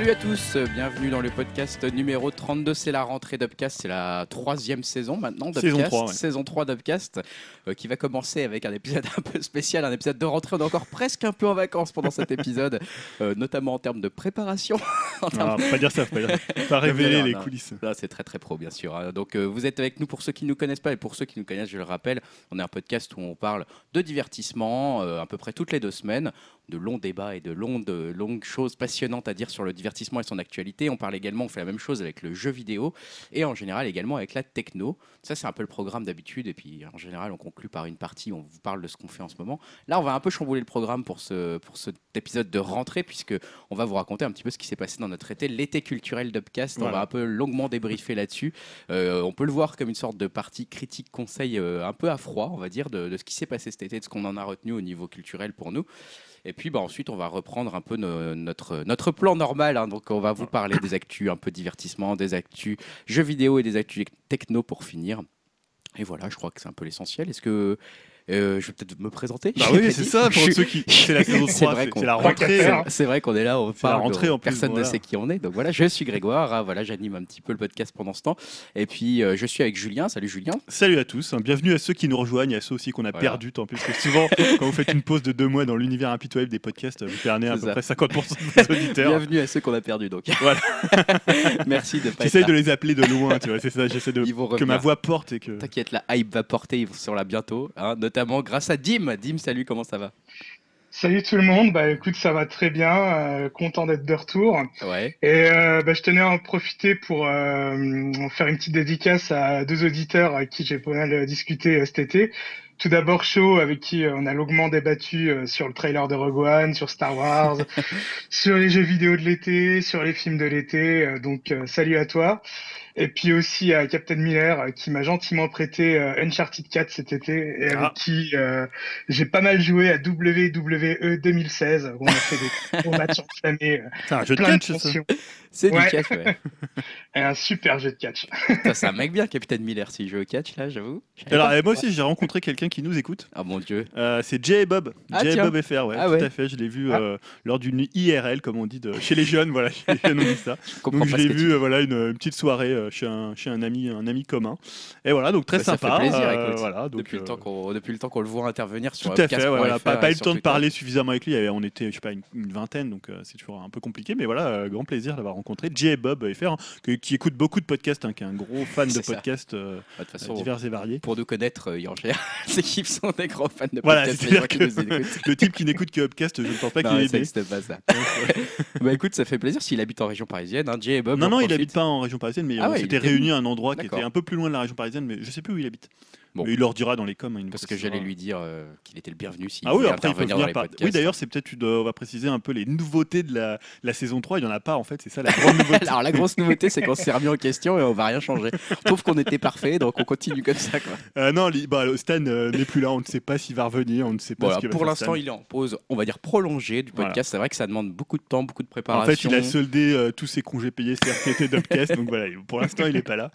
Salut à tous, bienvenue dans le podcast numéro 32, c'est la rentrée d'Upcast, c'est la troisième saison maintenant Saison d'Upcast, 3, ouais. saison 3 d'Upcast, euh, qui va commencer avec un épisode un peu spécial, un épisode de rentrée, on est encore presque un peu en vacances pendant cet épisode, euh, notamment en termes de préparation. En termes Ah, faut pas dire ça, pas, dire pas révéler Non, les non. coulisses. Là, c'est très très pro, bien sûr. hein. Donc, euh, vous êtes avec nous pour ceux qui ne nous connaissent pas et pour ceux qui nous connaissent, je le rappelle, on est un podcast où on parle de divertissement à peu près toutes les deux semaines, de longs débats et de longues, de longues choses passionnantes à dire sur le divertissement et son actualité. On parle également, on fait la même chose avec le jeu vidéo et en général également avec la techno. Ça, c'est un peu le programme d'habitude. Et puis, en général, on conclut par une partie où on vous parle de ce qu'on fait en ce moment. Là, on va un peu chambouler le programme pour, ce, pour cet épisode de rentrée, puisque on va vous raconter un petit peu ce qui s'est passé dans notre été, l'été culturel d'Upcast. On va un peu longuement débriefer là-dessus. Euh, on peut le voir comme une sorte de partie critique conseil euh, un peu à froid, on va dire, de, de ce qui s'est passé cet été, de ce qu'on en a retenu au niveau culturel pour nous. Et puis bah, ensuite, on va reprendre un peu no- notre, notre plan normal. hein. Donc, on va vous parler des actus un peu divertissement, des actus jeux vidéo et des actus techno pour finir. Et voilà, je crois que c'est un peu l'essentiel. Est-ce que euh, je vais peut-être me présenter Bah oui, c'est ça, pour ceux qui. C'est la saison C'est 3, vrai c'est qu'on- c'est la rentrée. hein. C'est vrai qu'on est là, on la parle, rentrée, de- en plus, personne ne voilà. sait qui on est. Donc voilà, je suis Grégoire, ah, voilà, j'anime un petit peu le podcast pendant ce temps. Et puis euh, je suis avec Julien. Salut Julien. Salut à tous, hein. bienvenue à ceux qui nous rejoignent, à ceux aussi qu'on a Voilà. perdu tant plus. Parce que souvent, quand vous faites une pause de deux mois dans l'univers impitoyable des podcasts, vous perdez à peu ça. près 50% de vos auditeurs. Bienvenue à ceux qu'on a perdus. Donc Voilà. merci de pas là. de les appeler de loin, tu vois, c'est ça, j'essaie de. Que ma voix porte et que. T'inquiète, la hype va porter, ils sont là bientôt, hein, notamment grâce à Dim. Dim, salut, comment ça va Salut tout le monde, bah écoute, ça va très bien, euh, content d'être de retour. Ouais, Et euh, bah, je tenais à en profiter pour euh, faire une petite dédicace à deux auditeurs avec qui j'ai pas mal discuté cet été. Tout d'abord Shaw, avec qui on a longuement débattu sur le trailer de Rogue One, sur Star Wars, sur les jeux vidéo de l'été, sur les films de l'été. donc salut à toi. Et puis aussi à Captain Miller euh, qui m'a gentiment prêté euh, Uncharted 4 cet été et avec Ah. qui euh, j'ai pas mal joué à WWE 2016 où on a fait des gros matchs enflammés, euh, C'est un jeu de plein de catch, c'est Ouais. du catch, ouais. et un super jeu de catch. C'est un mec bien, Capitaine Miller, s'il joue au catch, là, j'avoue. Alors, euh, moi aussi, j'ai rencontré quelqu'un qui nous écoute. Ah mon dieu. Euh, c'est Jay et Bob. Ah, Jay. Bob FR, ouais, Ah tout ouais. à fait. Je l'ai vu euh, lors d'une IRL, comme on dit, de... chez les jeunes. Voilà, chez les jeunes, on dit ça. Je Donc je l'ai tu vu, euh, voilà, une, une petite soirée euh, chez un, chez un ami, un ami commun. Et voilà, donc très Bah, ça fait sympa. plaisir, euh, écoute. voilà, donc, depuis, le euh, temps qu'on, depuis le temps qu'on le voit intervenir sur Tout à fait, voilà, pas, pas eu le temps de parler suffisamment avec lui. Il On était, je sais pas, une, une vingtaine, donc euh, c'est toujours un peu compliqué. Mais voilà, euh, grand plaisir d'avoir rencontré Jay Bob FR, hein, qui écoute beaucoup de podcasts, hein, qui est un gros fan de podcasts euh, Bah, De toute façon, divers et variés. pour nous connaître, euh, général, c'est qu'ils sont des grands fans de Voilà, podcast. les c'est-à-dire que le type qui n'écoute que Upcast, je ne pense pas qu'il n'existe pas ça. bah écoute, ça fait plaisir s'il habite en région parisienne. Hein, Jay Bob. Non, non, il habite pas en région parisienne, mais Ah on ouais, s'était réunis à un endroit qui était un peu plus loin de la région parisienne, mais je sais plus où il habite. Bon. Mais il leur dira dans les coms. hein, Parce que j'allais lui dire euh, qu'il était le bienvenu s'il Ah oui, après il peut intervenir dans venir les par... podcasts. Oui, d'ailleurs, c'est peut-être, dois- on va préciser un peu les nouveautés de la, la saison 3. Il n'y en a pas, en fait, c'est ça la grande nouveauté. Alors la grosse nouveauté, c'est qu'on s'est remis en question et on va rien changer. Je trouve qu'on était parfait, donc on continue comme ça. Quoi. Euh, non, bah, Stan euh, n'est plus là, on ne sait pas s'il va revenir, on ne sait pas Voilà, ce qu'il va pour l'instant, Stan. il est en pause, on va dire prolongée du podcast. Voilà. C'est vrai que ça demande beaucoup de temps, beaucoup de En préparation. fait, il a soldé euh, tous ses congés payés CRTT d'Upcast, donc voilà, pour l'instant, il n'est pas là.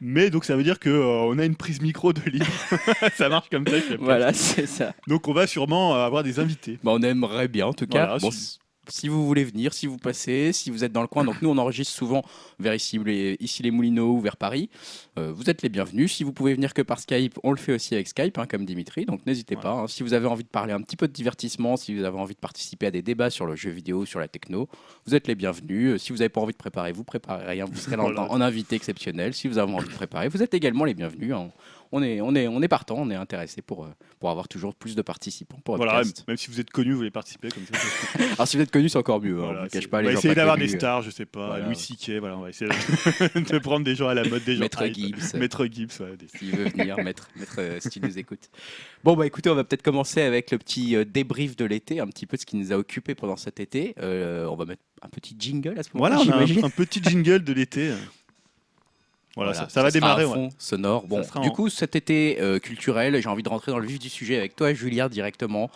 Mais donc, ça veut dire qu'on a une prise micro de ça marche comme ça. Voilà, c'est ça. Donc, on va sûrement euh, avoir des invités. Bah, on aimerait bien, en tout cas. Voilà, Bon, si- vous voulez venir, si vous passez, si vous êtes dans le coin, donc nous on enregistre souvent vers ici les, ici les Moulineaux ou vers Paris. Euh, vous êtes les bienvenus. Si vous pouvez venir que par Skype, on le fait aussi avec Skype, hein, comme Dimitri. Donc n'hésitez pas. hein. Si vous avez envie de parler un petit peu de divertissement, si vous avez envie de participer à des débats sur le jeu vidéo, sur la techno, vous êtes les bienvenus. Euh, Si vous n'avez pas envie de préparer, vous préparez rien. Vous serez en invité exceptionnel. Si vous avez envie de préparer, vous êtes également les bienvenus. hein. On est, on est, on est partant, on est intéressé pour, euh, pour avoir toujours plus de participants. Pour Voilà, même, même si vous êtes connu, vous voulez participer comme ça. Alors si vous êtes connu, c'est encore mieux. hein. voilà, on cache pas va essayer d'avoir des stars, je sais pas, Voilà. Louis C.K., voilà, on va essayer de, prendre des gens à la mode, des gens Maître hype. Gibbs. Maître Gibbs, ouais, des- S'il veut venir, maître, maître euh, si tu nous écoutes. Bon, bah écoutez, on va peut-être commencer avec le petit euh, débrief de l'été, un petit peu de ce qui nous a occupé pendant cet été. Euh, on va mettre un petit jingle à ce moment-là. Voilà, on a un petit jingle de l'été. Voilà, ça, ça va démarrer. ouais. fond sonore. Bon, du en- coup, cet été euh, culturel, j'ai envie de rentrer dans le vif du sujet avec toi, Julien, directement.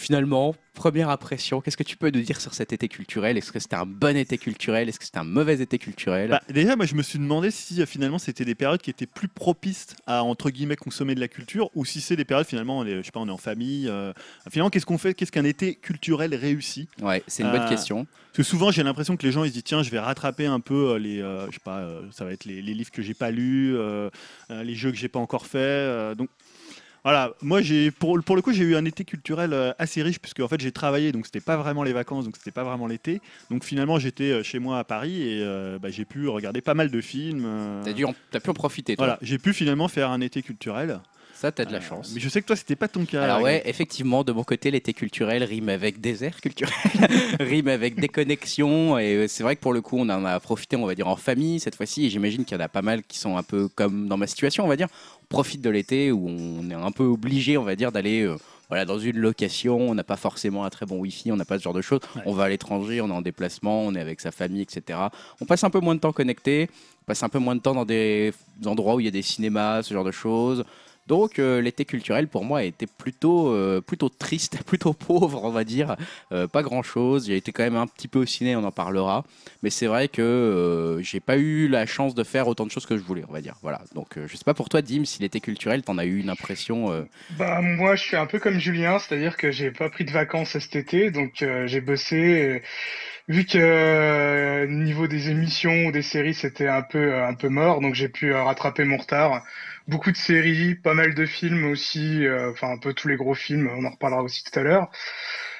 Finalement, première impression, qu'est-ce que tu peux nous dire sur cet été culturel? Est-ce que c'était un bon été culturel? Est-ce que c'était un mauvais été culturel? Bah, déjà, moi, je me suis demandé si euh, finalement c'était des périodes qui étaient plus propices à entre guillemets consommer de la culture, ou si c'est des périodes finalement, est, je sais pas, on est en famille. euh, finalement, qu'est-ce qu'on fait? Qu'est-ce qu'un été culturel réussi Ouais, c'est une bonne Euh, question. Parce que souvent, j'ai l'impression que les gens ils se disent tiens, je vais rattraper un peu les, euh, je sais pas, ça va être les, les livres que j'ai pas lus, les jeux que j'ai pas encore fait. donc voilà, moi j'ai pour, pour le coup j'ai eu un été culturel euh, assez riche puisque en fait j'ai travaillé donc c'était pas vraiment les vacances donc c'était pas vraiment l'été donc finalement j'étais euh, chez moi à Paris et euh, bah, j'ai pu regarder pas mal de films. T'as dû en- t'as pu en profiter, toi. voilà, j'ai pu finalement faire un été culturel. Ça, t'as de la Euh, chance. Mais je sais que toi c'était pas ton cas. Alors ouais, effectivement, de mon côté, l'été culturel rime avec désert culturel, rime avec déconnexion, et euh, c'est vrai que pour le coup, on en a profité, on va dire, en famille cette fois-ci, et j'imagine qu'il y en a pas mal qui sont un peu comme dans ma situation, on va dire, on profite de l'été où on est un peu obligé, on va dire, d'aller... euh, voilà, dans une location, on n'a pas forcément un très bon wifi, on n'a pas ce genre de choses. Ouais. On va à l'étranger, on est en déplacement, on est avec sa famille, etc. On passe un peu moins de temps connecté, on passe un peu moins de temps dans des endroits où il y a des cinémas, ce genre de choses. Donc euh, l'été culturel pour moi a été plutôt, euh, plutôt triste, plutôt pauvre on va dire, Euh, pas grand chose. J'ai été quand même un petit peu au ciné, on en parlera, mais c'est vrai que j'ai pas eu la chance de faire autant de choses que je voulais, on va dire. Voilà. Donc je sais pas pour toi Dim, si l'été culturel t'en as eu une impression. Bah moi je suis un peu comme Julien, c'est-à-dire que j'ai pas pris de vacances cet été, donc j'ai bossé. vu que niveau des émissions ou des séries c'était un peu un peu mort, donc j'ai pu rattraper mon retard. Beaucoup de séries, pas mal de films aussi, euh, enfin un peu tous les gros films, on en reparlera aussi tout à l'heure.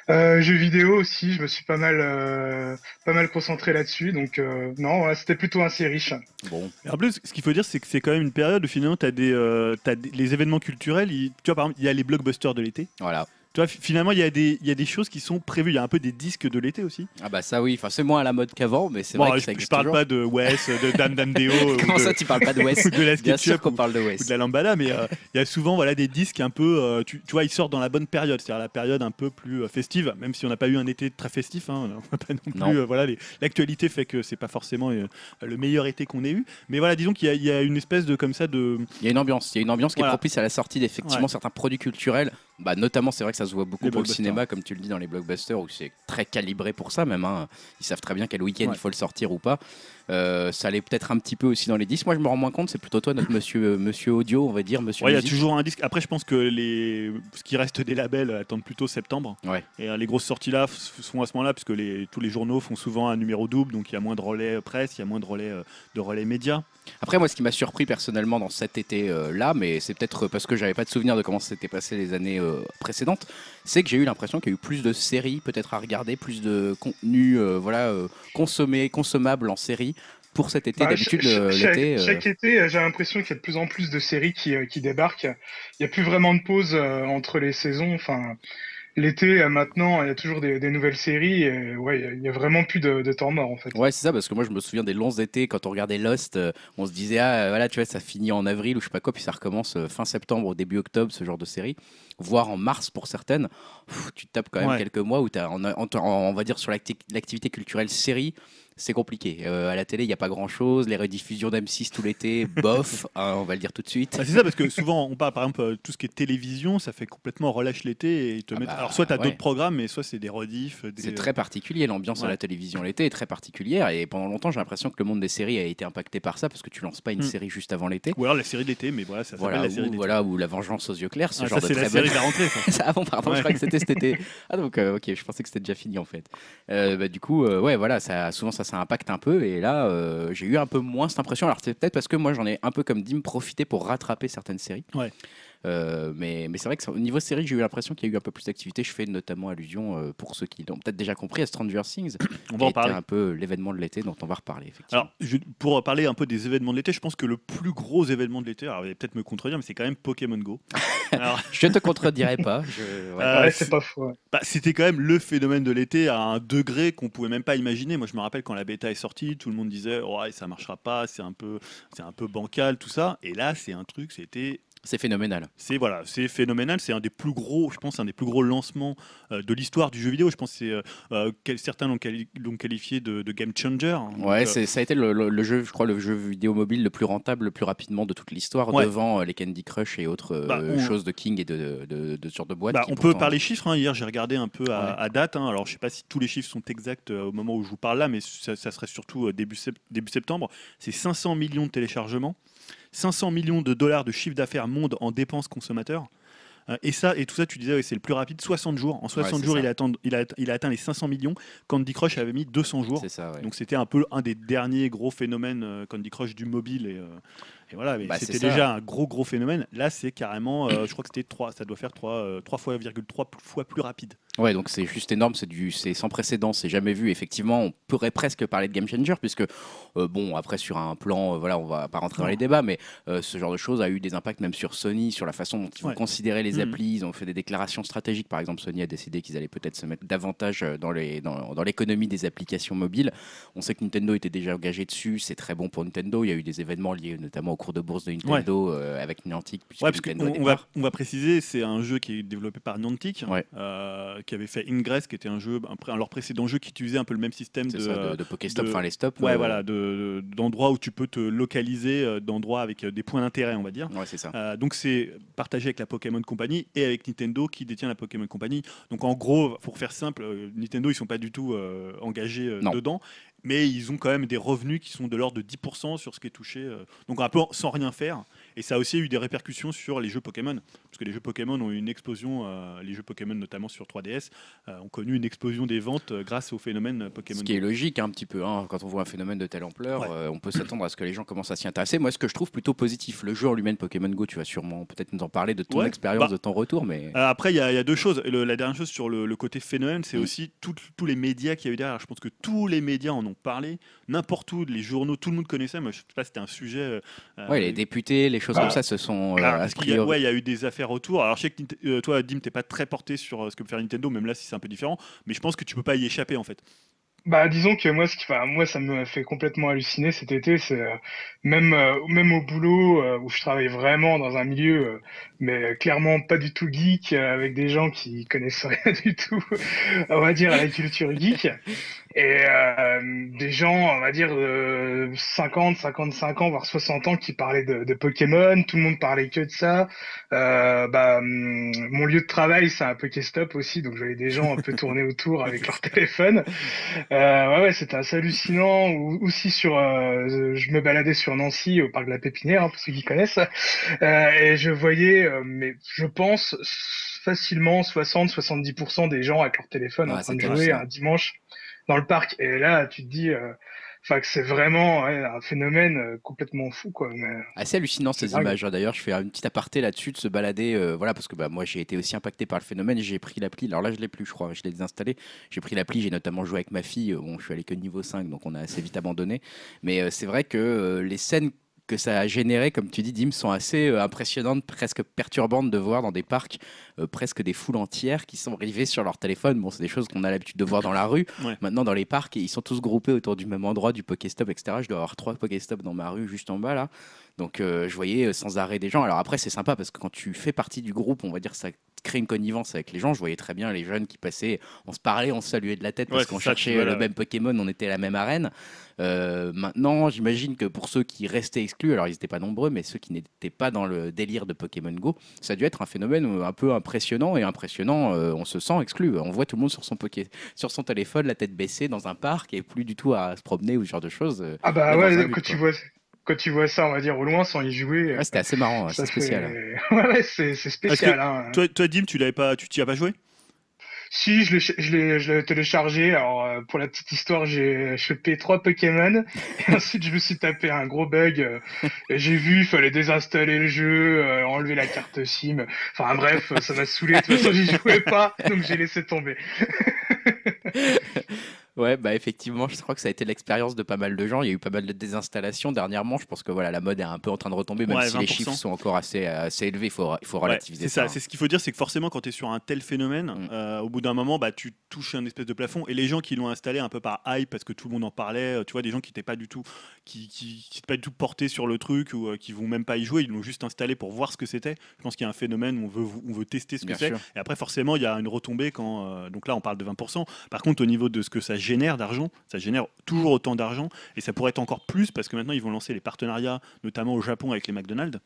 Euh, jeux vidéo aussi, je me suis pas mal euh, pas mal concentré là-dessus, donc euh, non, voilà, c'était plutôt assez riche. bon, Et En plus, ce qu'il faut dire, c'est que c'est quand même une période où finalement, tu as, des, euh, t'as des- les événements culturels. tu vois, par exemple, il y a les blockbusters de l'été. voilà. Tu vois, fi- finalement, il y, a des- il y a des choses qui sont prévues. Il y a un peu des disques de l'été aussi. Ah bah ça oui, enfin c'est moins à la mode qu'avant, mais c'est Bon, vrai que je, ça je existe parle toujours. pas de Wes, de Dame Dame ou, Comment de, ça tu parles pas de Wes ou de la Bien sûr qu'on parle de ou Wes. de la Lambada, mais euh, il y a souvent voilà, des disques un peu. euh, tu, tu vois, ils sortent dans la bonne période, c'est-à-dire la période un peu plus euh, festive, même si on n'a pas eu un été très festif. hein, on n'a pas non plus. Non. euh, voilà, l'actualité fait que c'est pas forcément le meilleur été qu'on ait eu. Mais voilà, disons qu'il y, a- il y a une espèce de comme ça de. Il y a une ambiance, il y a une ambiance qui Voilà. est propice à la sortie d'effectivement Ouais. certains produits culturels. Bah, notamment, c'est vrai que ça se voit beaucoup Les pour le cinéma, comme tu le dis dans les blockbusters, où c'est très calibré pour ça même. hein. Ils savent très bien quel week-end Ouais. il faut le sortir ou pas. Euh, ça allait peut-être un petit peu aussi dans les disques. Moi, je me rends moins compte, c'est plutôt toi, notre monsieur, euh, monsieur audio, on va dire, monsieur Ouais, il y a toujours un disque. Après, je pense que les... ce qui reste des labels attendent plutôt septembre. Ouais. Et euh, les grosses sorties là sont à ce moment-là, puisque les... tous les journaux font souvent un numéro double, donc il y a moins de relais presse, il y a moins de relais, de relais médias. Après, moi, ce qui m'a surpris personnellement dans cet été-là, mais c'est peut-être parce que j'avais pas de souvenir de comment s'était passé les années euh, précédentes, c'est que j'ai eu l'impression qu'il y a eu plus de séries peut-être à regarder, plus de contenu euh, voilà, consommé, consommable en série pour cet été. Bah, D'habitude, cha- chaque, l'été. euh, chaque été, euh, j'ai l'impression qu'il y a de plus en plus de séries qui, euh, qui débarquent. Il n'y a plus vraiment de pause euh, entre les saisons. Enfin, l'été, maintenant, il y a toujours des, des nouvelles séries. Et, ouais, il y a- vraiment plus de, de temps mort, en fait. Ouais, c'est ça, parce que moi je me souviens des longs étés quand on regardait Lost, on se disait, ah voilà, tu vois, ça finit en avril ou je sais pas quoi, puis ça recommence fin septembre début octobre, ce genre de série, voire en mars pour certaines. Pff, tu te tapes quand même Ouais. quelques mois où tu as, en- en- on va dire, sur l'acti- l'activité culturelle série, c'est compliqué. Euh, à la télé, il n'y a pas grand chose, les rediffusions d'M6 tout l'été, bof, hein, on va le dire tout de suite. Ah, c'est ça, parce que souvent on parle par exemple euh, tout ce qui est télévision, ça fait complètement relâche l'été et ils te Ah bah, Alors soit tu as ouais. d'autres programmes, mais soit c'est des rediffs. Des... C'est très particulier, l'ambiance à Ouais. la télévision l'été est très particulière et pendant longtemps j'ai l'impression que le monde des séries a été impacté par ça parce que tu lances pas une Hmm. série juste avant l'été. Ou alors la série d'été, mais voilà, ça s'appelle Voilà, la série ou, d'été. voilà, ou la vengeance aux yeux clairs, ce Ah, genre ça de c'est la bonne. série de la rentrée. ça. ah bon, pardon, je crois que c'était cet été. Ah donc, euh, ok, je pensais que c'était déjà fini en fait. Euh, bah, du coup, euh, ouais, voilà, ça, souvent ça, ça impacte un peu. Et là, euh, j'ai eu un peu moins cette impression. Alors c'est peut-être parce que moi, j'en ai un peu comme Dim profité pour rattraper certaines séries. Euh, mais mais c'est vrai que au niveau série, j'ai eu l'impression qu'il y a eu un peu plus d'activité. Je fais notamment allusion, euh, pour ceux qui l'ont peut-être déjà compris, à Stranger Things, On qui va a en parler. un peu l'événement de l'été dont on va reparler. Effectivement. Alors, je- pour parler un peu des événements de l'été, je pense que le plus gros événement de l'été, alors il va peut-être me contredire, mais c'est quand même Pokémon Go. Alors, je te contredirai pas. je- ouais. Euh, ouais, c'est- c'est pas faux. ouais. bah, c'était quand même le phénomène de l'été à un degré qu'on pouvait même pas imaginer. Moi, je me rappelle quand la bêta est sortie, tout le monde disait ouais, ça marchera pas, c'est un peu, c'est un peu bancal, tout ça. Et là, c'est un truc, c'était C'est phénoménal. C'est voilà, c'est phénoménal. C'est un des plus gros, je pense, un des plus gros lancements euh, de l'histoire du jeu vidéo. Je pense que euh, euh, certains l'ont quali- l'ont qualifié de, de game changer. Donc, Ouais, euh, ça a été le, le- le jeu, je crois, le jeu vidéo mobile le plus rentable, le plus rapidement de toute l'histoire, Ouais. devant les Candy Crush et autres Bah, on- choses de King et de, de, de, sur de boîtes. Bah, on peut pourtant- parler chiffres. hein. Hier, j'ai regardé un peu à, Ouais. à date. hein. Alors, je sais pas si tous les chiffres sont exacts au moment où je vous parle là, mais ça, ça serait surtout début, sept- début septembre. C'est 500 millions de téléchargements, 500 millions de dollars de chiffre d'affaires monde en dépenses consommateurs. Euh, Et ça, et tout ça, tu disais, ouais, c'est le plus rapide, 60 jours. En 60 c'est jours, il a, atteint, il, a, il a atteint les 500 millions. Candy Crush avait mis 200 jours. C'est ça, ouais. Donc c'était un peu un des derniers gros phénomènes euh, Candy Crush du mobile et, euh, et voilà. Bah, c'était déjà un gros gros phénomène. Là, c'est carrément, euh, je crois que c'était 3, ça doit faire 3, euh, 3 fois, virgule 3 fois plus rapide. Ouais, donc c'est juste énorme, c'est du, c'est sans précédent, c'est jamais vu. Effectivement, on pourrait presque parler de game changer puisque euh, bon, après sur un plan, euh, voilà, on va pas rentrer dans les débats, mais euh, ce genre de choses a eu des impacts même sur Sony, sur la façon dont ils vont Ouais. considérer les Mhm. applis. Ils ont fait des déclarations stratégiques. Par exemple, Sony a décidé qu'ils allaient peut-être se mettre davantage euh, dans les dans, dans l'économie des applications mobiles. On sait que Nintendo était déjà engagé dessus, c'est très bon pour Nintendo. Il y a eu des événements liés notamment au cours de bourse de Nintendo avec Niantic. Ouais, parce Nintendo va, on va préciser, c'est un jeu qui est développé par Niantic, Ouais. Euh, qui avait fait Ingress, qui était un jeu, un, leur précédent jeu qui utilisait un peu le même système de, ça, de, de Pokéstop, enfin les stops. ouais, euh, voilà, de- d'endroits où tu peux te localiser, euh, d'endroits avec des points d'intérêt, on va dire. Ouais, c'est ça. Euh, donc c'est partagé avec la Pokémon Company et avec Nintendo qui détient la Pokémon Company. Donc en gros, pour faire simple, Nintendo ils sont pas du tout euh, engagés euh, dedans, mais ils ont quand même des revenus qui sont de l'ordre de 10% sur ce qui est touché. donc un peu sans rien faire. Et ça a aussi eu des répercussions sur les jeux Pokémon, parce que les jeux Pokémon ont eu une explosion, euh, les jeux Pokémon notamment sur 3DS euh, ont connu une explosion des ventes euh, grâce au phénomène Pokémon. Ce qui est logique un petit peu, hein, quand on voit un phénomène de telle ampleur, Ouais. on peut s'attendre à ce que les gens commencent à s'y intéresser. Moi, ce que je trouve plutôt positif, le jeu en lui-même Pokémon Go, tu vas sûrement peut-être nous en parler de ton Ouais, expérience, bah, de ton retour, mais après, il y, a il y a deux choses. Le- la dernière chose sur le, le côté phénomène, c'est Mm. aussi tous les médias qu'il y a eu derrière. Je pense que tous les médias en ont parlé, n'importe où, les journaux, tout le monde connaissait. Moi, je sais pas, c'était un sujet. euh, ouais, les députés, les choses bah, comme ça, ce sont euh, ah, a parce qu'il y a, priori- ouais, il y a eu des affaires autour. Alors, je sais que euh, toi, Dim, t'es pas très porté sur euh, ce que peut faire Nintendo, même là, si c'est un peu différent. Mais je pense que tu peux pas y échapper, en fait. Bah, disons que moi, ce qui, enfin, moi, ça me fait complètement halluciner cet été. C'est même, euh, même au boulot euh, où je travaille vraiment dans un milieu, euh, mais clairement pas du tout geek, avec des gens qui connaissent rien du tout, on va dire, à la culture geek. Et euh, des gens, on va dire, de 50, 55 ans, voire 60 ans, qui parlaient de, de Pokémon. Tout le monde parlait que de ça. Euh, bah, hum, mon lieu de travail, c'est un Pokéstop aussi, donc j'avais des gens un peu tourner autour avec leur téléphone. Euh, ouais, ouais, c'était assez hallucinant. Ou, aussi sur, je me baladais sur Nancy au parc de la Pépinière, hein, pour ceux qui connaissent, euh, et je voyais, euh, mais je pense facilement 60-70% des gens avec leur téléphone en train de jouer un dimanche dans le parc. Et là, tu te dis, euh, enfin, que c'est vraiment ouais, un phénomène euh, complètement fou, quoi. Mais... assez hallucinant ces images. hein. D'ailleurs, je fais une petite aparté là-dessus de se balader, euh, voilà, parce que bah, moi j'ai été aussi impacté par le phénomène. J'ai pris l'appli. Alors là, je l'ai plus, je crois. Je l'ai désinstallé. J'ai pris l'appli. J'ai notamment joué avec ma fille. Bon, je suis allé que niveau 5, donc on a assez vite abandonné. Mais euh, c'est vrai que euh, les scènes que ça a généré, comme tu dis, Dim, sont assez euh, impressionnantes, presque perturbantes de voir dans des parcs euh, presque des foules entières qui sont rivées sur leur téléphone. Bon, c'est des choses qu'on a l'habitude de voir dans la rue. Ouais. Maintenant, dans les parcs, ils sont tous groupés autour du même endroit, du Pokéstop, etc. Je dois avoir trois Pokéstop dans ma rue, juste en bas là. Donc, euh, je voyais euh, sans arrêt des gens. Alors après, c'est sympa parce que quand tu fais partie du groupe, on va dire ça crée une connivence avec les gens. Je voyais très bien les jeunes qui passaient, on se parlait, on se saluait de la tête parce Ouais, qu'on cherchait vois, le là. même Pokémon, on était à la même arène. Euh, maintenant, j'imagine que pour ceux qui restaient exclus, alors ils n'étaient pas nombreux, mais ceux qui n'étaient pas dans le délire de Pokémon Go, ça a dû être un phénomène euh, un peu impressionnant et impressionnant. euh, on se sent exclu. On voit tout le monde sur son, poké sur son téléphone, la tête baissée dans un parc et plus du tout à se promener ou ce genre de choses. euh. Ah bah Ouais, un quand but, tu vois, quand tu vois ça, on va dire au loin, sans y jouer. Ouais, C'était assez marrant, ça c'est spécial. fait- ouais, ouais, c'est c'est spécial. hein. Toi, toi Dim, tu l'avais pas, tu t'y as pas joué? Si, je l'ai, je l'ai, je l'ai téléchargé. Alors, euh, pour la petite histoire, j'ai chopé trois Pokémon. Et ensuite, je me suis tapé un gros bug. euh, et j'ai vu, il fallait désinstaller le jeu, euh, enlever la carte SIM. Enfin, bref, ça m'a saoulé. De toute façon, j'y jouais pas. Donc, j'ai laissé tomber. Ouais, bah effectivement, je crois que ça a été l'expérience de pas mal de gens. Il y a eu pas mal de désinstallations dernièrement. Je pense que voilà, la mode est un peu en train de retomber, même Ouais, si les 20%. chiffres sont encore assez, assez élevés. Il faut, il faut Ouais, relativiser c'est ça. ça, c'est ce qu'il faut dire, c'est que forcément quand tu es sur un tel phénomène, Mm. euh, au bout d'un moment, bah, tu touches un espèce de plafond. Et les gens qui l'ont installé un peu par hype, parce que tout le monde en parlait, euh, tu vois, des gens qui n'étaient pas du tout, qui, qui, pas du tout portés sur le truc ou euh, qui vont même pas y jouer, ils l'ont juste installé pour voir ce que c'était. Je pense qu'il y a un phénomène où on veut, on veut tester ce que c'est. Et après, forcément, il y a une retombée quand. euh, donc là, on parle de 20%. Par contre, au niveau de ce que ça génère d'argent, ça génère toujours autant d'argent. Et ça pourrait être encore plus parce que maintenant, ils vont lancer les partenariats, notamment au Japon avec les McDonald's.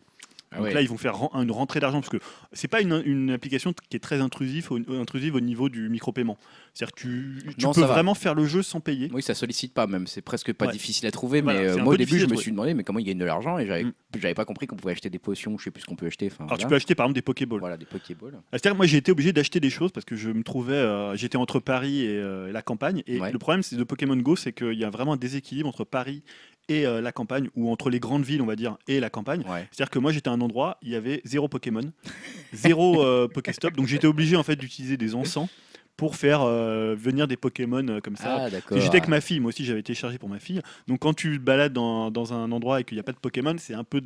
Ah Donc là, ils vont faire une rentrée d'argent parce que c'est pas une, une application qui est très intrusive au, intrusive au niveau du micro-paiement. C'est-à-dire que tu, tu Non, peux va. vraiment faire le jeu sans payer. Oui, ça sollicite pas même. C'est presque pas Ouais. difficile à trouver. Voilà, mais euh, moi, au début, je me suis demandé, mais comment ils gagnent de l'argent Et j'avais Mm. pas compris qu'on pouvait acheter des potions. Je sais plus ce qu'on peut acheter. Enfin, Alors tu peux acheter par exemple des Pokéballs. Voilà, des Pokéballs. Ah, C'est-à-dire que moi j'ai été obligé d'acheter des choses parce que je me trouvais, euh, j'étais entre Paris et euh, la campagne. Et Ouais. le problème c'est de Pokémon Go, c'est qu'il y a vraiment un déséquilibre entre Paris et euh, la campagne, ou entre les grandes villes on va dire et la campagne. Ouais. C'est-à-dire que moi j'étais à un endroit, il y avait zéro Pokémon, zéro euh, Pokéstop, donc j'étais obligé en fait d'utiliser des encens pour faire euh, venir des Pokémon euh, comme ça. Ah, J'étais avec ma fille, moi aussi j'avais téléchargé pour ma fille. Donc quand tu balades dans, dans un endroit et qu'il n'y a pas de Pokémon, c'est un peu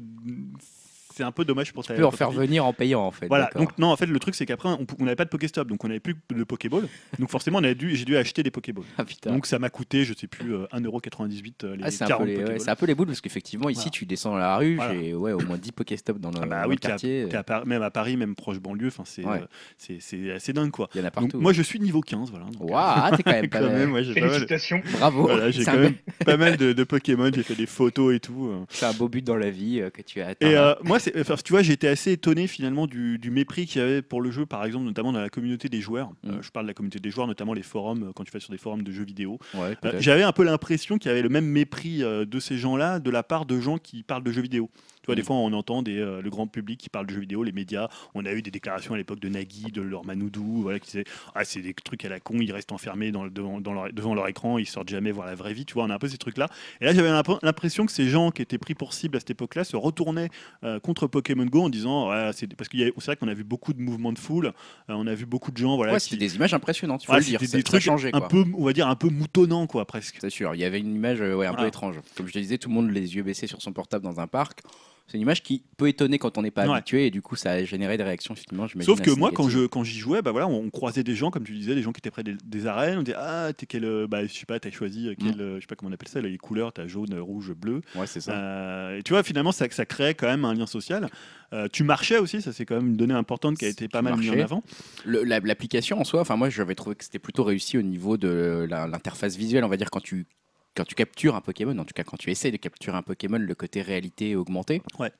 c'est un peu dommage pour ta Tu peux en faire venir en payant en fait. Voilà, donc non, en fait, le truc c'est qu'après on n'avait pas de Pokéstop, donc on n'avait plus de Pokéball. donc forcément, on a dû, j'ai dû acheter des Pokéballs. Ah, putain. Donc ça m'a coûté, je sais plus, euh, 1,98€ euh, les Ah, c'est un, 40 peu les, ouais, Pokéballs. c'est un peu les boules parce qu'effectivement ici Voilà. tu descends dans la rue, Voilà. j'ai ouais, au moins 10 Pokéstop dans le, Ah bah dans oui, le t'es à- quartier. à Par- même à Paris, même proche banlieue, enfin c'est Ouais. euh, c'est- c'est assez dingue quoi. Il y en a Donc, partout. moi je suis niveau 15, voilà. donc, Waouh, t'es quand même pas mal, Félicitations. Bravo. voilà, j'ai quand même pas mal de, Pokémon, j'ai fait des photos et tout. euh. c'est un beau but dans la vie euh, que tu as atteint. Et euh, moi, c'est- enfin, tu vois, j'ai été assez étonné finalement du, du mépris qu'il y avait pour le jeu, par exemple, notamment dans la communauté des joueurs. Mm. Euh, je parle de la communauté des joueurs, notamment les forums, euh, quand tu vas sur des forums de jeux vidéo. Ouais, Euh. J'avais un peu l'impression qu'il y avait le même mépris de ces gens-là de la part de gens qui parlent de jeux vidéo. Des fois, on entend des, euh, le grand public qui parle de jeux vidéo, les médias. On a eu des déclarations à l'époque de Nagui, de leur Manoudou, voilà, qui disaient ah, c'est des trucs à la con, ils restent enfermés dans devant, dans leur, devant leur écran, ils sortent jamais voir la vraie vie. Tu vois, on a un peu ces trucs-là. Et là, j'avais l'imp- l'impression que ces gens qui étaient pris pour cible à cette époque-là se retournaient euh, contre Pokémon Go en disant ouais, c'est parce a- c'est vrai qu'on a vu beaucoup de mouvements de foule, euh, on a vu beaucoup de gens, voilà, Ouais, qui- c'était des images impressionnantes, il faut Ouais, le dire. des trucs changé, un peu, on va dire un peu moutonnants quoi, presque. C'est sûr, il y avait une image ouais, un peu étrange. Comme je te disais, tout le monde les yeux baissés sur son portable dans un parc. C'est une image qui peut étonner quand on n'est pas Ouais. habitué et du coup ça a généré des réactions effectivement. Sauf que moi, quand je quand j'y jouais, bah voilà, on, on croisait des gens, comme tu disais, des gens qui étaient près des, des arènes. On disait ah t'es quel, euh, bah je sais pas, t'as choisi euh, quel, Mm. euh, je sais pas comment on appelle ça, les couleurs, t'as jaune, rouge, bleu. Ouais, c'est ça. Euh, et tu vois, finalement, ça ça crée quand même un lien social. Euh, tu marchais aussi, ça c'est quand même une donnée importante qui a été pas mal mise en avant. La- L'application en soi, enfin moi j'avais trouvé que c'était plutôt réussi au niveau de l'interface visuelle, on va dire quand tu quand tu captures un Pokémon, en tout cas quand tu essayes de capturer un Pokémon, le côté réalité augmentée. Ouais.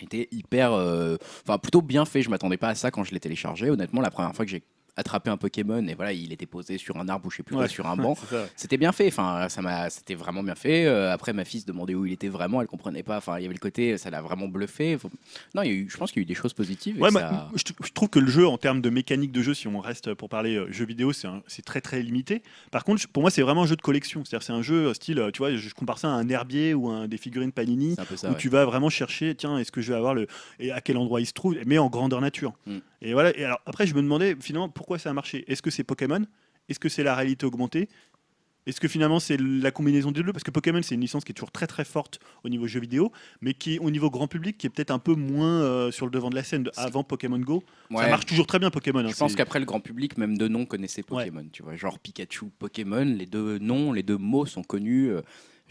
était hyper euh, enfin plutôt bien fait je m'attendais pas à ça quand je l'ai téléchargé honnêtement la première fois que j'ai attrapé un Pokémon et voilà il était posé sur un arbre ou je sais plus quoi, sur un banc c'était bien fait enfin ça m'a c'était vraiment bien fait Euh, après ma fille se demandait où il était vraiment elle comprenait pas enfin il y avait le côté ça l'a vraiment bluffé Faut- non il y a eu je pense qu'il y a eu des choses positives Ouais, ça- je, trouve que le jeu, en termes de mécanique de jeu, si on reste pour parler euh, jeux vidéo, c'est c'est très très limité. Par contre, pour moi, c'est vraiment un jeu de collection. C'est-à-dire, c'est un jeu euh, style, euh, tu vois, je, compare ça à un herbier ou un, des figurines Panini. ça où ouais. tu vas vraiment chercher, tiens, est-ce que je vais avoir le. et à quel endroit il se trouve, mais en grandeur nature. Mm. Et voilà. Et alors, après, je me demandais finalement pourquoi ça a marché? Est-ce que c'est Pokémon? Est-ce que c'est la réalité augmentée? Est-ce que finalement c'est la combinaison des deux? Parce que Pokémon c'est une licence qui est toujours très très forte au niveau jeux vidéo, mais qui au niveau grand public qui est peut-être un peu moins euh, sur le devant de la scène de- avant Pokémon Go. Ça marche toujours très bien Pokémon. hein, Je pense qu'après le grand public, même de nom, connaissait Pokémon. Tu vois, genre Pikachu, Pokémon, les deux noms, les deux mots sont connus. euh,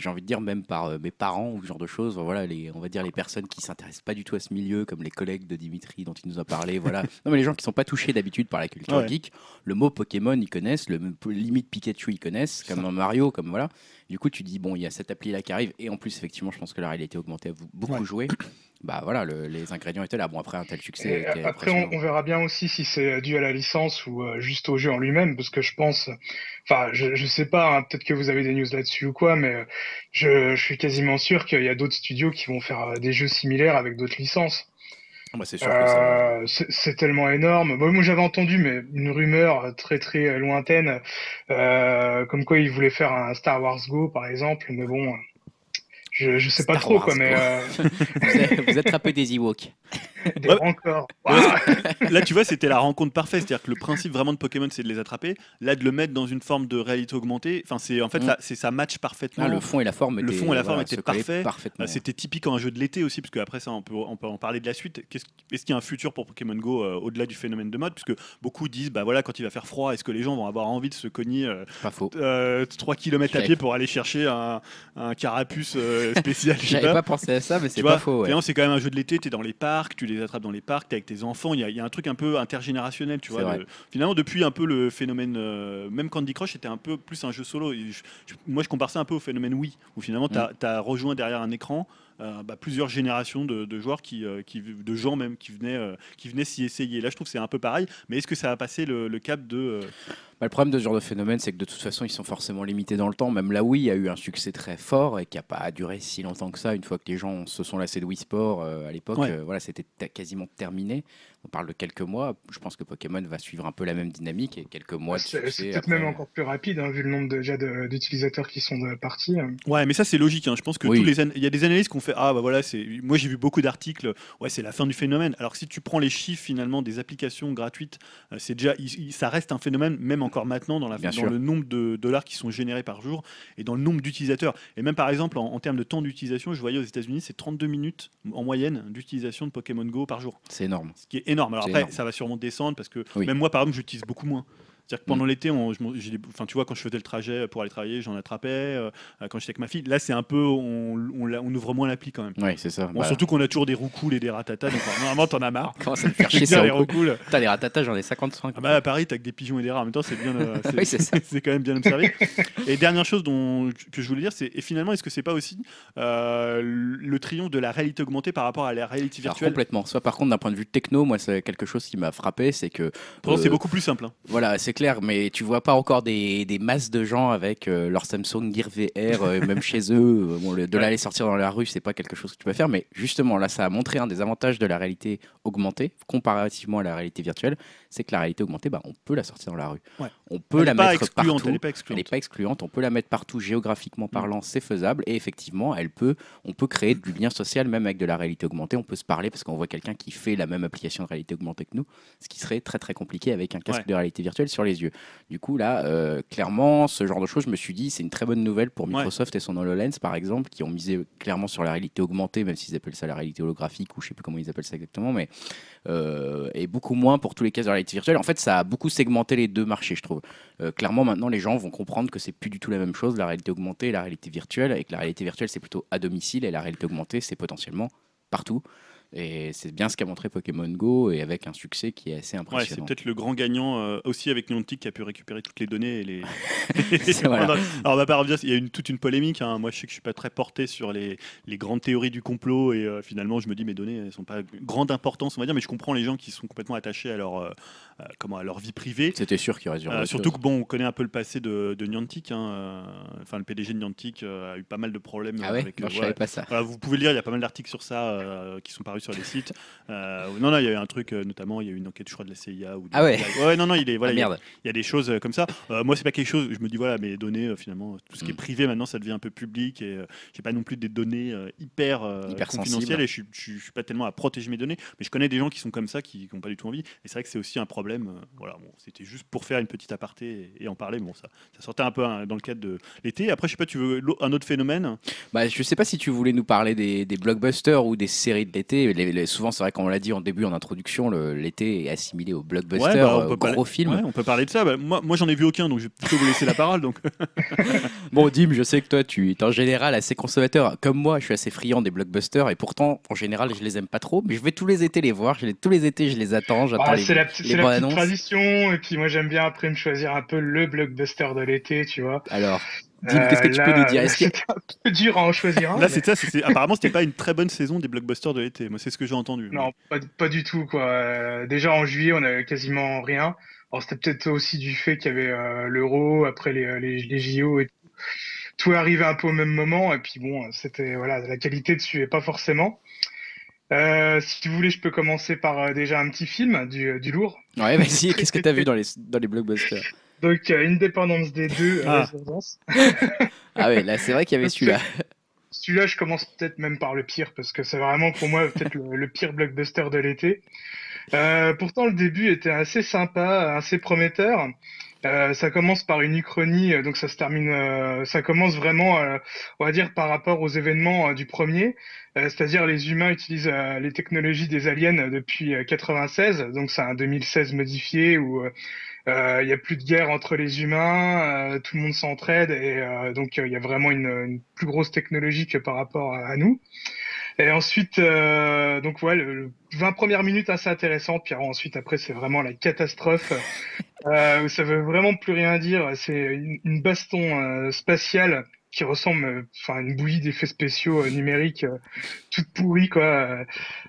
J'ai envie de dire même par euh, mes parents ou ce genre de choses. Voilà, les, on va dire les personnes qui s'intéressent pas du tout à ce milieu, comme les collègues de Dimitri dont il nous a parlé. Voilà. non mais les gens qui sont pas touchés d'habitude par la culture Ouais. geek, le mot Pokémon ils connaissent, le limite Pikachu ils connaissent, comme un Mario, comme voilà. Du coup tu dis bon il y a cette appli là qui arrive et en plus effectivement je pense que la réalité augmentée a beaucoup Ouais. joué. Bah voilà, le- les ingrédients étaient là. Bon après un tel succès. Était après, on, on verra bien aussi si c'est dû à la licence ou euh, juste au jeu en lui-même, parce que je pense, enfin, je, je sais pas, hein, peut-être que vous avez des news là-dessus ou quoi, mais euh, je, je suis quasiment sûr qu'il y a d'autres studios qui vont faire euh, des jeux similaires avec d'autres licences. Bah, c'est sûr que ça. va. Euh, tellement énorme. Bon, moi, j'avais entendu, mais une rumeur très très euh, lointaine, euh, comme quoi ils voulaient faire un Star Wars Go, par exemple. Mais bon, je, je sais pas Star trop, Wars quoi. Mais euh, vous, attrapez des Ewoks. Des Ouais. encore. Là, tu vois, c'était la rencontre parfaite. C'est-à-dire que le principe vraiment de Pokémon, c'est de les attraper. Là, de le mettre dans une forme de réalité augmentée, enfin, c'est en fait, Mm. ça, c'est ça match parfaitement. Ah, le fond et la forme Le étaient, fond et la forme voilà, étaient parfaits. parfaitement. Euh, C'était typique en un jeu de l'été aussi, parce qu'après ça, on peut, on peut en parler de la suite. Qu'est-ce- Est-ce qu'il y a un futur pour Pokémon Go euh, au-delà du phénomène de mode? Puisque beaucoup disent, bah voilà, quand il va faire froid, est-ce que les gens vont avoir envie de se cogner euh, Pas faux. 3 km à pied pour aller chercher un, un carapuce euh, spécial J'avais pas. pas pensé à ça, mais Tu c'est vois, pas faux. ouais. c'est quand même un jeu de l'été, tu es dans les parcs, tu les attrapes dans les parcs, tu es avec tes enfants, il y, a- il y a un truc un peu intergénérationnel, tu vois. le- finalement, depuis un peu le phénomène, euh, même Candy Crush était un peu plus un jeu solo. Et je- je- moi, je compare ça un peu au phénomène Wii, où finalement, tu Mm. as, rejoint derrière un écran bah, plusieurs générations de, de joueurs, qui, euh, qui, de gens même, qui venaient, euh, qui venaient s'y essayer. Là, je trouve que c'est un peu pareil, mais est-ce que ça a passé le, le cap de... euh, Bah, le problème de ce genre de phénomène, c'est que de toute façon, ils sont forcément limités dans le temps. Même là, Wii a eu un succès très fort et qui n'a pas duré si longtemps que ça. Une fois que les gens se sont lassés de Wii Sport euh, à l'époque, Ouais. euh, voilà, c'était ta- quasiment terminé. On parle de quelques mois. Je pense que Pokémon va suivre un peu la même dynamique et quelques mois C'est peut-être après. même encore plus rapide, hein, vu le nombre déjà d'utilisateurs qui sont de- partis. hein. Ouais, mais ça c'est logique. hein. Je pense que Oui. tous les an- il y a des analystes qui ont fait ah bah voilà c'est moi j'ai vu beaucoup d'articles ouais c'est la fin du phénomène. Alors que si tu prends les chiffres finalement des applications gratuites, euh, c'est déjà ça reste un phénomène même encore maintenant dans la Bien dans sûr. le nombre de dollars qui sont générés par jour et dans le nombre d'utilisateurs. Et même par exemple en, en termes de temps d'utilisation, je voyais aux États-Unis c'est 32 minutes en moyenne d'utilisation de Pokémon Go par jour, C'est énorme. ce qui est énorme. Alors après énorme. ça va sûrement descendre parce que Oui. même moi par exemple j'utilise beaucoup moins. C'est-à-dire que pendant Mm. l'été, des- enfin, tu vois, quand je faisais le trajet pour aller travailler, j'en attrapais. euh, quand j'étais avec ma fille, là, c'est un peu, on, on, la- on ouvre moins l'appli quand même. Oui, c'est ça. Bon, Bah, surtout qu'on a toujours des cool et des ratatas, donc normalement, t'en as marre. Comment ça me fait chier les. Putain, les ratatas, j'en ai 55. Ah bah, à Paris, t'as que des pigeons et des rats. En même temps, c'est bien. euh, c'est- Oui, quand même bien observé. et dernière chose dont, que je voulais dire, c'est et finalement, est-ce que c'est pas aussi euh, le triomphe de la réalité augmentée par rapport à la réalité Alors, virtuelle? complètement. Soit par contre, d'un point de vue techno, moi, c'est quelque chose qui m'a frappé, c'est que Pourtant, c'est euh, beaucoup plus simple. hein. Voilà, c'est clair, mais tu vois pas encore des, des masses de gens avec euh, leur Samsung Gear VR, euh, même chez eux. euh, bon, le- de l'aller sortir dans la rue, c'est pas quelque chose que tu peux faire, mais justement, là, ça a montré un des avantages de la réalité augmentée, comparativement à la réalité virtuelle, c'est que la réalité augmentée, bah, on peut la sortir dans la rue. Ouais. On peut Elle la mettre partout. Elle pas n'est pas excluante, on peut la mettre partout géographiquement parlant, c'est faisable et effectivement, elle peut, on peut créer du lien social même avec de la réalité augmentée. On peut se parler parce qu'on voit quelqu'un qui fait la même application de réalité augmentée que nous, ce qui serait très très compliqué avec un casque Ouais. de réalité virtuelle sur les yeux. Du coup, là, euh, clairement, ce genre de choses, je me suis dit, c'est une très bonne nouvelle pour Ouais. Microsoft et son HoloLens par exemple, qui ont misé clairement sur la réalité augmentée, même s'ils appellent ça la réalité holographique ou je sais plus comment ils appellent ça exactement, mais euh, et beaucoup moins pour tous les cas de En fait, ça a beaucoup segmenté les deux marchés, je trouve. Euh, clairement, maintenant, les gens vont comprendre que c'est plus du tout la même chose, la réalité augmentée et la réalité virtuelle, et que la réalité virtuelle, c'est plutôt à domicile, et la réalité augmentée, c'est potentiellement partout. Et c'est bien ce qu'a montré Pokémon Go, et avec un succès qui est assez Ouais, c'est impressionnant. peut-être le grand gagnant euh, aussi avec Niantic qui a pu récupérer toutes les données et les. Voilà. Alors on va pas revenir, il y a une, toute une polémique. hein. Moi je sais que je suis pas très porté sur les, les grandes théories du complot et euh, finalement je me dis mes données elles sont pas grande importance on va dire, mais je comprends les gens qui sont complètement attachés à leur euh, comment à leur vie privée. C'était sûr qu'il y aurait de surtout choses. que bon, on connaît un peu le passé de, de Niantic. hein, Enfin, le PDG de Niantic a eu pas mal de problèmes Ah ouais, avec. Non, je ouais. savais pas ça. Voilà, vous pouvez lire, il y a pas mal d'articles sur ça qui sont parus sur les sites. Euh, non, non, il y a eu un truc, euh, notamment, il y a eu une enquête, je crois, de la CIA. Ou de- Ah ouais. Ouais, non, non, il est, voilà, Ah, il y a- merde. il y, a des choses euh, comme ça. Euh, moi, c'est pas quelque chose, je me dis, voilà, mes données, euh, finalement, tout ce qui est Mm. privé, maintenant, ça devient un peu public et euh, j'ai pas non plus des données euh, hyper, euh, Hyper confidentielles sensibles. et je suis, je, suis- je suis pas tellement à protéger mes données, mais je connais des gens qui sont comme ça, qui n'ont pas du tout envie. Et c'est vrai que c'est aussi un problème. euh, voilà, bon, c'était juste pour faire une petite aparté et, et en parler. Bon, ça, ça sortait un peu hein, dans le cadre de l'été. Après, je sais pas, tu veux l'au- un autre phénomène? Bah, je sais pas si tu voulais nous parler des, des blockbusters ou des séries de l'été. Les- les- souvent, c'est vrai qu'on l'a dit en début, en introduction, l'été est assimilé au blockbuster, Ouais, bah, on euh, peut gros parler- film. Ouais, on peut parler de ça. Bah, moi, moi j'en ai vu aucun, donc je vais plutôt vous laisser la parole. Donc, Bon, Dim, je sais que toi, tu es en général assez consommateur. Comme moi, je suis assez friand des blockbusters et pourtant, en général, je les aime pas trop. Mais je vais tous les étés les voir. Je les, tous les étés, je les attends. J'attends Ah, les, c'est la, les la petite tradition, et puis moi j'aime bien après me choisir un peu le blockbuster de l'été, tu vois. Alors, qu'est-ce que tu Euh, peux là, nous dire Est-ce qu'il y a- C'était un peu dur à en choisir un. là, mais- c'est ça. c'est- apparemment, c'était pas une très bonne saison des blockbusters de l'été. Moi, c'est ce que j'ai entendu. Non, pas, pas du tout, quoi. Euh, déjà en juillet, on avait quasiment rien. Alors c'était peut-être aussi du fait qu'il y avait euh, l'Euro, après les, les, les JO et tout. Tout est arrivé un peu au même moment, et puis bon, c'était voilà, la qualité ne suivait pas forcément. Euh, si vous voulez, je peux commencer par euh, déjà un petit film du, du lourd. Ouais, vas-y, qu'est-ce que tu as vu dans les, dans les blockbusters? Donc, euh, Independence Day 2, euh, Ah. Ah ouais, là, c'est vrai qu'il y avait celui-là. celui-là, je commence peut-être même par le pire, parce que c'est vraiment pour moi peut-être le, pire blockbuster de l'été. Euh, pourtant, le début était assez sympa, assez prometteur. Euh, ça commence par une uchronie, donc ça se termine, ça commence vraiment, on va dire, par rapport aux événements du premier, c'est-à-dire les humains utilisent les technologies des aliens depuis 96, donc c'est un 2016 modifié où euh, il y a plus de guerre entre les humains, euh, tout le monde s'entraide et euh, donc il y a vraiment une, une, plus grosse technologie que par rapport à, nous. Et ensuite, donc ouais, le, 20 premières minutes assez intéressantes, puis ensuite après c'est vraiment la catastrophe. euh, ça veut vraiment plus rien dire. C'est une, une baston spatiale qui ressemble euh, enfin une bouillie d'effets spéciaux euh, numériques euh, toute pourrie quoi.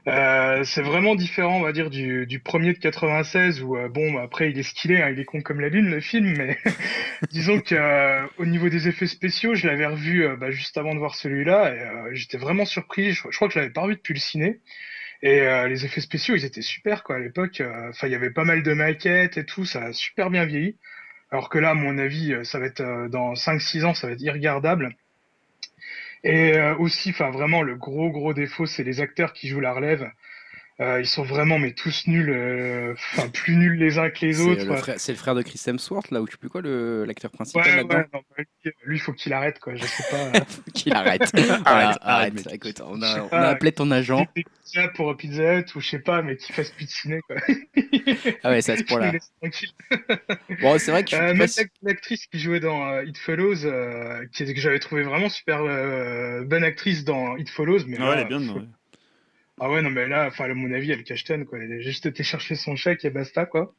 Euh, c'est vraiment différent on va dire du, du premier de 96 où bon après il est stylé hein, il est con comme la lune le film mais disons que au niveau des effets spéciaux je l'avais revu bah, juste avant de voir celui-là et j'étais vraiment surpris. Je, je, crois que je l'avais pas revu depuis le ciné. Et les effets spéciaux ils étaient super quoi à l'époque. Enfin il y avait pas mal de maquettes et tout ça a super bien vieilli alors que là, mon avis, euh, ça va être euh, dans 5-6 ans, ça va être irregardable. Et euh, aussi, vraiment, le gros gros défaut, c'est les acteurs qui jouent la relève. Euh, ils sont vraiment mais tous nuls, euh, enfin plus nuls les uns que les autres. C'est le frère de Chris Hemsworth là, ou je sais plus quoi, l'acteur principal ouais, là-dedans. Ouais, lui, il faut qu'il arrête quoi. Je sais pas. faut qu'il arrête. arrête, arrête. Écoute, on a, on a appelé ton agent. Pizza pour Pizza Hut ou je sais pas, mais qu'il fasse plus de ciné quoi. ah ouais, c'est à ce point-là. bon, c'est vrai que. Euh, même l'actrice qui jouait dans It Follows, qui, que j'avais trouvé vraiment super bonne actrice dans It Follows, mais. Ah ouais, elle est bien. Ouais. Ah ouais, non, mais là, enfin, à mon avis, elle cache quoi. Elle a juste été chercher son chèque et basta, quoi.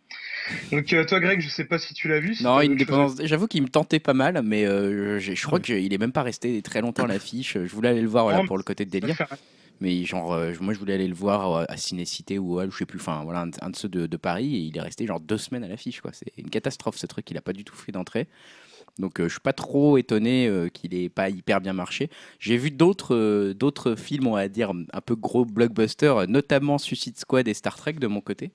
Donc, euh, toi, Greg, je sais pas si tu l'as vu. non, Indépendance. J'avoue qu'il me tentait pas mal, mais euh, je crois qu'il est même pas resté très longtemps à l'affiche. Je voulais aller le voir voilà, pour le côté de délire. Mais genre, euh, moi, je voulais aller le voir à Cinécité ou à, je sais plus, enfin, voilà, un, de ceux de, de, Paris, et il est resté genre deux semaines à l'affiche, quoi. C'est une catastrophe, ce truc. Il a pas du tout fait d'entrée. Donc euh, je suis pas trop étonné euh, qu'il ait pas hyper bien marché. J'ai vu d'autres euh, d'autres films, on va dire un peu gros blockbusters, notamment Suicide Squad et Star Trek de mon côté.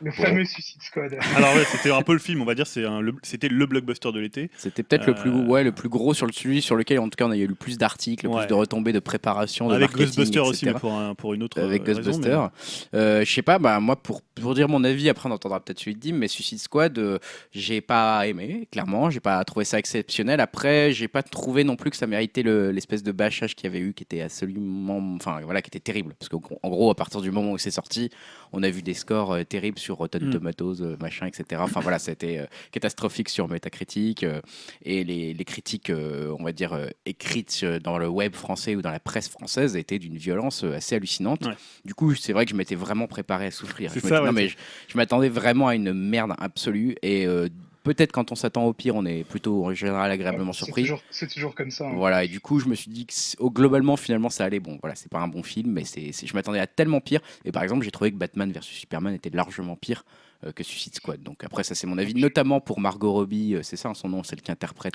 Le fameux Suicide Squad. Alors ouais, c'était un peu le film, on va dire, c'était le blockbuster de l'été. C'était peut-être le plus, ouais, le plus gros sur le celui sur lequel en tout cas on a eu le plus d'articles, le plus de retombées, de préparation, de avec Ghostbuster aussi, mais pour, pour une autre. Avec Ghostbuster, je sais pas, bah moi pour pour dire mon avis, après on entendra peut-être celui de Dim, mais Suicide Squad, j'ai pas aimé, clairement, j'ai pas trouvé ça exceptionnel. Après, j'ai pas trouvé non plus que ça méritait l'espèce de bâchage qu'il y avait eu, qui était absolument, enfin voilà, qui était terrible, parce qu'en gros à partir du moment où c'est sorti, on a vu des scores terribles sur Rotten mm. Tomatoes, euh, machin, etc. Enfin voilà, c'était euh, catastrophique sur Metacritic euh, et les, les critiques, on va dire, écrites dans le web français ou dans la presse française étaient d'une violence assez hallucinante. Du coup, c'est vrai que je m'étais vraiment préparé à souffrir. Je, non, mais je, je m'attendais vraiment à une merde absolue et peut-être quand on s'attend au pire, on est plutôt en général agréablement surpris. C'est toujours, comme ça. Hein. Voilà, et du coup, je me suis dit que oh, globalement, finalement, ça allait. Bon, voilà, c'est pas un bon film, mais c'est, je m'attendais à tellement pire. Et par exemple, j'ai trouvé que Batman vs Superman était largement pire. Euh, que Suicide Squad. Donc après, ça c'est mon avis, notamment pour Margot Robbie, euh, c'est ça son nom, celle qui interprète.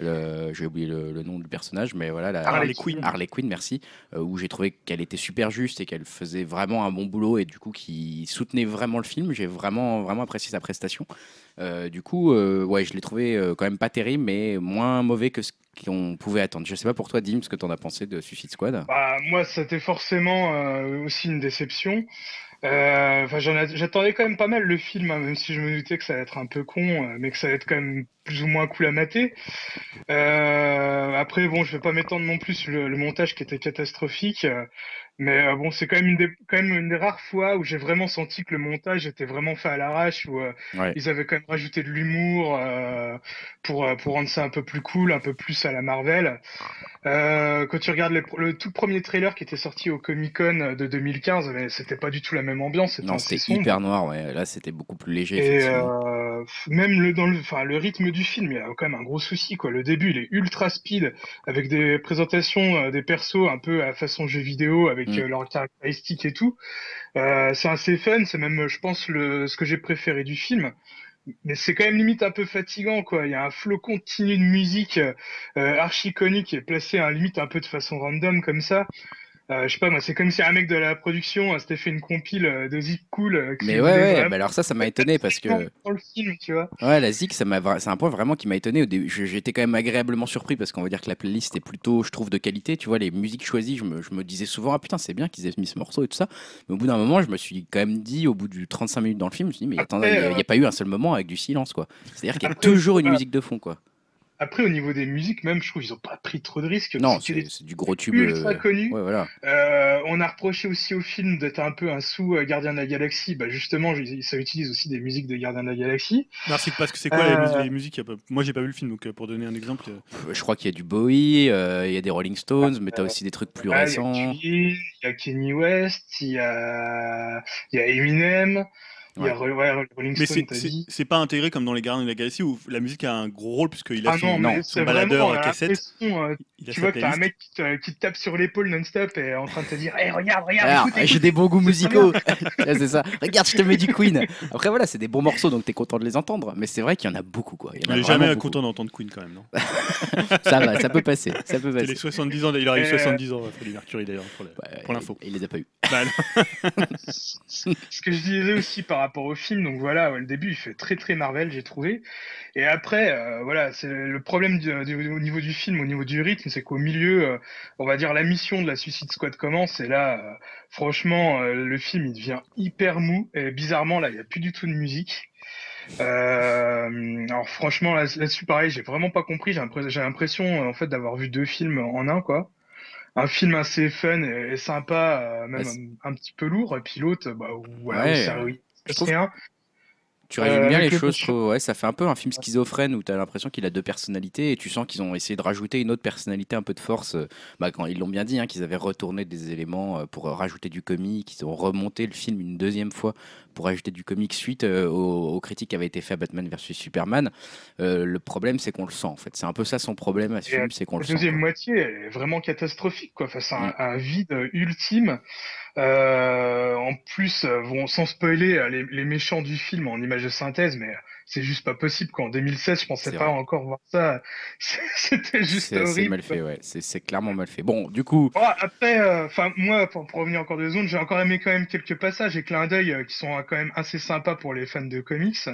Euh, j'ai oublié le, nom du personnage, mais voilà, la, Harley Quinn. Harley Quinn, merci. où j'ai trouvé qu'elle était super juste et qu'elle faisait vraiment un bon boulot et du coup qui soutenait vraiment le film. J'ai vraiment vraiment apprécié sa prestation. du coup, ouais, je l'ai trouvé quand même pas terrible, mais moins mauvais que ce qu'on pouvait attendre. Je sais pas pour toi, Dim, ce que tu en as pensé de Suicide Squad? Bah, moi, c'était forcément aussi une déception. Euh, j'attendais quand même pas mal le film, hein, même si je me doutais que ça allait être un peu con, euh, mais que ça allait être quand même plus ou moins cool à mater. Euh, après, bon, je vais pas m'étendre non plus sur le, montage qui était catastrophique. Mais euh, bon, c'est quand même une des quand même une des rares fois où j'ai vraiment senti que le montage était vraiment fait à l'arrache, où euh, ils avaient quand même rajouté de l'humour euh, pour pour rendre ça un peu plus cool, un peu plus à la Marvel. quand tu regardes le tout premier trailer qui était sorti au Comic Con de 2015, mais c'était pas du tout la même ambiance. Non, c'était hyper noir. Ouais. Là, c'était beaucoup plus léger. Et même le dans le enfin le rythme du film, il y a quand même un gros souci quoi. Le début, il est ultra speed avec des présentations des persos un peu à façon jeu vidéo avec avec mm. euh, leurs caractéristiques et tout. Euh, c'est assez fun, c'est même, je pense, le, ce que j'ai préféré du film. Mais c'est quand même limite un peu fatigant, quoi. Il y a un flot continu de musique euh, archi conique qui est placé à limite un peu de façon random comme ça. Euh, je sais pas, moi, c'est comme si un mec de la production euh, s'était fait une compile euh, de Zik Cool. Mais ouais, ouais, bah alors ça, ça m'a étonné parce que. dans le film, tu vois. Ouais, la Zik, ça m'a c'est un point vraiment qui m'a étonné. J'étais quand même agréablement surpris parce qu'on va dire que la playlist est plutôt, je trouve, de qualité. Tu vois, les musiques choisies, je me, je me disais souvent, ah putain, c'est bien qu'ils aient mis ce morceau et tout ça. Mais au bout d'un moment, je me suis quand même dit, au bout du 35 minutes dans le film, je me suis dit, mais attends, il n'y a, a pas eu un seul moment avec du silence, quoi. C'est-à-dire qu'il y a toujours une musique de fond, quoi. Après, au niveau des musiques, même, je trouve qu'ils ont pas pris trop de risques. Non, C'est c'est des c'est du gros tube. ultra euh. Ouais, voilà. Euh, on a reproché aussi au film d'être un peu un sous euh, Gardien de la Galaxie. Bah justement, ça utilise aussi des musiques de Gardien de la Galaxie. Merci parce que c'est quoi les, Euh, les musiques Moi j'ai pas vu le film donc pour donner un exemple. Je crois qu'il y a du Bowie, euh, il y a des Rolling Stones, mais t'as aussi des trucs plus Ah, récents. Queen, il y a Kanye West, il y a, il y a Eminem, il y a Ouais. Ro- ouais, Rolling Mais Stone, c'est- pas intégré comme dans les Gardiens de la Galaxie où la musique a un gros rôle puisqu'il a Ah son, non, son c'est baladeur vraiment à cassette. euh, Il a tu vois que t'as un mec qui te, qui te tape sur l'épaule non-stop et est en train de te dire hey, regarde, regarde, Alors, écoute, j'ai des bons goûts musicaux. C'est ça. Regarde, je te mets du Queen. Après, voilà, c'est des bons morceaux, donc t'es content de les entendre. Mais c'est vrai qu'il y en a beaucoup, quoi. Il y en On a est vraiment jamais beaucoup. content d'entendre Queen quand même, non Ça va, ça peut passer. Ça peut les passer. 70 ans, il aurait eu Euh, 70 ans, Freddie Mercury d'ailleurs, pour, l'info. Il, il les a pas eu. Bah, ce que je disais aussi par rapport au film, donc voilà, ouais, le début il fait très très Marvel, j'ai trouvé. Et après, euh, voilà, c'est le problème du, du- au niveau du film, au niveau du rythme, c'est qu'au milieu, euh, on va dire la mission de la Suicide Squad commence, et là, euh, franchement, le film il devient hyper mou, et bizarrement là, il y a plus du tout de musique. Euh, alors franchement là- là-dessus pareil, j'ai vraiment pas compris. J'ai l'impression, en fait d'avoir vu deux films en un quoi. Un film assez fun et, sympa, même Ouais, c'est- un, un petit peu lourd, et puis l'autre, bah voilà, Ouais, euh, je trouve-. Tu résumes Euh, bien avec les le choses, je coach- trouve. Ouais, ça fait un peu un film schizophrène où tu as l'impression qu'il a deux personnalités et tu sens qu'ils ont essayé de rajouter une autre personnalité un peu de force. euh, Bah, quand ils l'ont bien dit, hein, qu'ils avaient retourné des éléments euh, pour euh, rajouter du comique, qu'ils ont remonté le film une deuxième fois pour rajouter du comique suite euh, aux, aux critiques qui avaient été faites à Batman versus Superman. Euh, le problème, c'est qu'on le sent en fait. C'est un peu ça son problème à ce film, c'est qu'on le La deuxième moitié elle est vraiment catastrophique, quoi, face à un, Mm. un vide ultime. Euh, en plus, bon, sans spoiler, les, les méchants du film en image de synthèse, mais c'est juste pas possible. Qu'en 2016, je pensais pas vrai. encore voir ça. C'était juste C'est c'est horrible. mal fait, ouais. C'est clairement mal fait. Bon, du coup, Bon, après, euh, enfin moi, pour, pour revenir encore deux secondes, j'ai encore aimé quand même quelques passages et clins d'œil euh, qui sont euh, quand même assez sympas pour les fans de comics.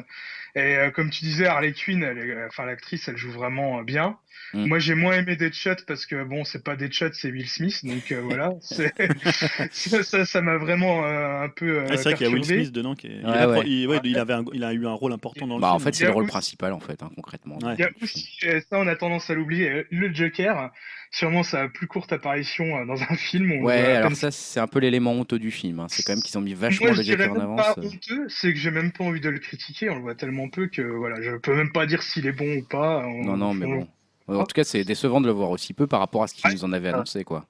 Et euh, comme tu disais, Harley Quinn, elle est- enfin l'actrice, elle joue vraiment euh, bien. Mm. Moi, j'ai moins aimé Deadshot parce que bon, c'est pas Deadshot, c'est Will Smith, donc euh, voilà. ça, ça, ça m'a vraiment euh, un peu euh, Ah, c'est vrai qu'il y a Will. Smith dedans. Qui est- il, Ouais, a, ouais. il- ouais, il avait un- il a eu un rôle important dans le bah, en film. fait, c'est le rôle aussi- principal, en fait, hein, concrètement. Ouais. Il y a aussi, ça on a tendance à l'oublier, le Joker, sûrement sa plus courte apparition euh, dans un film. on Ouais, alors peine ça, c'est un peu l'élément honteux du film. hein. C'est quand même qu'ils ont mis vachement Moi, le Joker en même pas avance. honteux, c'est que j'ai même pas envie de le critiquer. On le voit tellement peu que voilà, je peux même pas dire s'il est bon ou pas. On- Non, non, mais on- bon. En tout cas, c'est décevant de le voir aussi peu par rapport à ce qu'ils nous en avaient annoncé, quoi.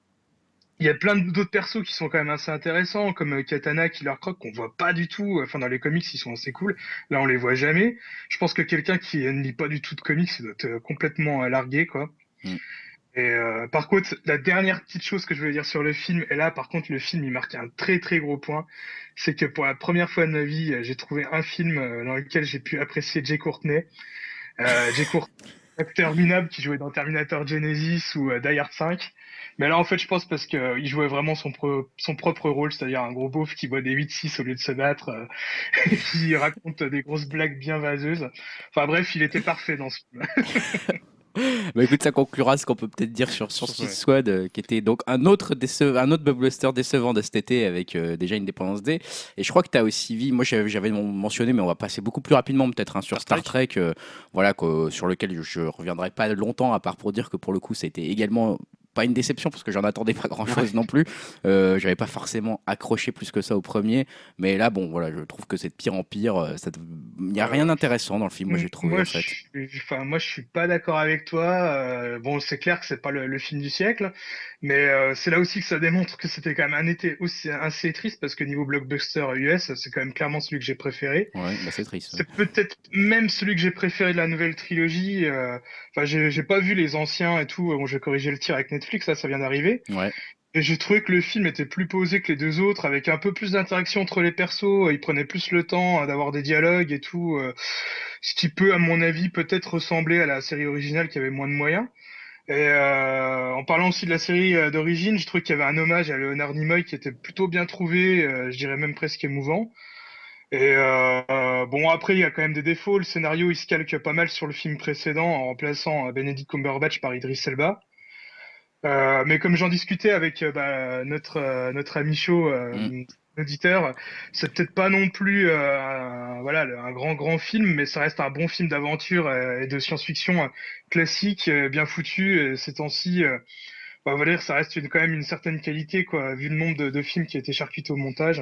Il y a plein d'autres persos qui sont quand même assez intéressants, comme euh, Katana, Killer Croc, qu'on voit pas du tout. Enfin, dans les comics, ils sont assez cool. Là, on les voit jamais. Je pense que quelqu'un qui ne lit pas du tout de comics, doit être euh, complètement euh, largué, quoi. Mm. Et euh, par contre, la dernière petite chose que je voulais dire sur le film, et là, par contre, le film, il marque un très très gros point, c'est que pour la première fois de ma vie, euh, j'ai trouvé un film euh, dans lequel j'ai pu apprécier Jay Courtney. Euh, Jay Courtney, acteur minable qui jouait dans Terminator Genesis ou euh, Die Hard 5. Mais là, en fait, je pense parce que euh, il jouait vraiment son, pro- son propre rôle, c'est-à-dire un gros beauf qui boit des 8-6 au lieu de se battre, euh, et qui raconte des grosses blagues bien vaseuses. Enfin bref, il était parfait dans ce film. Bah écoute, ça conclura ce qu'on peut peut-être dire sur, sur. Suicide Squad, euh, qui était donc un autre, déce- un autre blockbuster décevant de cet été avec euh, déjà Independence Day. Et je crois que tu as aussi vu, moi j'avais mentionné, mais on va passer beaucoup plus rapidement peut-être hein, sur Star Star Trek, euh, voilà, sur lequel je, je reviendrai pas longtemps, à part pour dire que pour le coup, ça a été également pas une déception parce que j'en attendais pas grand chose non plus. Euh, J'avais pas forcément accroché plus que ça au premier, mais là, bon, voilà, je trouve que c'est de pire en pire. euh, Il n'y a rien d'intéressant dans le film, moi j'ai trouvé moi, en fait. je, suis- enfin, moi, je suis pas d'accord avec toi. Euh, bon, c'est clair que c'est pas le, le film du siècle, mais euh, c'est là aussi que ça démontre que c'était quand même un été aussi assez triste parce que niveau blockbuster US, c'est quand même clairement celui que j'ai préféré. Ouais, bah c'est triste. ouais. C'est peut-être même celui que j'ai préféré de la nouvelle trilogie. euh, Enfin, j'ai j'ai pas vu les anciens et tout. Bon, j'ai corrigé le tir avec Netflix, là, ça vient d'arriver. Ouais. Et j'ai trouvé que le film était plus posé que les deux autres, avec un peu plus d'interaction entre les persos. Il prenait plus le temps euh, d'avoir des dialogues et tout. euh, Ce qui peut, à mon avis, peut-être ressembler à la série originale qui avait moins de moyens. Et euh, en parlant aussi de la série euh, d'origine, je trouve qu'il y avait un hommage à Leonard Nimoy qui était plutôt bien trouvé, euh, je dirais même presque émouvant. Et euh, bon, après, il y a quand même des défauts. Le scénario, il se calque pas mal sur le film précédent en remplaçant Benedict Cumberbatch par Idris Elba. Mais comme j'en discutais avec bah, notre, notre ami euh, Mm. Auditeur, c'est peut-être pas non plus euh, voilà, un grand, grand film, mais ça reste un bon film d'aventure euh, et de science-fiction euh, classique, bien foutu. Ces temps-ci, bah, va dire, ça reste quand même une certaine qualité, quoi, vu le nombre de, films qui étaient charcutés au montage.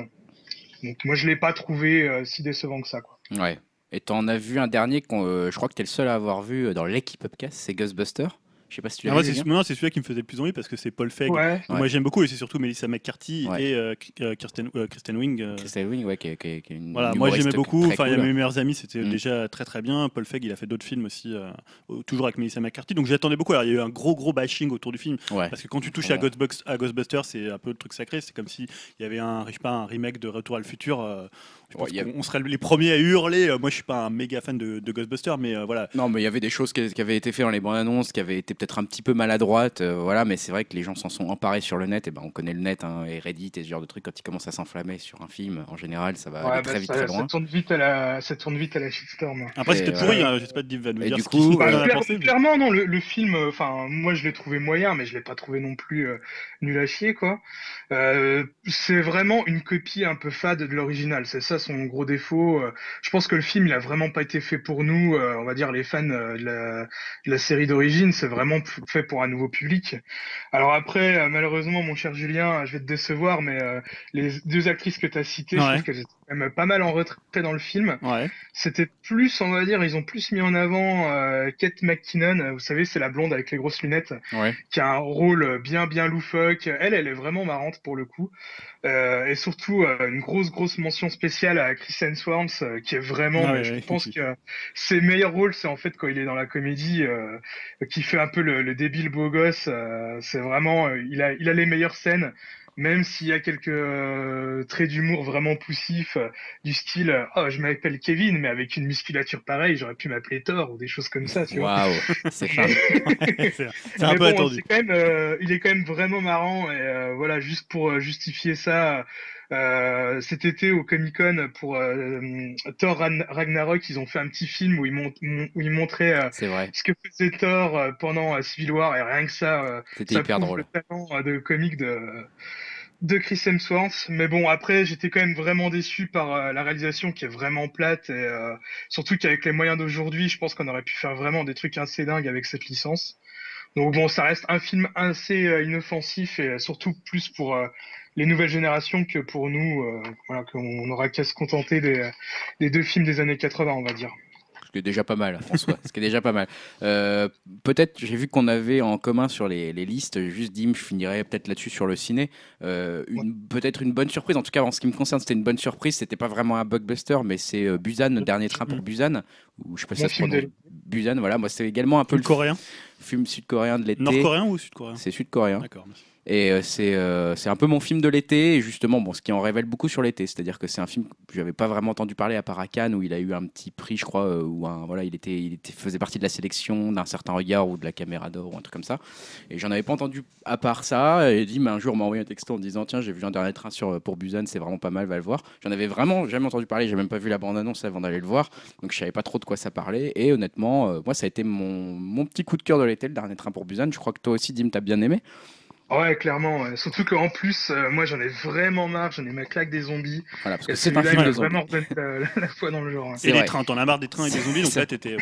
Donc moi, je l'ai pas trouvé si décevant que ça, quoi. Ouais. Et t'en as vu un dernier, qu'on, je crois que t'es le seul à avoir vu dans l'équipe Upcast, c'est Ghostbuster. Je sais pas si tu l'as Ah, moi, vu. c'est Julien non, c'est celui-là qui me faisait le plus envie parce que c'est Paul Feig. Ouais. Moi, j'aime beaucoup et c'est surtout Melissa McCarthy Ouais. et euh, K- euh, Kirsten, euh, Kristen Wiig. euh, Kristen Wiig, ouais, qui est, qui est- une Voilà, moi j'aimais beaucoup. Enfin, cool. mes meilleurs amis, c'était Mm. déjà très très bien. Paul Feig, il a fait d'autres films aussi, euh, toujours avec Melissa McCarthy. Donc j'attendais beaucoup. Alors il y a eu un gros gros bashing autour du film Ouais. parce que quand tu touches à, Vraiment. Ghostbusters, à Ghostbusters, c'est un peu le truc sacré. C'est comme si il y avait un, je sais pas, un remake de Retour à le futur. Ouais, on serait les premiers à hurler. Euh, Moi, je suis pas un méga fan de, de Ghostbusters, mais euh, voilà. Non, mais il y avait des choses qui, qui avaient été faites dans les bandes annonces, qui avaient été peut-être un petit peu maladroites, euh, voilà. Mais c'est vrai que les gens s'en sont emparés sur le net. Et ben, on connaît le net hein, et Reddit et ce genre de trucs. Quand ils commencent à s'enflammer sur un film, en général, ça va Ouais, aller bah, très vite, ça, très ça loin. tourne vite à la, ça tourne vite à la shitstorm. Après, c'était euh, pourri. hein, je sais pas, Div va nous et dire du coup, Bah, en a clair- pensé, mais- clairement, non, le, le film, enfin, moi je l'ai trouvé moyen, mais je l'ai pas trouvé non plus euh, nul à chier, quoi. Euh, c'est vraiment une copie un peu fade de l'original, c'est ça son gros défaut. Euh, je pense que le film, il a vraiment pas été fait pour nous, euh, on va dire les fans euh, de, la, de la série d'origine, c'est vraiment fait pour un nouveau public. Alors après, malheureusement, mon cher Julien, je vais te décevoir, mais les deux actrices que tu as citées, je Ouais. trouve qu'elles étaient quand même pas mal en retrait dans le film. Ouais. C'était plus, on va dire, ils ont plus mis en avant euh, Kate McKinnon, vous savez, c'est la blonde avec les grosses lunettes, Ouais. qui a un rôle bien, bien loufoque. Elle, elle est vraiment marrante pour le coup. Euh, et surtout, euh, une grosse, grosse mention spéciale à Chris Hemsworth, euh, qui est vraiment, mais je pense que ses meilleurs rôles, c'est en fait quand il est dans la comédie, euh, qui fait un peu le, le débile beau gosse. euh, c'est vraiment, il a, il a les meilleures scènes. Même s'il y a quelques euh, traits d'humour vraiment poussifs, euh, du style euh, Oh, je m'appelle Kevin, mais avec une musculature pareille, j'aurais pu m'appeler Thor ou des choses comme ça, tu vois. Waouh, c'est c'est un Mais peu bon, attendu. c'est quand même, euh, il est quand même vraiment marrant et euh, voilà, juste pour euh, justifier ça, euh, cet été au Comic Con pour euh, Thor Ragnarok, ils ont fait un petit film où ils, mont- où ils montraient euh, ce que faisait Thor euh, pendant euh, Civil War et rien que ça, euh, C'était ça hyper prouve drôle. le talent euh, de comique de de Chris Hemsworth. Mais bon, après, j'étais quand même vraiment déçu par euh, la réalisation qui est vraiment plate et euh, surtout qu'avec les moyens d'aujourd'hui, je pense qu'on aurait pu faire vraiment des trucs assez dingues avec cette licence. Donc bon, ça reste un film assez euh, inoffensif et surtout plus pour euh, les nouvelles générations que pour nous. voilà, qu'on n'aura qu'à se contenter des, des deux films des années 80, on va dire. Ce qui est déjà pas mal, François. ce qui est déjà pas mal. Euh, peut-être, j'ai vu qu'on avait en commun sur les, les listes, juste Dim, je finirais peut-être là-dessus sur le ciné. Euh, une- Peut-être une bonne surprise, en tout cas en ce qui me concerne, c'était une bonne surprise. C'était pas vraiment un blockbuster, mais c'est euh, Busan, le dernier train pour Busan. Ou je sais pas si ça se prononce. Busan, voilà, moi c'est également un peu Le le coréen film sud-coréen de l'été. Nord-coréen ou sud-coréen? C'est sud-coréen. D'accord. merci. Et euh, c'est euh, c'est un peu mon film de l'été, et justement, bon, ce qui en révèle beaucoup sur l'été. C'est-à-dire que c'est un film que j'avais pas vraiment entendu parler à part à Cannes, où il a eu un petit prix, je crois, euh, où un, voilà, il, était, il était, faisait partie de la sélection d'un certain regard ou de la caméra d'or ou un truc comme ça. Et j'en avais pas entendu à part ça. Et dit, mais un jour, m'a envoyé un texto en disant Tiens, j'ai vu un dernier train sur, pour Busan, c'est vraiment pas mal, va le voir. J'en avais vraiment jamais entendu parler, j'ai même pas vu la bande-annonce avant d'aller le voir. Donc je savais pas trop de quoi ça parlait. Et honnêtement, moi, ça a été mon, mon petit coup de cœur de l'été, le dernier train pour Busan. Je crois que toi aussi, Dim, t'as bien aimé. Ouais, clairement. ouais. Surtout qu'en plus, euh, moi, j'en ai vraiment marre. J'en ai ma claque des zombies. Voilà, parce que c'est un film il de zombies. vraiment redonné la, la foi dans le genre. hein. Et les trains, t'en as marre des trains et des zombies, donc C'est- là t'étais.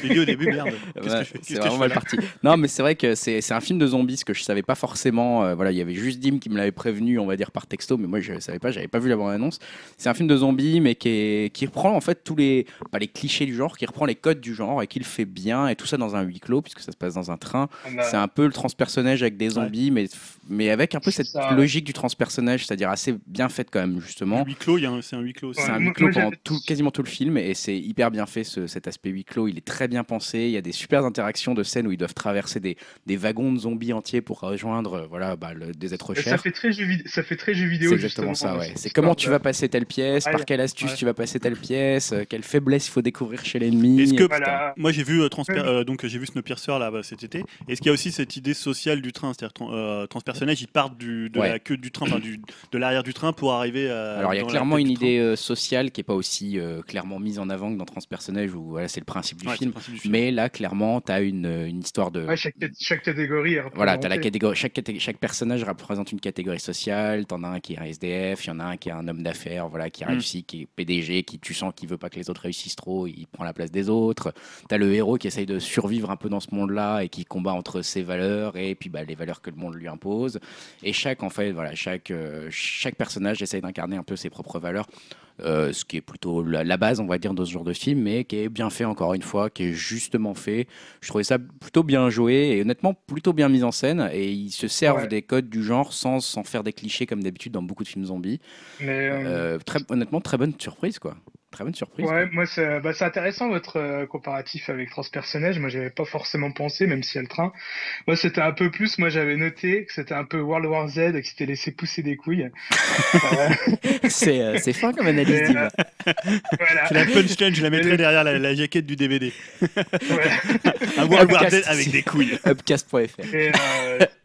T'es dit au début, merde. Qu'est-ce Ouais, que je fais? c'est Qu'est-ce que vraiment mal parti. Non, mais c'est vrai que c'est c'est un film de zombies, ce que je savais pas forcément. euh, voilà, il y avait juste Dim qui me l'avait prévenu, on va dire par texto, mais moi je savais pas, j'avais pas vu la bande-annonce. C'est un film de zombies, mais qui, est- qui reprend en fait tous les, pas les clichés du genre, qui reprend les codes du genre et qui le fait bien, et tout ça dans un huis clos, puisque ça se passe dans un train. On a- C'est un peu le transpersonnage avec des zombies, mais mais avec un peu cette Ça- logique du transpersonnage, c'est-à-dire assez bien faite quand même justement. Un huis clos, il y a un- c'est un huis clos. C'est Ouais, un huis clos pendant tout, quasiment tout le film et c'est hyper bien fait ce- cet aspect huis clos. Il est très bien pensé. Il y a des super interactions de scènes où ils doivent traverser des, des wagons de zombies entiers pour rejoindre euh, voilà, bah, le- des êtres Ça chers. fait très jeu, vid- ça fait très jeu vidéo. C'est exactement justement, ça, euh, ouais. C'est comment tu vas passer telle pièce, Ouais, par quelle astuce ouais. tu vas passer telle pièce, euh, quelle faiblesse il faut découvrir chez l'ennemi. Est-ce que- etc. Voilà. Moi j'ai vu euh, euh, donc j'ai vu Snowpiercer là bah, cet été. Est-ce qu'il y a aussi cette idée sociale du train, c'est-à-dire tran- euh, transpersonnage, ils partent du, de Ouais. la queue du train, enfin du, de l'arrière du train pour arriver à. Alors il y a clairement une idée euh, sociale qui est pas aussi euh, clairement mise en avant que dans Transpersonnage où voilà, c'est le principe du Ouais, film. le principe du film. Mais là, clairement, tu as une, une histoire de. Ouais, chaque, chaque catégorie est Voilà, t'as la catégorie, chaque, personnage représente une catégorie sociale. T'en as un qui est un SDF, il y en a un qui est un homme d'affaires, voilà, qui Mm. réussit, qui est PDG, qui tu sens qu'il veut pas que les autres réussissent trop, il prend la place des autres. T'as le héros qui essaye de survivre un peu dans ce monde-là et qui combat entre ses valeurs et puis bah, les valeurs que le monde lui impose. Et chaque en fait, voilà, chaque euh, chaque personnage essaye d'incarner un peu ses propres valeurs. Euh, ce qui est plutôt la, la base, on va dire, de ce genre de film, mais qui est bien fait encore une fois, qui est justement fait. Je trouvais ça plutôt bien joué et honnêtement plutôt bien mis en scène. Et ils se servent Ouais. des codes du genre sans, sans faire des clichés comme d'habitude dans beaucoup de films zombies. Mais, euh, Euh, très, honnêtement, très bonne surprise, quoi. Très bonne surprise. Ouais, moi c'est bah, c'est intéressant votre euh, comparatif avec Transpersonnage. Moi j'avais pas forcément pensé, même s'il y a le train. Moi c'était un peu plus. Moi j'avais noté que c'était un peu World War Z et que c'était laissé pousser des couilles. Euh, c'est euh, fin comme analyse. Voilà. C'est la punchline, je la mettrai Et- derrière la, la jaquette du DVD. Un World War. Z avec des couilles. Upcast.fr.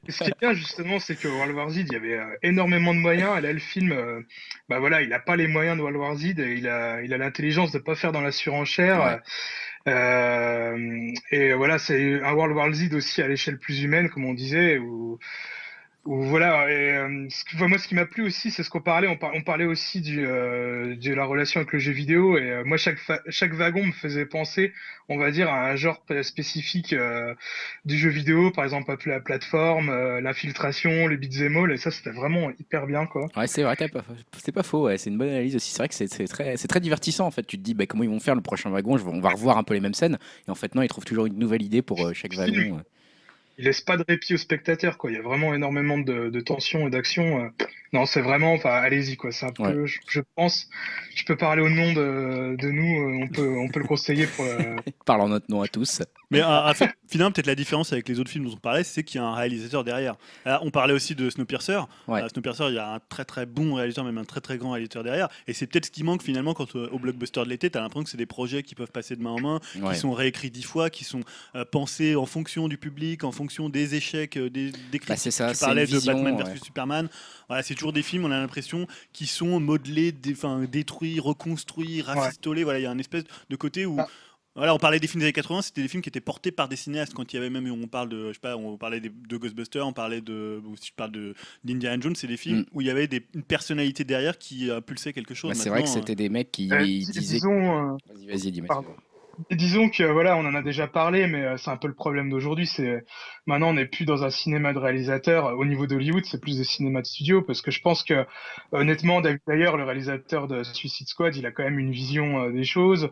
Et ce qui est bien justement, c'est que World War Z, il y avait euh, énormément de moyens. Et là, le film, euh, bah voilà, il a pas les moyens de World War Z. Et il a, il a l'intelligence de pas faire dans la surenchère. Ouais. Euh, et voilà, c'est un World War Z aussi à l'échelle plus humaine, comme on disait, où voilà. Et euh, ce que- moi, ce qui m'a plu aussi, c'est ce qu'on parlait. On, par- on parlait aussi du, euh, de la relation avec le jeu vidéo. Et euh, moi, chaque chaque wagon me faisait penser, on va dire, à un genre spécifique du jeu vidéo, par exemple la plateforme, l'infiltration, les beat'em all. Et ça, c'était vraiment hyper bien, quoi. Ouais, c'est vrai, c'est pas faux, ouais, c'est une bonne analyse aussi. C'est vrai que c'est c'est très, c'est très divertissant en fait. Tu te dis bah, comment ils vont faire le prochain wagon, on va revoir un peu les mêmes scènes. Et en fait, non, ils trouvent toujours une nouvelle idée pour chaque wagon. Il laisse pas de répit au spectateur quoi il y a vraiment énormément de, de tension et d'action euh. Non c'est vraiment enfin allez-y quoi c'est un peu je, je pense je peux parler au nom de, de nous euh, on peut on peut le conseiller pour euh, Parle en notre nom à tous. Mais euh, en fait, finalement, peut-être la différence avec les autres films dont on parlait, c'est qu'il y a un réalisateur derrière. Là, on parlait aussi de Snowpiercer. Ouais. Euh, Snowpiercer, il y a un très très bon réalisateur, même un très très grand réalisateur derrière. Et c'est peut-être ce qui manque finalement quand euh, au blockbuster de l'été, tu as l'impression que c'est des projets qui peuvent passer de main en main, Ouais. qui sont réécrits dix fois, qui sont euh, pensés en fonction du public, en fonction des échecs, des, des critiques. Bah, c'est ça, tu c'est parlais de vision, Batman ouais. versus Superman. Voilà, c'est toujours des films, on a l'impression, qui sont modelés, dé- enfin, détruits, reconstruits, rafistolés. Voilà, il y a un espèce de côté où. Ah. Voilà, on parlait des films des années 80, c'était des films qui étaient portés par des cinéastes. Quand il y avait même, on parle de, je sais pas, on parlait des- de Ghostbusters, on parlait de, ou si je parle de d'Indiana Jones, c'est des films Mm. où il y avait des, une personnalité derrière qui impulsait quelque chose. Bah, c'est vrai que Maintenant, c'était des mecs qui euh, disaient. disons euh, Vas-y, vas-y, dis-moi. Et disons que voilà, on en a déjà parlé, mais euh, c'est un peu le problème d'aujourd'hui. C'est maintenant on n'est plus dans un cinéma de réalisateur. Au niveau d'Hollywood, c'est plus des cinémas de studio parce que je pense que honnêtement, David Ayer, le réalisateur de Suicide Squad, il a quand même une vision euh, des choses.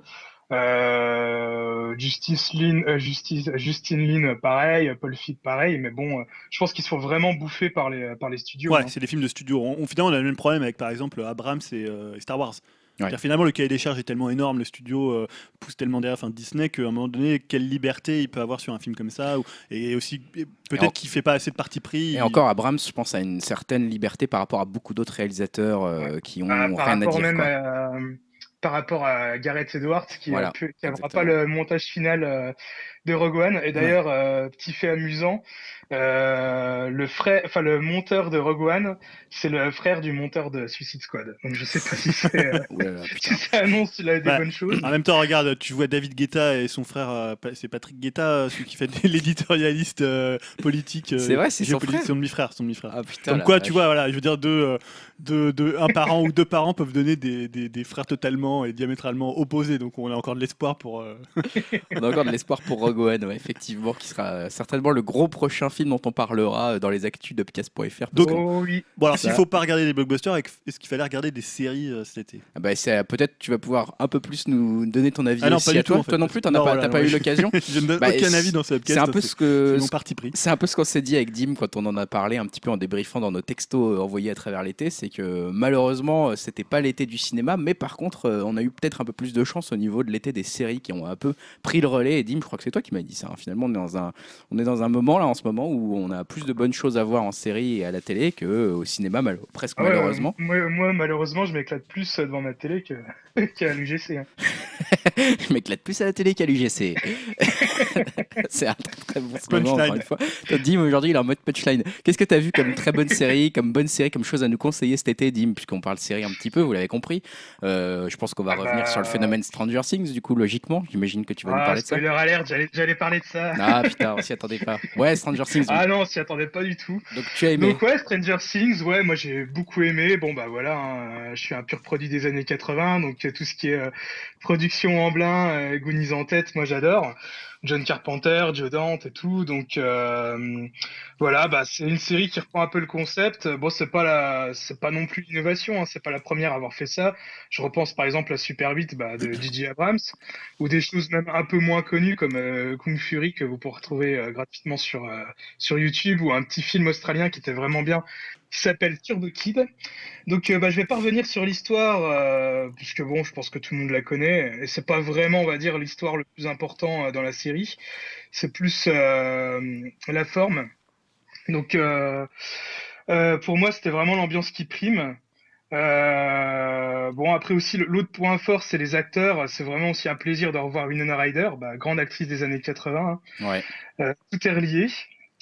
Euh, Justice Lin, euh, Justice, Justine Lin, pareil, Paul Feig, pareil. Mais bon, euh, je pense qu'ils se font vraiment bouffer par les par les studios. Ouais, hein. c'est des films de studio. On, on- finalement, on a le même problème avec, par exemple, Abrams et Star Wars. Ouais. Finalement, le cahier des charges est tellement énorme, le studio euh, pousse tellement derrière, enfin Disney, qu'à un moment donné, quelle liberté il peut avoir sur un film comme ça, ou- et aussi peut-être en- qu'il fait pas assez de parti pris. Et encore, Abrams, je pense, a une certaine liberté par rapport à beaucoup d'autres réalisateurs euh, qui ont par rien à dire. même quoi. à, par rapport à Gareth Edwards qui n'aura pas le montage final euh, de Rogue One et d'ailleurs euh, petit fait amusant euh, le frère enfin le monteur de Rogue One c'est le frère du monteur de Suicide Squad donc je sais pas si c'est euh, là là, si ça annonce a des Bah, bonnes choses En même temps, regarde, tu vois David Guetta et son frère, euh, c'est Patrick Guetta, celui qui fait l'éditorialiste euh, politique. euh, C'est vrai, c'est son frère son demi-frère, son demi-frère. Ah, putain, Comme quoi, tu vois, voilà, je veux dire, deux, euh, deux- deux- un parent ou deux parents peuvent donner des, des- des frères totalement et diamétralement opposés. Donc, on a encore de l'espoir pour. euh, On a encore de l'espoir pour Rogue Rogue One, ouais, effectivement, qui sera certainement le gros prochain film dont on parlera dans les actus d'Upcast.fr. Donc, Oh oui. Bon, alors s'il faut pas regarder des blockbusters, est-ce qu'il fallait regarder des séries euh, cet été? Ah bah, c'est- peut-être tu vas pouvoir un peu plus nous donner ton avis Ah non, aussi pas du à tout, toi. en fait. Toi non plus, t'en as Non, pas, voilà, t'as pas ouais, eu je- l'occasion. Je ne donne Bah, aucun avis dans ce podcast. C'est un peu ce que c'est mon parti pris. C'est un peu ce qu'on s'est dit avec Dim quand on en a parlé un petit peu en débriefant dans nos textos euh, envoyés à travers l'été, c'est que malheureusement euh, c'était pas l'été du cinéma, mais par contre euh, on a eu peut-être un peu plus de chance au niveau de l'été des séries qui ont un peu pris le relais. Et Dim, je crois que c'est toi qui m'as dit ça. hein. Finalement on est dans un on est dans un moment là en ce moment où on a plus de bonnes choses à voir en série et à la télé que euh, au cinéma mal- presque Ah ouais, malheureusement. euh, moi, moi, malheureusement, je m'éclate plus devant ma télé que qu'à l'UGC. hein. Je m'éclate plus à la télé qu'à l'UGC. c'est un très, très bon slogan, encore Punchline. une fois. Dim, aujourd'hui, il est en mode punchline. Qu'est-ce que tu as vu comme très bonne série, comme bonne série, comme chose à nous conseiller cet été, Dim, puisqu'on parle série un petit peu, vous l'avez compris. Euh, je pense qu'on va Ah revenir bah. sur le phénomène Stranger Things, du coup, logiquement. J'imagine que tu vas nous Ah, parler de ça. spoiler alert, j'allais parler de ça. Ah putain, on s'y attendait pas. Ouais, Stranger Things. oui. Ah non, on s'y attendait pas du tout. Donc tu as aimé. Donc ouais, Stranger Things, ouais, moi j'ai beaucoup aimé. Bon bah voilà, hein, je suis un pur produit des années 80, donc euh, tout ce qui est euh, production en blanc, euh, Goonies en tête, moi j'adore. John Carpenter, Joe Dante et tout. Donc euh, voilà, bah c'est une série qui reprend un peu le concept. Bon, c'est pas la, c'est pas non plus l'innovation, hein, c'est pas la première à avoir fait ça. Je repense par exemple à Super 8 bah, de J.J. Abrams, ou des choses même un peu moins connues comme euh, Kung Fury que vous pourrez retrouver euh, gratuitement sur euh, sur YouTube, ou un petit film australien qui était vraiment bien, qui s'appelle Turbo Kid. Donc euh, bah, je vais pas revenir sur l'histoire, euh, puisque bon, je pense que tout le monde la connaît, et c'est pas vraiment, on va dire, l'histoire le plus important euh, dans la série. C'est plus euh, la forme. Donc pour moi, c'était vraiment l'ambiance qui prime. Bon, après aussi, l'autre point fort, c'est les acteurs. C'est vraiment aussi un plaisir de revoir Winona Ryder, bah, grande actrice des années 80. hein. Ouais. Tout est relié.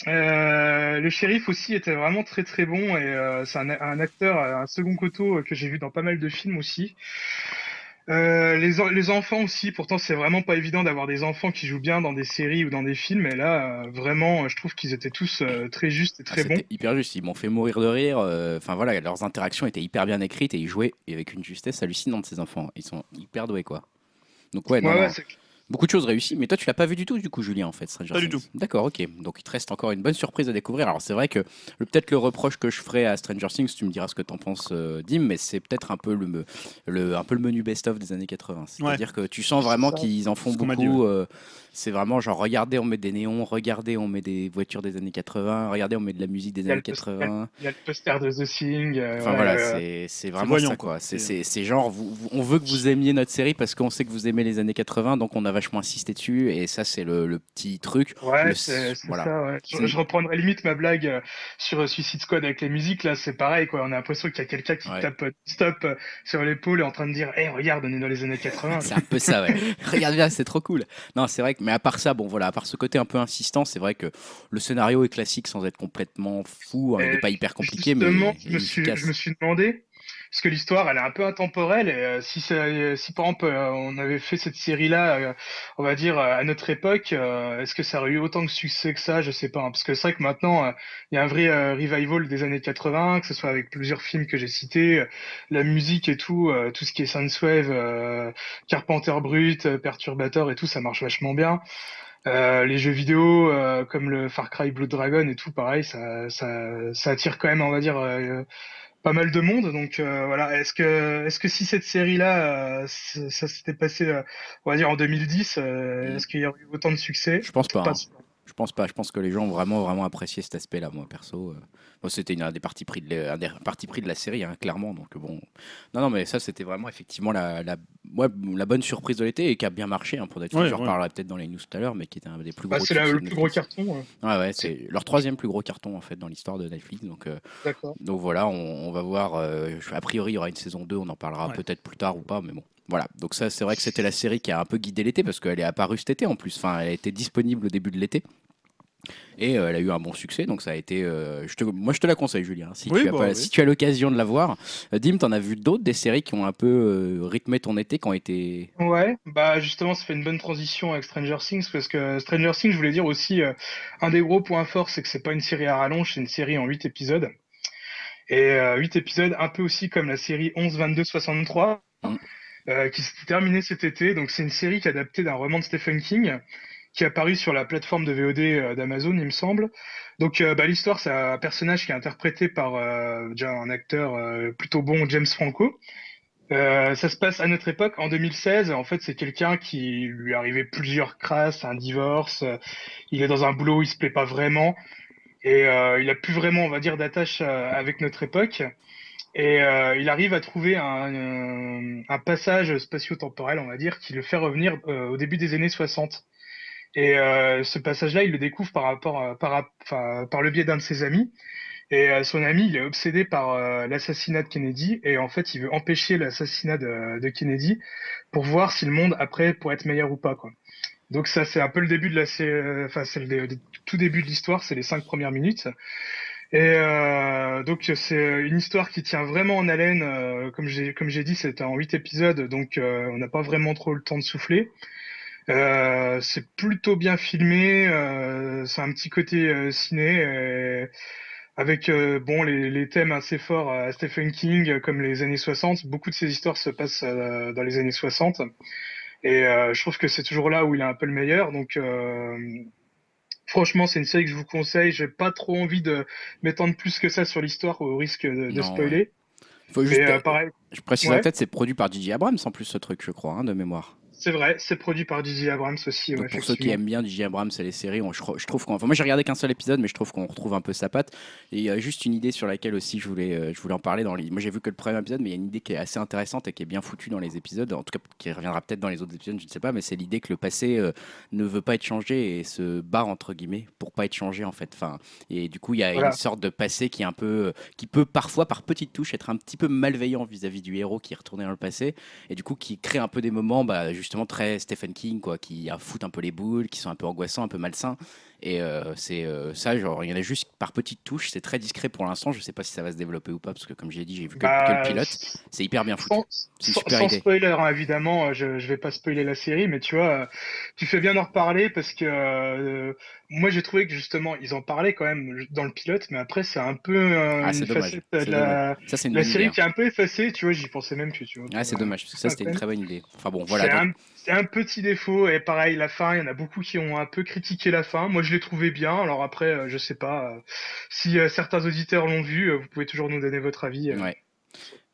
Euh, le shérif aussi était vraiment très très bon et euh, c'est un, un acteur, un second coteau euh, que j'ai vu dans pas mal de films aussi. Euh, les, en- les enfants aussi, pourtant c'est vraiment pas évident d'avoir des enfants qui jouent bien dans des séries ou dans des films, et là vraiment je trouve qu'ils étaient tous très justes et Ah, très bons. C'était hyper juste, ils m'ont fait mourir de rire. Enfin voilà, leurs interactions étaient hyper bien écrites et ils jouaient avec une justesse hallucinante, ces enfants. Ils sont hyper doués, quoi. Donc ouais, non, Ouais, Beaucoup de choses réussies, mais toi tu l'as pas vu du tout du coup Julien en fait Stranger Pas du Things. D'accord, ok. Donc il te reste encore une bonne surprise à découvrir. Alors c'est vrai que peut-être le reproche que je ferai à Stranger Things, tu me diras ce que t'en penses euh, Dim, mais c'est peut-être un peu le, un peu le menu best-of des années 80. C'est-à-dire que tu sens vraiment qu'ils en font ce beaucoup. dit, euh, c'est vraiment genre regardez on met des néons, regardez on met des voitures des années 80, regardez on met de la musique des années le poster. 80. Il y a le poster de The Thing. euh, Enfin ouais, voilà, euh, c'est vraiment voyant, ça quoi. quoi. C'est genre, vous- vous- on veut que vous aimiez notre série parce qu'on sait que vous aimez les années 80, donc on a vachement insisté dessus et ça c'est le, le petit truc. Ouais, Le- c'est voilà. ça. Ouais. Je, reprendrai limite ma blague euh, sur Suicide Squad avec les musiques. Là, c'est pareil. Quoi. On a l'impression qu'il y a quelqu'un qui Ouais. tape euh, stop euh, sur l'épaule et en train de dire Hé, regarde, on est dans les années 80. C'est un peu ça, ouais. Regarde bien, c'est trop cool. Non, c'est vrai que, mais à part ça, bon voilà, à part ce côté un peu insistant, c'est vrai que le scénario est classique sans être complètement fou. hein, il n'est pas hyper compliqué, mais me, suis, je me suis demandé, parce que l'histoire, elle est un peu intemporelle, et euh, si, ça- si par exemple euh, on avait fait cette série-là, euh, on va dire, euh, à notre époque, est-ce que ça aurait eu autant de succès que ça? Je sais pas. hein, parce que c'est vrai que maintenant, il y a un vrai revival des années 80, que ce soit avec plusieurs films que j'ai cités, la musique et tout, tout ce qui est Soundwave, Carpenter Brut, Perturbator et tout, ça marche vachement bien. Euh, les jeux vidéo euh, comme le Far Cry Blood Dragon et tout, pareil, ça, ça, ça attire quand même, on va dire, euh, pas mal de monde. Donc euh, voilà, est-ce que, est-ce que si cette série-là, euh, ça, s'était passé, euh, on va dire en 2010, euh, Mm. est-ce qu'il y aurait eu autant de succès? Je pense pas. Pas hein. Je pense pas. Je pense que les gens ont vraiment, vraiment apprécié cet aspect-là, moi, perso. euh. C'était une- un des parties pris de, la- un des parties pris de la série, hein, clairement. Donc, bon. Non, non, mais ça, c'était vraiment effectivement la, la, ouais, la bonne surprise de l'été et qui a bien marché hein, pour Netflix. Ouais, Je ouais. reparlerai peut-être dans les news tout à l'heure, mais qui était un des plus Bah, gros c'est le plus gros carton. ouais. Ouais, ouais, c'est leur troisième plus gros carton en fait dans l'histoire de Netflix. Donc, euh, D'accord. donc voilà, on, on va voir. euh, a priori, il y aura une saison 2, on en parlera Ouais. peut-être plus tard ou pas, mais bon. Voilà, donc ça c'est vrai que c'était la série qui a un peu guidé l'été parce qu'elle est apparue cet été en plus. Enfin, elle a été disponible au début de l'été. Et euh, elle a eu un bon succès, donc ça a été. euh, je te, moi, je te la conseille, Julien. Si, Oui, tu, as bah pas- oui. si tu as l'occasion de la voir, Euh, Dim, t'en as vu d'autres des séries qui ont un peu euh, rythmé ton été, qui ont été. Ouais, bah justement, ça fait une bonne transition avec Stranger Things parce que Stranger Things, je voulais dire aussi, un des gros points forts, c'est que c'est pas une série à rallonge, c'est une série en 8 épisodes. Et euh, 8 épisodes, un peu aussi comme la série 11, 22, 63, Mm. Euh, qui s'est terminée cet été. Donc c'est une série qui est adaptée d'un roman de Stephen King, qui est apparu sur la plateforme de VOD d'Amazon, il me semble. Donc bah, l'histoire, c'est un personnage qui est interprété par déjà un acteur plutôt bon, James Franco. ça se passe à notre époque, en 2016. En fait, c'est quelqu'un qui lui arrivait plusieurs crasses, un divorce. il est dans un boulot où il se plaît pas vraiment. Et euh, il a plus vraiment, on va dire, d'attache euh, avec notre époque. Et euh, il arrive à trouver un, un passage spatio-temporel, on va dire, qui le fait revenir au début des années 60. Et ce passage-là, il le découvre par rapport, par, par le biais d'un de ses amis. Et son ami, il est obsédé par l'assassinat de Kennedy, et en fait, il veut empêcher l'assassinat de, de, Kennedy pour voir si le monde après pourrait être meilleur ou pas, quoi. Donc ça, c'est un peu le début de la, euh, enfin c'est le, tout début de l'histoire, c'est les cinq premières minutes. Et euh, donc c'est une histoire qui tient vraiment en haleine. Euh, comme j'ai comme j'ai dit, c'est en huit épisodes, donc on n'a pas vraiment trop le temps de souffler. c'est plutôt bien filmé. c'est un petit côté ciné. avec bon les, les, thèmes assez forts à Stephen King comme les années 60 beaucoup de ces histoires se passent dans les années 60 et euh, je trouve que c'est toujours là où il est un peu le meilleur. Donc, euh, franchement, c'est une série que je vous conseille. J'ai pas trop envie de m'étendre plus que ça sur l'histoire au risque de, spoiler. Faut juste, euh, pareil. Je précise peut-être, c'est produit par J.J. Abrams en plus ce truc, je crois, hein, de mémoire. C'est vrai, c'est produit par DJ Abrams aussi. pour ceux qui aiment bien DJ Abrams et les séries, je, trouve qu'on. Enfin, moi, j'ai regardé qu'un seul épisode, mais je trouve qu'on retrouve un peu sa patte. Et il y a juste une idée sur laquelle aussi je voulais, euh, je voulais en parler. Dans les... Moi, j'ai vu que le premier épisode, mais il y a une idée qui est assez intéressante et qui est bien foutue dans les épisodes. En tout cas, qui reviendra peut-être dans les autres épisodes, je ne sais pas. Mais c'est l'idée que le passé euh, ne veut pas être changé et se bat entre guillemets pour pas être changé en fait. Enfin, et du coup, il y a une sorte de passé qui est un peu, euh, qui peut parfois par petites touches être un petit peu malveillant vis-à-vis du héros qui est retourné dans le passé et du coup qui crée un peu des moments, bah, justement très Stephen King, quoi, qui foutent un peu les boules, qui sont un peu angoissants, un peu malsains. Et euh, c'est euh, ça, genre, il y en a juste par petites touches. C'est très discret pour l'instant. Je sais pas si ça va se développer ou pas, parce que comme j'ai dit, j'ai vu que, bah, le pilote. C'est hyper bien foutu. Sans, spoiler, hein, évidemment, euh, je, je vais pas spoiler la série, mais tu vois, tu fais bien d'en reparler parce que moi j'ai trouvé que justement ils en parlaient quand même dans le pilote, mais après c'est un peu ah, une facette de la, la série qui est un peu effacée. Tu vois, j'y pensais même plus. Tu vois, ah, c'est dommage, parce que ça c'était une très bonne idée. Enfin bon, voilà c'est un petit défaut. Et pareil, la fin, il y en a beaucoup qui ont un peu critiqué la fin. Moi, je l'ai trouvé bien. Alors après, euh, je sais pas euh, si euh, certains auditeurs l'ont vu. vous pouvez toujours nous donner votre avis.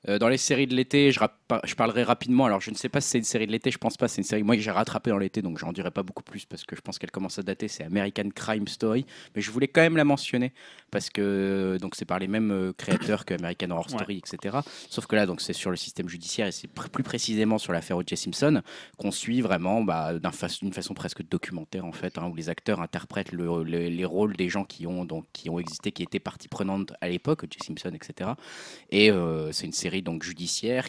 Euh, dans les séries de l'été, je, je, parlerai rapidement. Alors, je ne sais pas si c'est une série de l'été, je pense pas. C'est une série moi que j'ai rattrapée dans l'été, donc j'en dirai pas beaucoup plus parce que je pense qu'elle commence à dater. C'est American Crime Story, mais je voulais quand même la mentionner parce que donc c'est par les mêmes euh, créateurs que American Horror Story, etc. Sauf que là, donc c'est sur le système judiciaire et c'est plus précisément sur l'affaire O.J. Simpson qu'on suit vraiment bah, d'une façon presque documentaire en fait, hein, où les acteurs interprètent les rôles des gens qui ont donc qui ont existé, qui étaient partie prenante à l'époque, O.J. Simpson, etc. Et euh, c'est une série donc judiciaire,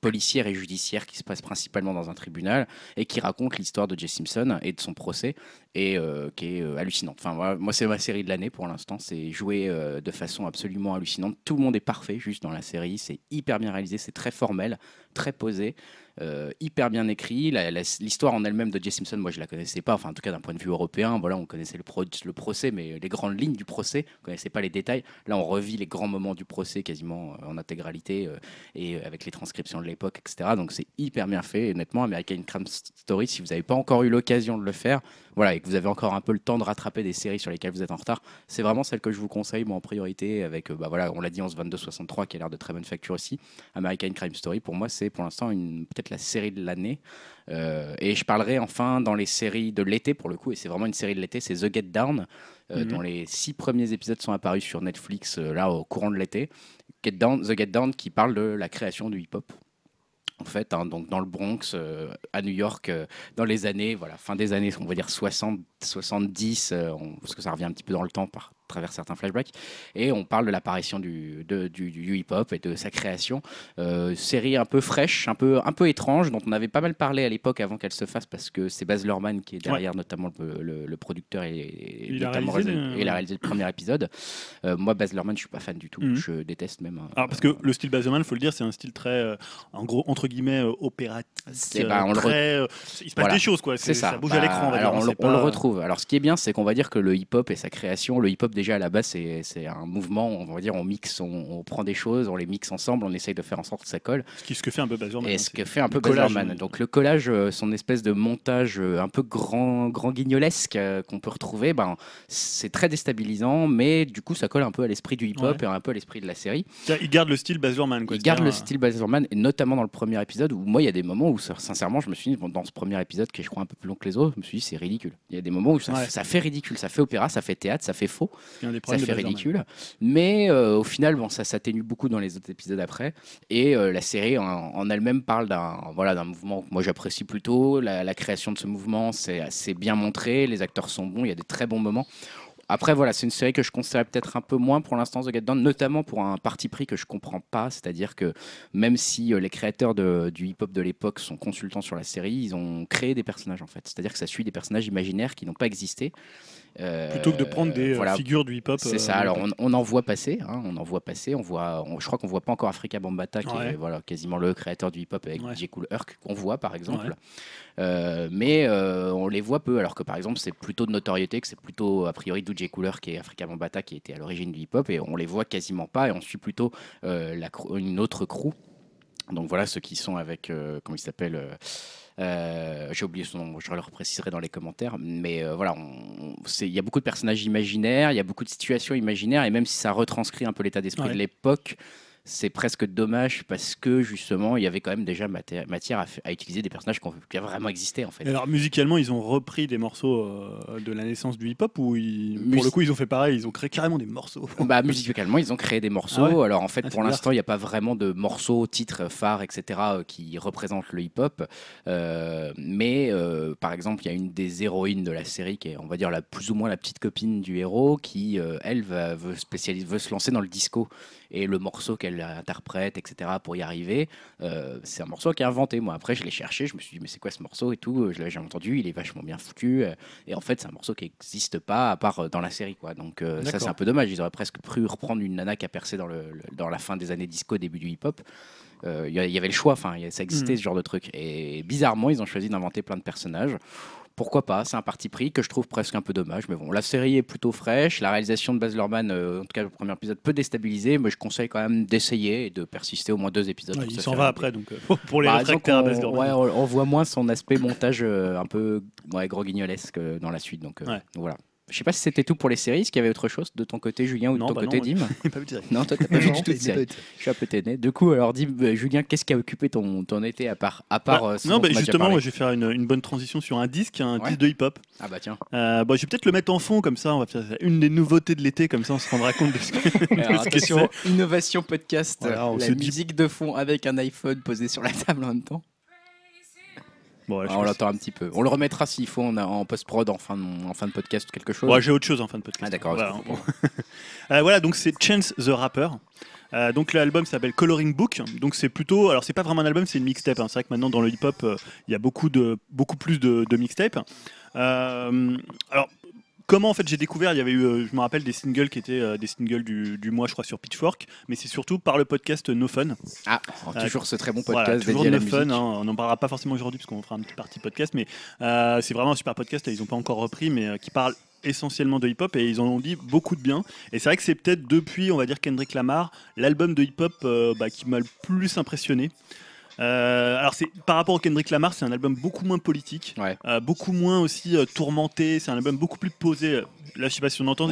policière et judiciaire qui se passe principalement dans un tribunal et qui raconte l'histoire de Jay Simpson et de son procès et euh, qui est euh, hallucinante. Enfin, moi, c'est ma série de l'année pour l'instant. C'est joué euh, de façon absolument hallucinante. Tout le monde est parfait juste dans la série. C'est hyper bien réalisé, c'est très formel, très posé. Euh, hyper bien écrit. L'histoire en elle-même de Jay Simpson, moi je la connaissais pas, enfin en tout cas d'un point de vue européen. Voilà, on connaissait le, le, procès, mais les grandes lignes du procès, on connaissait pas les détails. Là, on revit les grands moments du procès quasiment euh, en intégralité euh, et avec les transcriptions de l'époque, etc. Donc c'est hyper bien fait. honnêtement, American Crime Story, si vous n'avez pas encore eu l'occasion de le faire, voilà, et que vous avez encore un peu le temps de rattraper des séries sur lesquelles vous êtes en retard, c'est vraiment celle que je vous conseille, moi en priorité, avec, bah voilà, on l'a dit, 11-22-63, qui a l'air de très bonne facture aussi. American Crime Story, pour moi, c'est pour l'instant peut-être la série de l'année. Euh, et je parlerai enfin dans les séries de l'été, pour le coup, et c'est vraiment une série de l'été, c'est The Get Down, euh, mhm. dont les six premiers épisodes sont apparus sur Netflix, euh, là, au courant de l'été. Get Down, The Get Down, qui parle de la création du hip-hop en fait, hein, donc dans le Bronx, à New York, dans les années, voilà, fin des années, on va dire 60, 70, parce que ça revient un petit peu dans le temps par, travers certains flashbacks. Et on parle de l'apparition du, du, hip-hop et de sa création. Euh, série un peu fraîche, un peu, un peu étrange, dont on avait pas mal parlé à l'époque avant qu'elle se fasse, parce que c'est Baz Luhrmann qui est derrière, notamment le, producteur et, il, a réalisé, il a réalisé le premier épisode. Euh, moi, Baz Luhrmann, je suis pas fan du tout. Mhm. Je déteste même. Alors, parce que le style Baz Luhrmann, faut le dire, c'est un style très, euh, en gros, entre guillemets, opératique. Bah, très, il se passe des choses, quoi. C'est ça. bouge à l'écran. alors, on, le retrouve. Alors, ce qui est bien, c'est qu'on va dire que le hip-hop et sa création, le hip-hop déjà à la base, c'est un mouvement, on va dire, on mixe, on, on prend des choses, on les mixe ensemble, on essaye de faire en sorte que ça colle. Ce, qui, ce que fait un peu Baz Luhrmann, Et ce que fait un peu le Baz collage, Luhrmann. euh, Donc le collage, euh, son espèce de montage euh, un peu grand, grand guignolesque euh, qu'on peut retrouver, ben, c'est très déstabilisant, mais du coup ça colle un peu à l'esprit du hip-hop et un peu à l'esprit de la série. Il garde le style Baz Luhrmann. quoi. Il garde le style Baz Luhrmann, et notamment dans le premier épisode, où moi il y a des moments où sincèrement je me suis dit, bon, dans ce premier épisode qui est je crois un peu plus long que les autres, je me suis dit c'est ridicule. Il y a des moments où ça, Ouais. ça fait ridicule, ça fait opéra, ça fait théâtre, ça fait faux. Ça de fait Luhrmann. ridicule. Mais euh, au final, bon, ça s'atténue beaucoup dans les autres épisodes après. Et euh, la série en, en elle-même parle d'un voilà, d'un mouvement que moi j'apprécie plutôt. La, la création de ce mouvement, c'est assez bien montré. Les acteurs sont bons, il y a des très bons moments. Après, voilà, c'est une série que je conseillerais peut-être un peu moins pour l'instant The Get Down, notamment pour un parti pris que je comprends pas. C'est-à-dire que même si euh, les créateurs de- du hip-hop de l'époque sont consultants sur la série, ils ont créé des personnages en fait. C'est-à-dire que ça suit des personnages imaginaires qui n'ont pas existé. Euh, Plutôt que de prendre des euh, voilà, figures du hip-hop. c'est euh, ça. Alors on, on en voit passer, hein, on en voit passer. On voit, on- je crois qu'on voit pas encore Afrika Bambaataa, qui Ouais. est voilà quasiment le créateur du hip-hop avec Ouais. DJ Cool Herc qu'on voit par exemple. Ouais. Mais on les voit peu, alors que par exemple c'est plutôt de notoriété, que c'est plutôt a priori DJ Cooler qui est Afrika Bambaataa qui était à l'origine du hip-hop et on les voit quasiment pas et on suit plutôt la une autre crew. Donc voilà ceux qui sont avec comment il s'appelle. Euh, J'ai oublié son nom, je le repréciserai dans les commentaires. Mais euh, voilà, il y a beaucoup de personnages imaginaires, il y a beaucoup de situations imaginaires, et même si ça retranscrit un peu l'état d'esprit Ouais. de l'époque, c'est presque dommage parce que justement, il y avait quand même déjà matière à, utiliser des personnages qui ont, vraiment existé en fait. Et alors musicalement, ils ont repris des morceaux euh, de la naissance du hip-hop ou ils- Mus- pour le coup ils ont fait pareil, ils ont créé carrément des morceaux? Bah, musicalement, ils ont créé des morceaux. Ah ouais Alors en fait, Ah, pour l'instant, il n'y a pas vraiment de morceaux, titres phares, etc., euh, qui représentent le hip-hop. Euh, mais euh, par exemple, il y a une des héroïnes de la série qui est, on va dire, la plus ou moins la petite copine du héros, qui elle va, veut, spécialis- veut se lancer dans le disco. Et le morceau qu'elle interprète, etc., pour y arriver, euh, c'est un morceau qui est inventé. Moi, après, je l'ai cherché, je me suis dit, mais c'est quoi ce morceau et tout Je l'avais jamais entendu, il est vachement bien foutu. euh, Et en fait, c'est un morceau qui n'existe pas à part euh, dans la série. Quoi. Donc, euh, ça, c'est un peu dommage. Ils auraient presque pu reprendre une nana qui a percé dans, le, le- dans la fin des années disco, début du hip-hop. Euh, Il y, avait le choix, enfin, ça existait Mhm. ce genre de truc. Et bizarrement, ils ont choisi d'inventer plein de personnages. Pourquoi pas C'est un parti pris que je trouve presque un peu dommage. Mais bon, la série est plutôt fraîche. La réalisation de Baz Luhrmann, euh, en tout cas le premier épisode, peut déstabiliser. Mais je conseille quand même d'essayer et de persister au moins deux épisodes. Ouais, il se s'en va après donc euh, pour les Bah, réfractaires Baz Luhrmann. ouais, on, on voit moins son aspect montage euh, un peu ouais, gros guignolesque dans la suite. Donc voilà. Je sais pas si c'était tout pour les séries. Est-ce qu'il y avait autre chose de ton côté, Julien, ou de Non, ton bah côté, non, Dim pas vu de série. Non, toi, t'as pas vu du tout de série. Je suis un peu téné. Du coup, alors dis, euh, Julien, qu'est-ce qui a occupé ton, ton été à part, à part Bah, euh, ce non, dont bah, on a déjà justement, parlé moi, je vais faire une, une bonne transition sur un disque, un Ouais. disque de hip-hop. Ah bah tiens. Euh, bon, je vais peut-être le mettre en fond comme ça. On va faire une des nouveautés de l'été, comme ça, on se rendra compte de ce que. de Alors, ce que attention, c'est. innovation podcast, Voilà, on la se dit- musique de fond avec un iPhone posé sur la table en même temps. Bon, ouais, Ah, on l'entend un petit peu. On le remettra s'il faut en, en post-prod, en fin, de, en fin de podcast ou quelque chose. Ouais, j'ai autre chose en fin de podcast. ah d'accord. Voilà, Euh, voilà, donc c'est Chance the Rapper. Euh, donc l'album s'appelle Coloring Book. Donc c'est plutôt, alors c'est pas vraiment un album, c'est une mixtape. hein. C'est vrai que maintenant dans le hip-hop, euh, il y a beaucoup de beaucoup plus de, de mixtapes. Euh, alors comment en fait j'ai découvert Il y avait eu, euh, je me rappelle des singles qui étaient euh, des singles du, du mois, je crois sur Pitchfork, mais c'est surtout par le podcast No Fun. Ah, Euh, toujours ce très bon Voilà, podcast toujours dédié à No la Fun. hein. on n'en parlera pas forcément aujourd'hui parce qu'on fera un petit partie podcast, mais euh, c'est vraiment un super podcast. Là, ils n'ont pas encore repris, mais qui parle essentiellement de hip-hop et ils en ont dit beaucoup de bien. Et c'est vrai que c'est peut-être depuis, on va dire Kendrick Lamar, l'album de hip-hop bah, qui m'a le plus impressionné. Euh, alors c'est par rapport au Kendrick Lamar, c'est un album beaucoup moins politique, Ouais. euh, beaucoup moins aussi euh, tourmenté. C'est un album beaucoup plus posé. Là, je sais pas si on entend.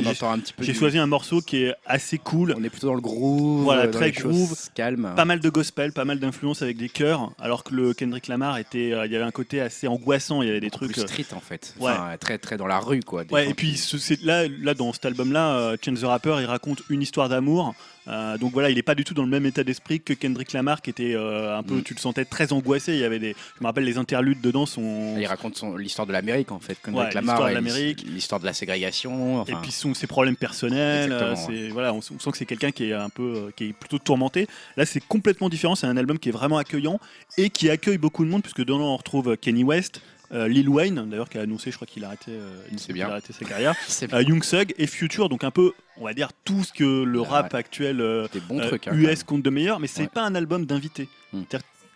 J'ai du- choisi un morceau qui est assez cool. On est plutôt dans le groove. Voilà, très groove. Calme. Pas mal de gospel, pas mal d'influences avec des chœurs, alors que le Kendrick Lamar était, il y avait un côté assez angoissant. Il y avait des trucs. plus street en fait. ouais. Enfin, très très dans la rue quoi. Ouais, et puis là, là dans cet album-là, euh, Chance the Rapper, il raconte une histoire d'amour. Euh, donc voilà, il est pas du tout dans le même état d'esprit que Kendrick Lamar, qui était euh, un peu, Mm. tu le sentais très angoissé. Il y avait des, je me rappelle les interludes dedans sont. Il raconte son- l'histoire de l'Amérique en fait. Kendrick Ouais, Lamar, l'histoire de et l'his- l'Amérique. l'histoire de la ségrégation. Et puis son, ses problèmes personnels, euh, voilà, on, on sent que c'est quelqu'un qui est un peu, qui est plutôt tourmenté. Là, c'est complètement différent. C'est un album qui est vraiment accueillant et qui accueille beaucoup de monde, puisque dedans on retrouve Kenny West, euh, Lil Wayne, d'ailleurs, qui a annoncé, je crois qu'il a arrêté, euh, il a arrêté sa carrière, euh, Young Thug et Future, donc un peu, on va dire tout ce que le Ouais, rap actuel des bons euh, trucs. hein, US compte de meilleur, mais c'est Ouais. pas un album d'invité. Hmm.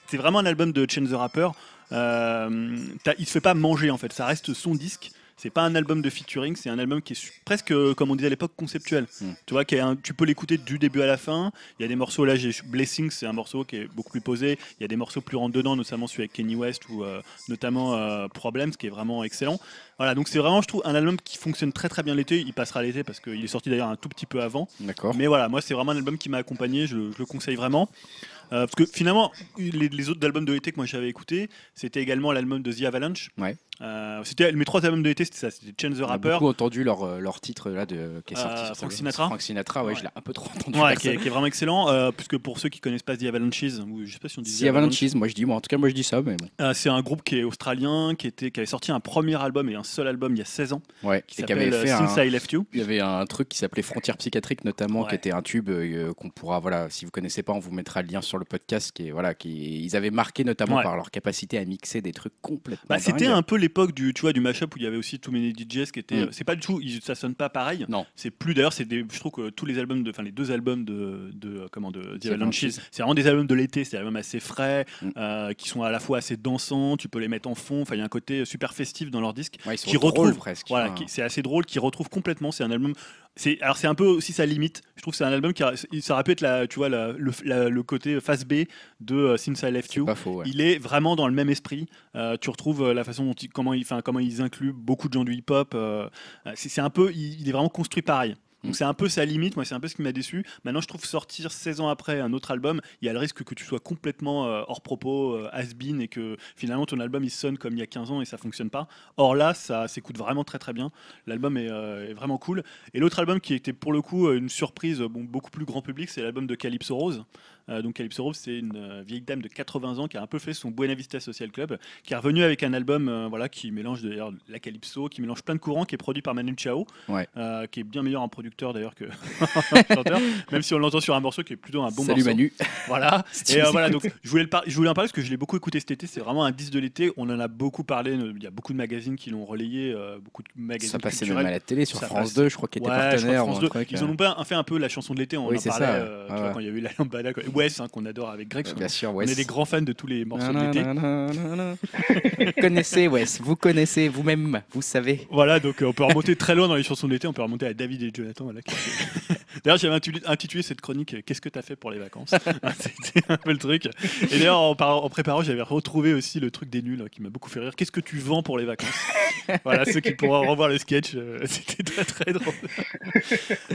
C'est vraiment un album de Chance the Rapper. Il se fait pas manger en fait, ça reste son disque. C'est pas un album de featuring, c'est un album qui est presque, euh, comme on disait à l'époque, conceptuel. Mm. Tu vois, qui est un- tu peux l'écouter du début à la fin. Il y a des morceaux, là, j'ai Blessings, c'est un morceau qui est beaucoup plus posé. Il y a des morceaux plus rentre dedans, notamment celui avec Kenny West ou euh, notamment euh, Problems, qui est vraiment excellent. Voilà, donc c'est vraiment, je trouve, un album qui fonctionne très très bien l'été. Il passera l'été parce qu'il est sorti d'ailleurs un tout petit peu avant. D'accord. Mais voilà, moi c'est vraiment un album qui m'a accompagné, je, le- je le conseille vraiment. Euh, parce que finalement, les, les autres albums de l'été que moi j'avais écouté, c'était également l'album de The Avalanche. Ouais. Euh, c'était mes trois albums de l'été, c'était ça, c'était Change the Rapper, beaucoup entendu leur, euh, leur titre là de, qui est sorti. Euh, Frank. Sinatra Frank Sinatra, ouais, Ouais. je l'ai un peu trop entendu. ouais, qui, est, qui est vraiment excellent. euh, puisque pour ceux qui connaissent pas The Avalanches, ou je sais pas si on dit The Avalanches, moi je dis, moi en tout cas moi je dis ça, mais bon. Euh, c'est un groupe qui est australien, qui, était, qui avait sorti un premier album et un seul album il y a 16 ans, Ouais, qui s'appelle euh, un, Since I Left You. Il y avait un truc qui s'appelait Frontières psychiatriques notamment, qui était un tube euh, qu'on pourra, voilà, si vous connaissez pas, on vous mettra le lien sur le podcast. Qui est, voilà, qui ils avaient marqué notamment Ouais. par leur capacité à mixer des trucs complètement. Bah, c'était un peu l'époque du, tu vois, du mashup où il y avait aussi Too Many DJs qui était. Mm. C'est pas du tout, ça sonne pas pareil. Non. C'est plus d'ailleurs, c'est je trouve que tous les albums de, enfin les deux albums de, de euh, comment de The c'est vraiment des albums de l'été, c'est des albums assez frais, Mm. euh, qui sont à la fois assez dansants, tu peux les mettre en fond. Enfin, il y a un côté super festif dans leur disque. Ouais, qui retrouve- presque. Voilà, Enfin, qui- c'est assez drôle, qui retrouve complètement. C'est un album. C'est alors c'est un peu aussi sa limite. Je trouve que c'est un album qui a- ça être la, tu vois, la- le, la- le côté face B de euh, Since I Left You. pas faux. ouais. Il est vraiment dans le même esprit. Euh, tu retrouves euh, la façon dont il, comment, il, enfin, comment ils incluent beaucoup de gens du hip-hop. euh, c'est c'est un peu, il, il est vraiment construit pareil. Donc c'est un peu sa limite. Moi, c'est un peu ce qui m'a déçu. Maintenant, je trouve sortir 16 ans après un autre album, il y a le risque que tu sois complètement euh, hors propos, euh, has-been, et que finalement ton album il sonne comme il y a 15 ans et ça fonctionne pas. Or là, ça s'écoute vraiment très très bien. L'album est, euh, vraiment cool. Et l'autre album qui était pour le coup euh, une surprise, beaucoup plus grand public, c'est l'album de Calypso Rose. Euh, donc Calypso Rose, c'est une euh, vieille dame de 80 ans qui a un peu fait son Buena Vista Social Club, qui est revenue avec un album euh, voilà, qui mélange d'ailleurs la Calypso, qui mélange plein de courants, qui est produit par Manu Chao, Ouais. qui est bien meilleur en producteur d'ailleurs que chanteur, même si on l'entend sur un morceau qui est plutôt un bon Salut morceau. Manu. Voilà. Si Et voilà, donc je voulais, le par- je voulais en parler parce que je l'ai beaucoup écouté cet été. C'est vraiment un disque de l'été. On en a beaucoup parlé. Il y a beaucoup de magazines qui l'ont relayé, beaucoup de magazines Ça passait culturels. même à la télé sur Ça France passe. 2, je crois qu'il était Ouais, partenaire. France ou un 2, truc, Ils en ont fait un peu la chanson de l'été. On Oui, en parlait ça, euh, tu ouais, vois, quand il y a eu la lambada. quoi. Wes, hein, qu'on adore avec Greg. Bien sûr, on est des grands fans de tous les morceaux de l'été. Vous connaissez Wes, vous connaissez vous-même, vous savez. Voilà, donc euh, on peut remonter très loin dans les chansons de l'été. On peut remonter à David et Jonathan. Voilà, qui- D'ailleurs, j'avais intitulé, intitulé cette chronique euh, Qu'est-ce que tu as fait pour les vacances? C'était un peu le truc. Et d'ailleurs, en, par- en préparant, j'avais retrouvé aussi le truc des nuls euh, qui m'a beaucoup fait rire. Qu'est-ce que tu vends pour les vacances? Voilà, ceux qui pourront revoir le sketch, euh, c'était très très drôle.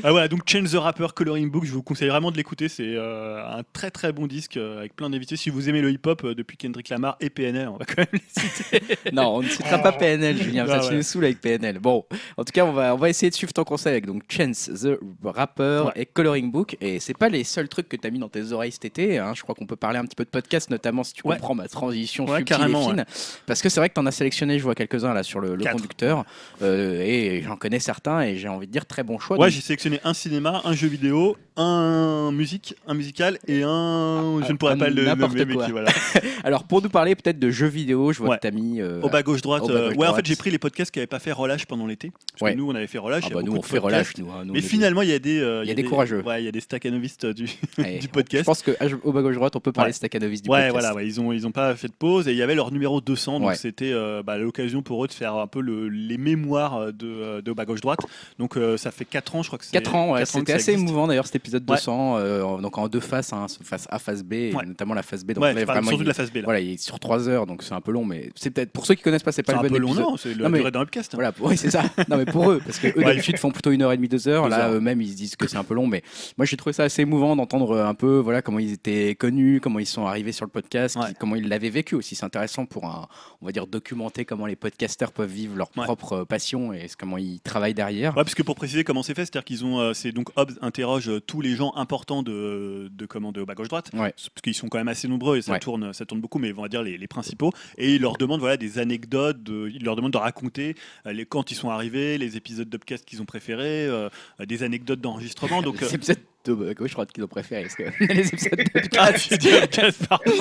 ah, voilà, donc Change the Rapper Coloring Book, je vous conseille vraiment de l'écouter. C'est euh, un très très bon disque euh, avec plein d'invités. Si vous aimez le hip-hop euh, depuis Kendrick Lamar et PNL, on va quand même les citer. Non, on ne citera pas PNL, Julien, ça nous saoule avec PNL. Bon, en tout cas, on va, on va essayer de suivre ton conseil avec donc Chance the Rapper Ouais. et Coloring Book. Et c'est pas les seuls trucs que tu as mis dans tes oreilles cet été. hein. Je crois qu'on peut parler un petit peu de podcast, notamment si tu Ouais. comprends ma transition Ouais, subtile et fine. Parce que c'est vrai que tu en as sélectionné, je vois quelques-uns là sur le, conducteur. Euh, et j'en connais certains et j'ai envie de dire très bon choix. Ouais, Donc, j'ai sélectionné un cinéma, un jeu vidéo, un musique, un musical et un. je ne pourrais pas le nommer, mais qui voilà. Alors, pour nous parler peut-être de jeux vidéo, je vois Ouais. que tu as mis. euh, Au bas gauche droite. Au bas euh, gauche ouais, en fait, j'ai pris les podcasts qui n'avaient pas fait relâche pendant l'été. Parce Ouais. que nous, on avait fait relâche. ah bah, nous, on fait relâche. Nous, hein, nous, Mais finalement, il y a des. euh, Il y a des courageux. Ouais, il y a des staccanovistes du, du Je podcast. pense que ah, je- au bas gauche droite, on peut parler Ouais. Stacanoviste du Ouais, podcast. voilà, ouais, ils ont ils ont pas fait de pause et il y avait leur numéro 200, donc c'était euh, bah, l'occasion pour eux de faire un peu le- les mémoires de, de bas gauche droite. Donc ça fait 4 ans, je crois que c'est 4 ans, c'était assez émouvant d'ailleurs cet épisode Ouais. 200, euh, en- donc en deux faces, hein, face A, face B, et Ouais. notamment la face B. Donc Ouais, là, vraiment, surtout il, de la phase B là. voilà, il est sur 3 heures, donc c'est un peu long, mais c'est peut-être pour ceux qui connaissent pas, c'est pas c'est le un bon peu long, épisode. non, c'est la durée d'un webcast. hein. Voilà, oui, c'est ça. Non, mais pour eux, parce que eux d'habitude font plutôt une heure et demie, deux heures. Là, eux-mêmes, ils se disent que c'est un peu long, mais moi, j'ai trouvé ça assez émouvant d'entendre euh, un peu, voilà, comment ils étaient connus, comment ils sont arrivés sur le podcast, qui- comment ils l'avaient vécu aussi. C'est intéressant pour un, on va dire, documenter comment les podcasters peuvent vivre leur propre euh, passion et comment ils travaillent derrière. Ouais, parce que pour préciser comment c'est fait, c'est-à-dire qu'ils ont, euh, c'est donc Hobbes interroge tous les gens importants de, de comment de bas gauche droite, Ouais. parce qu'ils sont quand même assez nombreux et ça Ouais. tourne, ça tourne beaucoup, mais on va dire les, les principaux, et il leur demande voilà des anecdotes, de, il leur demande de raconter euh, les quand ils sont arrivés, les épisodes d'Upcast qu'ils ont préférés, euh, euh, des anecdotes d'enregistrement. Donc euh, les épisodes de gauche droite qu'ils ont préféré. Parce que les épisodes ah, d'Upcast, Upcast, pardon.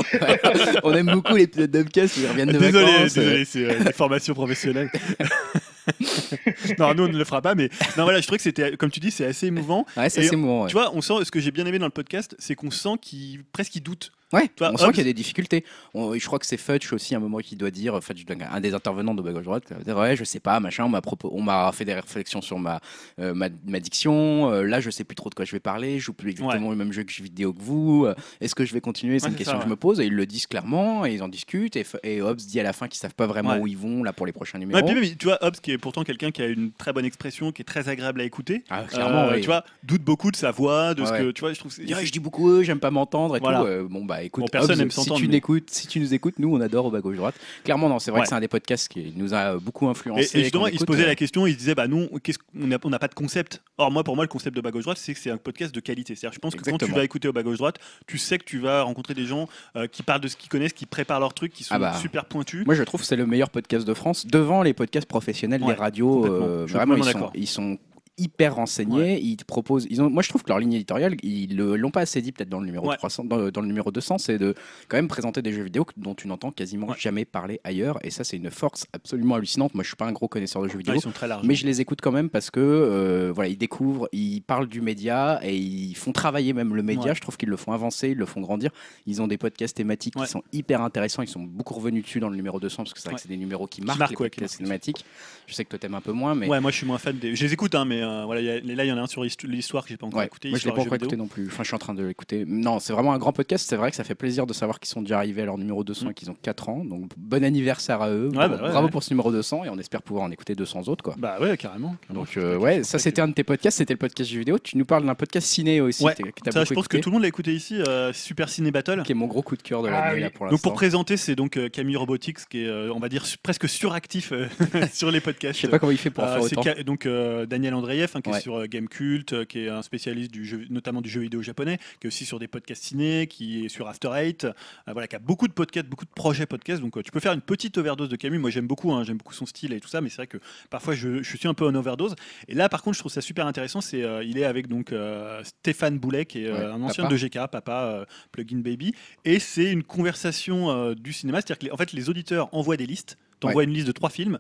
on aime beaucoup l'épisode d'Upcast ils reviennent de Désolé, vacances. désolé, c'est euh, des formations professionnelles. non, nous on ne le fera pas, mais non voilà, je trouvais que c'était, comme tu dis, c'est assez émouvant. Ouais, c'est assez émouvant. ouais. Tu vois, on sent ce que j'ai bien aimé dans le podcast, c'est qu'on sent qu'il presque il doute. Ouais, Toi, on sent qu'il y a des difficultés. On- je crois que c'est Fudge aussi, à un moment, qui doit dire, Fudge, donc, un des intervenants de Bas Gauche Droite, qui va dire, ouais, je sais pas, machin, on m'a propo- on m'a fait des réflexions sur ma, euh, ma, ma diction, euh, là, je sais plus trop de quoi je vais parler, je joue plus exactement le même jeu que je vidéo que vous, euh, est-ce que je vais continuer C'est Ouais, une c'est question ça, que je ouais. me pose, et ils le disent clairement, et ils en discutent, et, F- et Hobbs dit à la fin qu'ils savent pas vraiment Ouais. où ils vont, là, pour les prochains Ouais, numéros. puis même, tu vois, Hobbs, qui est pourtant quelqu'un qui a une très bonne expression, qui est très agréable à écouter. Ah, clairement, Euh. Tu vois, doute beaucoup de sa voix, de ce que tu vois. Je trouve. que c'est- Il je dis beaucoup, j'aime pas m'entendre et Voilà. tout. Euh, bon bah écoute, Bon, personne Hobbs, si tu n'écoutes, si tu nous écoutes, nous on adore au bas gauche droite. Clairement non, c'est vrai Ouais. que c'est un des podcasts qui nous a beaucoup influencé. et justement, il se posait euh, la question, il se disait, bah non, on n'a pas de concept. Or, moi, pour moi, le concept de bas gauche droite, c'est que c'est un podcast de qualité. C'est-à-dire, je pense que quand tu vas écouter au bas gauche droite, tu sais que tu vas rencontrer des gens euh, qui parlent de ce qu'ils connaissent, qui préparent leurs trucs, qui sont Ah bah. super pointus. Moi je trouve que c'est le meilleur podcast de France devant les podcasts professionnels Ouais, des radios. euh, vraiment ils sont, ils sont hyper renseignés. Ils te proposent. Ils ont, moi je trouve que leur ligne éditoriale, ils l'ont pas assez dit peut-être dans le numéro Ouais. 300, dans, dans le numéro 200, c'est de quand même présenter des jeux vidéo dont tu n'entends quasiment Ouais. jamais parler ailleurs. Et ça c'est une force absolument hallucinante. Moi je suis pas un gros connaisseur de jeux Ouais, vidéo. ils sont très larges. Mais je les écoute quand même parce que euh, voilà, ils découvrent, ils parlent du média et ils font travailler même le média. Ouais. Je trouve qu'ils le font avancer, ils le font grandir. Ils ont des podcasts thématiques Ouais. qui sont hyper intéressants. Ils sont beaucoup revenus dessus dans le numéro 200 parce que c'est vrai Ouais. que c'est des numéros qui marquent, marquent, les ouais, qui podcasts thématiques. Je sais que toi t'aimes un peu moins, mais Ouais, moi je suis moins fan des. Je les écoute, hein, mais euh, voilà, il y a- là il y en a un sur l'histo- l'histoire que j'ai pas encore Ouais, écouté. moi je l'ai pas encore écouté non plus. Enfin, je suis en train de l'écouter. Non, c'est vraiment un grand podcast. C'est vrai que ça fait plaisir de savoir qu'ils sont déjà arrivés à leur numéro 200 Mm. et qu'ils ont 4 ans. Donc bon anniversaire à eux. Ouais, Bravo, bah ouais, bravo ouais. pour ce numéro 200 et on espère pouvoir en écouter 200 autres quoi. Bah ouais, carrément. carrément. Donc euh, ouais, ça c'était un de tes podcasts, c'était le podcast jeux vidéo. Tu nous parles d'un podcast ciné aussi Ouais, que Ça, je pense que tout le monde l'a écouté ici, euh, Super Ciné Battle. qui est mon gros coup de cœur de Ah l'année pour Donc pour présenter, c'est donc Camille Robotics qui est, on va dire, presque suractif sur les podcasts. Je sais pas comment il fait pour faire autant. Donc Daniel Andreev hein, qui Ouais. est sur euh, Game Cult, euh, qui est un spécialiste du jeu, notamment du jeu vidéo japonais, qui est aussi sur des podcasts ciné, qui est sur After Eight, euh, voilà, qui a beaucoup de podcasts, beaucoup de projets podcasts. Donc tu peux faire une petite overdose de Camille. Moi j'aime beaucoup, hein, j'aime beaucoup son style et tout ça, mais c'est vrai que parfois je, je suis un peu en overdose. Et là par contre je trouve ça super intéressant. C'est il est avec donc Stéphane Boulet, qui est Ouais, un ancien papa. de GK, papa Plugin Baby, et c'est une conversation du cinéma, c'est-à-dire que les, en fait les auditeurs envoient des listes. T'envoies une liste de trois films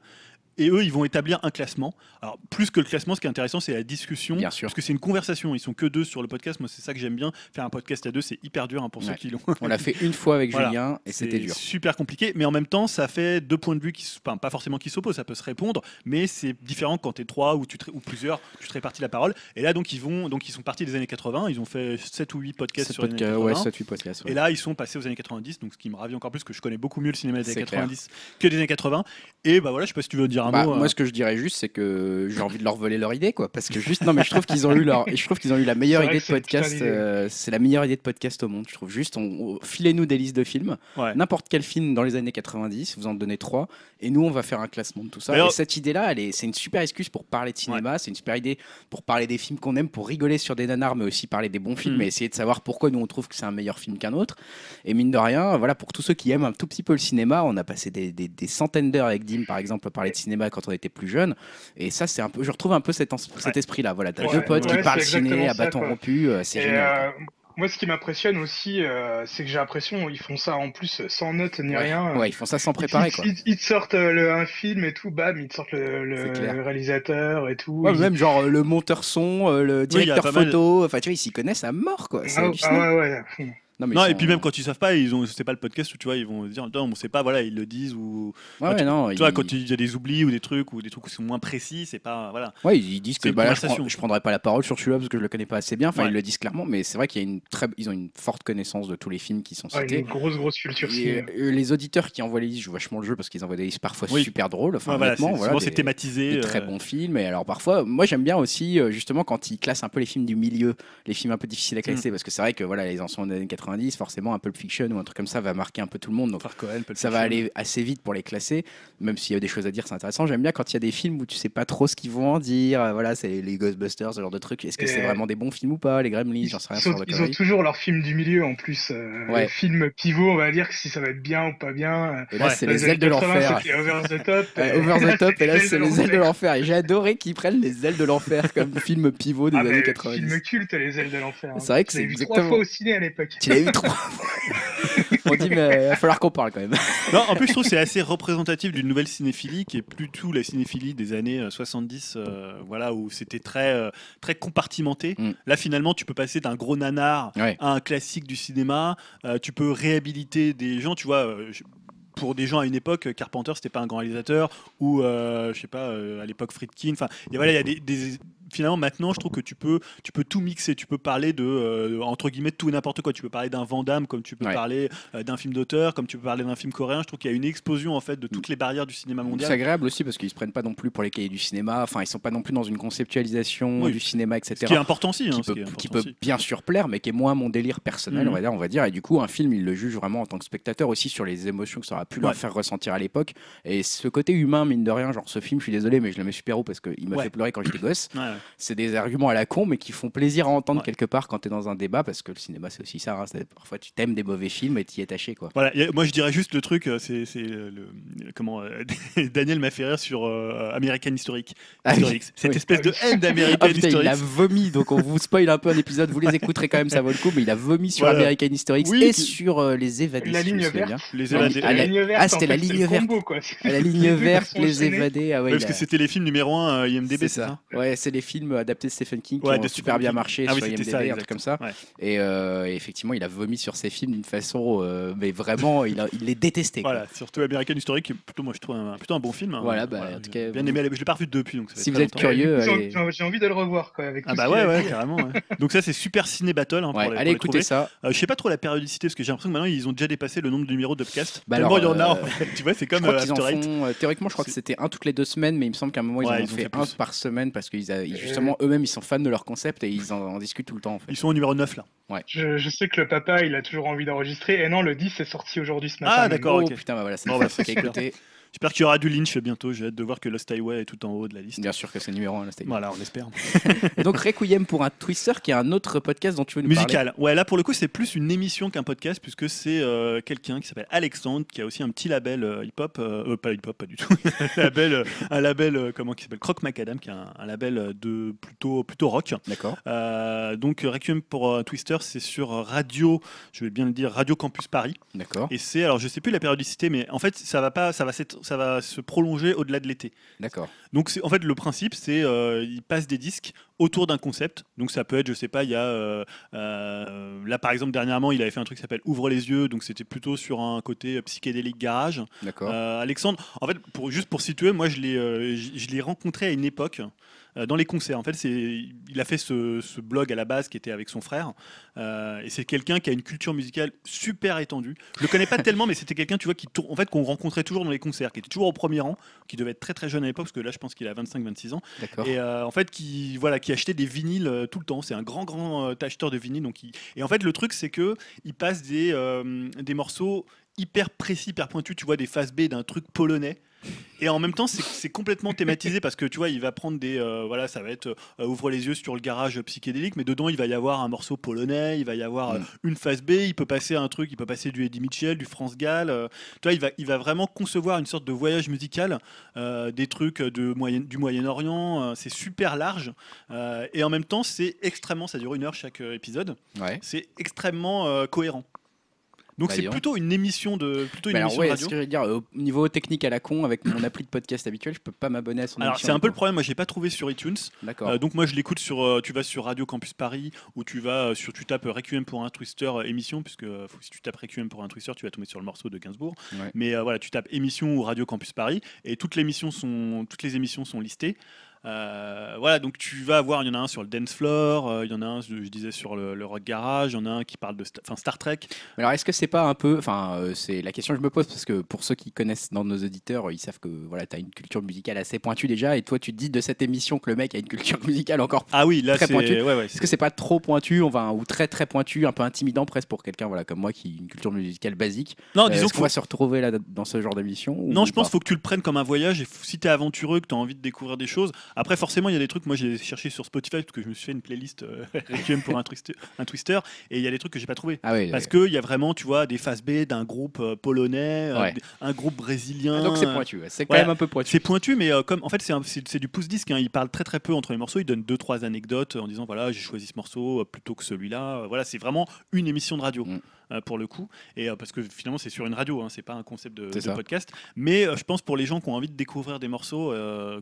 et eux, ils vont établir un classement. Alors, plus que le classement, ce qui est intéressant, c'est la discussion. Bien sûr. Parce que c'est une conversation. Ils sont que deux sur le podcast. Moi, c'est ça que j'aime bien. Faire un podcast à deux, c'est hyper dur hein, pour ceux Ouais. qui l'ont. On l'a fait une fois avec Voilà. Julien et c'était dur. super compliqué, mais en même temps, ça fait deux points de vue qui, enfin, pas forcément qui s'opposent, ça peut se répondre, mais c'est différent quand tu es trois ou, tu te- ou plusieurs, tu te répartis la parole. Et là, donc, ils vont, donc, ils sont partis des années 80, ils ont fait 7 ou 8 podcasts sur les années podcasts- 80. ouais, 7 8 podcasts. ouais. Et là, ils sont passés aux années 90, donc ce qui me ravit encore plus, que je connais beaucoup mieux le cinéma des années C'est clair. 90 que des années 80. Et bah voilà, je sais pas si tu veux dire un Bah, mot. moi, euh, ce que je dirais juste, c'est que j'ai envie de leur voler leur idée, quoi. Parce que juste, non, mais je trouve qu'ils ont eu leur, je trouve qu'ils ont eu la meilleure idée de podcast. euh, c'est la meilleure idée de podcast au monde, je trouve. Juste, on, on- filez-nous des listes de films, ouais. n'importe quel film dans les années 90, vous en donnez trois, et nous, on va faire un classement de tout ça. Et cette idée-là, elle est, c'est une super excuse pour parler de cinéma, c'est une super idée pour parler des films qu'on aime, pour rigoler sur des nanars, mais aussi parler des bons films, Mhm. et essayer de savoir pourquoi nous on trouve que c'est un meilleur film qu'un autre. Et mine de rien, voilà, pour tous ceux qui aiment un tout petit peu le cinéma, on a passé des, des- des centaines d'heures avec Dim, par exemple, parler de cinéma quand on était plus jeune. Et ça, c'est un peu, je retrouve un peu cet, esprit-là. Voilà, t'as Ouais, deux potes ouais, qui parlent ciné à bâton quoi. rompu, euh, c'est génial. euh, moi, ce qui m'impressionne aussi, euh, c'est que j'ai l'impression ils font ça en plus sans notes ni Ouais. rien. Ouais, ils font ça sans préparer, ils, quoi. ils- ils te sortent le- un film et tout, bam, ils te sortent le, réalisateur et tout. Ouais, Ils- même genre le monteur son, le directeur mal- photo, enfin tu vois, ils s'y connaissent à mort quoi. Ah, ah ouais, ouais. Non, mais Non, ils et puis même quand ils savent pas, ils ont, c'est pas le podcast où tu vois, ils vont dire, non, on sait pas, voilà, ils le disent ou. Ouais, ouais, non, Tu vois, ils- quand il y a des oublis ou des trucs ou des trucs qui sont moins précis, c'est pas, voilà. Ouais, ils disent que bah, là, je, prends- je prendrai pas la parole sur celui-là parce que je le connais pas assez bien. Enfin, Ouais. ils le disent clairement, mais c'est vrai qu'il y a une très, ils ont une forte connaissance de tous les films qui sont Ouais, cités. une grosse, grosse culture Et, euh, les auditeurs qui envoient les listes jouent vachement le jeu parce qu'ils envoient des listes parfois Oui. super drôles. Enfin, Ouais, voilà, c'est, voilà, souvent des- c'est thématisé. des très euh, bons films. Et alors parfois, moi j'aime bien aussi euh, justement quand ils classent un peu les films du milieu, les films un peu difficiles à Mm. classer, parce que c'est vrai que voilà, les anciens des années 90, forcément un Pulp Fiction ou un truc comme ça va marquer un peu tout le monde. Donc Cohen, ça va aller assez vite pour les classer, même s'il y a des choses à dire, c'est intéressant. J'aime bien quand il y a des films où tu sais pas trop ce qu'ils vont en dire. Euh, Voilà, c'est les Ghostbusters, ce genre de trucs. Est-ce que c'est euh, vraiment des bons films ou pas? Les Gremlins, j'en sais rien ils sur ont, ils toujours leur film du milieu en plus. euh, Ouais. Film pivot, on va dire, que si ça va être bien ou pas bien. Et là, Ouais. c'est Dans les ailes de 80, l'enfer. Over the top. Ouais, over the top, et là, c'est les ailes de l'enfer. Et j'ai adoré qu'ils prennent les ailes de l'enfer comme film pivot des Ah, années mais 90. film culte, les ailes de l'enfer. hein. C'est vrai que Je l'ai c'est vu exactement- trois fois au ciné à l'époque. Tu l'as eu trois fois. On dit, mais il va falloir qu'on parle quand même. Non, en plus, je trouve que c'est assez représentatif d'une nouvelle cinéphilie qui est plus tout la cinéphilie des années euh, 70, euh, voilà, où c'était très, euh, très compartimenté. Mm. Là, finalement, tu peux passer d'un gros nanar Ouais. à un classique du cinéma. Euh, tu peux réhabiliter des gens, tu vois. euh, pour des gens à une époque, Carpenter c'était pas un grand réalisateur ou euh, je sais pas euh, à l'époque Friedkin. Enfin, il y a- voilà, il y a des, des- finalement maintenant je trouve que tu peux tu peux tout mixer. Tu peux parler de euh, entre guillemets tout et n'importe quoi. Tu peux parler d'un Van Damme comme tu peux Ouais. parler euh, d'un film d'auteur, comme tu peux parler d'un film coréen. Je trouve qu'il y a une explosion en fait de toutes les barrières du cinéma C'est mondial. agréable aussi parce qu'ils se prennent pas non plus pour les cahiers du cinéma. Enfin, ils sont pas non plus dans une conceptualisation Oui. du cinéma, etc. Ce qui est important aussi. hein, qui peut, qui qui peut aussi. bien sûr plaire, mais qui est moins mon délire personnel, Mhm. on, va dire, on va dire. Et du coup, un film, il le juge vraiment en tant que spectateur aussi sur les émotions que ça aura pu leur Ouais. faire ressentir à l'époque. Et ce côté humain, mine de rien, genre ce film, je suis désolé, mais je l'aimais super haut parce qu'il m'a Ouais. fait pleurer quand j'étais gosse. Ouais. C'est des arguments à la con, mais qui font plaisir à entendre Ouais. quelque part quand tu es dans un débat, parce que le cinéma, c'est aussi ça. hein. Parfois, tu t'aimes des mauvais films et t'y es attaché, quoi. Voilà, a- moi je dirais juste le truc, euh, c'est c'est le, comment euh, Daniel m'a fait rire sur euh, American Historic. Ah oui. Cette Oui. espèce de haine d'American Ah putain, il a vomi, donc on vous spoil un peu un épisode, vous les écouterez quand même, ça vaut le coup, mais il a vomi sur Voilà. American Historics Oui, et qui- sur euh, les évadés. La ligne verte. bien. Les Ah, évadés. ah, la- ligne verte, ah, c'était la ligne verte. la Les ligne verte, les évadés. Ah ouais, parce que c'était les films numéro 1 IMDB, c'est ça Ouais, c'est les films adaptés de Stephen King qui Ouais, ont de super Stephen bien King. marché Ah oui, sur c'était IMDb, ça, un exact. truc comme ça. Ouais. Et euh, effectivement, il a vomi sur ces films d'une façon, euh, mais vraiment, il, a- il les détestait. quoi. Voilà, surtout American qui est plutôt, moi je trouve un, plutôt un bon film. hein. Voilà, bah, en tout cas, bien vous- aimé, je l'ai pas revu depuis. Donc ça Si vous êtes longtemps. curieux, J'ai allez, j'ai- j'ai envie de le revoir, quoi. Avec Ah bah ouais, ouais, carrément. ouais. Donc ça c'est Super Ciné Battle. hein, pour pour allez les écouter ça. Euh, je sais pas trop la périodicité parce que j'ai l'impression que maintenant ils ont déjà dépassé le nombre de numéros de podcast. Bah Tellement il y en a. euh. Tu vois, c'est comme euh, euh, théoriquement, je crois que c'était un toutes les deux semaines, mais il me semble qu'à un moment, ils Ouais, en ont ils ont fait, fait un plus. par semaine parce qu'ils ils- justement, eux-mêmes, ils sont fans de leur concept et ils en, en discutent tout le temps. En fait. Ils sont au numéro 9 là. Je, je sais que le papa, il a toujours envie d'enregistrer. Et non, le 10 est sorti aujourd'hui ce matin. Ah, d'accord. Oh ok. putain, bah voilà, c'est bah, J'espère qu'il y aura du Lynch bientôt. J'ai hâte de voir que Lost Highway est tout en haut de la liste. Bien sûr que c'est numéro 1 là, c'était- Voilà, on espère. Et donc Requiem pour un Twister, qui est un autre podcast dont tu veux nous parler. Musical. Ouais, là pour le coup, c'est plus une émission qu'un podcast puisque c'est euh, quelqu'un qui s'appelle Alexandre qui a aussi un petit label euh, hip-hop, euh, euh, pas hip-hop, pas du tout. un label, un label comment qui s'appelle Croc Macadam, qui est un, un label de plutôt plutôt rock. D'accord. Donc Requiem pour euh, Twister, c'est sur Radio, je vais bien le dire, Radio Campus Paris. D'accord. Et c'est, alors je sais plus la périodicité, mais en fait ça va pas, ça va, s'être- ça va se prolonger au-delà de l'été. D'accord. Donc en fait le principe c'est euh, il passe des disques autour d'un concept. Donc ça peut être je sais pas il y a euh, euh, là par exemple dernièrement il avait fait un truc qui s'appelle Ouvre les yeux donc c'était plutôt sur un côté psychédélique garage. D'accord. Euh, Alexandre en fait pour juste pour situer moi je l'ai euh, je l'ai rencontré à une époque euh, dans les concerts. En fait, il a fait ce, ce blog à la base qui était avec son frère. Euh, et c'est quelqu'un qui a une culture musicale super étendue. Je le connais pas tellement, mais c'était quelqu'un, tu vois, qui en fait, qu'on rencontrait toujours dans les concerts, qui était toujours au premier rang, qui devait être très très jeune à l'époque, parce que là, je pense qu'il a 25-26 ans. Et euh, en fait, qui voilà, qui achetait des vinyles euh, tout le temps. C'est un grand grand euh, acheteur de vinyles. Donc, il- et en fait, le truc, c'est que il passe des euh, des morceaux hyper précis, hyper pointus. Tu vois des phases B d'un truc polonais. Et en même temps, c'est- complètement thématisé parce que tu vois, il va prendre des. euh, voilà, ça va être euh, ouvre les yeux sur le garage psychédélique, mais dedans, il va y avoir un morceau polonais, il va y avoir euh, Mm. une phase B, il peut passer un truc, il peut passer du Eddie Mitchell, du France Gall. tu vois, il va, il va vraiment concevoir une sorte de voyage musical, des trucs de moyen, du Moyen-Orient. c'est super large. et en même temps, c'est extrêmement. Ça dure une heure chaque épisode. Ouais. C'est extrêmement cohérent. Donc Bah, c'est plutôt une émission de plutôt une Mais alors, émission ouais, radio. ce que je veux dire, au niveau technique à la con, avec mon appli de podcast habituel, je peux pas m'abonner à son Alors émission, c'est un peu le problème, moi j'ai pas trouvé sur iTunes. D'accord. Euh, donc moi je l'écoute sur, euh, tu vas sur Radio Campus Paris ou tu vas euh, sur, tu tapes Requiem pour un Twister euh, émission puisque si tu tapes Requiem pour un Twister, tu vas tomber sur le morceau de Gainsbourg. Ouais. Mais voilà, tu tapes émission ou Radio Campus Paris et toutes les émissions sont, toutes les émissions sont listées. Euh, voilà, donc tu vas avoir, il y en a un sur le dance floor, euh, il y en a un, je, je disais sur le, le rock garage, il y en a un qui parle de, sta- Star Trek. Mais alors, est-ce que c'est pas un peu. Enfin, euh, c'est la question que je me pose parce que pour ceux qui connaissent dans nos auditeurs, ils savent que voilà, tu as une culture musicale assez pointue déjà. Et toi, tu te dis de cette émission que le mec a une culture musicale encore. Ah oui, là Très c'est, pointu. ouais, ouais, Est-ce que c'est pas trop pointu enfin, ou très très pointu, un peu intimidant presque pour quelqu'un voilà, comme moi qui a une culture musicale basique? Non, disons qu'on va se retrouver là dans ce genre d'émission Non, je pense qu'il faut que tu le prennes comme un voyage et si tu es aventureux, que tu as envie de découvrir des choses. Après, forcément, il y a des trucs. Moi, j'ai cherché sur Spotify parce que je me suis fait une playlist euh, Requiem pour un twister, un twister et il y a des trucs que j'ai pas trouvé. Ah oui, Parce qu'il y a vraiment, tu vois, des phases B d'un groupe euh, polonais, euh, Ouais. un groupe brésilien. Ah, donc c'est pointu, c'est quand ouais. même un peu pointu. C'est pointu, mais euh, comme en fait c'est du pouce disque. hein. Il parle très très peu entre les morceaux. Il donne deux trois anecdotes en disant voilà j'ai choisi ce morceau plutôt que celui-là. Voilà, c'est vraiment une émission de radio. Mm. Euh, pour le coup. Et euh, parce que finalement, c'est sur une radio, hein, c'est pas un concept de, podcast. Mais euh, je pense pour les gens qui ont envie de découvrir des morceaux,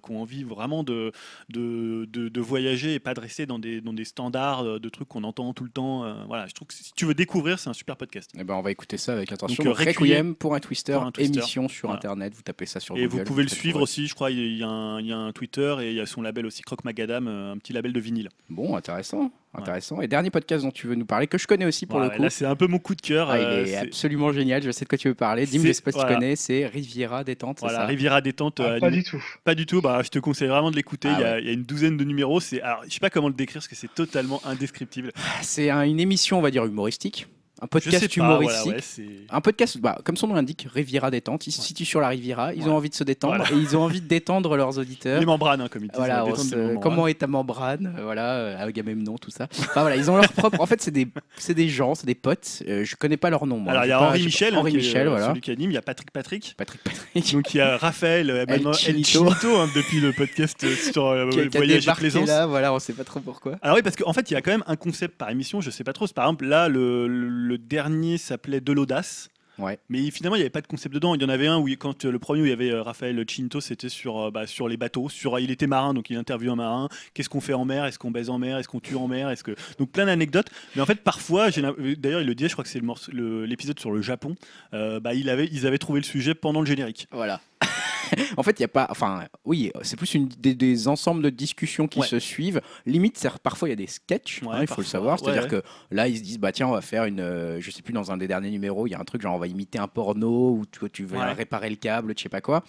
qui ont envie vraiment de, de, de- de voyager et pas de rester dans des, dans des standards de trucs qu'on entend tout le temps. voilà, je trouve que si tu veux découvrir, c'est un super podcast. Eh ben, on va écouter ça avec attention. Donc, Requiem pour un Twister, pour un Twister. émission sur Voilà. internet. Vous tapez ça sur Et Google. vous pouvez le suivre trouver. aussi, je crois, il y, a un, il y a un Twitter et il y a son label aussi, Croque Macadam, euh, un petit label de vinyle. Bon, intéressant. Intéressant. Et dernier podcast dont tu veux nous parler, que je connais aussi pour le coup. Là, c'est un peu mon coup de cœur. Ah, il euh, est c'est- absolument génial. Je sais de quoi tu veux parler. Dim, C'est- je sais pas si voilà. tu connais. C'est Riviera détente. c'est Voilà, ça Riviera détente. Ah, euh, pas du tout. Pas du tout, bah, je te conseille vraiment de l'écouter. Ah il, y a, ouais. il y a une douzaine de numéros. C'est, alors, je sais pas comment le décrire parce que c'est totalement indescriptible. C'est un- une émission, on va dire, humoristique. Un podcast voilà, humoristique. ouais, Un podcast, bah, comme son nom l'indique, Riviera détente. Ils se situent sur la Riviera. Ils ont envie de se détendre et ils ont envie de détendre leurs auditeurs. Les membranes, hein, comme ils disent. Voilà, se- comment est ta membrane, euh, voilà, euh, Agamemnon, tout ça. Enfin voilà, ils ont leur propre. En fait, c'est des, des gens, c'est des potes. euh, je connais pas leur nom. Moi. Alors, il y a Henri Michel, hein, Henri Michel, euh, voilà. celui qui anime. Il y a Patrick Patrick. Patrick Patrick. Donc il y a Raphaël, El Chinito. Hein, depuis le podcast sur Voyage et Plaisance. là, voilà, on sait pas trop pourquoi. Alors oui, parce qu'en fait, il y a quand même un concept par émission, je sais pas trop. Par exemple, là, le, le dernier s'appelait De l'audace. Ouais. Mais finalement, il n'y avait pas de concept dedans. Il y en avait un où, quand euh, le premier où il y avait euh, Raphaël Chinto, c'était sur, euh, bah, sur les bateaux. Sur, il était marin, donc il interviewe un marin. Qu'est-ce qu'on fait en mer? Est-ce qu'on baise en mer? Est-ce qu'on tue en mer? Est-ce que donc plein d'anecdotes. Mais en fait, parfois, d'ailleurs, il le disait, je crois que c'est l'épisode sur le Japon. euh, bah, il avait, ils avaient trouvé le sujet pendant le générique. Voilà. en fait, il y a pas. Enfin, oui, c'est plus une, des, des ensembles de discussions qui Ouais. se suivent. Limite, parfois, il y a des sketchs, Ouais, hein, il faut le savoir. C'est-à-dire ouais. que là, ils se disent, bah tiens, on va faire une. euh, je sais plus, dans un des derniers numéros, il y a un truc genre, on va imiter un porno ou tu, tu veux réparer le câble, je sais pas quoi.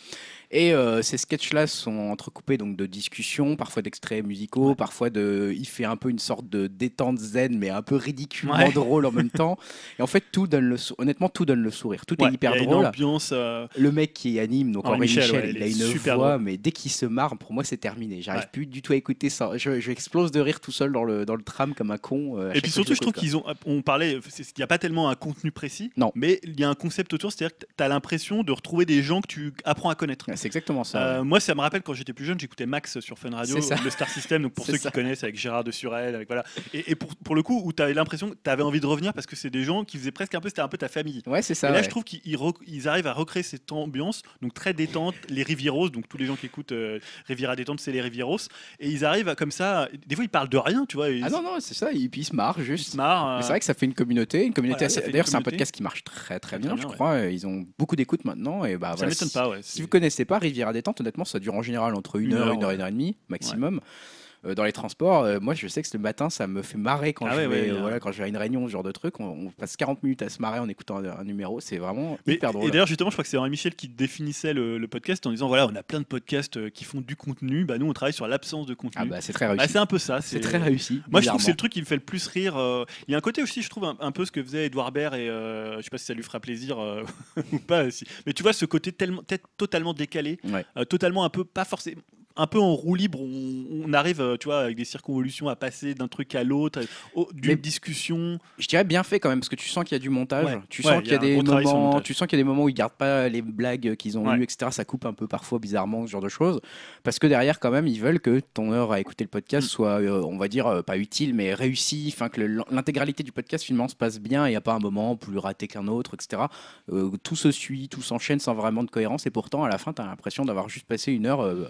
Et euh, ces sketchs-là sont entrecoupés donc de discussions, parfois d'extraits musicaux, parfois de. Il fait un peu une sorte de détente zen, mais un peu ridiculement Ouais. drôle en même temps. Et en fait, tout donne le. sou- Honnêtement, tout donne le sourire. Tout Ouais, est hyper y a drôle. Une ambiance. euh, Le mec qui anime, donc Henri Henri Michel, Michel, il a une voix, drôle. mais dès qu'il se marre, pour moi c'est terminé. J'arrive plus du tout à écouter ça. Je, je explose de rire tout seul dans le, dans le tram comme un con. euh, Et puis surtout, je trouve qu'ils ont. On parlait, il n'y a pas tellement un contenu précis, Non. mais il y a un concept autour, c'est-à-dire que tu as l'impression de retrouver des gens que tu apprends à connaître. C'est exactement ça. Euh, ouais. moi, ça me rappelle quand j'étais plus jeune, j'écoutais Max sur Fun Radio, le Star System. Donc pour ceux ça. qui connaissent, avec Gérard de Surel, avec voilà. Et, et pour, pour le coup, où tu avais l'impression que tu avais envie de revenir parce que c'est des gens qui faisaient presque un peu, c'était un peu ta famille. Ouais, c'est ça. et là, ouais. je trouve qu'ils arrivent à recréer cette ambiance, donc très détente, les Rivieros, donc tous les gens qui écoutent euh, Riviera détente, c'est les Rivieros, et ils arrivent à, comme ça. Des fois, ils parlent de rien, tu vois. Ah non, non, c'est ça. Ils se marrent ils juste. se marrent. Mais euh, C'est vrai que ça fait une communauté, une communauté Voilà, D'ailleurs, c'est un podcast qui marche très très Très, bien, je crois. Ils ont beaucoup d'écoute maintenant et bah ça voilà, m'étonne si- pas, ouais. Si vous connaissez pas Riviera détente, honnêtement, ça dure en général entre une, Une heure, heure, une heure, ouais. une heure et demie maximum. Dans les transports, euh, moi je sais que le matin ça me fait marrer quand Ah je ouais, vais, ouais, euh, voilà, quand je vais à une réunion, ce genre de truc. On, on passe 40 minutes à se marrer en écoutant un, un numéro, c'est vraiment Mais- hyper drôle. et d'ailleurs, justement, je crois que c'est Henri Michel qui définissait le, le podcast en disant voilà, on a plein de podcasts euh, qui font du contenu. Bah, nous, on travaille sur l'absence de contenu. Ah bah c'est très Bah, réussi. c'est un peu ça. c'est très réussi. Moi, je trouve que c'est le truc qui me fait le plus rire. euh, Il y a un côté aussi, je trouve, un, un peu ce que faisait Edouard Baird et euh, je sais pas si ça lui fera plaisir euh, ou pas. si- Mais tu vois, ce côté tellement, totalement décalé, Ouais. euh, totalement un peu, pas forcément. Un peu en roue libre, on, on arrive, euh, tu vois, avec des circonvolutions à passer d'un truc à l'autre, au- d'une discussion. Je dirais bien fait quand même parce que tu sens qu'il y a du montage. Ouais. Tu sens il qu'il y y a des moments, tu sens qu'il y a des moments où ils gardent pas les blagues qu'ils ont Ouais. eues, etc. Ça coupe un peu parfois bizarrement ce genre de choses parce que derrière quand même ils veulent que ton heure à écouter le podcast Mm. soit, euh, on va dire euh, pas utile mais réussi, enfin que l'intégralité du podcast finalement se passe bien. Il n'y a pas un moment plus raté qu'un autre, etc. Euh, tout se suit, tout s'enchaîne sans vraiment de cohérence et pourtant à la fin tu as l'impression d'avoir juste passé une heure euh,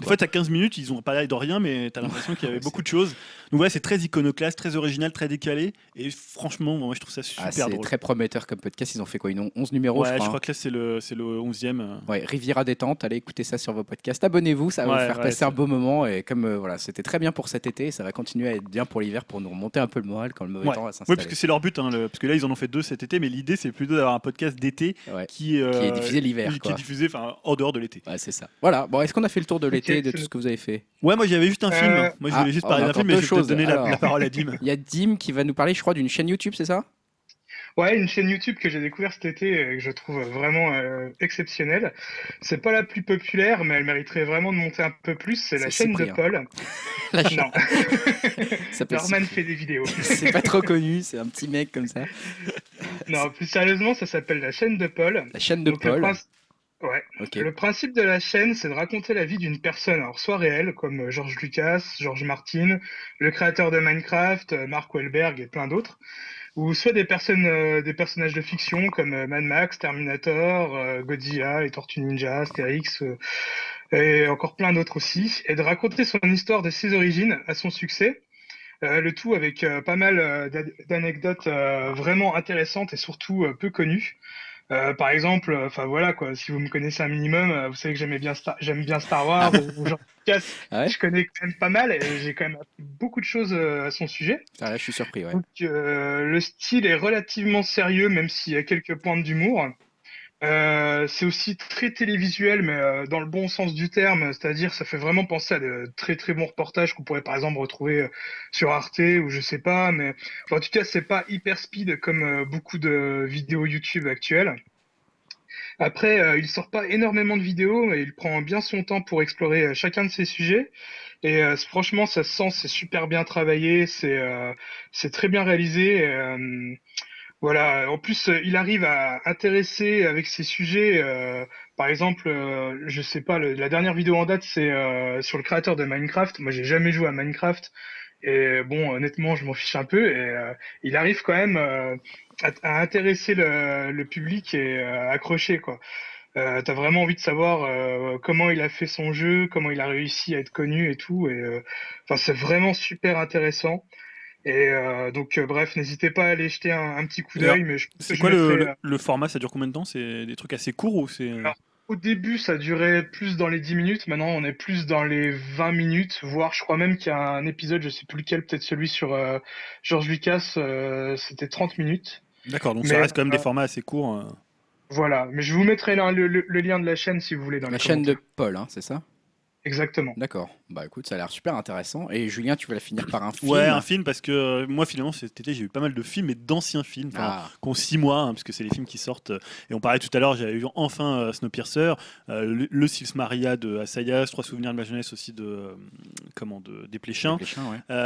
En quoi. fait, à 15 minutes, ils ont parlé de rien, mais t'as l'impression qu'il y avait beaucoup de choses. Donc, ouais, c'est très iconoclaste, très original, très décalé. Et franchement, moi, je trouve ça super Ah, c'est drôle. très prometteur comme podcast. Ils ont fait quoi Ils ont 11 numéros, ouais, je je crois. que là, c'est le, c'est le 11e. euh. Ouais, Riviera détente, allez écouter ça sur vos podcasts. Abonnez-vous, ça va Ouais, vous faire ouais, passer un beau moment. Et comme euh, voilà, c'était très bien pour cet été, et ça va continuer à être bien pour l'hiver pour nous remonter un peu le moral quand le mauvais Ouais. temps va Oui, s'installer. parce que c'est leur but. hein, le- parce que là, ils en ont fait deux cet été, mais l'idée, c'est plutôt d'avoir un podcast d'été Ouais. qui, euh, Qui est diffusé l'hiver, Qui, quoi. est diffusé enfin, en dehors de l'été. Ouais, c'est ça. Voilà. Bon, est-ce qu'on a fait le tour de l'été de tout ce que vous avez fait Ouais, moi, j'avais juste un film. Euh, Moi, je ah, voulais juste on parler d'un film, mais je vais choses. donner la, Alors. la parole à Dim. Il y a Dim qui va nous parler, je crois, d'une chaîne YouTube, c'est ça? Ouais, une chaîne YouTube que j'ai découvert cet été et que je trouve vraiment euh, exceptionnelle. C'est pas la plus populaire, mais elle mériterait vraiment de monter un peu plus. C'est la chaîne de. Paul. La chaîne Non, Norman fait des vidéos. C'est pas trop connu, c'est un petit mec comme ça. Non, plus sérieusement, ça s'appelle la chaîne de Paul. La chaîne de Donc, le Paul. Ouais. Le principe de la chaîne, c'est de raconter la vie d'une personne, alors soit réelle, comme euh, George Lucas, George Martin, le créateur de Minecraft, euh, Mark Wahlberg et plein d'autres, ou soit des personnes, euh, des personnages de fiction comme Mad Max, Terminator, euh, Godzilla, les Tortues Ninja, Asterix, et encore plein d'autres aussi, et de raconter son histoire de ses origines à son succès. le tout avec pas mal d'anecdotes vraiment intéressantes et surtout peu connues. Euh, par exemple, euh, enfin voilà quoi, si vous me connaissez un minimum, euh, vous savez que j'aimais bien Star, j'aime bien Star Wars ou, genre ah je connais quand même pas mal et j'ai quand même appris beaucoup de choses à son sujet. Ah je suis surpris. Ouais. Donc, le style est relativement sérieux, même s'il y a quelques points d'humour. Euh, c'est aussi très télévisuel, mais euh, dans le bon sens du terme, c'est-à-dire ça fait vraiment penser à de très très bons reportages qu'on pourrait par exemple retrouver euh, sur Arte ou je sais pas, mais en tout cas c'est pas hyper speed comme beaucoup de vidéos YouTube actuelles. Après, il sort pas énormément de vidéos, mais il prend bien son temps pour explorer chacun de ces sujets. Et franchement, ça se sent, c'est super bien travaillé, c'est très bien réalisé. Voilà, en plus, euh, il arrive à intéresser avec ses sujets. Euh, par exemple, euh, je sais pas, la dernière vidéo en date, c'est sur le créateur de Minecraft. Moi, j'ai jamais joué à Minecraft. Et bon, honnêtement, je m'en fiche un peu. Et il arrive quand même à, intéresser le, public et accrocher, quoi. Euh, T'as vraiment envie de savoir comment il a fait son jeu, comment il a réussi à être connu et tout. Et enfin, c'est vraiment super intéressant. Et euh, donc, euh, bref, n'hésitez pas à aller jeter un, petit coup d'œil. Mais c'est quoi le, le, format Ça dure combien de temps? C'est des trucs assez courts ou c'est Au début, ça durait plus dans les 10 minutes. Maintenant, on est plus dans les 20 minutes, voire je crois même qu'il y a un épisode, je sais plus lequel, peut-être celui sur euh, George Lucas, c'était 30 minutes. D'accord, donc ça reste quand même des formats assez courts. Voilà, mais je vous mettrai le, le, lien de la chaîne si vous voulez dans la chaîne de Paul, hein, c'est ça? Exactement. D'accord. Bah écoute, ça a l'air super intéressant. Et Julien, tu vas la finir par un film Ouais, un film parce que euh, moi finalement cet été j'ai eu pas mal de films et d'anciens films, ah. qui ont six mois, hein, parce que c'est les films qui sortent. Et on parlait tout à l'heure, j'avais vu enfin euh, Snowpiercer, euh, le, le Sils Maria de Assayas, Trois souvenirs de ma jeunesse aussi de comment de Desplechin.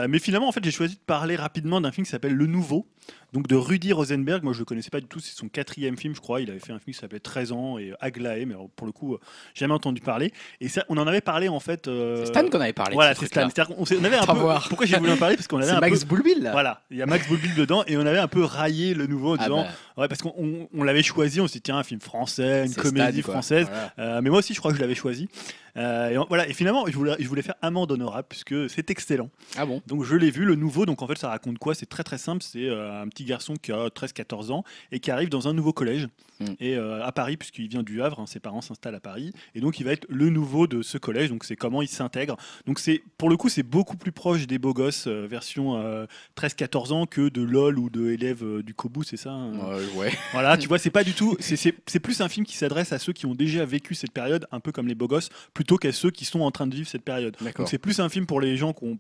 mais finalement en fait j'ai choisi de parler rapidement d'un film qui s'appelle Le Nouveau, donc de Rudy Rosenberg. Moi je le connaissais pas du tout, c'est son quatrième film je crois. Il avait fait un film qui s'appelait 13 ans et Aglaé, mais pour le coup jamais entendu parler. Et ça, on en avait parlé en fait. c'est Stan qu'on avait parlé. Voilà, c'est Stan. On, avait un peu, pourquoi j'ai voulu en parler? Parce qu'on avait un Max peu, Boulbil. Voilà, il y a Max Boulbil dedans et on avait un peu raillé le nouveau en ah disant, bah. ouais, parce qu'on on, l'avait choisi, on s'est dit tiens un film français, une comédie française. Euh, mais moi aussi je crois que je l'avais choisi. Euh, et, voilà, et finalement, je voulais, je voulais faire Amende honorable puisque c'est excellent. Ah bon? Donc je l'ai vu, le nouveau. Donc en fait, ça raconte quoi? C'est très très simple. C'est euh, un petit garçon qui a 13-14 ans et qui arrive dans un nouveau collège hmm. et à Paris puisqu'il vient du Havre. Hein, ses parents s'installent à Paris et donc il va être le nouveau de ce collège. Donc c'est comment il s'intègre. Donc c'est pour le coup, c'est beaucoup plus proche des beaux gosses euh, version 13-14 euh, ans que de LOL ou de élèves euh, du Kobu, c'est ça hein? Ouais. Voilà, tu vois, c'est pas du tout. C'est plus un film qui s'adresse à ceux qui ont déjà vécu cette période, un peu comme les beaux gosses, plutôt qu'à ceux qui sont en train de vivre cette période. Donc c'est plus un film pour les gens qui ont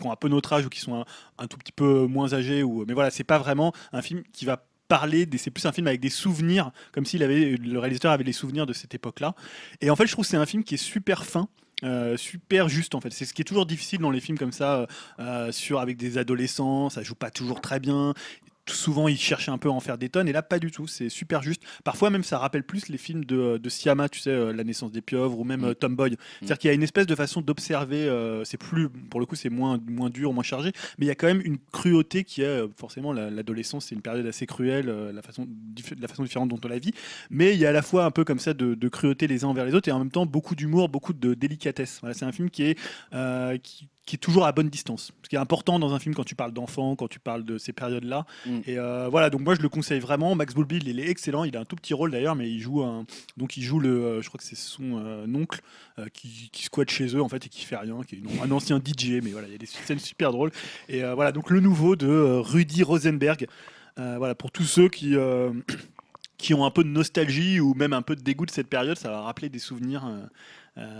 qui ont un peu notre âge ou qui sont un, tout petit peu moins âgés ou mais voilà c'est pas vraiment un film qui va parler c'est plus un film avec des souvenirs comme s'il avait le réalisateur avait les souvenirs de cette époque là et en fait je trouve que c'est un film qui est super fin euh, super juste en fait. C'est ce qui est toujours difficile dans les films comme ça, euh, sur avec des adolescents, ça joue pas toujours très bien souvent ils cherchaient un peu à en faire des tonnes et là pas du tout c'est super juste parfois même ça rappelle plus les films de, de Siama tu sais euh, la naissance des pieuvres ou même mm. euh, Tomboy mm. c'est à dire qu'il y a une espèce de façon d'observer euh, c'est plus pour le coup c'est moins moins dur moins chargé mais il y a quand même une cruauté qui est forcément l'adolescence c'est une période assez cruelle la façon la façon différente dont on la vit mais il y a à la fois un peu comme ça de, cruauté les uns envers les autres et en même temps beaucoup d'humour beaucoup de délicatesse voilà, c'est un film qui est qui, qui est toujours à bonne distance. Ce qui est important dans un film quand tu parles d'enfants, quand tu parles de ces périodes-là. Mm. Et euh, voilà, donc moi je le conseille vraiment. Max Boublil, il est excellent. Il a un tout petit rôle d'ailleurs, mais il joue un. Donc il joue le. Euh, je crois que c'est son euh, oncle qui, qui squatte chez eux en fait et qui fait rien, qui est un ancien DJ. Mais voilà, il y a des scènes super drôles. Et voilà, donc le nouveau de Rudy Rosenberg. voilà, pour tous ceux qui. qui ont un peu de nostalgie ou même un peu de dégoût de cette période, ça va rappeler des souvenirs euh,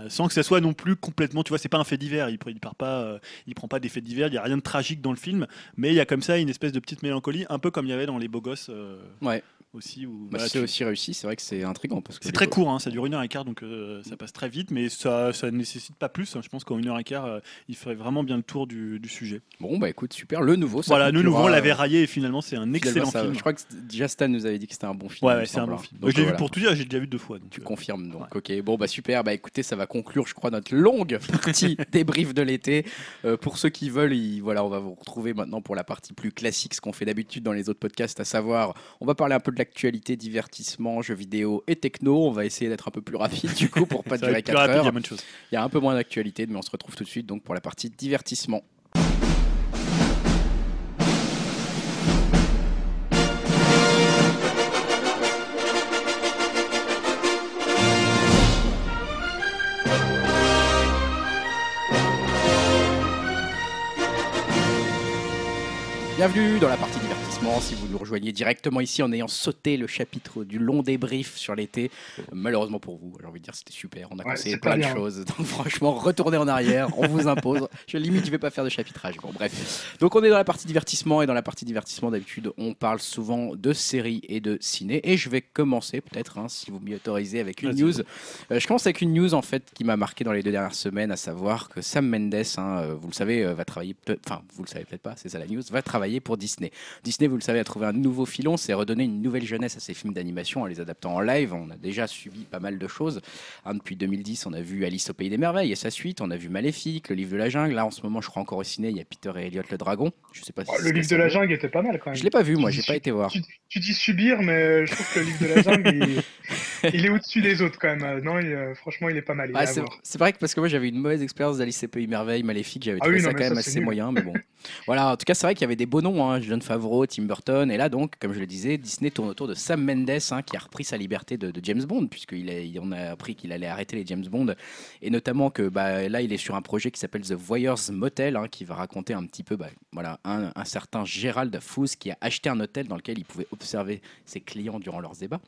sans que ça soit non plus complètement, tu vois, c'est pas un fait divers, il, il pas, euh, il prend pas des faits divers, il y a rien de tragique dans le film, mais il y a comme ça une espèce de petite mélancolie, un peu comme il y avait dans les beaux gosses. Euh, ouais. Aussi. Où, Bah, voilà, c'est tu- aussi réussi, c'est vrai que c'est intriguant. parce que c'est très court, hein, ça dure une heure et quart, donc euh, ça passe très vite, mais ça ça ne nécessite pas plus. hein. Je pense qu'en une heure et quart, euh, il ferait vraiment bien le tour du, du sujet. Bon, bah écoute, super. Le nouveau, ça voilà, nous, conclura, on l'avait euh, raillé et finalement, c'est un excellent ça- film. Je crois que déjà Stan nous avait dit que c'était un bon film. Ouais, c'est un bon hein. film. Donc, je l'ai vu pour tout dire, j'ai déjà vu deux fois. donc, Tu euh, confirmes donc, ok. Bon, bah super. Bah écoutez, ça va conclure, je crois, notre longue partie débrief de l'été. Pour ceux qui veulent, il- voilà, on va vous retrouver maintenant pour la partie plus classique, ce qu'on fait d'habitude dans les autres podcasts, à savoir, on va parler un peu de l'actualité, divertissement, jeux vidéo et techno. On va essayer d'être un peu plus rapide du coup pour pas ça durer être plus 4 rapide, il y heures. de. Il y a un peu moins d'actualité, mais on se retrouve tout de suite donc pour la partie divertissement. Bienvenue dans la partie Si vous nous rejoignez directement ici en ayant sauté le chapitre du long débrief sur l'été, malheureusement pour vous, j'ai envie de dire c'était super. On a Ouais, conseillé plein de choses. Donc franchement, retournez en arrière, on vous impose. Je limite, je vais pas faire de chapitrage. Bon, bref. Donc on est dans la partie divertissement et dans la partie divertissement d'habitude, on parle souvent de séries et de ciné. Et je vais commencer peut-être, hein, si vous m'y autorisez, avec une news. Euh, je commence avec une news en fait qui m'a marqué dans les deux dernières semaines, à savoir que Sam Mendes, hein, euh, vous le savez, euh, va travailler, enfin vous le savez peut-être pas, c'est ça la news, va travailler pour Disney. Disney, vous le savez, a trouvé un nouveau filon, c'est redonner une nouvelle jeunesse à ses films d'animation en les adaptant en live. On a déjà suivi pas mal de choses. Hein, depuis 2010, on a vu Alice au pays des merveilles et sa suite, on a vu Maléfique, le livre de la jungle. Là, en ce moment, je crois encore au ciné, il y a Peter et Elliot le dragon. Je sais pas si Oh, le livre ça de la jungle était pas mal quand même. Je l'ai pas vu, moi, j'ai pas été voir. Tu, tu dis subir, mais je trouve que le livre de la jungle, il, il est au-dessus des autres quand même. Euh, Non, il, euh, franchement, il est pas mal. Ah, à c'est vrai que parce que moi j'avais une mauvaise expérience d'Alice et Pays Merveille, Maléfique, j'avais Ah trouvé oui, ça non, quand mais même ça, assez nul. moyen, mais bon. voilà, en tout cas c'est vrai qu'il y avait des beaux noms, hein, John Favreau, Tim Et là donc, comme je le disais, Disney tourne autour de Sam Mendes, hein, qui a repris sa liberté de, James Bond, puisqu'il on a appris qu'il allait arrêter les James Bond, et notamment que bah, là il est sur un projet qui s'appelle The Voyeur's Motel, hein, qui va raconter un petit peu, bah, voilà, un, un certain Gérald Fouz qui a acheté un hôtel dans lequel il pouvait observer ses clients durant leurs débats.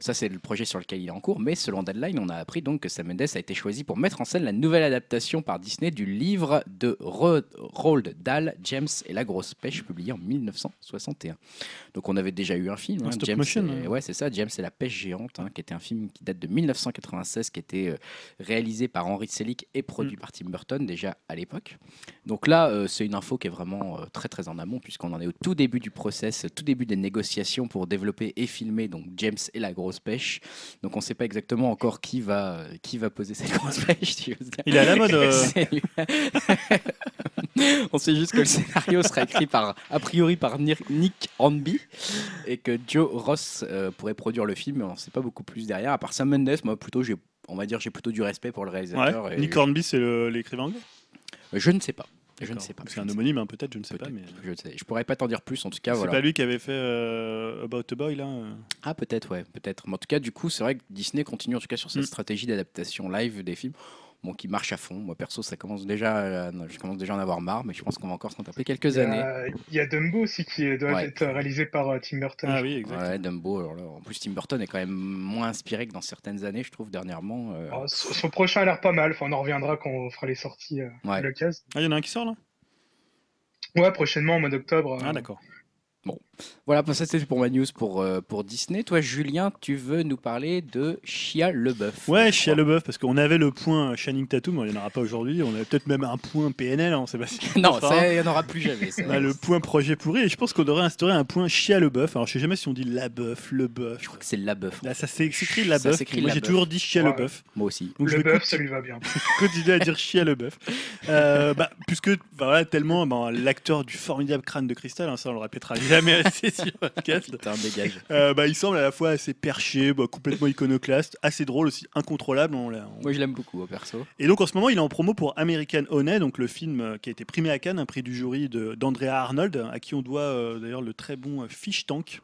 Ça, c'est le projet sur lequel il est en cours. Mais selon Deadline, on a appris donc que Sam Mendes a été choisi pour mettre en scène la nouvelle adaptation par Disney du livre de Ro- Roald Dahl, James et la grosse pêche, publié en 1961. Donc on avait déjà eu un film. Hein, James motion, et- hein. ouais, c'est ça, James et la pêche géante, hein, qui était un film qui date de 1996, qui était euh, réalisé par Henry Selick et produit Mm. par Tim Burton déjà à l'époque. Donc là, euh, c'est une info qui est vraiment euh, très très en amont, puisqu'on en est au tout début du process, tout début des négociations pour développer et filmer donc James et la grosse pêche. Donc on ne sait pas exactement encore qui va, qui va poser cette grosse pêche. dire. Il est à la mode. euh. On sait juste que le scénario sera écrit par, a priori par Ni- Nick Hornby et que Joe Ross euh, pourrait produire le film, mais on ne sait pas beaucoup plus derrière. À part Sam Mendes, moi plutôt, j'ai, on va dire, j'ai plutôt du respect pour le réalisateur. ouais. et Nick Hornby, c'est l'écrivain anglais? Je ne sais pas. Je ne sais pas. C'est un homonyme, hein, peut-être, je ne sais pas. pas. Mais... Peut-être. Je ne sais. Je pourrais pas t'en dire plus. En tout cas, C'est voilà. pas lui qui avait fait euh, About a Boy, là euh Ah peut-être ouais, peut-être. Mais en tout cas, du coup, c'est vrai que Disney continue en tout cas sur cette Mm. stratégie d'adaptation live des films. Bon, qui marche à fond. Moi, perso, ça commence déjà, à- je commence déjà à en avoir marre, mais je pense qu'on va encore s'en taper quelques Il années. a, il y a Dumbo aussi qui doit Ouais. être réalisé par euh, Tim Burton. Ah oui, exact. Ouais, Dumbo. Alors là, en plus, Tim Burton est quand même moins inspiré que dans certaines années, je trouve, dernièrement. euh, Alors, son prochain a l'air pas mal. Enfin, on en reviendra quand on fera les sorties euh, Ouais. l'occasion. Ah, il y en a un qui sort là? Ouais, prochainement, au mois d'octobre. euh, Ah, d'accord. Voilà, bah, ça c'était pour ma news pour, euh, pour Disney. Toi, Julien, tu veux nous parler de Chia Leboeuf Ouais, Chia. Leboeuf, parce qu'on avait le point Shining Tattoo, mais il n'y en aura pas aujourd'hui. On avait peut-être même un point PNL, hein, on sait pas si. Non, ça, il n'y en aura plus jamais. ça. on a le point projet pourri, et je pense qu'on devrait instaurer un point Chia Leboeuf. Alors, je sais jamais si on dit la bœuf, le bœuf. Je crois que c'est Leboeuf. Là, ça s'é- s'écrit la bœuf. Moi, j'ai Labeuf. toujours dit Chia Ouais. Leboeuf. Moi aussi. Donc, le bœuf, ça lui va bien. continuer à dire Chia Leboeuf. Euh, bah, puisque, bah, voilà, tellement bah, l'acteur du formidable crâne de cristal, hein, ça on le répétera jamais assez sur podcast. Putain, dégage. Euh, bah, il semble à la fois assez perché, bah, complètement iconoclaste, assez drôle aussi, incontrôlable. on l'a- on- Moi, je l'aime beaucoup, au perso. Et donc en ce moment, il est en promo pour American Honey, donc le film euh, qui a été primé à Cannes, un prix du jury de- d'Andrea Arnold, à qui on doit euh, d'ailleurs le très bon euh, Fish Tank.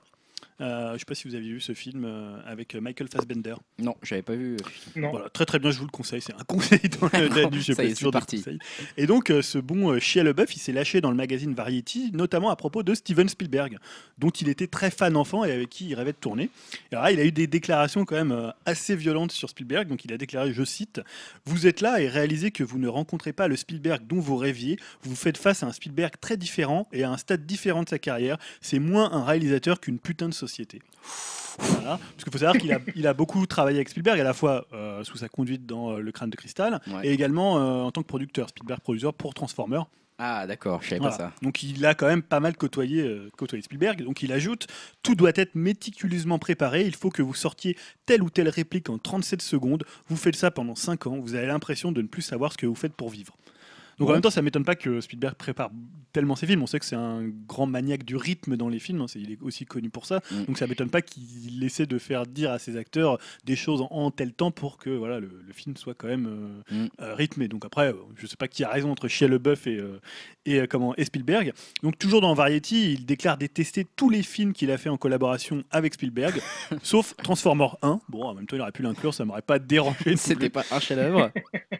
Euh, je ne sais pas si vous avez vu ce film euh, avec euh, Michael Fassbender. Non, j'avais pas vu. Non. Voilà, très très bien, je vous le conseille. C'est un conseil dans le Bon, Danu, je est, toujours parti. conseils. Et donc, euh, ce bon euh, Shia LaBeouf, il s'est lâché dans le magazine Variety, notamment à propos de Steven Spielberg, dont il était très fan enfant et avec qui il rêvait de tourner. Et alors là, il a eu des déclarations quand même euh, assez violentes sur Spielberg. Donc, il a déclaré, je cite, Vous êtes là et réalisez que vous ne rencontrez pas le Spielberg dont vous rêviez. Vous faites face à un Spielberg très différent et à un stade différent de sa carrière. C'est moins un réalisateur qu'une putain de société. Voilà. Parce qu'il faut savoir qu'il a, il a beaucoup travaillé avec Spielberg, à la fois euh, sous sa conduite dans euh, Le Crâne de Cristal, Ouais. et également euh, en tant que producteur. Spielberg producteur pour Transformers. Ah, d'accord, je savais Voilà. pas ça. Donc il a quand même pas mal côtoyé, euh, côtoyé Spielberg. Donc il ajoute Tout doit être méticuleusement préparé. Il faut que vous sortiez telle ou telle réplique en 37 secondes. Vous faites ça pendant 5 ans. Vous avez l'impression de ne plus savoir ce que vous faites pour vivre. Donc en même temps, ça m'étonne pas que Spielberg prépare tellement ses films. On sait que c'est un grand maniaque du rythme dans les films. hein. C'est- Il est aussi connu pour ça. Mm. Donc ça m'étonne pas qu'il essaie de faire dire à ses acteurs des choses en, en tel temps pour que voilà, le, le film soit quand même euh, Mm. euh, rythmé. Donc après, euh, je sais pas qui a raison entre Shia LeBeouf et, euh, et, euh, comment, et Spielberg. Donc toujours dans Variety, il déclare détester tous les films qu'il a fait en collaboration avec Spielberg, sauf Transformers 1. Bon, en même temps, il aurait pu l'inclure, ça m'aurait pas dérangé. C'était pas un chef-d'œuvre.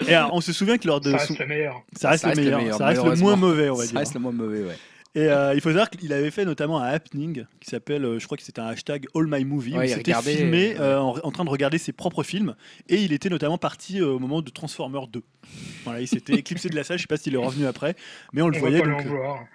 Et alors, on se souvient que lors de Ça son- reste le meilleur. Ça reste, le meilleur, ça reste le moins mauvais, on va Ça dire. reste le moins mauvais, ouais. Et euh, il faut savoir qu'il avait fait notamment un happening qui s'appelle, euh, je crois que c'était un hashtag All My Movie, Ouais, où il s'était regardait, filmé euh, euh, en, en train de regarder ses propres films. Et il était notamment parti euh, au moment de Transformers 2. Voilà, il s'était éclipsé de la salle, je sais pas s'il est revenu après, mais on le On voyait donc, euh,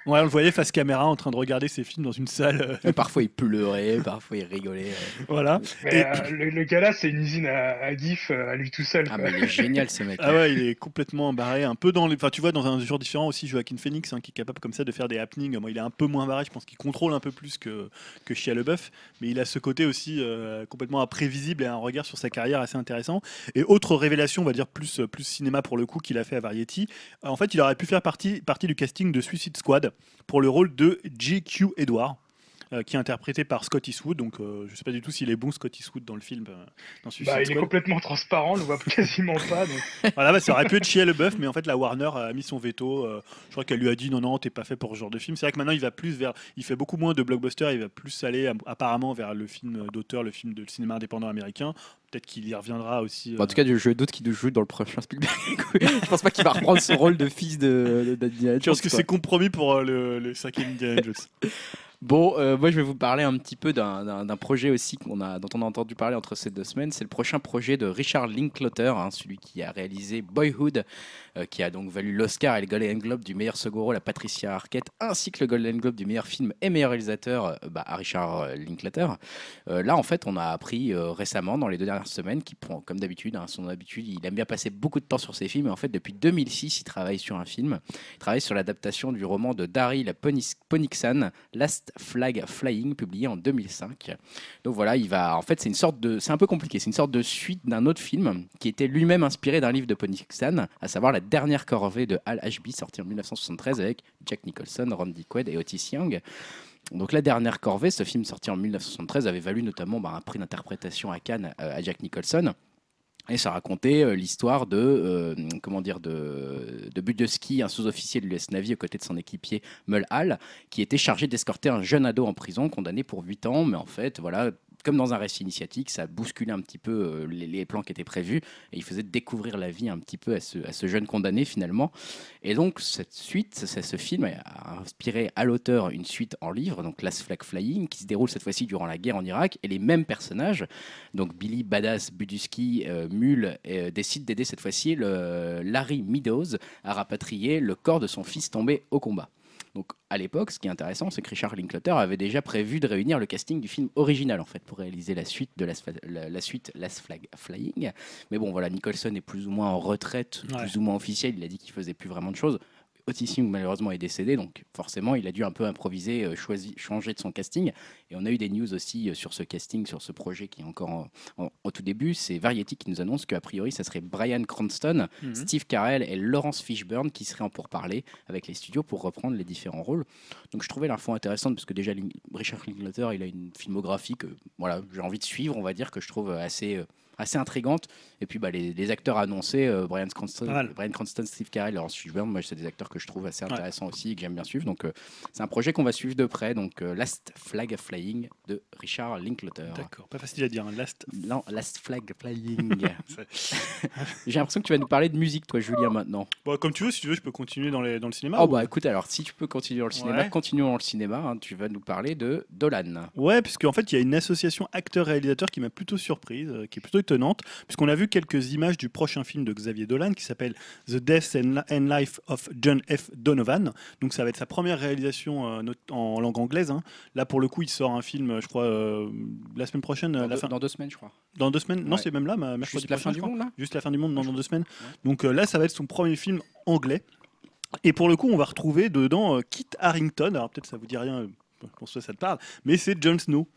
ouais, on le voyait face caméra en train de regarder ses films dans une salle. euh, parfois il pleurait, parfois il rigolait. euh. voilà. Mais, Et- euh, le, le gars là, c'est une usine à, à GIF à lui tout seul. Ah, mais il est génial ce mec. Ah ouais, il est complètement barré, un peu dans les. Enfin, tu vois, dans un genre différent aussi, Joaquin Phoenix, hein, qui est capable comme ça de faire des happenings. Bon, il est un peu moins barré, je pense qu'il contrôle un peu plus que, que Shia LeBeouf, mais il a ce côté aussi euh, complètement imprévisible et un regard sur sa carrière assez intéressant. Et autre révélation, on va dire plus, plus cinéma pour le coup, qu'il a fait à Variety, en fait, il aurait pu faire partie, partie du casting de Suicide Squad pour le rôle de J.Q. Edward. euh, qui est interprété par Scott Eastwood, donc euh, je sais pas du tout s'il est bon Scott Eastwood dans le film, euh, dans Suicide Bah, il est complètement transparent, on le voit quasiment pas. Donc... Voilà, bah, ça aurait pu être Shia LeBeouf, mais en fait la Warner a mis son veto. euh, je crois qu'elle lui a dit non non, t'es pas fait pour ce genre de film. C'est vrai que maintenant il va plus vers, il fait beaucoup moins de blockbusters, il va plus aller euh, apparemment vers le film d'auteur, le film de cinéma indépendant américain. Peut-être qu'il y reviendra aussi. Bon, en tout cas, je doute qu'il joue dans le prochain Spielberg. je pense pas qu'il va reprendre son rôle de fils de, de, je pense que c'est compromis pour euh, le, le cinquième Indiana Jones. Bon, euh, moi je vais vous parler un petit peu d'un- projet aussi a, dont on a entendu parler entre ces deux semaines. C'est le prochain projet de Richard Linklater, hein, celui qui a réalisé Boyhood, euh, qui a donc valu l'Oscar et le Golden Globe du meilleur second rôle à Patricia Arquette, ainsi que le Golden Globe du meilleur film et meilleur réalisateur euh, bah, à Richard euh, Linklater. Euh, là, en fait, on a appris euh, récemment, dans les deux dernières semaines, qu'il prend, comme d'habitude, hein, son habitude, il aime bien passer beaucoup de temps sur ses films. Et en fait, depuis 2006, il travaille sur un film. Il travaille sur l'adaptation du roman de Daryl Ponixan, Last Flag Flying, publié en 2005. Donc voilà, il va. En fait, c'est une sorte de. C'est un peu compliqué. C'est une sorte de suite d'un autre film qui était lui-même inspiré d'un livre de Ponixan, à savoir La dernière corvée de Al Ashby, sorti en 1973 avec Jack Nicholson, Randy Quaid et Otis Young. Donc La dernière corvée, ce film sorti en 1973, avait valu notamment bah, un prix d'interprétation à Cannes euh, à Jack Nicholson. Et ça racontait euh, l'histoire de, euh, comment dire, de, de un sous-officier de l'US Navy aux côtés de son équipier Mull Hall, qui était chargé d'escorter un jeune ado en prison, condamné pour 8 ans. Mais en fait, voilà, comme dans un récit initiatique, ça bousculait un petit peu euh, les, plans qui étaient prévus et il faisait découvrir la vie un petit peu à ce, jeune condamné finalement. Et donc, cette suite, c'est- ce film a inspiré à l'auteur une suite en livre, donc Last Flag Flying, qui se déroule cette fois-ci durant la guerre en Irak. Et les mêmes personnages, donc Billy Badass Buduski euh, Mule, euh, décident d'aider cette fois-ci Larry Meadows à rapatrier le corps de son fils tombé au combat. Donc à l'époque, ce qui est intéressant, c'est que Richard Linklater avait déjà prévu de réunir le casting du film original en fait pour réaliser la suite de Last, la, la suite Last Flag Flying. Mais bon, voilà, Nicholson est plus ou moins en retraite, Ouais. plus ou moins officiel. Il a dit qu'il faisait plus vraiment de choses. Otis Young malheureusement est décédé, donc forcément il a dû un peu improviser, euh, changer de son casting. Et on a eu des news aussi euh, sur ce casting, sur ce projet qui est encore en- en- au tout début. C'est Variety qui nous annonce qu'a priori ça serait Brian Cranston, Mhm. Steve Carell et Laurence Fishburne qui seraient en pourparlers avec les studios pour reprendre les différents rôles. Donc je trouvais l'info intéressante parce que déjà Richard Linklater il a une filmographie que voilà, j'ai envie de suivre, on va dire que je trouve assez euh, assez intrigante et puis bah, les, les acteurs annoncés euh, Brian Cranston. Brian Cranston, Steve Carell, Laurence Fishburne, moi c'est des acteurs que je trouve assez intéressants aussi et que j'aime bien suivre. Donc euh, c'est un projet qu'on va suivre de près. Donc euh, Last Flag Flying de Richard Linklater. D'accord, pas facile à dire. hein. Last. Non, Last Flag Flying. J'ai l'impression que tu vas nous parler de musique, toi, Julien, maintenant. Bon, comme tu veux, si tu veux, je peux continuer dans, les, dans le cinéma. Oh ou- bah écoute, alors si tu peux continuer dans le cinéma, Ouais. continuons dans le cinéma. hein, tu vas nous parler de Dolan. Ouais, parce qu'en fait, il y a une association acteurs-réalisateurs qui m'a plutôt surprise, euh, qui est plutôt puisqu'on a vu quelques images du prochain film de Xavier Dolan qui s'appelle The Death and Life of John F. Donovan. Donc ça va être sa première réalisation euh, en langue anglaise. hein. Là pour le coup, il sort un film, je crois, euh, la semaine prochaine, euh, Dans, la deux, fin, dans deux semaines, je crois. dans deux semaines? Non, Ouais. c'est même là, mercredi Juste la prochain, fin je du monde, là? Juste la fin du monde dans, dans deux semaines. Ouais. Donc là, ça va être son premier film anglais. Et pour le coup, on va retrouver dedans Kit Harrington. Alors peut-être ça vous dit rien, euh, pour ça ça te parle, mais c'est Jon Snow.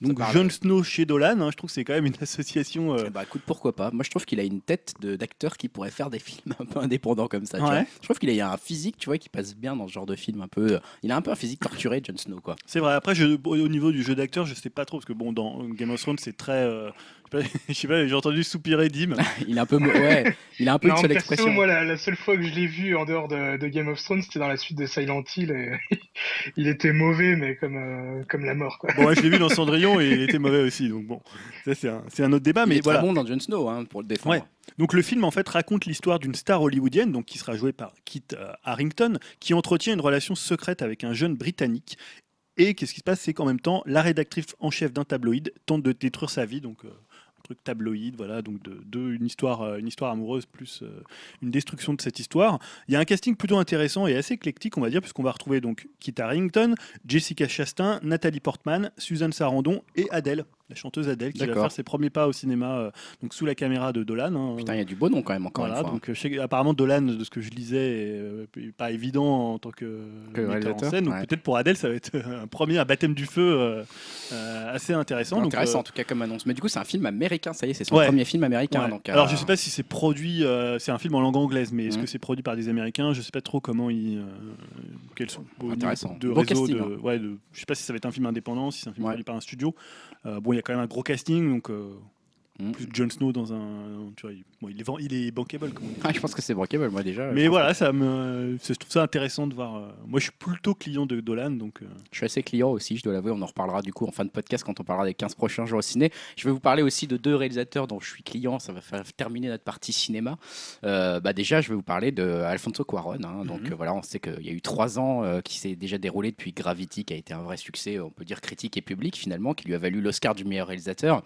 Donc Jon ouais. Snow chez Dolan, hein, je trouve que c'est quand même une association. euh, Bah écoute, pourquoi pas Moi je trouve qu'il a une tête d'acteur qui pourrait faire des films un peu indépendants comme ça. tu Ouais. vois. Je trouve qu'il a un physique, tu vois, qui passe bien dans ce genre de film un peu. euh, Il a un peu un physique torturé, Jon Snow, quoi. C'est vrai. Après, je- au niveau du jeu d'acteur, je sais pas trop parce que bon, dans Game of Thrones, c'est très. euh, je sais pas- j'ai entendu soupirer Dim. Il a un peu, ouais, il a un peu Non, une seule perso, expression. moi, la, la seule fois que je l'ai vu en dehors de, de Game of Thrones, c'était dans la suite de Silent Hill. Et il était mauvais, mais comme, euh, comme la mort. Quoi. Bon, ouais, je l'ai vu dans Cendrillon et il était mauvais aussi. Donc bon, ça c'est un, c'est un autre débat. il mais est voilà. très bon dans Jon Snow, hein, pour le défendre. Ouais. Donc le film en fait raconte l'histoire d'une star hollywoodienne, donc qui sera jouée par Kit euh, Harrington, qui entretient une relation secrète avec un jeune britannique. Et qu'est-ce qui se passe, c'est qu'en même temps, la rédactrice en chef d'un tabloïd tente de détruire sa vie, donc euh, truc tabloïd, voilà, donc de, une histoire, euh, une histoire amoureuse plus euh, une destruction de cette histoire. Il y a un casting plutôt intéressant et assez éclectique, on va dire, puisqu'on va retrouver donc Kit Harrington, Jessica Chastain, Nathalie Portman, Suzanne Sarandon et Adèle, la chanteuse Adèle, qui va faire ses premiers pas au cinéma, euh, donc sous la caméra de Dolan. hein. Putain, il y a du beau nom quand même, encore Voilà, une fois. donc euh, sais que, apparemment Dolan, de ce que je lisais, est euh, pas évident en tant que, Que metteur en scène. Donc ouais. peut-être pour Adèle, ça va être un premier un baptême du feu euh, euh, assez intéressant. Donc, intéressant euh, en tout cas comme annonce. Mais du coup, c'est un film américain, ça y est, c'est son Ouais. premier film américain. ouais. Donc, Alors euh, je sais pas si c'est produit, euh, c'est un film en langue anglaise, mais est-ce Mhm. que c'est produit par des Américains? Je sais pas trop comment ils, euh, quels sont Intéressant. de réseau. casting, de, hein. ouais, de- je sais pas si ça va être un film indépendant, si c'est un film produit par un studio. Euh, bon, il y a quand même un gros casting, donc. Mhm. Plus Jon Snow dans un, tu vois, il, bon, il est, il est bankable comme on dit. ah, je pense que c'est brokeable, moi déjà. Mais voilà, ça me, je trouve ça intéressant de voir. euh, moi, je suis plutôt client de Dolan, donc. euh, je suis assez client aussi, je dois l'avouer. On en reparlera du coup en fin de podcast quand on parlera des 15 prochains jours au ciné. Je vais vous parler aussi de deux réalisateurs dont je suis client. Ça va faire terminer notre partie cinéma. Euh, bah déjà, je vais vous parler de Alfonso Cuarón. hein. Donc Mhm. euh, voilà, on sait qu'il y a eu trois ans euh, qui s'est déjà déroulé depuis Gravity, qui a été un vrai succès, on peut dire critique et public finalement, qui lui a valu l'Oscar du meilleur réalisateur.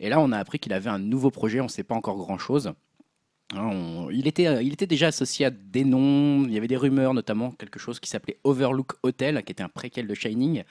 Et là, on a appris qu'il avait un nouveau projet. On ne sait pas encore grand chose. il, était, euh, il était déjà associé à des noms, il y avait des rumeurs, notamment quelque chose qui s'appelait Overlook Hotel, qui était un préquel de Shining,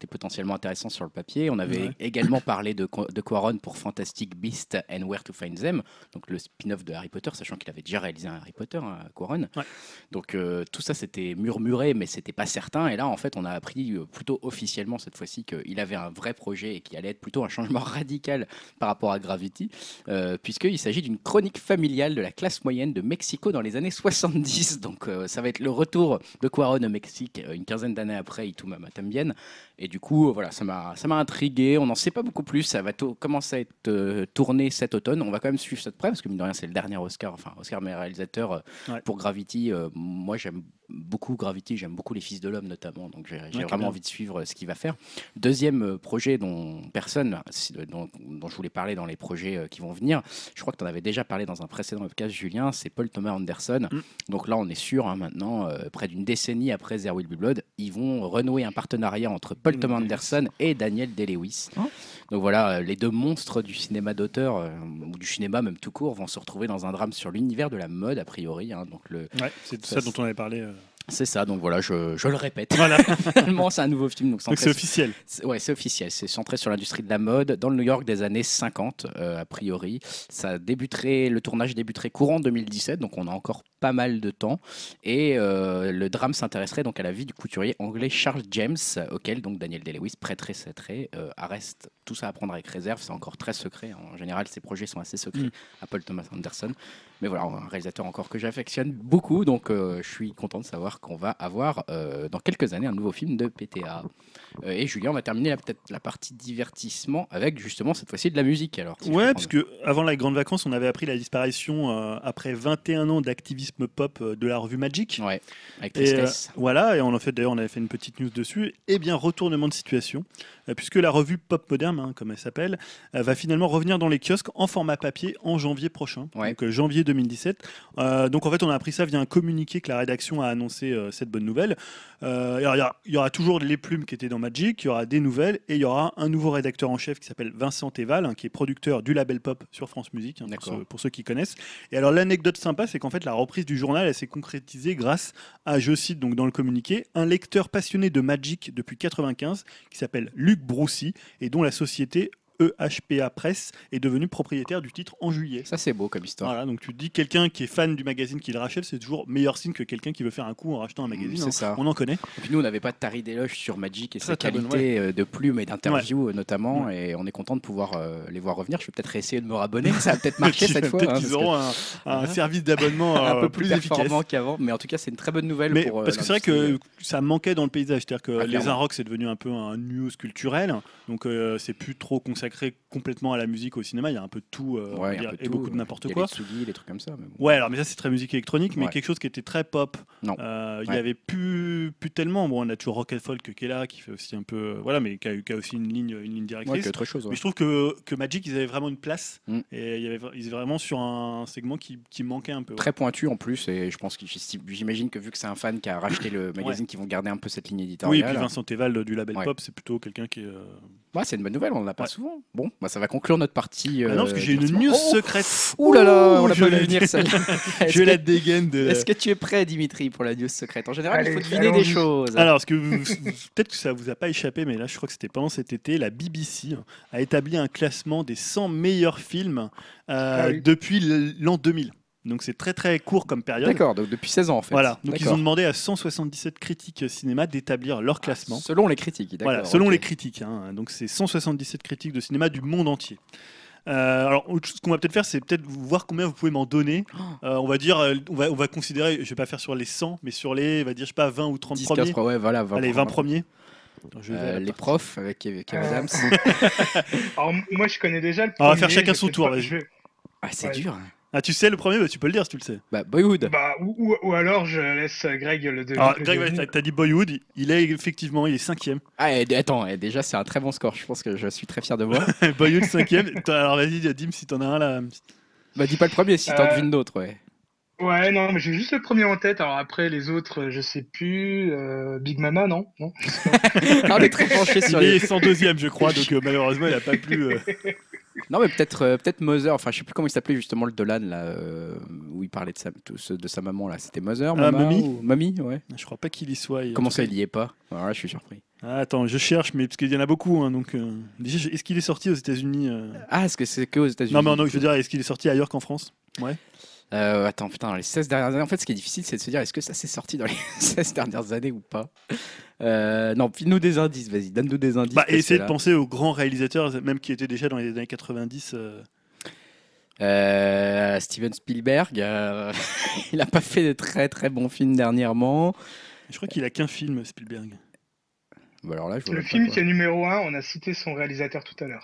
était potentiellement intéressant sur le papier. On avait Ouais. également parlé de, de Quaron pour Fantastic Beasts and Where to Find Them, donc le spin-off de Harry Potter, sachant qu'il avait déjà réalisé un Harry Potter, hein, Quaron. Ouais. Donc euh, tout ça c'était murmuré, mais c'était pas certain. Et là, en fait, on a appris euh, plutôt officiellement cette fois-ci qu'il avait un vrai projet et qu'il allait être plutôt un changement radical par rapport à Gravity, euh, puisqu'il s'agit d'une chronique familiale de la classe moyenne de Mexico dans les années 70. Donc euh, ça va être le retour de Quaron au Mexique une quinzaine d'années après Itu Mama Tambien. Et du coup, euh, voilà, ça m'a ça m'a intrigué. On n'en sait pas beaucoup plus. Ça va commencer à être euh, tourné cet automne? On va quand même suivre ça de près parce que mine de rien, c'est le dernier Oscar, enfin Oscar meilleur réalisateur euh, Ouais. pour Gravity. Moi, j'aime beaucoup Gravity. J'aime beaucoup les Fils de l'homme notamment. Donc j'ai Ouais, vraiment bien. envie de suivre euh, ce qu'il va faire. Deuxième euh, projet dont personne, si- dont, dont je voulais parler dans les projets euh, qui vont venir. Je crois que tu en avais déjà parlé dans un précédent podcast, Julien. C'est Paul Thomas Anderson. Mm. Donc là, on est sûr hein, maintenant, euh, près d'une décennie après There Will Be Blood, ils vont renouer un partenariat entre Paul Thomas. Anderson et Daniel Day-Lewis. Oh. Donc voilà, euh, les deux monstres du cinéma d'auteur, euh, ou du cinéma même tout court, vont se retrouver dans un drame sur l'univers de la mode, a priori. hein. donc le, Ouais, c'est Ça, ça, dont on avait parlé. euh. c'est ça, donc voilà, je, je le répète. Voilà, Finalement, c'est un nouveau film. Donc, c'est officiel. Ouais, c'est officiel. C'est centré sur l'industrie de la mode dans le New York des années 50, euh, a priori. Ça débuterait, le tournage débuterait courant 2017, donc on a encore pas mal de temps. Et euh, le drame s'intéresserait donc à la vie du couturier anglais Charles James, auquel donc Daniel Day-Lewis prêterait ses traits. Euh, reste tout ça à prendre avec réserve, c'est encore très secret. En général, ces projets sont assez secrets Mm. à Paul Thomas Anderson. Mais voilà, un réalisateur encore que j'affectionne beaucoup, donc euh, je suis content de savoir qu'on va avoir euh, dans quelques années un nouveau film de PTA. Et Julien, on va terminer peut-être la partie divertissement avec justement cette fois-ci de la musique. Alors, si Ouais, parce que avant la grande vacances, on avait appris la disparition après 21 ans d'activisme pop euh, de la revue Magic. Ouais, avec Et, euh, voilà, et on a fait d'ailleurs, on avait fait une petite news dessus. Eh bien, retournement de situation. Euh, puisque la revue Pop Moderne, hein, comme elle s'appelle, euh, va finalement revenir dans les kiosques en format papier en janvier prochain, Ouais. donc euh, janvier 2017. Euh, donc en fait, on a appris ça via un communiqué que la rédaction a annoncé cette bonne nouvelle. Il y, aura- il y aura toujours les plumes qui étaient dans Magic, il y aura des nouvelles et il y aura un nouveau rédacteur en chef qui s'appelle Vincent Teval, hein, qui est producteur du label pop sur France Musique, hein, pour, D'accord. ceux, pour ceux qui connaissent. Et alors l'anecdote sympa, c'est qu'en fait la reprise du journal, elle s'est concrétisée grâce à, je cite donc dans le communiqué, un lecteur passionné de Magic depuis 95 qui s'appelle Luc Broussy et dont la société EHPA Press est devenue propriétaire du titre en juillet. Ça, c'est beau comme histoire. Voilà, donc tu te dis quelqu'un qui est fan du magazine qui le rachète, c'est toujours meilleur signe que quelqu'un qui veut faire un coup en rachetant un magazine. C'est hein. ça. On en connaît. Et puis nous, on n'avait pas de taré d'éloge sur Magic et Très, sa qualité euh, de plumes et d'interviews euh, notamment. Et on est content de pouvoir euh, les voir revenir. Je vais peut-être essayer de me rabonner. Ça va peut-être marcher cette fois. Peut-être hein, qu'ils que auront un, un service d'abonnement un euh, peu plus, efficace. qu'avant. Mais en tout cas, c'est une très bonne nouvelle. Mais pour, parce que c'est vrai que ça manquait dans le paysage, c'est-à-dire que Ah, les. Inrocks c'est devenu un peu un news culturel, donc euh, c'est plus trop consacré complètement à la musique au cinéma. Il y a un peu de tout, euh, un peu et tout, beaucoup de n'importe quoi. les les trucs comme ça. mais bon. Ouais, alors mais ça c'est très musique électronique, mais Ouais. quelque chose qui était très pop. Non. Euh, Il Ouais. y avait plus, plus tellement. Bon, on a toujours Rock and Folk qui est là, qui fait aussi un peu, euh, voilà, mais qui a, qui a aussi une ligne, une ligne directrice. autre chose. Mais je trouve que, que Magic, ils avaient vraiment une place. Mm. Et il y avait, ils étaient vraiment sur un segment qui, qui manquait un peu. Très pointu en plus, et je pense que j'imagine que vu que c'est un fan qui a racheté le magazine, qu'ils vont garder un peu cette ligne Oui, et éditoriale. puis Vincent Teval du label. Pop, c'est plutôt quelqu'un qui est. Ouais, c'est une bonne nouvelle, on en a pas Ouais. souvent. Bon, bah, ça va conclure notre partie. Ah non, parce que euh, j'ai une news Oh secrète. Ouh là là, on l'a je pas vu venir celle-là. Est-ce Je que- la dégaine de. Est-ce que tu es prêt, Dimitri, pour la news secrète En général, il faut deviner des choses. Alors, ce que vous- peut-être que ça vous a pas échappé, mais là, je crois que c'était pendant cet été, la BBC a établi un classement des 100 meilleurs films euh, Ah oui. depuis l'an 2000. Donc, c'est très très court comme période. D'accord, donc depuis 16 ans en fait. Voilà. Donc, ils ont demandé à 177 critiques cinéma d'établir leur classement. Selon les critiques, d'accord. Voilà, selon les critiques. hein. Donc c'est 177 critiques de cinéma du monde entier. Euh, alors, autre chose qu'on va peut-être faire, c'est peut-être voir combien vous pouvez m'en donner. Oh. Euh, on va dire, euh, on va, on va considérer, je vais pas faire sur les 100, mais sur les, on va dire, je sais pas, 20 ou 30 10, premiers. 15, ouais, voilà. 20 Allez, 20 premiers. Attends, je vais Euh, les profs avec Kev Kev Euh, Adams. Alors, moi, je connais déjà le On va premier. faire chacun son tour, pas- je Ah, c'est Ouais. dur. Ah, tu sais le premier, bah, tu peux le dire si tu le sais. Bah, Boyhood. Bah, ou, ou- ou alors, je laisse Greg le deviner. Alors, le Greg, ouais, t'as- t'as dit Boyhood, il est effectivement, il est cinquième. Ah, et- attends, et déjà, c'est un très bon score. Je pense que je suis très fier de moi. Boyhood cinquième. T'as- Alors vas-y, Dim, si t'en as un là. bah, dis pas le premier si t'en Euh, devines d'autres, ouais. Ouais, non, mais j'ai juste le premier en tête. Alors après, les autres, euh, je sais plus. Euh, Big Mama, non, non Ah, on est très penché sur Il les. est 102ème, je crois, donc euh, malheureusement, il a pas pu. euh, Non, mais peut-être euh, peut-être Mother. Enfin, je sais plus comment il s'appelait justement le Dolan là, euh, où il parlait de sa, de, ce- de sa maman là. C'était Mother, Ah, Mama Mamie ou- Mamie, ouais. Je crois pas qu'il y soit. Comment ça, il y est pas? Alors là, je suis surpris. Ah, Attends, je cherche, mais parce qu'il y en a beaucoup. hein, donc, euh, déjà, je- est-ce qu'il est sorti aux États-Unis euh? Ah, est-ce que c'est que aux États-Unis? Non, mais non, je veux dire, est-ce qu'il est sorti ailleurs qu'en France? Euh, attends, putain, dans les 16 dernières années, en fait, ce qui est difficile, c'est de se dire est-ce que ça s'est sorti dans les 16 dernières années ou pas? Euh, Non, file-nous des indices, vas-y, donne-nous des indices. Bah, essayez de penser aux grands réalisateurs, même qui étaient déjà dans les années 90. euh. Euh, Steven Spielberg, euh, il a pas fait de très très bons films dernièrement. Je crois qu'il a qu'un film, Spielberg. Bah, alors là, je vois Le pas film qui est numéro 1, on a cité son réalisateur tout à l'heure.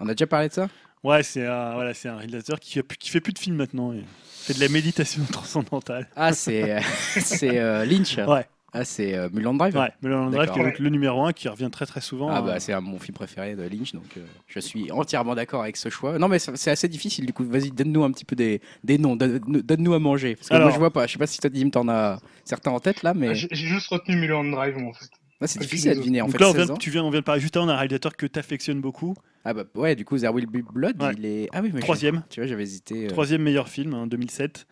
On a déjà parlé de ça? Ouais, c'est un, voilà, c'est un réalisateur qui, a plus- qui fait plus de films maintenant. Il fait de la méditation transcendantale. Ah, c'est euh, c'est euh, Lynch. Ouais. Ah, c'est euh, Mulholland Drive. Ouais, Mulholland Drive, qui est le numéro 1 qui revient très très souvent. Ah bah c'est un- mon film préféré de Lynch, donc euh, je suis entièrement d'accord avec ce choix. Non mais c'est c'est assez difficile du coup. Vas-y, donne-nous un petit peu des, des noms, donne- donne-nous à manger. Parce que Alors- moi je vois pas. Je sais pas si toi Dim t'en as certains en tête là, mais Ah, J'ai j'ai juste retenu Mulholland Drive, moi, en fait. Là, c'est difficile à deviner. En donc fait, là, on 16 vient, ans. tu viens, on vient de parler juste avant d'un réalisateur que tu affectionnes beaucoup. Ah bah ouais, du coup There Will Be Blood, Ouais. il est. Ah oui, mais Troisième. Tu vois, j'avais hésité. euh, Troisième meilleur film, hein, 2007.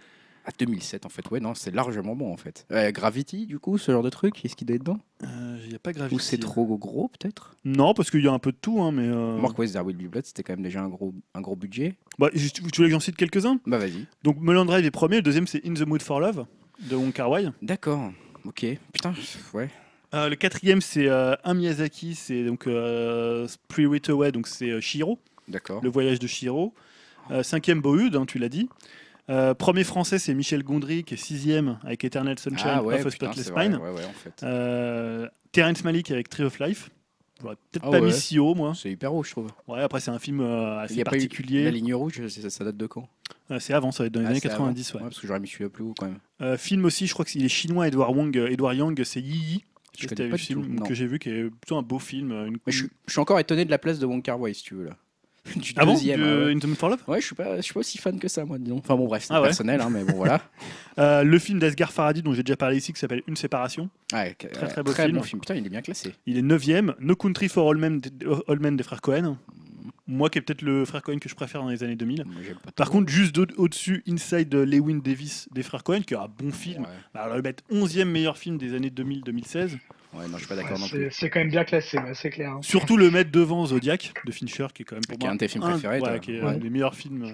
À 2007 en fait. Ouais, non, c'est largement bon en fait. Euh, Gravity, du coup, ce genre de truc, est-ce qu'il doit être dedans Euh, Il n'y a pas Gravity. Ou c'est trop gros peut-être? Non, parce qu'il y a un peu de tout, hein, mais. euh, Mark West, There Will Be Blood, c'était quand même déjà un gros, un gros budget. bah, je- tu voulais que j'en cite quelques-uns? Bah vas-y. Donc Mulholland Drive est premier, le deuxième c'est In the Mood for Love de Wong Kar Wai. D'accord. Ok. Putain, ouais. Euh, le quatrième c'est euh, un Miyazaki, c'est donc euh, Spirit Away, donc c'est euh, Shiro, D'accord. le voyage de Shiro. Euh, cinquième Bohud, hein, tu l'as dit. Premier français c'est Michel Gondry qui est sixième avec Eternal Sunshine Ah ouais, of a Spotless Mind. ouais, ouais, en fait. Terrence Malick avec Tree of Life. J'aurais peut-être Ah pas mis si haut moi. C'est hyper haut, je trouve. Ouais, après c'est un film Il assez y a pas eu particulier. La ligne rouge, ça, ça date de quand? C'est avant, ça va être dans les Ah, années c'est 90. avant ouais. parce que j'aurais mis celui-là plus haut quand même. Film aussi, je crois qu'il est chinois, Edouard Wong, Edouard Yang, c'est Yi Yi. Je connais un pas du film tout, que j'ai vu qui est plutôt un beau film. Une... Mais je, suis- je suis encore étonné de la place de Wong Kar Wai, si tu veux là. Du Ah bon deuxième. de ah ouais. In the Mood for Love Ouais, je suis pas, je suis pas aussi fan que ça, moi, disons. Enfin bon, bref, c'est Ah ouais. personnel, hein, mais bon, voilà. Euh, Le film d'Asghar Farhadi dont j'ai déjà parlé ici qui s'appelle Une séparation. Ouais, Très, très, très beau très film. bon film. Putain, il est bien classé. Il est 9ème. No Country for All Men, All Men des frères Cohen. Moi qui est peut-être le frère Cohen que je préfère dans les années 2000. Moi, j'aime pas Par contre, juste au- au-dessus, Inside Lewin Davis des frères Cohen, qui est un bon film. Ouais. Bah, alors, le mettre 11e meilleur film des années 2000-2016. Ouais, non, je suis pas Ouais, d'accord non c'est plus. c'est quand même bien classé, c'est clair. hein. Surtout le mettre devant Zodiac de Fincher, qui est quand même pour Qui est un de tes films préférés, ouais, qui est Ouais. un des meilleurs films. euh,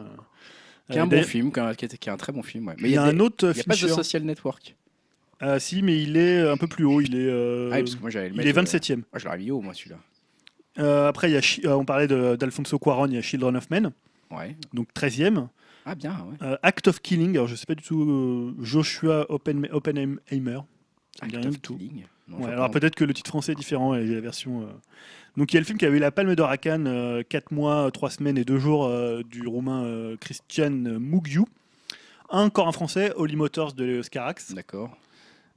Qui est un euh, bon film, qui est un, qui est- qui est un très bon film. Ouais. Mais Il y a des- un autre il y a pas de. Social Network. Ah, si, mais il est un peu plus haut. Il est, euh, Ah, oui, parce que moi, le il est euh, 27e. ah, je l'aurais mis haut, moi, celui-là. Euh, après, il y a, Chi- euh, on parlait de- d'Alfonso Cuaron, il y a Children of Men, Ouais. donc 13e. Ah, bien, ouais. Euh, Act of Killing, alors je sais pas du tout, euh, Joshua Oppen, Oppenheimer. Ça me dit Act rien of du tout. Killing. Non, Ouais, je vois alors pas. peut-être que le titre français est différent et j'ai la version. euh. Donc il y a le film qui a eu la Palme d'Or à Cannes, 4 mois, 3 semaines et 2 jours euh, du roumain euh, Christian Mugiu. Encore un français, Holly Motors de Léos Carax. D'accord.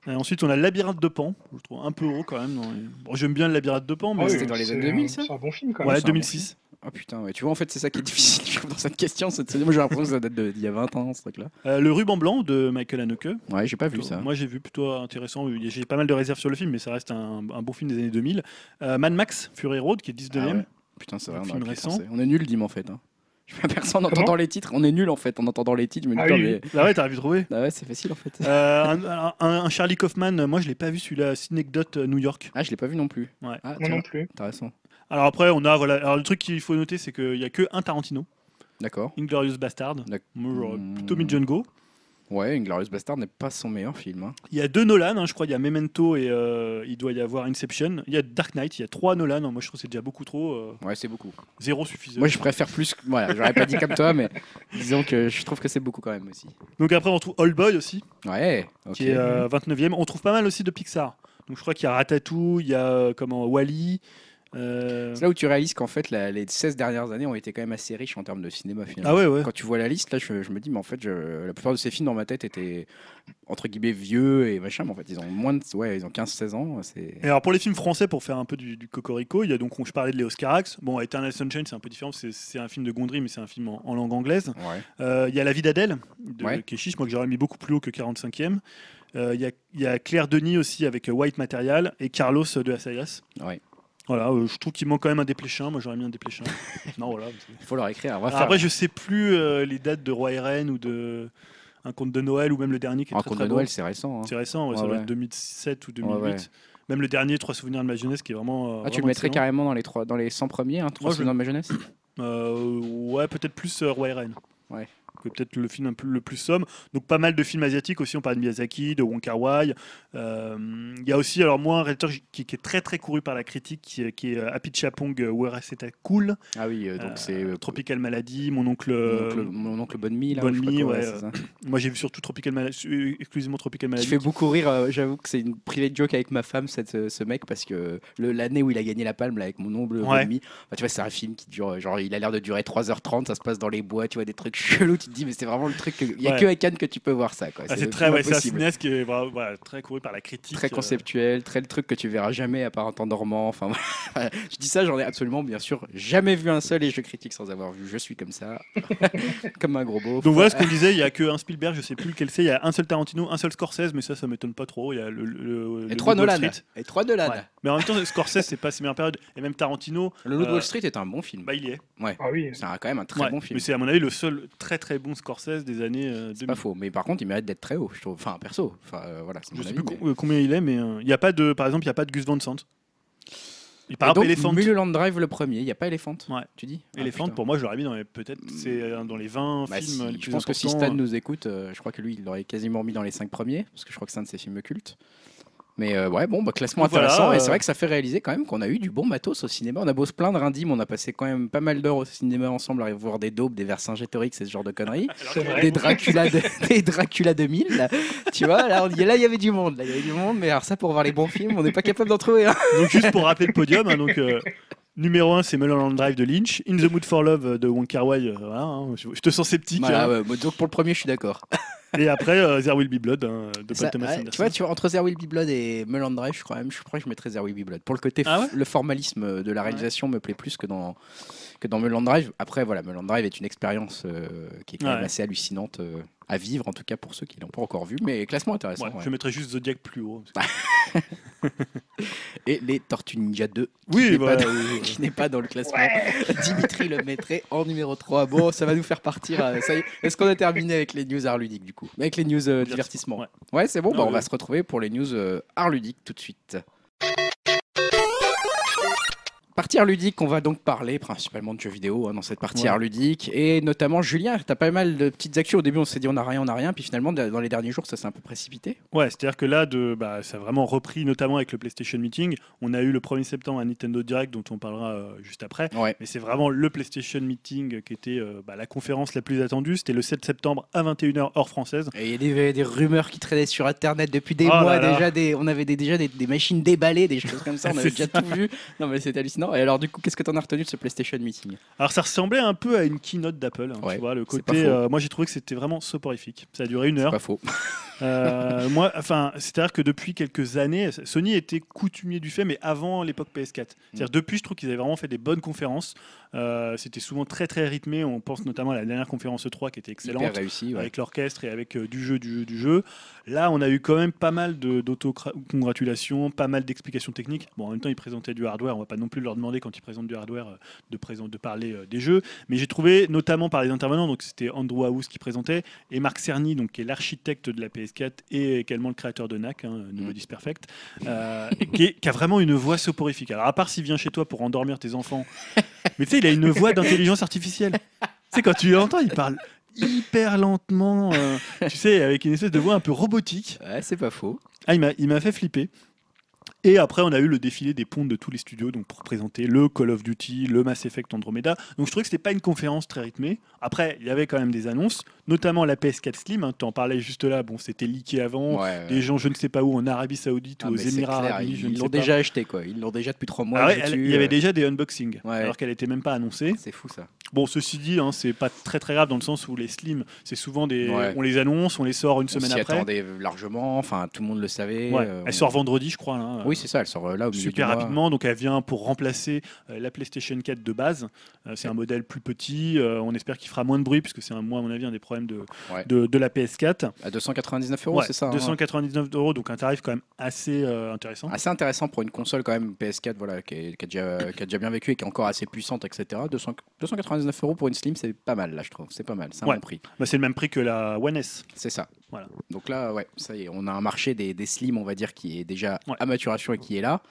Et ensuite on a le Labyrinthe de Pan, je trouve un peu haut quand même. Bon, J'aime bien le Labyrinthe de Pan, mais Ah oui, c'était dans les années un- 2000, ça C'est un bon film quand ouais, même. bon 2006. Ah putain, ouais. tu vois, en fait, c'est ça qui est difficile je trouve, dans cette question. c'est- Moi, j'ai l'impression que ça date d'il y a 20 ans, ce truc-là. Euh, le Ruban Blanc de Michael Haneke. Ouais, j'ai pas vu Plutôt- ça. Moi j'ai vu plutôt intéressant. J'ai pas mal de réserves sur le film, mais ça reste un, un bon film des années 2000. Euh, Mad Max Fury Road qui est 19e. Ah ouais. Putain, c'est vrai, Un on film récent. On est nul, Dim, en fait. Hein. Je personne en Comment entendant les titres. On est nul, en fait, en entendant les titres. Je me dis, Ah oui, mais. Ah ouais, t'as vu trouver Ah ouais, c'est facile, en fait. Euh, un, un- un Charlie Kaufman, moi je l'ai pas vu celui-là, Synecdote euh, New York. Ah, je l'ai pas vu non plus. Ouais. Ah, Moi tiens, non plus. raison. Alors après, on a voilà. Alors le truc qu'il faut noter, c'est qu'il y a que un Tarantino, D'accord. Inglorious Bastard. D'ac- Moi j'aurais Hmm. plutôt Go. Ouais, Inglorious Bastard n'est pas son meilleur film. hein. Il y a deux Nolan, hein, je crois. Il y a Memento et euh, il doit y avoir Inception. Il y a Dark Knight. Il y a trois Nolan. Moi je trouve que c'est déjà beaucoup trop. euh, Ouais, c'est beaucoup. zéro suffisant. Moi, je préfère plus. que- Voilà, j'aurais pas dit comme toi, mais disons que je trouve que c'est beaucoup quand même aussi. Donc après on trouve Old Boy aussi, Ouais, ok. qui est euh, 29e. On trouve pas mal aussi de Pixar. Donc je crois qu'il y a Ratatouille, il y a euh, comment Wally. Euh, C'est là où tu réalises qu'en fait, la- les 16 dernières années ont été quand même assez riches en termes de cinéma. Finalement. Ah ouais ouais. Quand tu vois la liste, là, je, je me dis, mais en fait, je- la plupart de ces films dans ma tête étaient entre guillemets vieux et machin, mais en fait, ils ont moins de. Ouais, ils ont 15-16 ans. Et alors pour les films français, pour faire un peu du, du cocorico, il y a donc, je parlais de Léos Carax. Bon, Eternal Sunshine, c'est un peu différent, c'est- un film de Gondry, mais c'est un film en, en langue anglaise. Ouais. Euh, Il y a La vie d'Adèle, de. Keshish, moi que j'aurais mis beaucoup plus haut que 45e. Euh, Il y, a, il y a Claire Denis aussi avec White Material et Carlos de Assayas. Ouais. Voilà, euh, je trouve qu'il manque quand même un dépléchin. Moi j'aurais mis un dépléchin. non, voilà. Il faut leur écrire. On va Alors faire. après, je sais plus euh, les dates de Roi et Reine ou de Un conte de Noël ou même le dernier qui est Un très, conte très de. Noël, c'est récent. hein. C'est récent, ouais, ça Ouais, doit ouais. être 2007 ou 2008. Ouais, ouais. Même le dernier, Trois souvenirs de ma jeunesse, qui est vraiment. euh, Ah, tu vraiment le mettrais excellent. carrément dans les, trois, dans les 100 premiers, hein, trois Moi, je- souvenirs de ma jeunesse? Euh, ouais, peut-être plus euh, Roi et Reine. Ouais. Peut-être le film un peu le plus somme. Donc pas mal de films asiatiques aussi. On parle de Miyazaki, de Wong Kar Wai. Euh, Il y a aussi, alors moi, un réalisateur qui, qui est très très couru par la critique, qui, est- qui est euh, Happy Chapong, euh, Where C'était Cool, Ah oui, euh, donc Euh, c'est. euh, Tropical Malady, mon oncle. Mon euh, oncle, mon oncle Bonne Mie, là. Bonne ou je sais pas Mie, quoi, ouais, ça. Moi j'ai vu surtout Tropical Malady, euh, exclusivement Tropical Qui Malady. fait beaucoup rire, euh, j'avoue que c'est une private joke avec ma femme, cette, euh, ce mec, parce que l'année où il a gagné la palme là, avec mon oncle Ouais. Bonne Mie, bah, tu vois, c'est un film qui dure, euh, genre, il a l'air de durer 3h30, ça se passe dans les bois, tu vois, des trucs chelous, tu te dis, mais c'est vraiment le truc, il y a Ouais. que à Cannes que tu peux voir ça, quoi. Ah, c'est le très, ouais, c'est un cinéaste qui est voilà, très couru par la critique. Très euh, conceptuel, très le truc que tu verras jamais à part en temps dormant. Enfin, je dis ça, j'en ai absolument, bien sûr, jamais vu un seul et je critique sans avoir vu. Je suis comme ça, comme un gros beau. Donc voilà ce qu'on disait, il y a que un Spielberg, je sais plus lequel c'est, il y a un seul Tarantino, un seul Scorsese, mais ça, ça m'étonne pas trop. Il y a le, le- le Et trois de Wall Nolan. Et trois Nolan. Ouais. Mais en même temps, Scorsese, c'est pas ses meilleures périodes. Et même Tarantino, Le Loup de Euh, Wall Street est un bon film. bah, il y est. Ah oui. C'est un- quand même un très Ouais. bon film. Mais c'est à mon avis le seul très très bon Scorsese des années euh, C'est 2000. pas faux. Mais par contre, il mérite d'être très haut, je trouve. Enfin, perso. Enfin, euh, voilà, Je sais avis, plus mais- combien il est, mais euh, il y a pas de, par exemple, il n'y a pas de Gus Van Sant. Et par exemple, donc. Mulholland Drive le premier, il n'y a pas Elephant Ouais. Tu dis? Ah, Elephant, putain. pour moi, je l'aurais mis dans les peut-être c'est euh, dans les 20 Bah, films si, les je plus pense que si. Stan nous écoute, euh, je crois que lui, il l'aurait quasiment mis dans les 5 premiers, parce que je crois que c'est un de ses films cultes. Mais euh, ouais, bon, bah, classement voilà, intéressant, et euh, c'est vrai que ça fait réaliser quand même qu'on a eu du bon matos au cinéma. On a beau se plaindre, un mais on a passé quand même pas mal d'heures au cinéma ensemble à voir des daubes, des Vercingétorix et ce genre de conneries. Des Dracula, de- des Dracula 2000, là. tu vois, là, il y avait du monde, là, il y avait du monde, mais alors ça, pour voir les bons films, on n'est pas capable d'en trouver. un. Donc juste pour rappeler le podium, hein, donc euh, numéro 1 c'est Mulholland Drive de Lynch, In the Mood for Love euh, de Wong Kar Wai. euh, voilà, hein, je, te sens sceptique. Voilà, hein. ouais, donc pour le premier, je suis d'accord. Et après, euh, There Will Be Blood hein, de Paul Ça, Thomas ouais, Anderson. tu vois, tu vois, entre There Will Be Blood et Mulholland Drive, je crois même, je crois que je mettrais There Will Be Blood. Pour le côté, Ah ouais le formalisme de la réalisation me plaît plus que dans que dans Mulholland Drive. Après, voilà, Mulholland Drive est une expérience euh, qui est quand même assez hallucinante euh, à vivre, en tout cas pour ceux qui l'ont pas encore vu, mais classement intéressant. Ouais, ouais. Je mettrais juste Zodiac plus haut. Et les Tortues Ninja 2, qui Oui, n'est voilà, pas, dans- oui, oui. qui n'est pas dans le classement. Dimitri le mettrait en numéro 3. Bon, ça va nous faire partir. euh, ça y est. Est-ce qu'on a terminé avec les news art ludiques du coup? Avec les news euh, divertissement Ouais. Ouais, c'est bon, bah, Ouais, on va ouais. se retrouver pour les news euh, art ludiques tout de suite. Partie art ludique, on va donc parler principalement de jeux vidéo hein, dans cette partie Ouais. art ludique. Et notamment, Julien, tu as pas mal de petites actions. Au début, on s'est dit on n'a rien, on n'a rien. Puis finalement, dans les derniers jours, ça s'est un peu précipité. Ouais, c'est-à-dire que là, de, bah, ça a vraiment repris, notamment avec le PlayStation Meeting. On a eu le 1er septembre un Nintendo Direct dont on parlera euh, juste après. Ouais. Mais c'est vraiment le PlayStation Meeting qui était euh, bah, la conférence la plus attendue. C'était le 7 septembre à 21h heure française. Et il y a des, rumeurs qui traînaient sur Internet depuis des Oh mois là là. déjà. Des, on avait des- déjà des, des machines déballées, des choses comme ça. On avait déjà tout vu. Non, mais c'est hallucinant. Et alors, du coup, qu'est-ce que t'en as retenu de ce PlayStation Meeting? Alors ça ressemblait un peu à une keynote d'Apple. hein, Ouais, tu vois, le c'est pas côté. faux. euh, moi j'ai trouvé que c'était vraiment soporifique. Ça a duré une C'est heure. pas faux. Euh, moi, enfin, c'est-à-dire que depuis quelques années, Sony était coutumier du fait, mais avant l'époque PS4. C'est-à-dire depuis, je trouve qu'ils avaient vraiment fait des bonnes conférences. Euh, c'était souvent très très rythmé. On pense notamment à la dernière conférence 3 qui était excellente. Réussi. Ouais. avec l'orchestre et avec euh, du jeu, du jeu, du jeu. Là, on a eu quand même pas mal d'autocongratulations, pas mal d'explications techniques. Bon, en même temps, ils présentaient du hardware. On va pas non plus leur demander quand ils présentent du hardware de, présent- de parler des jeux. Mais j'ai trouvé, notamment par les intervenants, donc c'était Andrew House qui présentait et Marc Cerny, donc qui est l'architecte de la PS4 et également le créateur de NAC, hein, Nobody's Perfect, euh, qui, est- qui a vraiment une voix soporifique. Alors, à part s'il vient chez toi pour endormir tes enfants, mais tu sais, il a une voix d'intelligence artificielle. Tu sais, quand tu l'entends, il parle hyper lentement, euh, tu sais, avec une espèce de voix un peu robotique. Ouais, c'est pas faux. Ah, il m'a, il m'a fait flipper. Et après, on a eu le défilé des pontes de tous les studios donc pour présenter le Call of Duty, le Mass Effect Andromeda. Donc je trouvais que c'était pas une conférence très rythmée. Après, il y avait quand même des annonces, notamment la PS4 Slim. Hein, tu en parlais juste là. Bon, c'était leaké avant. Ouais, Des gens, je ne sais pas où, en Arabie Saoudite Ah, ou aux Émirats Arabes Unis, Ils l'ont déjà acheté, quoi. Ils l'ont déjà depuis trois mois. Ah ouais, elle- il y avait euh, déjà des unboxings, alors qu'elle était même pas annoncée. C'est fou ça. Bon, ceci dit, hein, c'est pas très très grave dans le sens où les slim, c'est souvent des, on les annonce, on les sort une On semaine s'y après. attendait largement. Enfin, tout le monde le savait. Euh, elle on- sort vendredi, je crois. Là, Oui, c'est ça. Elle sort euh, là au milieu super du mois. rapidement. Donc elle vient pour remplacer euh, la PlayStation 4 de base. Euh, c'est un modèle plus petit. on espère qu'il fera moins de bruit puisque c'est à mon avis un des problèmes de, Ouais. de, de la PS4. À 299 euros, Ouais, c'est ça. hein 299 euros, donc un tarif quand même assez euh, intéressant. Assez intéressant pour une console quand même PS4 voilà, qui, est- qui a déjà, qui a déjà bien vécu et qui est encore assez puissante, etc. 200 299 euros pour une Slim, c'est pas mal là, je trouve. C'est pas mal, c'est un Ouais. bon prix. Bah, c'est le même prix que la One S. C'est ça. Voilà. Donc là, ouais, ça y est, on a un marché des, des Slim, on va dire, qui est déjà Ouais. à maturation et qui est là.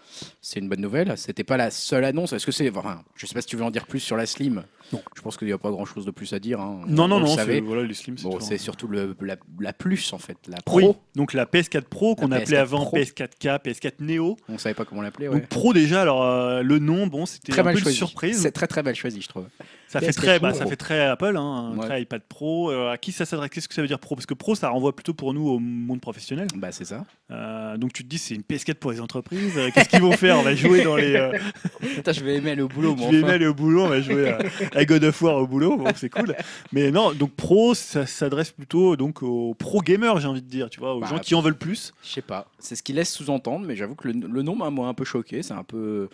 C'est une bonne nouvelle. C'était pas la seule annonce. Est-ce que c'est. Enfin, je sais pas si tu veux en dire plus sur la Slim. Non. Je pense qu'il n'y a pas grand chose de plus à dire. hein. Non, On non, non, c'est voilà, les Slim. Bon, toujours- c'est surtout le, la, la plus en fait, la Pro. Oui, donc la PS4 Pro qu'on La appelait PS4 avant Pro. PS4K, PS4 Neo. On savait pas comment l'appeler. Ouais. Donc Pro déjà, alors euh, le nom, bon, c'était Très un mal peu une surprise. C'est très très mal choisi, je trouve. Ça fait PS4 très, bah, ça fait très Apple, hein, un Ouais. très iPad Pro. Euh, à qui ça s'adresse? Qu'est-ce que ça veut dire Pro? Parce que Pro, ça renvoie plutôt pour nous au monde professionnel. Bah c'est ça. Euh, donc tu te dis, c'est une PS4 pour les entreprises. Euh, Qu'est-ce qu'ils vont faire? On va jouer dans les. euh, Putain, je vais aimer aller au boulot, je moi. vais enfin. aller au boulot, on va jouer à, à God of War au boulot. Bon, c'est cool. Mais non, donc Pro, ça s'adresse plutôt donc aux pro gamers, j'ai envie de dire, tu vois, aux Bah, gens qui en veulent plus. Je sais pas. C'est ce qu'il laisse sous-entendre, mais j'avoue que le, le nom m'a moi, un peu choqué. C'est un peu,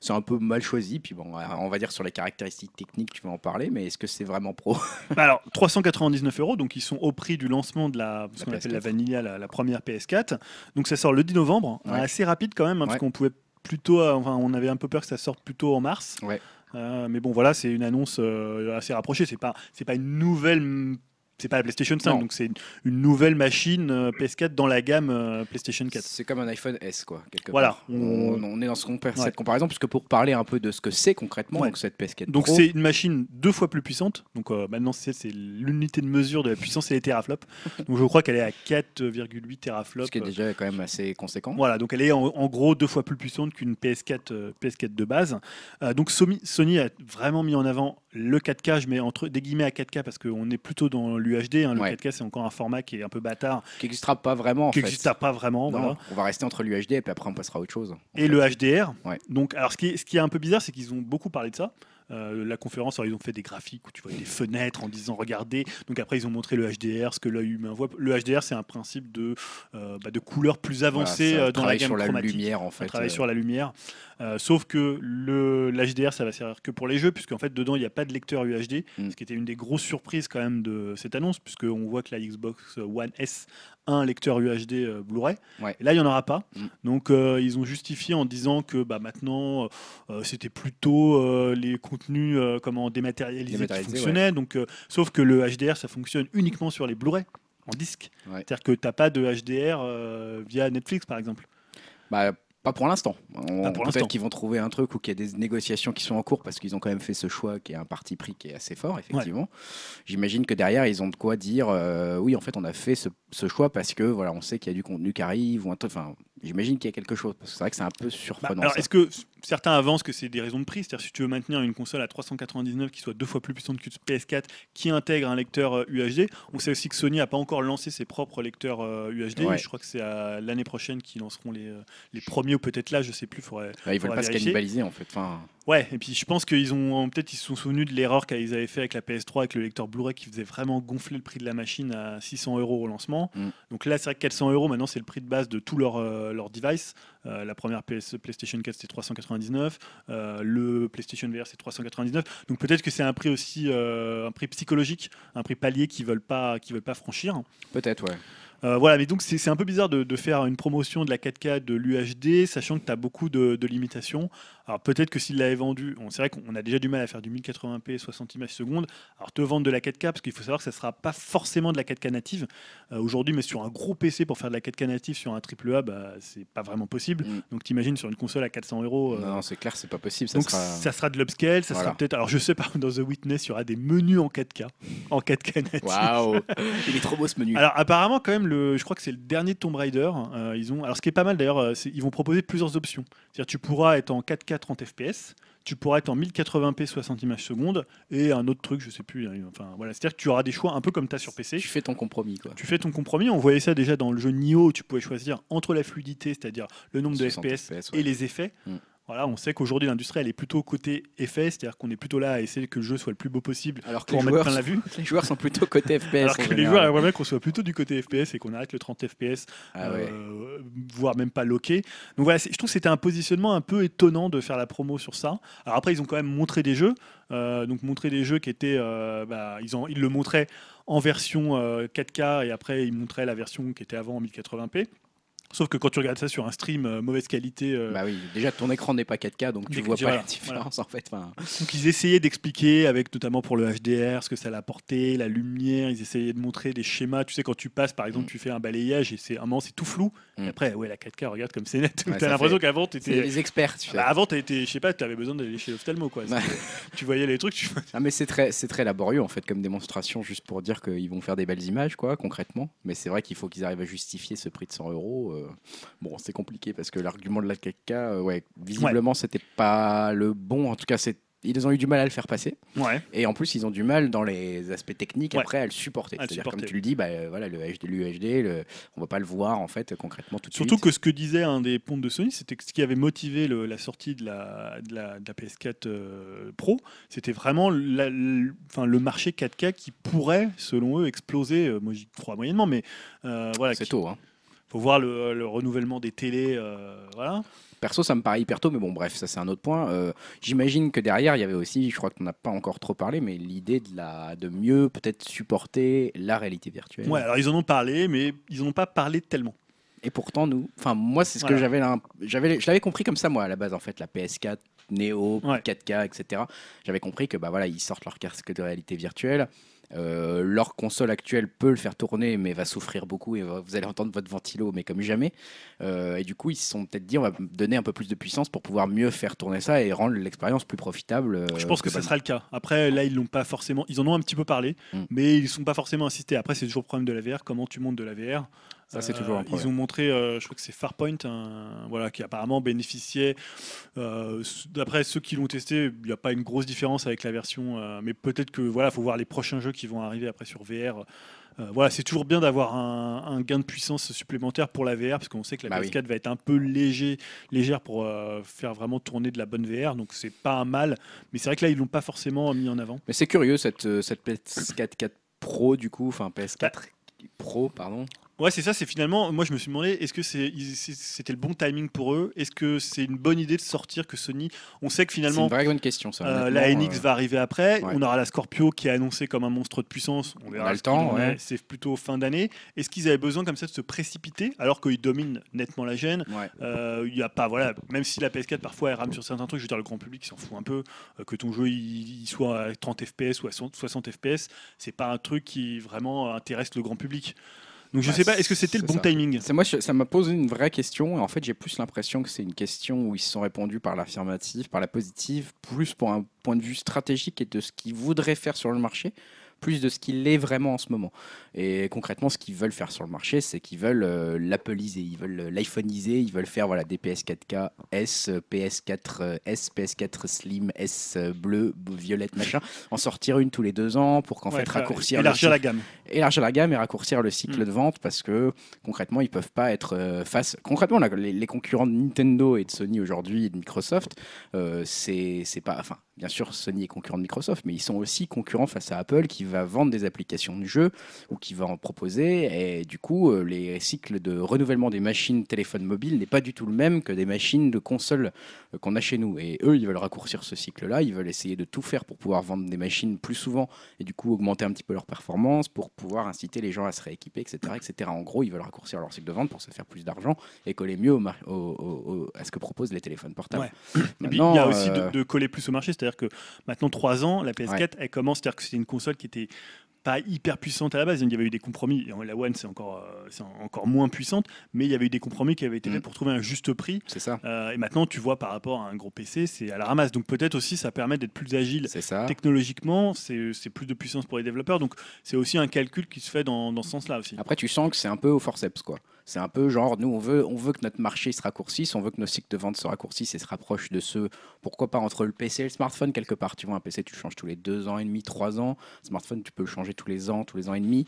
c'est un peu mal choisi. Puis bon, on va dire sur les caractéristiques techniques, tu vas en parler, mais est-ce que c'est vraiment pro? Bah alors, 399 euros, donc ils sont au prix du lancement de la, ce qu'on appelle PS4. la Vanilla, la, la première PS4. Donc ça sort le 10 novembre, Ouais. assez rapide quand même, hein, parce qu'on pouvait plutôt, euh, enfin, on avait un peu peur que ça sorte plutôt en mars. Ouais. Euh, mais bon, voilà, c'est une annonce euh, assez rapprochée. C'est pas, c'est pas une nouvelle. C'est pas la PlayStation 5, Non. donc c'est une, nouvelle machine euh, PS4 dans la gamme euh, PlayStation 4. C'est comme un iPhone S, quoi. Quelque Voilà. part. On, on est dans ce compar- Ouais. cette comparaison, puisque pour parler un peu de ce que c'est concrètement, Ouais. donc cette PS4 Donc c'est une machine deux fois plus puissante. Donc euh, maintenant c'est c'est l'unité de mesure de la puissance, c'est les teraflops. donc je crois qu'elle est à 4,8 teraflops. ce qui est déjà quand même assez conséquent. Voilà, donc elle est en, en gros deux fois plus puissante qu'une PS4, euh, PS4 de base. Euh, donc Sony, Sony a vraiment mis en avant le 4K, je mets entre des guillemets à 4K parce qu'on est plutôt dans l'UHD. hein. le Ouais. 4K c'est encore un format qui est un peu bâtard, Qui n'existera pas vraiment, en qui fait. n'existe pas vraiment. Non, voilà. On va rester entre l'UHD et puis après on passera à autre chose. Et fait. le HDR. Ouais. Donc, alors ce qui, est, ce qui est un peu bizarre, c'est qu'ils ont beaucoup parlé de ça. Euh, la conférence. Alors, ils ont fait des graphiques où tu vois des fenêtres en disant regardez. Donc après, ils ont montré le HDR, ce que l'œil humain voit. Le HDR, c'est un principe de, euh, bah, de couleurs plus Voilà, ça euh, dans la gamme sur la lumière en fait. sur la lumière. Sauf que le l'HDR, ça va servir que pour les jeux, puisqu'en fait, dedans, il n'y a pas de lecteur UHD, Mm. ce qui était une des grosses surprises quand même de cette annonce, puisqu'on voit que la Xbox One S un lecteur UHD euh, Blu-ray. Ouais. Et là, il n'y en aura pas. Mm. Donc, euh, ils ont justifié en disant que bah, maintenant, euh, c'était plutôt euh, les contenus euh, comment, dématérialisés, qui Dématérialisés, fonctionnaient. Donc, euh, sauf que le HDR, ça fonctionne uniquement sur les Blu-ray en disque. Ouais. C'est-à-dire que tu n'as pas de HDR euh, via Netflix, par exemple. Bah, pas pour l'instant. Peut-être qu'ils vont trouver un truc ou qu'il y a des négociations qui sont en cours parce qu'ils ont quand même fait ce choix qui est un parti pris qui est assez fort, effectivement. J'imagine que derrière, ils ont de quoi dire euh, oui, en fait, on a fait ce, ce choix parce que voilà, on sait qu'il y a du contenu qui arrive ou un truc. Enfin, j'imagine qu'il y a quelque chose parce que c'est vrai que c'est un peu Bah, surprenant. alors, est-ce que certains avancent que c'est des raisons de prix C'est-à-dire, si tu veux maintenir une console à 399 qui soit deux fois plus puissante que PS4, qui intègre un lecteur UHD, on sait aussi que Sony n'a pas encore lancé ses propres lecteurs UHD. Ouais. Je crois que c'est à l'année prochaine qu'ils lanceront les, euh, les premiers, ou peut-être là, je sais plus. Faudrait... Bah, ils veulent faudra pas se cannibaliser en fait. Enfin, Ouais, et puis je pense qu'ils ont peut-être ils se sont souvenus de l'erreur qu'ils avaient fait avec la PS3 avec le lecteur Blu-ray qui faisait vraiment gonfler le prix de la machine à 600 euros au lancement. Mm. Donc là, c'est vrai que 400 euros maintenant c'est le prix de base de tous leurs euh, leurs devices. Euh, la première PS, PlayStation 4 c'était 399, euh, le PlayStation VR c'est 399. Donc peut-être que c'est un prix aussi euh, un prix psychologique, un prix palier qu'ils veulent pas qu'ils veulent pas franchir. peut-être, ouais. Euh, voilà, mais donc c'est c'est un peu bizarre de, de faire une promotion de la 4K de l'UHD, sachant que tu as beaucoup de, de limitations. Alors peut-être que s'il l'avait vendu, on- c'est vrai qu'on a déjà du mal à faire du 1080p 60 images secondes. Alors te vendre de la 4K, parce qu'il faut savoir que ça sera pas forcément de la 4K native. Euh, Aujourd'hui, mais sur un gros PC pour faire de la 4K native sur un AAA, bah, c'est pas vraiment possible. Mm. Donc t'imagines sur une console à 400 euros. euh, Non, c'est clair, c'est pas possible. Ça donc sera... ça sera de l'upscale, ça Voilà. sera peut-être. Alors je sais pas, dans The Witness, il y aura des menus en 4K, en 4K native. Waouh Il est trop beau ce menu. Alors apparemment quand même le, je crois que c'est le dernier Tomb Raider. euh, ils ont, alors ce qui est pas mal d'ailleurs, ils vont proposer plusieurs options. C'est-à-dire tu pourras être en 4K 30 FPS, tu pourras être en 1080p 60 images secondes et un autre truc, je sais plus. hein, Enfin voilà, c'est-à-dire que tu auras des choix un peu comme tu as sur PC. tu fais ton compromis quoi. Tu fais ton compromis. On voyait ça déjà dans le jeu Nioh tu pouvais choisir entre la fluidité, c'est-à-dire le nombre de 60 FPS et les effets. Mm. Voilà, on sait qu'aujourd'hui l'industrie elle est plutôt côté effet, c'est-à-dire qu'on est plutôt là à essayer que le jeu soit le plus beau possible Alors que pour en mettre plein la vue. les joueurs sont plutôt côté FPS. Alors en que les joueurs aimeraient bien qu'on soit plutôt du côté FPS et qu'on arrête le 30 FPS, Ah ouais. euh, voire même pas loqué. Donc voilà, je trouve que c'était un positionnement un peu étonnant de faire la promo sur ça. Alors après, ils ont quand même montré des jeux, euh, donc montré des jeux qui étaient, euh, bah, ils, ont, ils le montraient en version euh, 4K et après ils montraient la version qui était avant en 1080p. Sauf que quand tu regardes ça sur un stream euh, mauvaise qualité, euh, Bah oui, déjà ton écran n'est pas 4K donc tu Dès que- vois pas voilà, la différence en fait. Enfin, Donc ils essayaient d'expliquer avec notamment pour le HDR ce que ça allait apporter, la lumière, ils essayaient de montrer des schémas, tu sais quand tu passes par exemple Mm. tu fais un balayage et c'est un moment c'est tout flou et Mm. après ouais la 4K regarde comme c'est net, Ouais, t'as ça l'impression qu'avant c'est t'étais les experts. Tu sais. bah, avant été je sais pas t'avais besoin d'aller chez l'ophtalmo quoi, Ouais. C'était- tu voyais les trucs tu... Ah mais c'est très, c'est très laborieux en fait comme démonstration juste pour dire qu'ils vont faire des belles images quoi concrètement. Mais c'est vrai qu'il faut qu'ils arrivent à justifier ce prix de 100 euros. euh. Bon c'est compliqué parce que l'argument de la 4K, euh, ouais, visiblement c'était pas le bon. En tout cas c'est ils ont eu du mal à le faire passer. ouais Et en plus, ils ont du mal dans les aspects techniques Ouais. après à le supporter. C'est-à-dire, comme tu le dis, bah, euh, voilà, le HD, l'UHD, le... on va pas le voir en fait concrètement tout de Surtout suite. que ce que disait un des pontes de Sony, c'était que ce qui avait motivé le- la sortie de la, de la, de la PS4 euh, Pro, c'était vraiment la- le, enfin, le marché 4K qui pourrait, selon eux, exploser. Euh, moi, j'y crois moyennement, mais euh, voilà, c'est qui- tôt. Hein. Faut voir le, le renouvellement des télés. euh, voilà. Perso, ça me paraît hyper tôt, mais bon, bref, ça c'est un autre point. Euh, J'imagine que derrière, il y avait aussi, je crois qu'on n'a pas encore trop parlé, mais l'idée de, la... de mieux peut-être supporter la réalité virtuelle. Ouais, alors ils en ont parlé, mais ils n'en ont pas parlé tellement. Et pourtant, nous, enfin, moi, c'est ce Voilà. que j'avais, j'avais, je l'avais compris comme ça, moi, à la base, en fait, la PS4, Neo, Ouais. 4K, etc. J'avais compris que, bah voilà, ils sortent leur casque de réalité virtuelle. Euh, leur console actuelle peut le faire tourner, mais va souffrir beaucoup et va- vous allez entendre votre ventilo, mais comme jamais. Euh, et du coup, ils se sont peut-être dit, on va donner un peu plus de puissance pour pouvoir mieux faire tourner ça et rendre l'expérience plus profitable. euh, Je pense que ça sera le cas. Après, là, ils l'ont pas forcément. Ils en ont un petit peu parlé, Mm. mais ils ne sont pas forcément insistés. Après, c'est toujours le problème de la VR. Comment tu montes de la VR Ça, c'est toujours un Euh, problème. Ils ont montré, euh, je crois que c'est Farpoint, un- voilà, qui apparemment bénéficiait. euh, D'après ceux qui l'ont testé, il n'y a pas une grosse différence avec la version, mais peut-être que voilà, faut voir les prochains jeux qui vont arriver après sur VR. Euh, voilà, c'est toujours bien d'avoir un, un gain de puissance supplémentaire pour la VR, parce qu'on sait que la Bah oui. PS4 va être un peu léger, légère pour euh, faire vraiment tourner de la bonne VR, donc c'est pas un mal. Mais c'est vrai que là, ils l'ont pas forcément mis en avant. Mais c'est curieux cette, euh, cette PS4 4 Pro du coup, enfin PS4 Pro, pardon. Ouais, c'est ça, c'est finalement, moi je me suis demandé, est-ce que c'est- c'était le bon timing pour eux? Est-ce que c'est une bonne idée de sortir que Sony? On sait que C'est une finalement, vraie bonne question ça. euh, la NX euh, va arriver après, ouais. on aura la Scorpio qui est annoncée comme un monstre de puissance, on verra a le temps, ouais. c'est plutôt fin d'année. Est-ce qu'ils avaient besoin comme ça de se précipiter alors qu'ils dominent nettement la gêne ouais. euh, il y a pas, voilà, même si la PS4 parfois elle rame sur certains trucs, je veux dire, le grand public il s'en fout un peu, euh, que ton jeu il, il soit à 30 FPS ou à 60 FPS, c'est pas un truc qui vraiment intéresse le grand public. Donc je Bah, sais pas, est-ce que c'était le bon ça. timing? C'est moi, je- ça m'a posé une vraie question. Et en fait, j'ai plus l'impression que c'est une question où ils se sont répondus par l'affirmative, par la positive, plus pour un point de vue stratégique et de ce qu'ils voudraient faire sur le marché, plus de ce qu'il est vraiment en ce moment. Et concrètement, ce qu'ils veulent faire sur le marché, c'est qu'ils veulent euh, l'appleiser, ils veulent euh, l'iPhoneiser, ils veulent faire voilà, des PS4K S, euh, PS4 euh, S, PS4 Slim, S euh, bleu, violette, machin, en sortir une tous les deux ans pour qu'en Ouais, fait raccourcir élargir la gamme. élargir la gamme et raccourcir le cycle Mm. de vente parce que concrètement ils peuvent pas être euh, face concrètement là, les, les concurrents de Nintendo et de Sony aujourd'hui et de Microsoft euh, c'est c'est pas enfin bien sûr Sony est concurrent de Microsoft mais ils sont aussi concurrents face à Apple qui va vendre des applications de jeux ou qui va en proposer et du coup euh, les cycles de renouvellement des machines téléphones mobiles n'est pas du tout le même que des machines de consoles euh, qu'on a chez nous et eux ils veulent raccourcir ce cycle là ils veulent essayer de tout faire pour pouvoir vendre des machines plus souvent et du coup augmenter un petit peu leur performance pour pouvoir inciter les gens à se rééquiper, etc. etc. En gros, ils veulent raccourcir leur cycle de vente pour se faire plus d'argent et coller mieux au à ce que proposent les téléphones portables. Ouais. Et puis, il y a aussi euh, de, de coller plus au marché, c'est-à-dire que maintenant 3 ans, la PS4, elle commence, c'est-à-dire que c'était une console qui était pas hyper puissante à la base, il y avait eu des compromis, et la One c'est encore, euh, c'est encore moins puissante, mais il y avait eu des compromis qui avaient été Mm. faits pour trouver un juste prix, c'est ça, Euh, et maintenant tu vois par rapport à un gros PC, c'est à la ramasse, donc peut-être aussi ça permet d'être plus agile ça. technologiquement, c'est c'est plus de puissance pour les développeurs, donc c'est aussi un calcul qui se fait dans, dans ce sens-là aussi. Après, tu sens que c'est un peu au forceps, quoi. C'est un peu genre, nous, on veut, on veut que notre marché se raccourcisse, on veut que nos cycles de vente se raccourcissent et se rapprochent de ceux, pourquoi pas entre le PC et le smartphone, quelque part. Tu vois, un PC, tu changes tous les deux ans et demi, trois ans. Smartphone, tu peux le changer tous les ans, tous les ans et demi.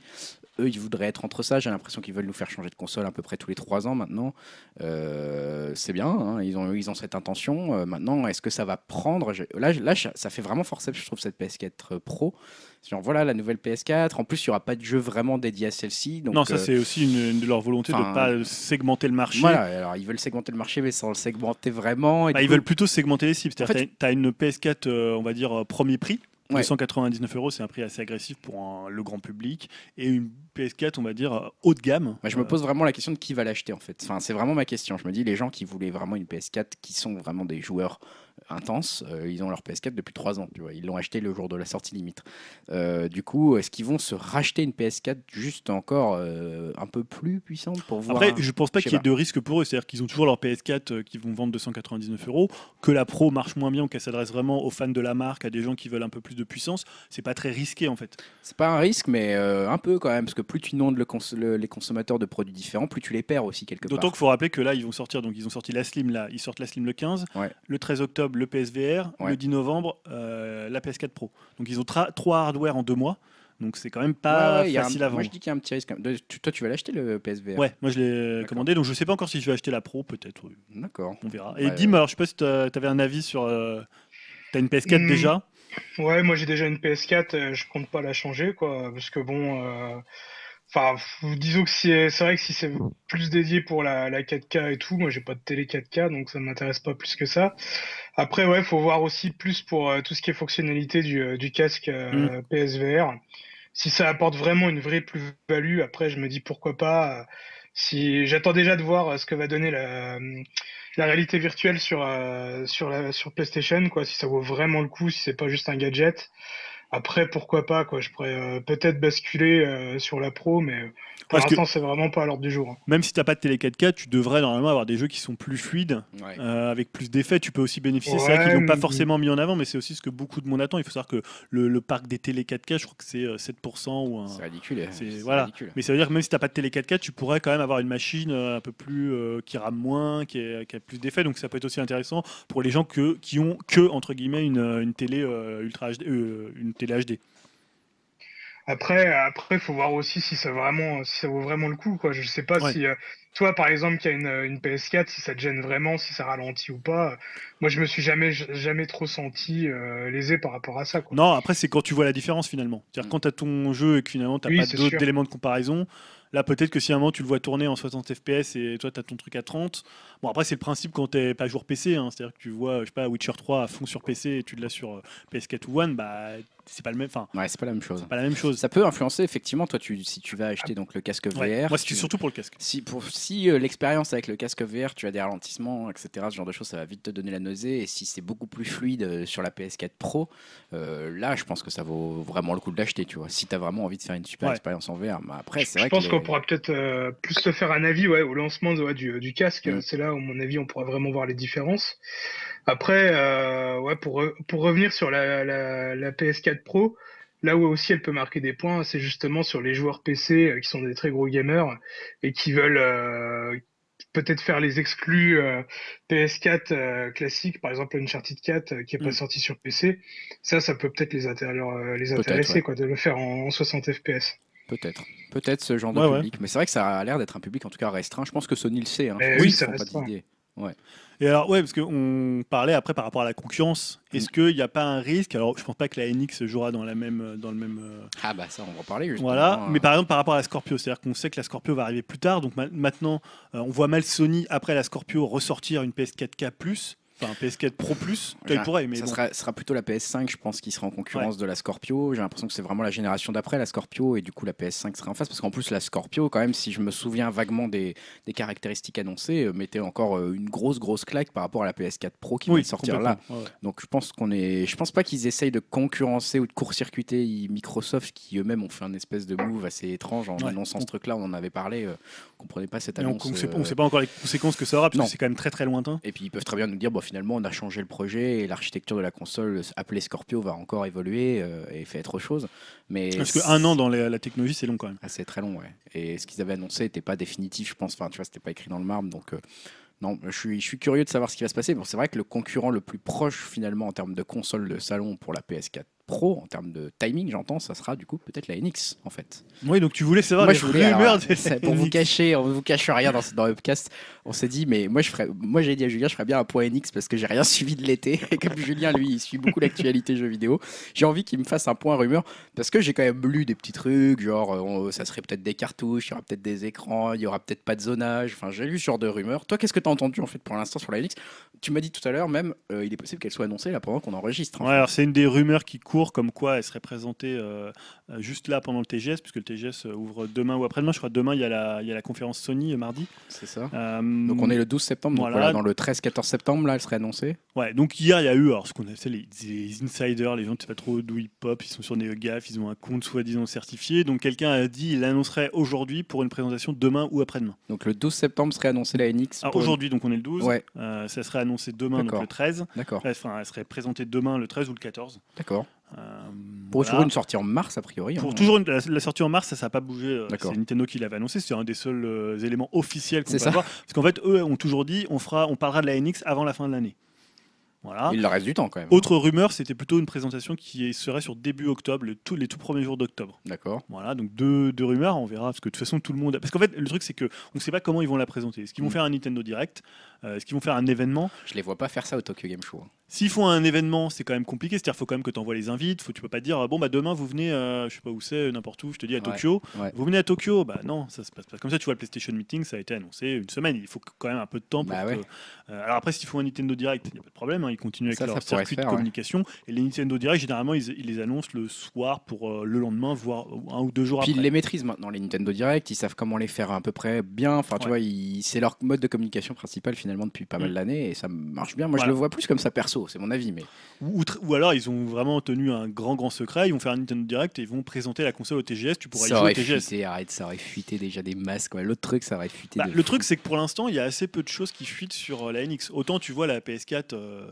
Eux, ils voudraient être entre ça. J'ai l'impression qu'ils veulent nous faire changer de console à peu près tous les trois ans maintenant. Euh, c'est bien, hein, ils, ont, ils ont cette intention. Euh, maintenant, est-ce que ça va prendre? Là, là, ça fait vraiment forceps, je trouve, cette PS4 Pro. Genre, voilà, la nouvelle PS4. En plus, il n'y aura pas de jeu vraiment dédié à celle-ci. Donc, non, ça euh, c'est aussi une, une de leur volonté de ne pas segmenter le marché. voilà, alors ils veulent segmenter le marché, mais sans le segmenter vraiment. et Bah, ils coup- veulent plutôt segmenter les cibles. C'est-à-dire En fait- tu as une PS4, euh, on va dire, euh, premier prix. Ouais. 299 euros, c'est un prix assez agressif pour un- le grand public. Et une PS4, on va dire, haut de gamme. Je me Euh, pose vraiment la question de qui va l'acheter en fait. Enfin, c'est vraiment ma question. Je me dis, les gens qui voulaient vraiment une PS4, qui sont vraiment des joueurs intenses, euh, ils ont leur PS4 depuis 3 ans. Tu vois. Ils l'ont acheté le jour de la sortie limite. Euh, du coup, est-ce qu'ils vont se racheter une PS4 juste encore euh, un peu plus puissante pour voir Après, je pense pas qu'il y ait de risque pour eux. C'est-à-dire qu'ils ont toujours leur PS4 euh, qui vont vendre 299 euros. Que la Pro marche moins bien ou qu'elle s'adresse vraiment aux fans de la marque, à des gens qui veulent un peu plus de puissance, c'est pas très risqué en fait. C'est pas un risque, mais un peu quand même, parce que plus tu inondes le cons- le- les consommateurs de produits différents, plus tu les perds aussi quelque part. D'autant qu'il faut rappeler que là, ils vont sortir. Donc, ils ont sorti la Slim là. Ils sortent la Slim le 15. Ouais. Le 13 octobre, le PSVR. Ouais. Le 10 novembre, euh, la PS4 Pro. Donc, ils ont trois hardware en deux mois. Donc, c'est quand même pas Ouais, ouais, a un- facile à Moi, vendre. je dis qu'il y a un petit risque. De- tu- toi, tu vas l'acheter le PSVR Ouais, moi je l'ai D'accord. commandé, donc je sais pas encore si je vais acheter la Pro, peut-être, oui, D'accord. on verra. Et Ouais, dis-moi, alors, je sais pas si tu avais un avis sur. euh, T'as une PS4 Hmm. déjà? Ouais, moi j'ai déjà une PS4, euh, je compte pas la changer, quoi, parce que bon, euh, enfin, disons que si, c'est vrai que si c'est plus dédié pour la, la 4K et tout, moi j'ai pas de télé 4K, donc ça m'intéresse pas plus que ça. Après, ouais, faut voir aussi plus pour euh, tout ce qui est fonctionnalité du, euh, du casque euh, PSVR. Si ça apporte vraiment une vraie plus-value, après je me dis pourquoi pas. euh, si j'attends déjà de voir euh, ce que va donner la, la réalité virtuelle sur, euh, sur, la, sur PlayStation, quoi, si ça vaut vraiment le coup, si c'est pas juste un gadget. Après, pourquoi pas, quoi. Je pourrais euh, peut-être basculer euh, sur la pro, mais pour l'instant, c'est vraiment pas à l'ordre du jour. Hein. Même si tu n'as pas de télé 4K, tu devrais normalement avoir des jeux qui sont plus fluides, euh, avec plus d'effets. Tu peux aussi bénéficier. c'est vrai qu'ils n'ont pas forcément mis en avant, mais c'est aussi ce que beaucoup de monde attend. Il faut savoir que le, parc des télé 4K, je crois que c'est 7% ou un. C'est ridicule. Hein. voilà. Mais ça veut dire que même si tu n'as pas de télé 4K, tu pourrais quand même avoir une machine un peu plus qui rame moins, qui, qui a plus d'effets. Donc ça peut être aussi intéressant pour les gens que, qui ont que entre guillemets une, une télé ultra HD, une télé HD. Après, après, faut voir aussi si ça vraiment, si ça vaut vraiment le coup, quoi. Je sais pas si euh, toi, par exemple, qui a une, une, PS4, si ça te gêne vraiment, si ça ralentit ou pas. Moi, je me suis jamais, jamais trop senti euh, lésé par rapport à ça. Quoi. Non, après, c'est quand tu vois la différence finalement. C'est-à-dire mm. quand tu as ton jeu et que finalement, tu n'as pas d'autres éléments de comparaison. Là, peut-être que si à un moment tu le vois tourner en 60 FPS et toi tu as ton truc à 30. Bon, après, c'est le principe quand tu pas jour PC. Hein. C'est-à-dire que tu vois, je sais pas, Witcher 3 à fond sur PC et tu l'as sur euh, PS4 ou One, bah c'est pas le même. Enfin, ouais, c'est pas la même chose. Pas la même chose. Ça peut influencer effectivement. Toi, tu, si tu vas acheter donc le casque VR. moi, c'est surtout pour le casque. Si pour si euh, l'expérience avec le casque VR, tu as des ralentissements, etc. Ce genre de choses, ça va vite te donner la nausée. Et si c'est beaucoup plus fluide euh, sur la PS4 Pro, euh, là, je pense que ça vaut vraiment le coup de l'acheter. Tu vois, si tu as vraiment envie de faire une super expérience en VR. Mais après, c'est vrai. Je pense qu'on pourra peut-être plus se faire un avis, ouais, au lancement du, du, casque. Mm. C'est là, où, à mon avis, on pourra vraiment voir les différences. Après, ouais, pour, pour revenir sur la, la, la PS4 Pro, Là où aussi elle peut marquer des points, c'est justement sur les joueurs PC euh, qui sont des très gros gamers et qui veulent euh, peut-être faire les exclus euh, PS4 classiques, par exemple Uncharted 4 qui est pas mm. sorti sur PC. Ça, ça peut peut-être les, les intéresser quoi, de le faire en, 60 FPS. Peut-être. Peut-être ce genre de public. Mais c'est vrai que ça a l'air d'être un public en tout cas restreint. Je pense que Sony le sait. Hein. oui, ça reste. Ouais. Et alors, ouais, parce qu'on parlait après par rapport à la concurrence. Est-ce mm. qu'il n'y a pas un risque? Alors, je pense pas que la NX jouera dans, la même, dans le même. Euh, ah, bah ça, on va en parler justement. Voilà, mais par exemple, par rapport à la Scorpio, c'est-à-dire qu'on sait que la Scorpio va arriver plus tard. Donc maintenant, euh, on voit mal Sony, après la Scorpio, ressortir une PS4K Enfin, PS4 Pro Plus, tu pourrais, mais ça sera, sera, plutôt la PS5, je pense, qui sera en concurrence de la Scorpio. J'ai l'impression que c'est vraiment la génération d'après la Scorpio, et du coup la PS5 sera en face, parce qu'en plus la Scorpio, quand même, si je me souviens vaguement des, des caractéristiques annoncées, euh, mettait encore euh, une grosse grosse claque par rapport à la PS4 Pro qui va sortir là. Donc je pense qu'on est, je pense pas qu'ils essayent de concurrencer ou de court-circuiter Microsoft, qui eux-mêmes ont fait un espèce de move assez étrange en annonçant ce truc-là. On en avait parlé, euh, on comprenait pas cette annonce. on ne sait, pas encore les conséquences que ça aura, parce que c'est quand même très très lointain. Et puis ils peuvent très bien nous dire, bon, finalement, on a changé le projet et l'architecture de la console appelée Scorpio va encore évoluer euh, et faire autre chose. Mais Parce qu'un an dans la, technologie, c'est long quand même. Ah, c'est très long, ouais. Et ce qu'ils avaient annoncé n'était pas définitif, je pense. Enfin, tu vois, c'était pas écrit dans le marbre, donc. Euh, non, je suis, je suis curieux de savoir ce qui va se passer. Bon, c'est vrai que le concurrent le plus proche finalement en termes de console de salon pour la PS4 Pro, en termes de timing, j'entends, ça sera du coup peut-être la NX en fait. Oui, donc tu voulais savoir moi, les je voulais, rumeurs Pour vous cacher, on vous cache rien dans, dans le podcast. On s'est dit, mais moi, je ferais, moi j'ai dit à Julien, je ferais bien un point NX parce que j'ai rien suivi de l'été. Et comme Julien, lui, il suit beaucoup l'actualité jeux vidéo, j'ai envie qu'il me fasse un point rumeur parce que j'ai quand même lu des petits trucs, genre ça serait peut-être des cartouches, il y aura peut-être des écrans, il y aura peut-être pas de zonage. Enfin, j'ai lu ce genre de rumeurs. Toi, qu'est-ce que tu as entendu en fait pour l'instant sur la NX Tu m'as dit tout à l'heure même, euh, il est possible qu'elle soit annoncée là pendant qu'on enregistre. Ouais, alors c'est une des rumeurs qui court comme quoi elle serait présenté euh, euh, juste là pendant le TGS, puisque le TGS euh, ouvre demain ou après-demain. Je crois demain, il y, a la, il y a la conférence Sony mardi. C'est ça. donc on est le 12 septembre. Donc voilà. dans le 13-14 septembre, là, elle serait annoncée. Ouais, donc hier, il y a eu alors, ce qu'on appelle les, les, insiders, les gens qui ne savent pas trop d'où ils pop, ils sont sur NeoGAF, ils ont un compte soi-disant certifié. Donc quelqu'un a dit il annoncerait aujourd'hui pour une présentation demain ou après-demain. Donc le 12 septembre serait annoncé la NX. Aujourd'hui, donc on est le 12. Ouais. ça serait annoncé demain, donc le 13. D'accord. Enfin, elle serait présentée demain, le 13 ou le 14. D'accord. Euh, pour toujours une sortie en mars, a priori. Pour hein. toujours la, sortie en mars, ça n'a pas bougé. Euh, c'est Nintendo qui l'avait annoncé. C'est un des seuls euh, éléments officiels qu'on peut avoir. Parce qu'en fait, eux ont toujours dit on, fera, on parlera de la NX avant la fin de l'année. Voilà. Il leur reste du temps quand même. Autre rumeur, c'était plutôt une présentation qui serait sur début octobre, les tout, les tout premiers jours d'octobre. D'accord. Voilà, donc deux, deux, rumeurs, on verra, parce que de toute façon tout le monde. Parce qu'en fait, le truc c'est que on ne sait pas comment ils vont la présenter. Est-ce qu'ils vont mm. faire un Nintendo Direct Est-ce qu'ils vont faire un événement? Je les vois pas faire ça au Tokyo Game Show. Hein. S'ils font un événement, c'est quand même compliqué. C'est-à-dire qu'il faut quand même que tu envoies les invites. Faut, tu peux pas dire bon bah demain vous venez, euh, je sais pas où c'est, n'importe où. Je te dis à Tokyo. Vous venez à Tokyo, bah non, ça se passe pas comme ça. Tu vois le PlayStation Meeting, ça a été annoncé une semaine. Il faut quand même un peu de temps pour. Bah euh, alors après, s'ils font un Nintendo Direct, il n'y a pas de problème. Hein. ils continuent avec leur circuit de communication. Et les Nintendo Direct, généralement, ils, les annoncent le soir pour euh, le lendemain, voire un ou deux jours Puis après. ils les maîtrisent maintenant les Nintendo Direct. Ils savent comment les faire à peu près bien. Enfin, tu vois, c'est leur mode de communication principal finalement depuis pas mal d'années et ça marche bien. Moi, je le vois plus comme ça perso perso, c'est mon avis, mais Ou, alors ils ont vraiment tenu un grand grand secret, ils vont faire un Nintendo Direct et ils vont présenter la console au TGS, tu pourras y ça jouer au TGS. fuité, arrête, ça aurait fuité déjà des masques. ouais. L'autre truc, ça aurait fuité. Bah, le fou. truc, c'est que pour l'instant, il y a assez peu de choses qui fuitent sur euh, la NX. Autant tu vois la PS4, euh,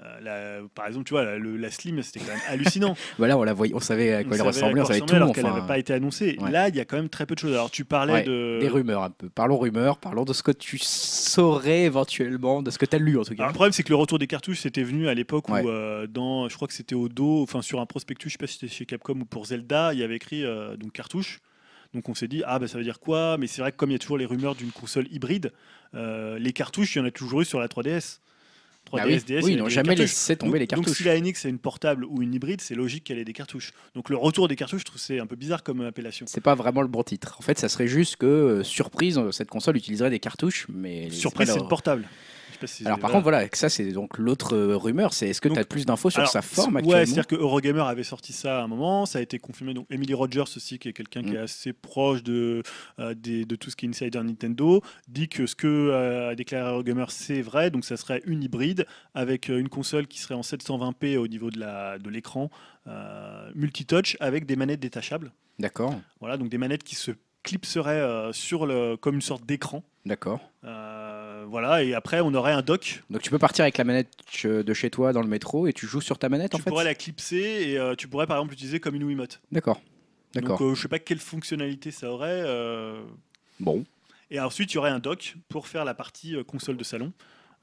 euh, la- par exemple, tu vois la, le- la Slim, c'était quand même hallucinant. Voilà, on la voyait, on savait à On quoi elle ressemblait, on savait tout. alors qu'elle enfin, n'avait pas été annoncée. ouais. Là, il y a quand même très peu de choses. Alors tu parlais Ouais, de Des rumeurs un peu. Parlons rumeurs, parlons de ce que tu saurais éventuellement, de ce que tu as lu en tout Alors, cas. le problème, c'est que le retour des cartouches, c'était venu à l'époque Ouais. où, euh, dans, je crois que c'était au dos, enfin sur un prospectus, je sais pas si c'était chez Capcom ou pour Zelda, il y avait écrit euh, donc cartouche. Donc on s'est dit ah bah ça veut dire quoi? Mais c'est vrai que comme il y a toujours les rumeurs d'une console hybride, les cartouches, il y en a toujours eu sur la 3DS. 3DS, Ah oui, DS, ils n'ont jamais laissé tomber donc, les donc cartouches. si la NX est une portable ou une hybride, c'est logique qu'elle ait des cartouches. Donc le retour des cartouches, je trouve c'est un peu bizarre comme appellation. C'est pas vraiment le bon titre. En fait, ça serait juste que, euh, surprise, cette console utiliserait des cartouches, mais. Surprise, c'est leur- le portable. Alors par contre, voilà, ça c'est donc l'autre euh, rumeur, c'est est-ce que tu as plus d'infos sur Alors, sa forme Ouais, actuellement c'est-à-dire que Eurogamer avait sorti ça à un moment, ça a été confirmé. Donc Emily Rogers aussi, qui est quelqu'un qui Mm. est assez proche de, euh, des- de tout ce qui est insider Nintendo, dit que ce que euh, a déclaré Eurogamer c'est vrai. Donc ça serait une hybride avec une console qui serait en 720p au niveau de la de l'écran, euh, multitouch avec des manettes détachables. D'accord, Voilà, donc des manettes qui se clipseraient sur le comme une sorte d'écran. d'accord. Euh, voilà, et après on aurait un dock. Donc tu peux partir avec la manette de chez toi dans le métro et tu joues sur ta manette Tu en fait pourrais la clipser et euh, tu pourrais par exemple l'utiliser comme une Wiimote. D'accord, d'accord. Donc euh, je sais pas quelle fonctionnalité ça aurait. euh, Bon, Et ensuite, il y aurait un dock pour faire la partie console de salon.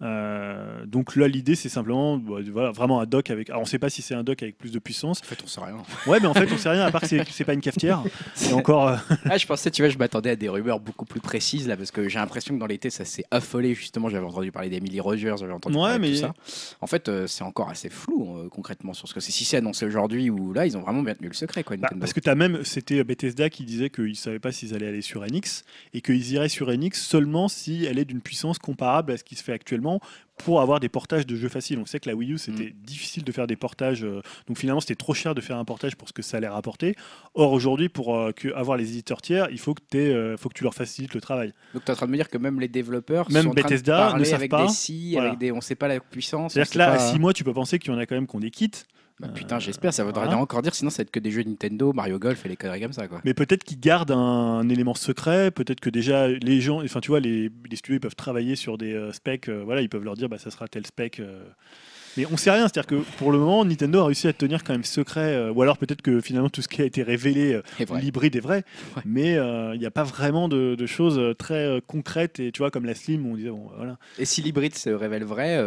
Euh, donc là, l'idée, c'est simplement bah, voilà, vraiment un dock avec. Alors, on ne sait pas si c'est un dock avec plus de puissance. en fait on sait rien. Ouais, mais en fait, on sait rien à part que c'est- pas une cafetière. Et encore, euh, Ah, je pensais, tu vois, je m'attendais à des rumeurs beaucoup plus précises là, parce que j'ai l'impression que dans l'été, ça s'est affolé. Justement, j'avais entendu parler d'Emily Rogers, j'avais entendu Ouais, parler de tout ça. En fait, euh, c'est encore assez flou euh, concrètement sur ce que c'est. Si c'est annoncé aujourd'hui ou là, ils ont vraiment bien tenu le secret, quoi. bah, parce que tu as même, c'était Bethesda qui disait qu'ils ne savaient pas s'ils allaient aller sur NX et qu'ils iraient sur NX seulement si elle est d'une puissance comparable à ce qui se fait actuellement pour avoir des portages de jeux faciles. On sait que la Wii U, c'était Mm. difficile de faire des portages. euh, donc finalement, c'était trop cher de faire un portage pour ce que ça allait rapporter. Or, aujourd'hui, pour euh, que- avoir les éditeurs tiers, il faut que, euh, faut que tu leur facilites le travail. Donc tu es en train de me dire que même les développeurs Même sont en train de Bethesda ne savent avec pas. des si, Voilà. avec des, on sait pas la puissance. C'est-à-dire que là, pas- à 6 mois, tu peux penser qu'il y en a quand même qui ont des kits. Bah, putain, j'espère, ça voudrait voilà. encore dire, sinon ça va être que des jeux Nintendo, Mario Golf et les conneries comme ça, quoi. Mais peut-être qu'ils gardent un, un élément secret, peut-être que déjà les gens, enfin tu vois, les, les studios ils peuvent travailler sur des euh, specs, euh, voilà, ils peuvent leur dire bah ça sera tel spec. euh. Mais on sait rien, c'est-à-dire que pour le moment Nintendo a réussi à tenir quand même secret, euh, ou alors peut-être que finalement tout ce qui a été révélé, euh, l'hybride est vrai, Ouais. mais euh, il n'y a pas vraiment de, de choses euh, très concrètes et tu vois comme la Slim, on disait bon voilà. Et si l'hybride se révèle vrai,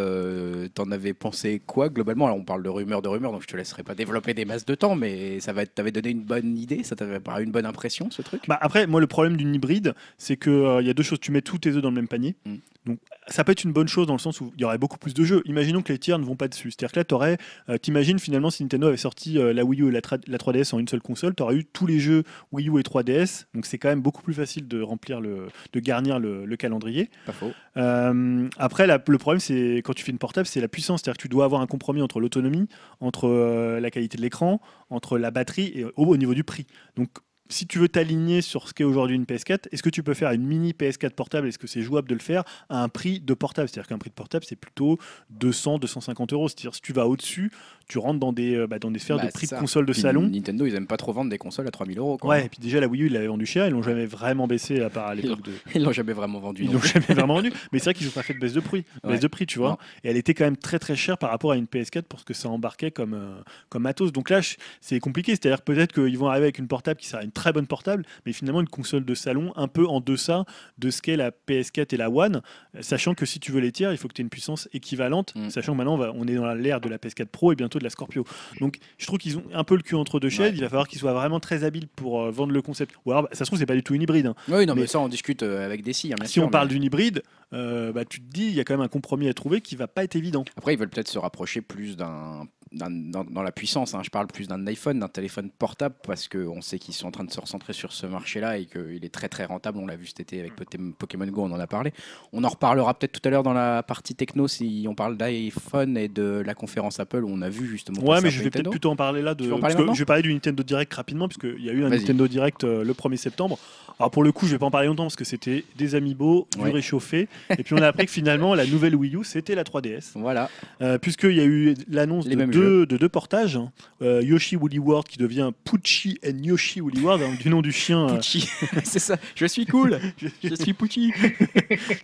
t'en avais pensé quoi globalement? Alors on parle de rumeurs, de rumeurs, donc je te laisserai pas développer des masses de temps, mais ça va, t'avait donné une bonne idée, ça t'avait paru une bonne impression, ce truc? Bah après, moi, le problème d'une hybride, c'est qu'il il y a deux choses. Tu mets tous tes œufs dans le même panier. Mm. Donc, ça peut être une bonne chose dans le sens où il y aurait beaucoup plus de jeux. Imaginons que les tiers ne vont pas dessus. C'est-à-dire que là, t'aurais, euh, t'imagines finalement si Nintendo avait sorti euh, la Wii U et la, tra- la 3DS en une seule console, tu aurais eu tous les jeux Wii U et 3DS. Donc, c'est quand même beaucoup plus facile de remplir le, de garnir le, le calendrier. Pas faux. Euh, après, la- le problème, c'est quand tu fais une portable, c'est la puissance. C'est-à-dire que tu dois avoir un compromis entre l'autonomie, entre euh, la qualité de l'écran, entre la batterie et au, au niveau du prix. Donc, si tu veux t'aligner sur ce qu'est aujourd'hui une PS4, est-ce que tu peux faire une mini PS4 portable? Est-ce que c'est jouable de le faire à un prix de portable? C'est-à-dire qu'un prix de portable, c'est plutôt 200, 250 euros. C'est-à-dire si tu vas au-dessus, tu rentres dans des, euh, bah, dans des sphères Bah, de prix c'est de ça. console de Puis salon. Nintendo, ils aiment pas trop vendre des consoles à 3000 euros. Quoi. Ouais, et puis déjà la Wii U, ils l'avaient vendu cher, ils l'ont jamais vraiment baissé à part à l'époque de, Ils l'ont jamais vraiment vendu. ils l'ont jamais vraiment vendu. Mais c'est vrai qu'ils ont pas fait de baisse de prix, Ouais. baisse de prix, tu vois. Non. Et elle était quand même très très chère par rapport à une PS4 pour ce que ça embarquait comme, euh, comme matos. Donc là, c'est compliqué. C'est-à-dire que peut-être qu'ils vont arriver avec une portable qui sera une très bonne portable, mais finalement une console de salon un peu en deçà de ce qu'est la PS4 et la One, sachant que si tu veux les tiers, il faut que tu aies une puissance équivalente, Mm. sachant que maintenant on, va- on est dans l'ère de la PS4 Pro et bientôt de la Scorpio. Donc je trouve qu'ils ont un peu le cul entre deux chaises. Ouais. Il va falloir qu'ils soient vraiment très habiles pour euh, vendre le concept. Ou alors, bah, ça se trouve, c'est pas du tout une hybride. hein. Oui, non, mais, Mais- ça, on discute euh, avec des si, hein, sûr, on parle d'une hybride, euh, bah, tu te dis, il y a quand même un compromis à trouver qui va pas être évident. Après, ils veulent peut-être se rapprocher plus d'un- dans, dans la puissance. hein. Je parle plus d'un iPhone, d'un téléphone portable, parce qu'on sait qu'ils sont en train de se recentrer sur ce marché-là et qu'il est très très rentable. On l'a vu cet été avec Pokémon Go, on en a parlé. On en reparlera peut-être tout à l'heure dans la partie techno si on parle d'iPhone et de la conférence Apple où on a vu justement. Ouais, mais je vais peut-être plutôt en parler là. De, parce que je vais parler du Nintendo Direct rapidement, puisqu'il y a eu un. Nintendo Direct euh, le 1er septembre. Alors pour le coup, je vais pas en parler longtemps parce que c'était des amiibo, du Ouais. réchauffé. Et puis on a appris que finalement, la nouvelle Wii U, c'était la 3DS. Voilà, Euh, Puisqu'il y a eu l'annonce de mêmes deux, de deux portages. hein. Euh, Yoshi Woolly World qui devient Pucci and Yoshi Woolly World, hein, du nom du chien. euh, Pucci, c'est ça. Je suis cool. Je suis Pucci.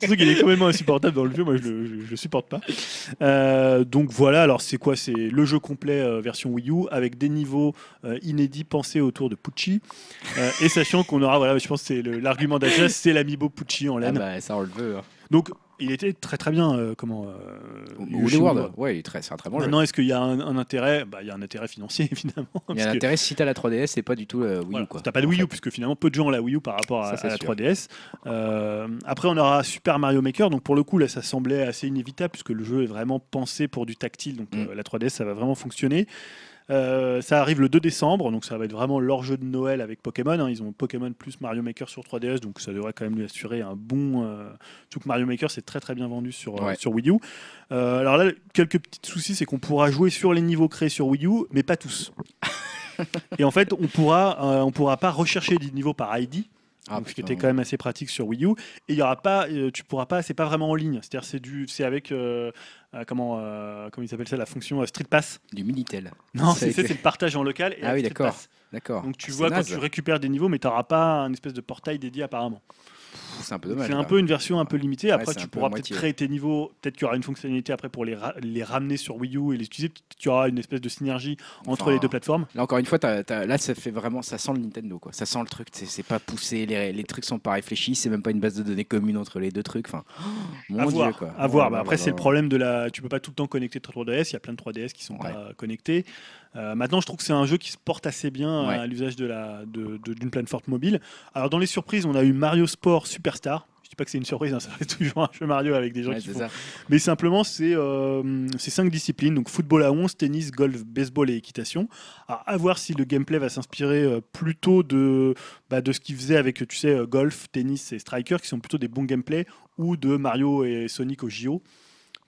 Surtout qu'il est complètement insupportable dans le jeu, moi je le je, je supporte pas. Euh, donc voilà, alors c'est quoi? C'est le jeu complet euh, version Wii U avec des niveaux euh, inédits pensés autour de Pucci. Euh, et sachant qu'on aura, voilà, je pense que c'est le- l'argument d'achat, c'est l'amiibo Pucci en Ah laine. bah, ça on le veut. hein. Donc il était très très bien. euh, comment euh, ouais, il est très- c'est un très bon jeu. Maintenant, est-ce qu'il y a un, un intérêt? Bah, Il y a un intérêt financier évidemment. Il y a parce que- l'intérêt si t'as la 3DS, c'est pas du tout le Wii Voilà, U. quoi. T'as pas de en Wii U, fait. puisque finalement peu de gens ont la Wii U par rapport Ça, à, c'est à la sûr. 3DS. Euh, après, on aura Super Mario Maker. Donc pour le coup, là, ça semblait assez inévitable, puisque le jeu est vraiment pensé pour du tactile. Donc Mm. euh, la 3DS, ça va vraiment fonctionner. Euh, ça arrive le 2 décembre, donc ça va être vraiment leur jeu de Noël avec Pokémon. hein. Ils ont Pokémon plus Mario Maker sur 3DS, donc ça devrait quand même lui assurer un bon. Euh... Que Mario Maker, c'est très très bien vendu sur, euh, sur Wii U. Euh, alors là, quelques petits soucis, c'est qu'on pourra jouer sur les niveaux créés sur Wii U, mais pas tous. Et en fait, on pourra, on pourra pas rechercher des niveaux par ID, Ah, donc, ce qui était quand même assez pratique sur Wii U. Et il y aura pas, euh, tu pourras pas, c'est pas vraiment en ligne. C'est-à-dire, c'est du, c'est avec euh, comment, euh, comment il s'appelle ça, la fonction euh, Street Pass. Du Minitel. Non, C'est c'est le partage en local. Et Ah oui, d'accord. D'accord. Donc tu C'est vois quand naze. tu récupères des niveaux, mais tu n'auras pas un espèce de portail dédié apparemment. C'est un peu dommage. C'est un là. peu une version un peu limitée. Après, tu pourras peut-être créer tes niveaux. Peut-être qu'il y aura une fonctionnalité après pour les, ra- les ramener sur Wii U et les utiliser. Peut-être qu'il y aura une espèce de synergie entre Enfin, les deux plateformes. Là encore une fois, là ça fait vraiment, ça sent le Nintendo quoi. Ça sent le truc, c'est pas poussé, les, les trucs sont pas réfléchis, c'est même pas une base de données commune entre les deux trucs. Enfin, mon à dieu voir. quoi. À voir. Bah, après, c'est le problème de la. Tu peux pas tout le temps connecter ta 3DS. Il y a plein de 3DS qui sont Ouais. pas connectés. Euh, maintenant, je trouve que c'est un jeu qui se porte assez bien Ouais. à l'usage de la de- de- d'une plateforme mobile. Alors, dans les surprises, on a eu Mario Sport Superstar. Je dis pas que c'est une surprise, hein, ça reste toujours un jeu Mario avec des gens Ouais, qui font ça. Mais simplement, c'est euh, c'est cinq disciplines, donc football à 11, tennis, golf, baseball et équitation. À, à voir si le gameplay va s'inspirer euh, plutôt de, bah, de ce qu'il faisait avec, tu sais, euh, golf, tennis et striker, qui sont plutôt des bons gameplays, ou de Mario et Sonic au JO.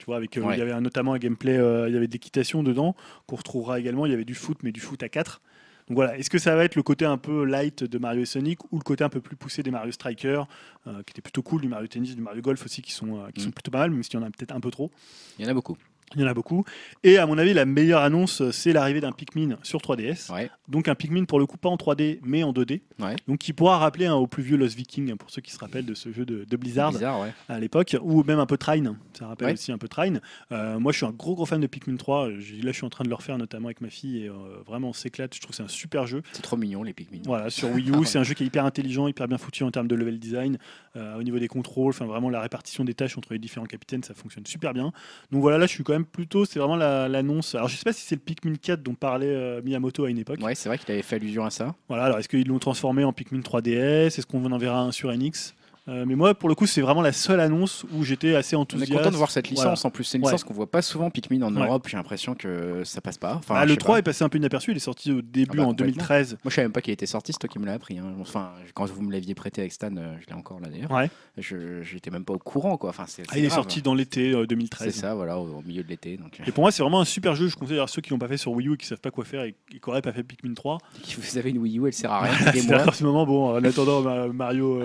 Tu vois, avec, euh, Ouais. il y avait notamment un gameplay, euh, il y avait de l'équitation dedans, qu'on retrouvera également. Il y avait du foot, mais du foot à 4. Donc voilà, est-ce que ça va être le côté un peu light de Mario et Sonic ou le côté un peu plus poussé des Mario Striker, euh, qui était plutôt cool, du Mario Tennis, du Mario Golf aussi, qui sont, qui Mm. sont plutôt pas mal, même s'il y en a peut-être un peu trop? Il y en a beaucoup. Il y en a beaucoup. Et à mon avis, la meilleure annonce, c'est l'arrivée d'un Pikmin sur 3DS. Ouais. Donc un Pikmin pour le coup pas en 3D, mais en 2D. Ouais. Donc qui pourra rappeler hein, au plus vieux Lost Viking, hein, pour ceux qui se rappellent de ce jeu de, de Blizzard ouais. à l'époque, ou même un peu Trine. Ça rappelle aussi un peu Trine. Euh, moi, je suis un gros gros fan de Pikmin 3. J'ai- Là, je suis en train de le refaire notamment avec ma fille et euh, vraiment on s'éclate. Je trouve que c'est un super jeu. C'est trop mignon les Pikmin. Voilà, sur Wii U, c'est un jeu qui est hyper intelligent, hyper bien foutu en termes de level design, euh, au niveau des contrôles, enfin vraiment la répartition des tâches entre les différents capitaines, ça fonctionne super bien. Donc voilà, là je suis quand même plutôt, c'est vraiment la- l'annonce. alors je sais pas si c'est le Pikmin 4 dont parlait euh, Miyamoto à une époque. Ouais, c'est vrai qu'il avait fait allusion à ça. Voilà, alors est-ce qu'ils l'ont transformé en Pikmin 3DS Est-ce qu'on en verra un sur NX Euh, mais moi, pour le coup, c'est vraiment la seule annonce où j'étais assez On est enthousiaste. content de voir cette licence. Voilà. En plus, c'est une Ouais. licence qu'on voit pas souvent Pikmin en Ouais. Europe. J'ai l'impression que ça passe pas. Enfin, Ah, le sais 3 pas. est passé un peu inaperçu, il est sorti au début Ah bah, en complètement. 2013. Moi, je savais même pas qu'il était sorti. C'est toi qui me l'as appris. hein. Enfin, quand vous me l'aviez prêté avec Stan, euh, je l'ai encore là d'ailleurs. Ouais. Je j'étais même pas au courant quoi. Enfin, c'est. Ah, il est sorti dans l'été euh, C'est 2013. ça, voilà, au, au milieu de l'été. Donc, Et pour moi, c'est vraiment un super jeu. Je conseille à ceux qui n'ont pas fait sur Wii U et qui savent pas quoi faire et qui n'auraient pas fait Pikmin 3. vous avez une Wii U, elle sert à rien. C'est Aidez-moi. en ce moment, bon, en attendant Ma- Mario,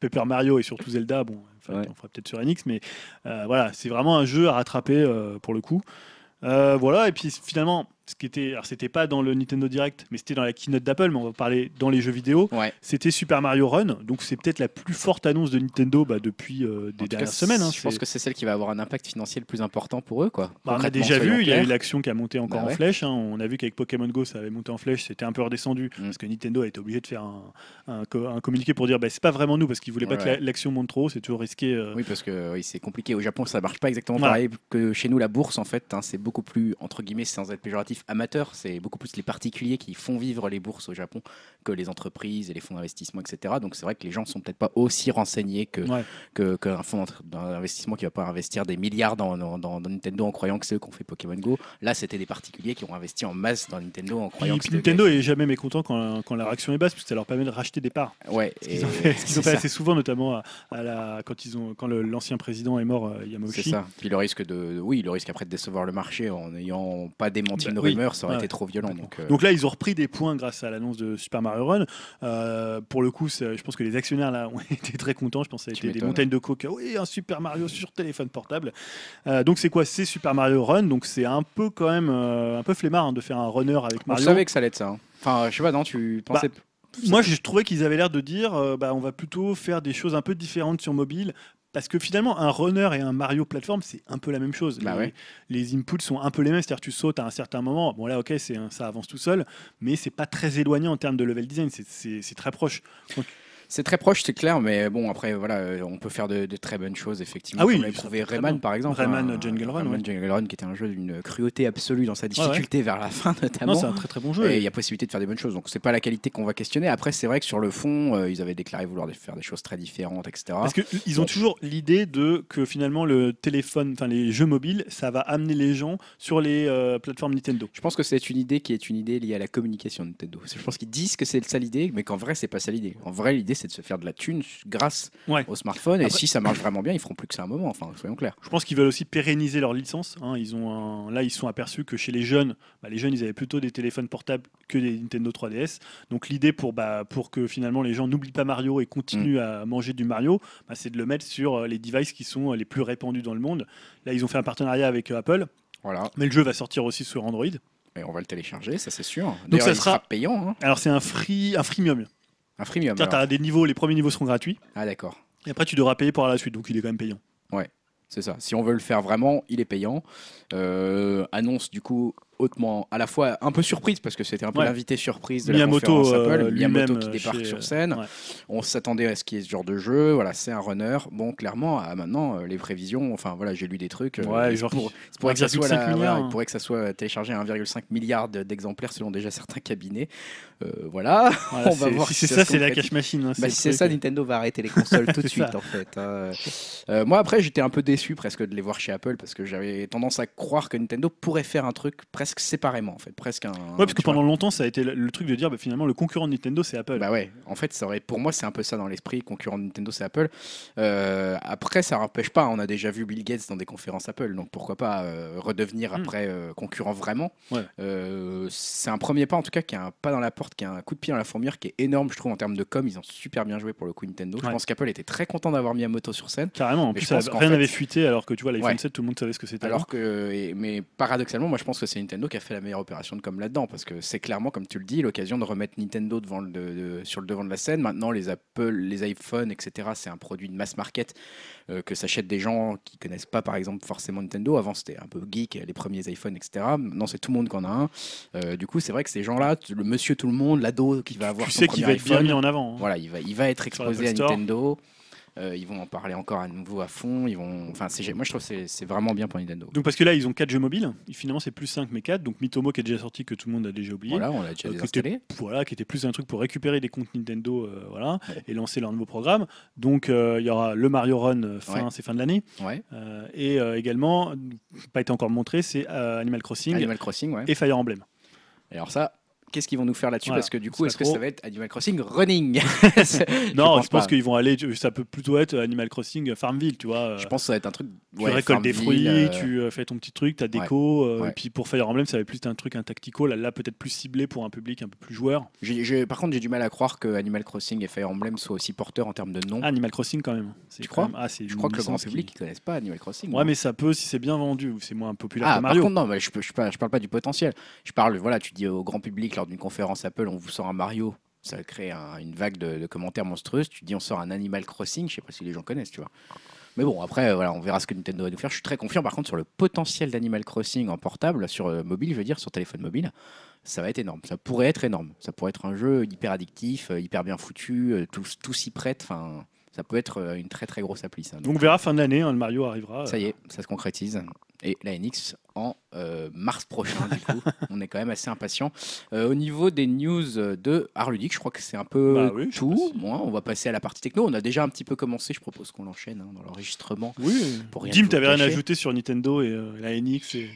Paper Mario et surtout Zelda, bon, enfin, Ouais. on fera peut-être sur NX, mais euh, voilà, c'est vraiment un jeu à rattraper euh, pour le coup. Euh, voilà, et puis finalement, ce qui était, alors c'était pas dans le Nintendo Direct, mais c'était dans la keynote d'Apple, mais on va parler dans les jeux vidéo. Ouais. C'était Super Mario Run, donc c'est peut-être la plus forte annonce de Nintendo bah, depuis euh, des tout cas, dernières semaines. hein. Je pense que c'est celle qui va avoir un impact financier le plus important pour eux. Quoi. Bah, on a déjà vu, il y a eu l'action qui a monté encore Bah en flèche. hein. On a vu qu'avec Pokémon Go, ça avait monté en flèche. C'était un peu redescendu Mm. parce que Nintendo a été obligé de faire un, un co- un communiqué pour dire bah, c'est pas vraiment nous parce qu'ils voulaient pas que la- l'action monte trop. C'est toujours risqué. euh. Oui, parce que oui, c'est compliqué. Au Japon, ça marche pas exactement pareil que chez nous. La bourse, en fait, hein, c'est beaucoup plus, entre guillemets, sans être péjoratif, amateurs. C'est beaucoup plus les particuliers qui font vivre les bourses au Japon que les entreprises et les fonds d'investissement, etc. Donc c'est vrai que les gens sont peut-être pas aussi renseignés que Ouais. que- qu'un fonds d'investissement qui va pas investir des milliards dans, dans- dans- dans Nintendo en croyant que c'est eux qui ont fait Pokémon Go. Là, c'était des particuliers qui ont investi en masse dans Nintendo en Puis, croyant que puis c'était Nintendo est jamais mécontent quand, quand la réaction est basse, parce que ça leur permet de racheter des parts. Ouais, Ce qu'ils ont fait, ont c'est assez souvent, notamment à, à la, quand, ils ont, quand l'ancien président est mort, euh, C'est Yamauchi. ça. Puis le risque de, oui, le risque après de décevoir le marché en n'ayant pas démenti Bah oui. rumeur, ça aurait été trop violent. Donc, euh, Donc là, ils ont repris des points grâce à l'annonce de Super Mario Run. Euh, pour le coup, je pense que les actionnaires là ont été très contents. Je pense que ça a été des montagnes de coca. Oui, un Super Mario sur téléphone portable. Euh, donc c'est quoi? C'est Super Mario Run. Donc c'est un peu quand même un peu flemmard hein, de faire un runner avec on Mario. savait que ça allait être ça. hein. Enfin, je sais pas, non, tu pensais. Moi, je trouvais qu'ils avaient l'air de dire, euh, bah, on va plutôt faire des choses un peu différentes sur mobile. Parce que finalement, un runner et un Mario plateforme, c'est un peu la même chose. Bah les, ouais. les inputs sont un peu les mêmes, c'est-à-dire tu sautes à un certain moment. Bon là, ok, c'est ça avance tout seul, mais c'est pas très éloigné en termes de level design. c'est très proche. C'est très proche, c'est clair, mais bon, après, voilà, euh, on peut faire de, de très bonnes choses, effectivement. Ah oui, prouvé peut très Rayman, par exemple. Rayman hein, Jungle Run, Rayman ouais. Jungle Run, qui était un jeu d'une cruauté absolue dans sa difficulté vers la fin, notamment. Non, c'est un très très bon jeu. Et il y a possibilité de faire des bonnes choses. Donc, c'est pas la qualité qu'on va questionner. Après, c'est vrai que sur le fond, euh, ils avaient déclaré vouloir faire des choses très différentes, etc. Parce qu'ils ont Bon. toujours l'idée de que finalement le téléphone, enfin les jeux mobiles, ça va amener les gens sur les euh, plateformes Nintendo. Je pense que c'est une idée qui est une idée liée à la communication de Nintendo. Je pense qu'ils disent que c'est ça l'idée, mais qu'en vrai, c'est pas ça l'idée. En vrai, l'idée, c'est de se faire de la thune grâce Ouais. au smartphone. Et Après- si ça marche vraiment bien, ils feront plus que ça un moment. Enfin, soyons clairs. Je pense qu'ils veulent aussi pérenniser leur licence. hein. Ils ont un- Là, ils se sont aperçus que chez les jeunes, bah, les jeunes, ils avaient plutôt des téléphones portables que des Nintendo 3DS. Donc l'idée pour, bah, pour que finalement les gens n'oublient pas Mario et continuent Mm. à manger du Mario, bah, c'est de le mettre sur euh, les devices qui sont euh, les plus répandus dans le monde. Là, ils ont fait un partenariat avec euh, Apple, Voilà. mais le jeu va sortir aussi sur Android. Et on va le télécharger, ça c'est sûr. Donc ça sera- payant, hein. Alors c'est un free, un freemium. Un freemium. Tu as des niveaux, les premiers niveaux seront gratuits. Ah d'accord. Et après, tu devras payer pour la suite, donc il est quand même payant. C'est ça. Si on veut le faire vraiment, il est payant. Euh, annonce du coup hautement, à la fois un peu surprise parce que c'était un peu Ouais. l'invité surprise de Miyamoto, la conférence Apple. euh, Miyamoto qui euh, débarque chez- sur scène. ouais. On s'attendait à ce qu'il y ait ce genre de jeu. Voilà, c'est un runner. Bon, clairement, à maintenant, euh, les prévisions. Enfin voilà, j'ai lu des trucs. euh, Ouais, genre pour- pourrait que ça soit 1,5 la- voilà, milliard, hein. il pourrait que ça soit téléchargé à 1,5 milliard de- d'exemplaires selon déjà certains cabinets. Euh, voilà. Voilà, On va voir si si c'est ça c'est la cash machine. hein, Bah, si c'est ça, Nintendo va arrêter les consoles tout de suite ça. en fait. hein. Euh, moi après j'étais un peu déçu presque de les voir chez Apple parce que j'avais tendance à croire que Nintendo pourrait faire un truc presque séparément en fait, presque un. Ouais, parce que vois. pendant longtemps, ça a été le, truc de dire bah, finalement le concurrent de Nintendo, c'est Apple. Bah ouais, en fait, ça aurait, pour moi, c'est un peu ça dans l'esprit. Concurrent de Nintendo, c'est Apple. Euh, après, ça n'empêche pas. On a déjà vu Bill Gates dans des conférences Apple, donc pourquoi pas euh, redevenir Mm. après euh, concurrent vraiment. Ouais. C'est un premier pas, en tout cas, qui est un pas dans la porte, qui est un coup de pied dans la fourmilière, qui est énorme, je trouve, en termes de com. Ils ont super bien joué pour le coup Nintendo. Je pense qu'Apple était très content d'avoir Miyamoto sur scène. Carrément, en plus, je pense rien fait- n'avait fuité, alors que tu vois, l'iPhone Ouais. 7, tout le monde savait ce que c'était. Alors que, mais paradoxalement, moi je pense que c'est Nintendo qui a fait la meilleure opération de com là-dedans, parce que c'est clairement, comme tu le dis, l'occasion de remettre Nintendo devant le, de- sur le devant de la scène. Maintenant, les Apple, les iPhones, etc., c'est un produit de mass market euh, que s'achètent des gens qui connaissent pas, par exemple, forcément Nintendo. Avant, c'était un peu geek, les premiers iPhones, etc. Maintenant, c'est tout le monde qui en a un. Euh, du coup, c'est vrai que ces gens-là, le monsieur tout le monde, l'ado qui va avoir tu son sais qu'il premier va être bien mis en avant. hein. voilà, il va, il va être exposé à. Nintendo. Euh, ils vont en parler encore à nouveau à fond. Ils vont, enfin, moi je trouve que c'est, vraiment bien pour Nintendo. Donc parce que là, ils ont 4 jeux mobiles. Finalement, c'est plus 5 mais 4. Donc Mitomo qui est déjà sorti, que tout le monde a déjà oublié. Voilà, on l'a déjà Euh. Voilà, qui était plus un truc pour récupérer des comptes Nintendo euh, voilà, Ouais. et lancer leur nouveau programme. Donc euh, il y aura le Mario Run fin, Ouais. c'est fin de l'année. Ouais. Et également, pas été encore montré, c'est Animal Crossing Animal Crossing, et Fire Emblem. Et alors ça, qu'est-ce qu'ils vont nous faire là-dessus Voilà, Parce que du coup, est-ce que ça va être Animal Crossing Running Non, pense je pense qu'ils vont aller, ça peut plutôt être Animal Crossing Farmville, tu vois. euh, Je pense que ça va être un truc. tu ouais, récoltes des fruits, euh, tu euh, fais ton petit truc, ta déco. euh, Ouais. Et puis pour Fire Emblem, ça va être plus un truc, un tactical. Là, là, peut-être plus ciblé pour un public un peu plus joueur. par contre, j'ai du mal à croire que Animal Crossing et Fire Emblem soient aussi porteurs en termes de nom. Ah, Animal Crossing quand même. Tu crois même- ah, je crois que le grand licence qui- public, ils connaissent pas Animal Crossing. Ouais, hein. mais ça peut si c'est bien vendu. C'est moins populaire Ah, que par Mario. contre, non, je, je, je parle pas du potentiel. Je parle, voilà, tu dis au grand public d'une conférence Apple, on vous sort un Mario, ça crée un- une vague de, commentaires monstrueuses. Tu dis on sort un Animal Crossing, je sais pas si les gens connaissent, tu vois. Mais bon, après, euh, voilà, on verra ce que Nintendo va nous faire. Je suis très confiant, par contre, sur le potentiel d'Animal Crossing en portable, sur euh, mobile, je veux dire, sur téléphone mobile. Ça va être énorme. Ça pourrait être énorme. Ça pourrait être un jeu hyper addictif, euh, hyper bien foutu, tout, tout s'y prête. Enfin, Ça peut être euh, une très très grosse appli. Ça. Donc on verra fin de l'année, hein, le Mario arrivera. Ça y est, ça se concrétise. Et la NX en euh, mars prochain, du coup. on est quand même assez impatient. Euh, au niveau des news de Arludic, je crois que c'est un peu Bah oui, tout. Bon, on va passer à la partie techno. On a déjà un petit peu commencé. Je propose qu'on l'enchaîne hein, dans l'enregistrement. Oui. Pour rien vous t'avais rien à ajouter sur Nintendo et euh, la NX et...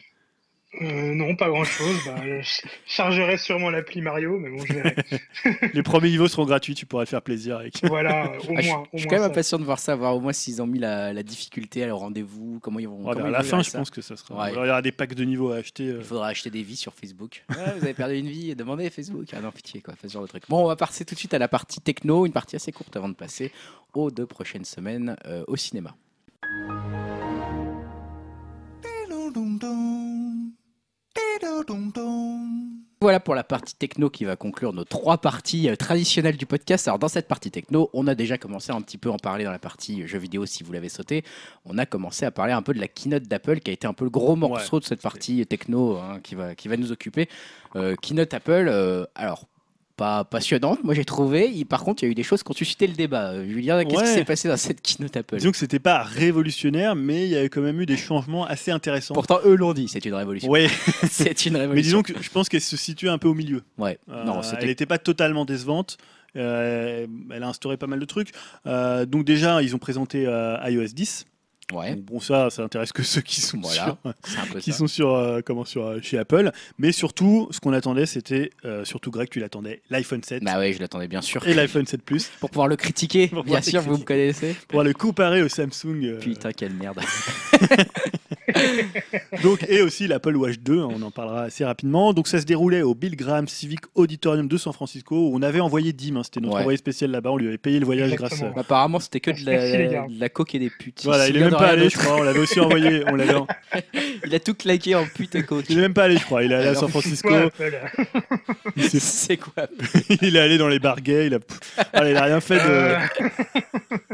Euh, non, pas grand chose. Bah, je chargerai sûrement l'appli Mario, mais bon, je verrai. Les premiers niveaux seront gratuits, tu pourras te faire plaisir avec. voilà, au Ah, je, moins. je suis moins quand même ça. impatient de voir ça, voir au moins s'ils ont mis la, la difficulté à leur rendez-vous, comment ils vont. Ouais, comment vers ils la fin, je ça. pense que ça sera. Ouais. Il y aura des packs de niveaux à acheter. euh. Il faudra acheter des vies sur Facebook. Ouais, vous avez perdu une vie, demandez à Facebook. Ah non, pitié, quoi, faites ce genre de truc. Bon, on va passer tout de suite à la partie techno, une partie assez courte avant de passer aux deux prochaines semaines euh, au cinéma. Voilà pour la partie techno qui va conclure nos trois parties traditionnelles du podcast. Alors dans cette partie techno, on a déjà commencé un petit peu en parler dans la partie jeux vidéo si vous l'avez sauté. On a commencé à parler un peu de la keynote d'Apple qui a été un peu le gros morceau de cette partie techno qui, va, nous occuper. Keynote Apple, alors pas passionnante, moi j'ai trouvé. Il- par contre, il y a eu des choses qui ont suscité le débat. Euh, Julien, qu'est-ce qui s'est passé dans cette keynote Apple? Disons que c'était pas révolutionnaire, mais il y avait quand même eu des changements assez intéressants. Pourtant, eux l'ont dit, c'est une révolution. Ouais, c'est une mais révolution. disons que je pense qu'elle se situe un peu au milieu. Ouais, Euh, non, elle n'était pas totalement décevante. Euh, elle a instauré pas mal de trucs. Euh, donc déjà, ils ont présenté iOS 10. Ouais, Bon, ça, ça intéresse que ceux qui sont voilà, sur, qui ça. sont sur, euh, comment, sur euh, chez Apple. Mais surtout, ce qu'on attendait, c'était euh, surtout Greg, tu l'attendais, l'iPhone 7 Bah ouais, je l'attendais bien sûr. et l'iPhone 7 Plus Pour pouvoir le critiquer, Pour bien pouvoir le sûr, vous me connaissez. pour pouvoir le comparer au Samsung. Putain, quelle merde. Donc, et aussi l'Apple Watch 2, hein, on en parlera assez rapidement. Donc ça se déroulait au Bill Graham Civic Auditorium de San Francisco, où on avait envoyé Dim, hein, c'était notre Ouais. envoyé spécial là-bas, on lui avait payé le voyage Exactement. grâce. euh, Apparemment, c'était que de la, gars. de la coke et des putes. Voilà, il est même pas allé, je crois, on l'avait aussi envoyé, on l'avait en- Il a tout claqué en pute et coke. il est même pas allé, je crois, il est allé à San Francisco, Ouais, Apple. il, s'est- C'est quoi il est allé dans les bars gays, il a, il a rien fait de...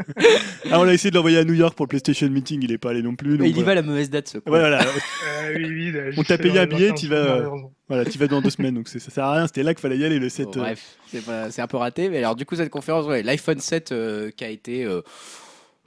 Euh, Ah, on a essayé de l'envoyer à New York pour le PlayStation Meeting, il est pas allé non plus. donc Il y va à la mauvaise date, ce con. Ouais, voilà, euh, oui, oui, là, On t'a payé un billet, 25 vas, euh, voilà, tu vas dans deux semaines, donc ça sert à rien, c'était là qu'il fallait y aller, le 7. Bon, bref, c'est un peu raté. Mais alors, du coup, cette conférence, ouais, l'iPhone 7 euh, qui a été. euh,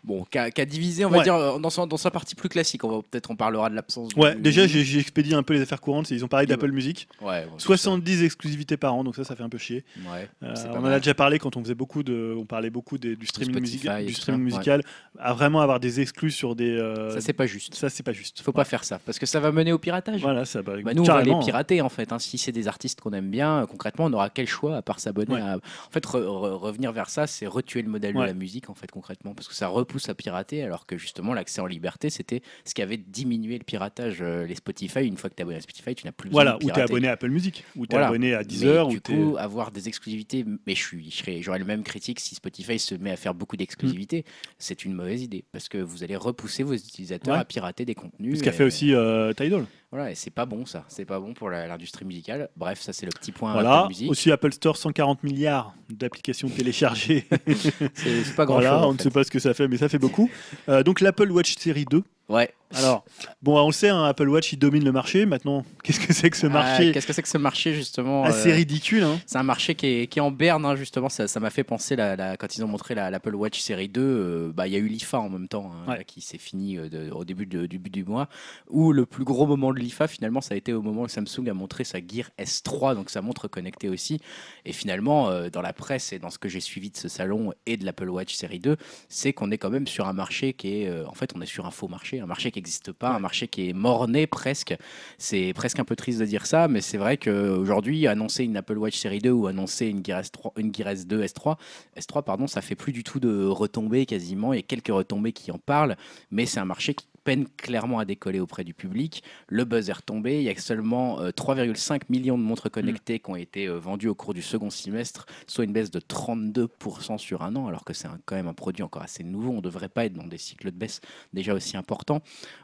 Bon, qui a, divisé, on va Ouais. dire, euh, dans, son- dans sa partie plus classique. On va peut-être on parlera de l'absence. Ouais, du- déjà j'ai expédié un peu les affaires courantes, ils ont parlé d'Apple Music. Ouais, bon, 70 exclusivités par an, donc ça, ça fait un peu chier. Ouais, Euh, on en a déjà parlé quand on faisait beaucoup de, on parlait beaucoup des- du streaming, Spotify du streaming ça, musical, à vraiment avoir des exclus sur des. euh, Ça, c'est pas juste. ça, c'est pas juste. Faut pas faire ça parce que ça va mener au piratage. Voilà, ça. Bah, Bah, nous, on va les carrément. pirater en fait. hein. Si c'est des artistes qu'on aime bien, concrètement, on aura quel choix à part s'abonner à... En fait, re- re- revenir vers ça, c'est retuer le modèle de la musique en fait concrètement, parce que ça repousse à pirater, alors que justement l'accès en liberté, c'était ce qui avait diminué le piratage. Euh, Les Spotify, une fois que tu es abonné à Spotify, tu n'as plus besoin Voilà, de ou t'es pirater. abonné à Apple Music, ou t'es Voilà. abonné à Mais Deezer, du ou t'es. coup, avoir des exclusivités, mais je suis, je serais- j'aurais le même critique si Spotify se met à faire beaucoup d'exclusivités. C'est une mauvaise idée parce que vous allez repousser vos utilisateurs Ouais. à pirater des contenus. Ce qu'a fait aussi euh, Tidal. Voilà, et c'est pas bon ça. C'est pas bon pour l'industrie musicale. Bref, ça c'est le petit point Voilà. Apple Music. Aussi Apple Store, 140 milliards d'applications téléchargées. C'est pas grand voilà, chose. on ne sait pas ce que ça fait, mais ça fait beaucoup. Euh, donc l'Apple Watch Série 2. Ouais. Alors, bon, on le sait, hein, Apple Watch, il domine le marché. Maintenant, qu'est-ce que c'est que ce Ah, marché Qu'est-ce que c'est que ce marché justement assez euh, ridicule hein. C'est un marché qui est, qui est en berne, hein, justement. Ça ça m'a fait penser, la, la- quand ils ont montré la- l'Apple Watch série 2, euh, bah, il y a eu l'IFA en même temps, hein, Ouais. là, qui s'est fini euh, de- au début, de- du, du mois, où le plus gros moment de l'IFA, finalement, ça a été au moment où Samsung a montré sa Gear S3, donc sa montre connectée aussi. Et finalement, euh, dans la presse et dans ce que j'ai suivi de ce salon et de l'Apple Watch série 2, c'est qu'on est quand même sur un marché qui est, en fait, on est sur un faux marché, un marché qui n'existe pas, un marché qui est mort-né presque. C'est presque un peu triste de dire ça, mais c'est vrai qu'aujourd'hui, annoncer une Apple Watch série 2 ou annoncer une Gear S3, une Gear S2, S3, S3, pardon, ça fait plus du tout de retombées quasiment. Il y a quelques retombées qui en parlent, mais c'est un marché qui peine clairement à décoller auprès du public. Le buzz est retombé. Il y a seulement euh, 3,5 millions de montres connectées qui ont été euh, vendues au cours du second semestre, soit une baisse de 32% sur un an, alors que c'est quand même un produit encore assez nouveau. On ne devrait pas être dans des cycles de baisse déjà aussi importants.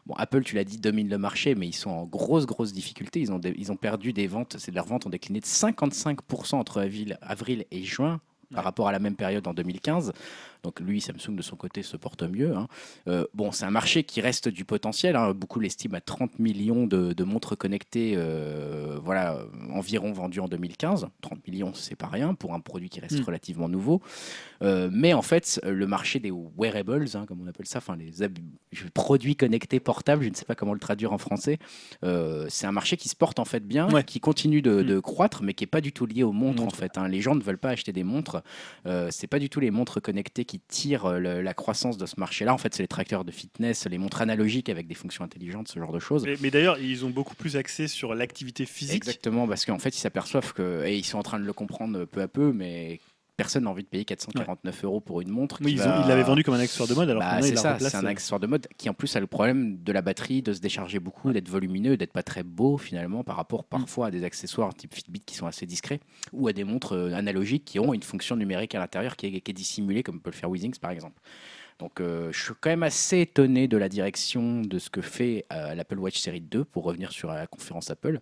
Bon, Apple, tu l'as dit, domine le marché, mais ils sont en grosse, grosse difficulté. Ils ont, des- ils ont perdu des ventes, c'est leurs ventes ont décliné de 55% entre avril, avril et juin par Ouais. rapport à la même période en 2015. Donc lui, Samsung de son côté se porte mieux. hein. Euh, bon, c'est un marché qui reste du potentiel. hein. Beaucoup l'estiment à 30 millions de, de montres connectées, euh, voilà, environ vendues en 2015. 30 millions, c'est pas rien pour un produit qui reste Mm. relativement nouveau. Euh, mais en fait, le marché des wearables, hein, comme on appelle ça, enfin les produits connectés portables, je ne sais pas comment le traduire en français, c'est un marché qui se porte en fait bien, Ouais. qui continue de, Mm. de croître, mais qui est pas du tout lié aux montres en fait. Les gens ne veulent pas acheter des montres. C'est pas du tout les montres connectées qui tirent euh, le- la croissance de ce marché-là. En fait, c'est les trackers de fitness, les montres analogiques avec des fonctions intelligentes, ce genre de choses. Mais, mais d'ailleurs, ils ont beaucoup plus axé sur l'activité physique. Exactement, parce qu'en fait, ils s'aperçoivent que, et ils sont en train de le comprendre peu à peu, mais personne n'a envie de payer 449 euros pour une montre. Oui, qui ils va- l'avaient vendu comme un accessoire de mode, alors Bah, c'est ça, c'est un accessoire de mode qui en plus a le problème de la batterie, de se décharger beaucoup, d'être volumineux, d'être pas très beau finalement par rapport parfois à des accessoires type Fitbit qui sont assez discrets ou à des montres euh, analogiques qui ont une fonction numérique à l'intérieur qui est, qui est dissimulée comme peut le faire Withings par exemple. Donc euh, je suis quand même assez étonné de la direction de ce que fait euh, l'Apple Watch Série 2 pour revenir sur la conférence Apple,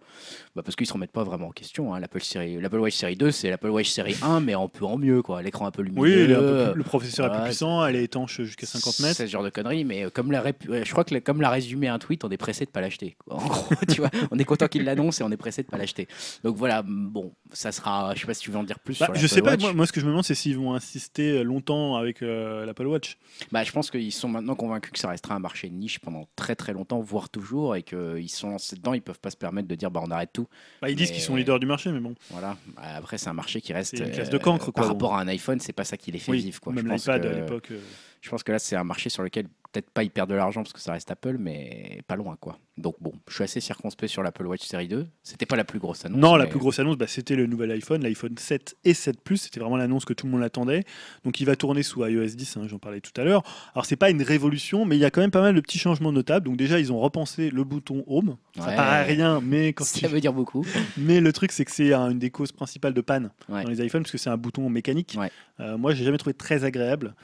Bah, parce qu'ils se remettent pas vraiment en question. hein. L'Apple série, l'Apple Watch Série 2 c'est l'Apple Watch Série 1 mais en peu en mieux quoi. L'écran un peu lumineux. Oui, il est un peu plus- le processeur est plus puissant, elle est étanche jusqu'à 50 mètres. c'est ce genre de conneries, mais euh, comme la rép- je crois que la- comme l'a résumé un tweet, on est pressé de pas l'acheter. quoi. En gros, tu vois, on est content qu'il l'annonce et on est pressé de pas l'acheter. Donc voilà, bon, ça sera. Je sais pas si tu veux en dire plus Bah, sur je sais pas, moi, moi, ce que je me demande, c'est s'ils vont insister longtemps avec euh, l'Apple Watch. Bah, je pense qu'ils sont maintenant convaincus que ça restera un marché de niche pendant très très longtemps, voire toujours, et qu'ils sont lancés dedans, ils peuvent pas se permettre de dire bah on arrête tout. Bah, ils disent qu'ils sont leaders du marché, mais bon. Voilà. Après, c'est un marché qui reste. Une euh, classe de cancre, quoi, Par bon. rapport à un iPhone, c'est pas ça qui les fait Oui, vivre. Quoi. même l'iPad que- à l'époque. euh, Je pense que là, c'est un marché sur lequel peut-être pas perdent de l'argent parce que ça reste Apple, mais pas loin quoi. Donc bon, je suis assez circonspect sur l'Apple Watch Série 2. C'était pas la plus grosse annonce. Non, la plus grosse annonce, bah, c'était le nouvel iPhone, l'iPhone 7 et 7 Plus. C'était vraiment l'annonce que tout le monde attendait. Donc, il va tourner sous iOS 10, hein, j'en parlais tout à l'heure. Alors, c'est pas une révolution, mais il y a quand même pas mal de petits changements notables. Donc, déjà, ils ont repensé le bouton Home. Ça Ouais. paraît rien, mais quand Ça tu- veut dire beaucoup. Mais le truc, c'est que c'est un- une des causes principales de panne Ouais. dans les iPhones, parce que c'est un bouton mécanique. Ouais. Euh, moi, j'ai jamais trouvé très agréable.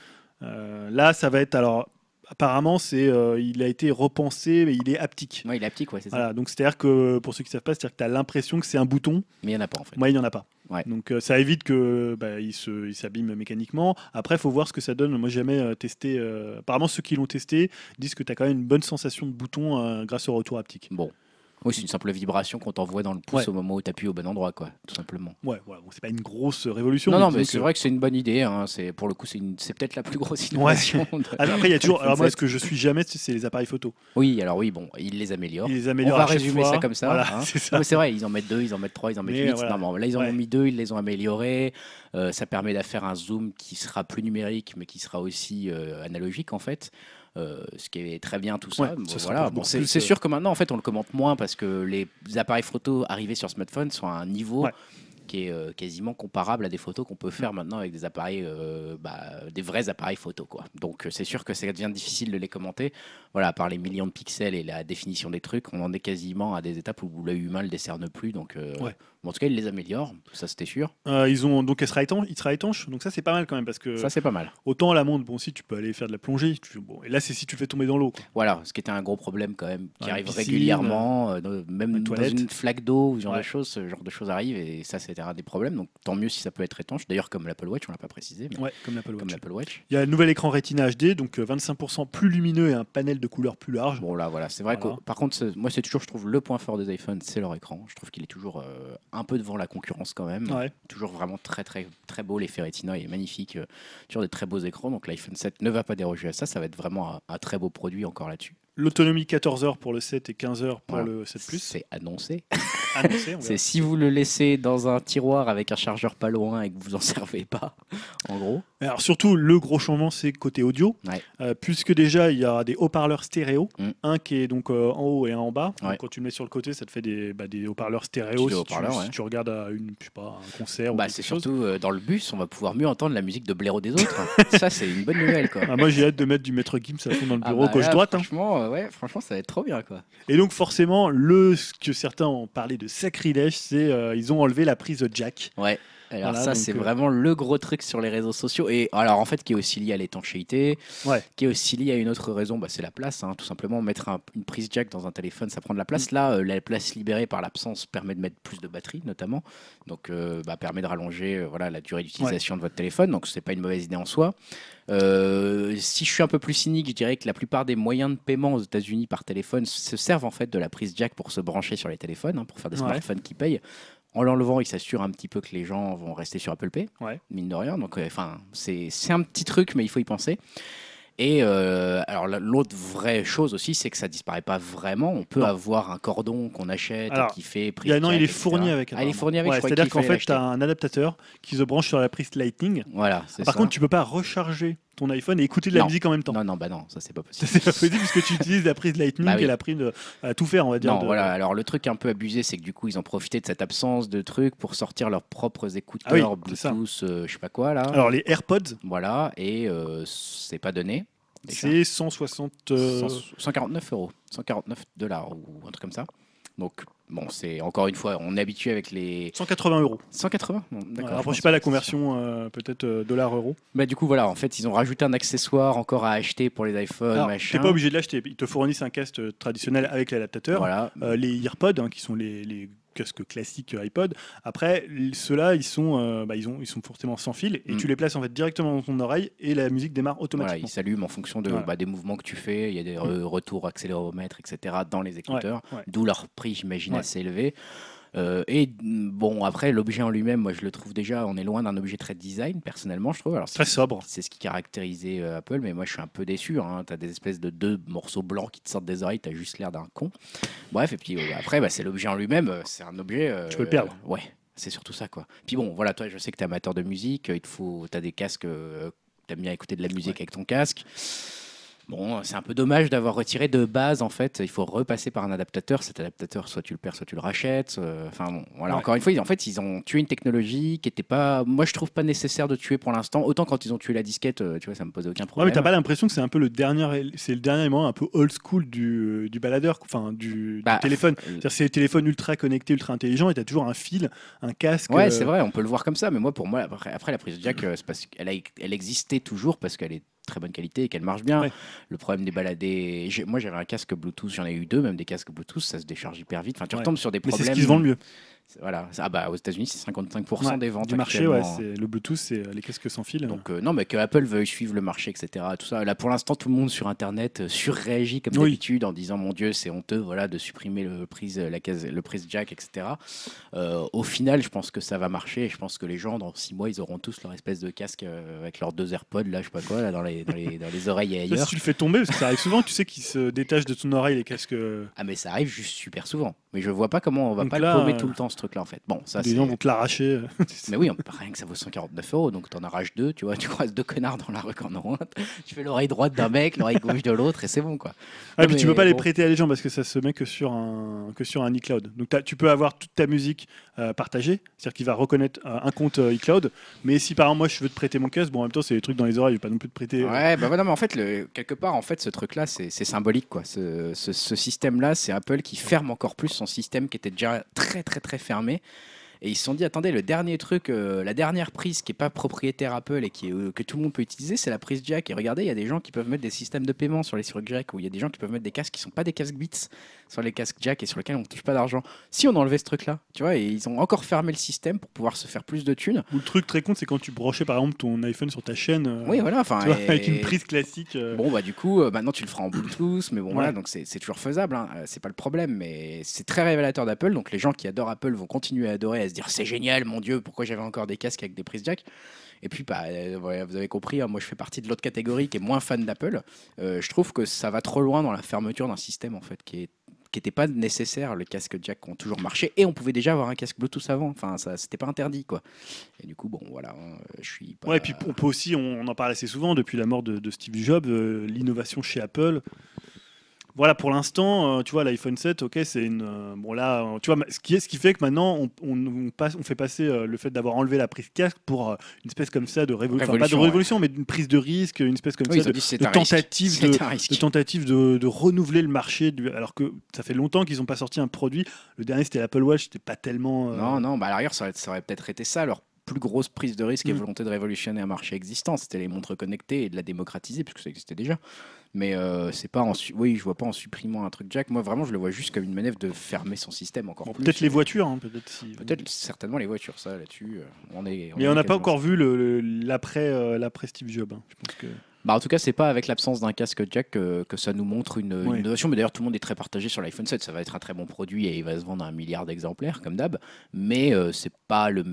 Euh, là, ça va être alors. Apparemment, c'est, euh, il a été repensé, mais il est haptique. Ouais, il est haptique, ouais, c'est ça. Voilà, donc c'est-à-dire que pour ceux qui savent pas, c'est-à-dire que tu as l'impression que c'est un bouton, Mais il y en a pas en fait. moi il n'y en a pas. Ouais. Donc euh, ça évite que bah, il se, il s'abîme mécaniquement. Après, il faut voir ce que ça donne. Moi, j'ai jamais euh, testé. Apparemment, ceux qui l'ont testé disent que tu as quand même une bonne sensation de bouton grâce au retour haptique. Bon. Oui, c'est une simple vibration qu'on t'envoie dans le pouce Ouais. au moment où tu appuies au bon endroit, quoi, tout simplement. Ouais, bon, c'est pas une grosse révolution. non, non, disons mais que- c'est vrai que c'est une bonne idée. Hein. C'est pour le coup, c'est une- peut-être la plus grosse innovation. de- Après, il y a toujours. Alors moi, ce que je suis jamais, c'est les appareils photo. Oui, alors oui, bon, ils les améliorent. Ils les On améliorent va à chaque résumer fois. ça comme ça. Voilà, hein. c'est. Non, mais vrai, ils en mettent deux, ils en mettent trois, ils en mettent Mais huit. voilà. Non, mais là, ils en Ouais. ont mis deux, ils les ont améliorés. Euh, ça permet de faire un zoom qui sera plus numérique, mais qui sera aussi euh, analogique, en fait. Euh, ce qui est très bien tout ça. Ouais, Bon, voilà. Bon, c'est sûr que maintenant, en fait, on le commente moins parce que les appareils photo arrivés sur smartphone sont à un niveau Ouais. qui est euh, quasiment comparable à des photos qu'on peut faire maintenant avec des appareils, euh, bah, des vrais appareils photo. Quoi. Donc c'est sûr que ça devient difficile de les commenter. Voilà, par les millions de pixels et la définition des trucs, on en est quasiment à des étapes où l'œil humain ne le décerne plus. Donc, euh, Ouais. Bon, en tout cas, ils les améliorent, ça c'était sûr. Euh, ils ont donc elle sera étanche, il sera étanche. Donc ça, c'est pas mal quand même parce que Ça c'est pas mal. autant la montre, bon, si tu peux aller faire de la plongée. tu- bon, et là, c'est si tu le fais tomber dans l'eau. Voilà, ce qui était un gros problème quand même, qui arrive piscine, régulièrement, euh, dans- même dans une flaque d'eau, ce genre Ouais. de choses, ce genre de choses arrive et ça c'était un des problèmes. Donc tant mieux si ça peut être étanche. D'ailleurs comme l'Apple Watch, on l'a pas précisé, mais Ouais, comme l'Apple Watch. Watch. Il y a un nouvel écran Retina HD, donc euh, 25% plus lumineux et un panel de couleurs plus large. Bon là voilà, c'est vrai Voilà. que par contre moi c'est toujours je trouve le point fort des iPhones, c'est leur écran. Je trouve qu'il est toujours euh, un peu devant la concurrence quand même. Ouais. Toujours vraiment très très très beau l'effet Retina, il est magnifique, euh, toujours des très beaux écrans. Donc l'iPhone 7 ne va pas déroger à ça, ça va être vraiment un, un très beau produit encore là-dessus. L'autonomie 14 heures pour le 7 et 15 heures pour Voilà. le 7 Plus. C'est annoncé. Annoncé, on C'est si vous le laissez dans un tiroir avec un chargeur pas loin et que vous en servez pas, en gros. Alors surtout, le gros changement, c'est côté audio, Ouais. Euh, puisque déjà il y a des haut-parleurs stéréo, Mm. un qui est donc euh, en haut et un en bas. Donc, quand tu le mets sur le côté, ça te fait des, bah, des haut-parleurs stéréo. Si tu, si regardes à une, je sais pas, un concert Bah, c'est surtout euh, dans le bus, on va pouvoir mieux entendre la musique de blaireau des autres. ça, c'est une bonne nouvelle, quoi. Ah, moi j'ai hâte de mettre du maître Gims à fond dans le Ah bureau bah gauche droite. hein. Euh, ouais, franchement, ça va être trop bien, quoi. Et donc forcément, le ce que certains ont parlé de sacrilège, c'est euh, ils ont enlevé la prise jack. Ouais. Alors Voilà, ça, c'est euh, vraiment le gros truc sur les réseaux sociaux. Et alors en fait, qui est aussi lié à l'étanchéité, Ouais. qui est aussi lié à une autre raison, bah, c'est la place. hein. Tout simplement, mettre un- une prise jack dans un téléphone, ça prend de la place. Là, euh, la place libérée par l'absence permet de mettre plus de batterie, notamment. Donc, euh, bah, permet de rallonger voilà, la durée d'utilisation de votre téléphone. Donc, c'est pas une mauvaise idée en soi. Euh, si je suis un peu plus cynique, je dirais que la plupart des moyens de paiement aux États-Unis par téléphone se servent en fait de la prise jack pour se brancher sur les téléphones, hein, pour faire des Ouais. smartphones qui payent. En l'enlevant, il s'assure un petit peu que les gens vont rester sur Apple Pay, Ouais. mine de rien. Donc, euh, enfin, c'est un petit truc, mais il faut y penser. Et euh, alors la- l'autre vraie chose aussi, c'est que ça disparaît pas vraiment. On peut Non. avoir un cordon qu'on achète et qui fait prise a- non, il est etc. fourni avec. Ah, il est fourni avec. Ouais, C'est-à-dire qu'en fait, tu as un adaptateur qui se branche sur la prise Lightning. Voilà. Par ça. contre, tu peux pas recharger ton iPhone et écouter de la Non. musique en même temps. non, non, bah non, ça c'est pas possible. C'est pas possible puisque tu utilises la prise Lightning Bah oui. est la prise de- à tout faire, on va dire. Non, de- voilà. Alors le truc un peu abusé, c'est que du coup, ils ont profité de cette absence de trucs pour sortir leurs propres écouteurs Ah oui. Bluetooth, euh, je sais pas quoi là. Alors, les AirPods, Voilà, et euh, c'est pas donné. c'est 160. euh, 100 149 euros, 149 dollars ou un truc comme ça. Donc bon, c'est encore une fois, on est habitué avec les 180 euros. 180. Bon, D'accord. Pense sais pas la conversion, euh, peut-être euh, dollar-euro. Bah du coup voilà, en fait ils ont rajouté un accessoire encore à acheter pour les iPhones, Alors, machin. t'es pas obligé de l'acheter. Ils te fournissent un casque euh, traditionnel avec l'adaptateur. Voilà. Euh, les AirPods, hein, qui sont les, les casques classiques euh, iPod. Après, ceux-là, ils sont, euh, bah, ils ont, ils sont forcément sans fil et Mm. tu les places en fait directement dans ton oreille et la musique démarre Voilà, automatiquement. il s'allume en fonction de, Voilà. bah, des mouvements que tu fais. Il y a des re- retours accéléromètres, etc. dans les écouteurs. ouais. D'où leur prix, j'imagine, Ouais. assez élevé. Euh, et mm, bon, après, l'objet en lui-même, moi je le trouve déjà, on est loin d'un objet très design, personnellement, je trouve. Alors, Très sobre. C'est ce qui caractérisait euh, Apple, mais moi je suis un peu déçu. Hein. Tu as des espèces de deux morceaux blancs qui te sortent des oreilles, tu as juste l'air d'un con. Bref, et puis euh, après, bah, c'est l'objet en lui-même, c'est un objet. Tu peux le perdre. ouais, c'est surtout ça quoi. Puis bon, voilà, toi je sais que tu es amateur de musique, il te faut, tu as des casques, tu aimes bien écouter de la musique Ouais. avec ton casque. Bon, c'est un peu dommage d'avoir retiré de base en fait. Il faut repasser par un adaptateur. Cet adaptateur, soit tu le perds, soit tu le rachètes. euh, Enfin bon, voilà. Ouais. Encore une fois, ils, en fait, ils ont tué une technologie qui était pas. Moi, je trouve pas nécessaire de tuer pour l'instant. Autant quand ils ont tué la disquette, euh, tu vois, ça me posait aucun Ouais, mais problème. t'as pas l'impression que c'est un peu le dernier, c'est le dernier moment un peu old school du, du baladeur, enfin du, du Bah, téléphone. euh, C'est-à-dire c'est des téléphones ultra connectés, ultra intelligents et t'as toujours un fil, un casque. Ouais, euh, c'est vrai, on peut le voir comme ça, mais moi, pour moi, après, après, la prise jack, qu'elle a, elle existait toujours parce qu'elle est très bonne qualité et qu'elle marche bien. Ouais. Le problème des baladés, j'ai- moi j'avais un casque Bluetooth, j'en ai eu deux, même des casques Bluetooth, ça se décharge hyper vite. Enfin, tu Ouais. retombes sur des Mais problèmes. c'est ce qui se vend le mieux. Voilà, ah bah aux États-Unis, c'est 55% Ouais, des ventes du marché, ouais, le Bluetooth, c'est euh, les casques sans fil. Donc euh, non, mais que Apple veuille suivre le marché, etc. Tout ça. Là, pour l'instant, tout le monde sur Internet euh, surréagit comme Oui. d'habitude en disant mon Dieu, c'est honteux, voilà, de supprimer le prise, la case, le prise jack, etc. Euh, au final, je pense que ça va marcher. Et je pense que les gens, dans six mois, ils auront tous leur espèce de casque avec leurs deux AirPods, là, je sais pas quoi, là, dans les, dans les, dans les oreilles et Là, ailleurs. si tu le fais tomber, parce que ça arrive souvent, tu sais qu'ils se détachent de ton oreille les casques. Ah, mais ça arrive juste super souvent. Mais je vois pas comment on va Donc pas là, le paumer tout le temps, ce truc-là, en fait. Bon, ça, des c'est. gens vont te l'arracher. Mais oui, on peut pas rien que ça vaut 149 euros, donc t'en arraches deux, tu vois, tu croises deux connards dans la rue en ont tu fais l'oreille droite d'un mec, l'oreille gauche de l'autre, et c'est bon, quoi. Ah, Non, puis tu peux pas les prêter à les gens parce que ça se met que sur un, que sur un iCloud. Donc tu peux avoir toute ta musique euh, partagée, c'est-à-dire qu'il va reconnaître euh, un compte euh, iCloud. Mais si par exemple moi je veux te prêter mon casque, bon en même temps c'est des trucs dans les oreilles, je vais pas non plus te prêter. euh, Ouais, bah voilà, mais en fait, le, quelque part, en fait, ce truc-là, c'est c'est symbolique, quoi. Ce, ce- ce système-là, c'est Apple qui ferme encore plus son système qui était déjà très, très, très fermé. Et ils se sont dit, attendez, le dernier truc, euh, la dernière prise qui est pas propriétaire Apple et qui est, euh, que tout le monde peut utiliser, c'est la prise jack. Et regardez, il y a des gens qui peuvent mettre des systèmes de paiement sur les trucs jack, ou il y a des gens qui peuvent mettre des casques qui sont pas des casques Beats sur les casques jack et sur lesquels on touche pas d'argent. Si on enlevait ce truc-là, tu vois, et ils ont encore fermé le système pour pouvoir se faire plus de thunes. Ou le truc très con, c'est quand tu branchais par exemple ton iPhone sur ta chaîne. euh, Oui, voilà, enfin. et- avec une prise classique. Bon, bah, du coup, maintenant tu le feras en Bluetooth, mais bon, Ouais. voilà, donc c'est toujours faisable, hein, c'est pas le problème, mais c'est très révélateur d'Apple. Donc les gens qui adorent Apple vont continuer à adorer, à se dire c'est génial, mon Dieu, pourquoi j'avais encore des casques avec des prises jack? Et puis, bah, euh, vous avez compris, hein, moi je fais partie de l'autre catégorie qui est moins fan d'Apple. Euh, je trouve que ça va trop loin dans la fermeture d'un système en fait qui est n'était pas nécessaire, les casques jack ont toujours marché et on pouvait déjà avoir un casque Bluetooth avant, enfin ça c'était pas interdit quoi. Et du coup bon voilà, hein, je suis pas... Ouais, et puis on peut aussi, on, en parle assez souvent depuis la mort de, de Steve Jobs, euh, l'innovation chez Apple. Voilà, pour l'instant, euh, tu vois, l'iPhone 7, ok, c'est une. euh, bon, là, euh, tu vois, ce qui, est, ce qui fait que maintenant, on, on- on passe, on fait passer le fait d'avoir enlevé la prise casque pour une espèce comme ça de révolution. Enfin, pas de Révolution, ouais. mais d'une prise de risque, une espèce comme Oui, ça de, tentative de, tentative de, de renouveler le marché, du- alors que ça fait longtemps qu'ils n'ont pas sorti un produit. Le dernier, c'était l'Apple Watch, c'était pas tellement. euh, Non, non, bah à l'arrière, ça aurait, peut-être été ça leur plus grosse prise de risque et Mm. volonté de révolutionner un marché existant. C'était les montres connectées et de la démocratiser, puisque ça existait déjà. Mais euh, c'est pas en oui, je vois pas en supprimant un truc jack. Moi, vraiment, je le vois juste comme une manœuvre de fermer son système encore Bon, plus. peut-être les voitures, hein, peut-être si. Peut-être certainement les voitures, ça là-dessus. euh, on est. Mais est on n'a pas encore vu l'après euh, l'après Steve Jobs. hein. Je pense que. Bah, en tout cas, c'est pas avec l'absence d'un casque jack que, que ça nous montre une, innovation. Mais d'ailleurs, tout le monde est très partagé sur l'iPhone 7. Ça va être un très bon produit et il va se vendre à un milliard d'exemplaires, comme d'hab. Mais euh, c'est pas le,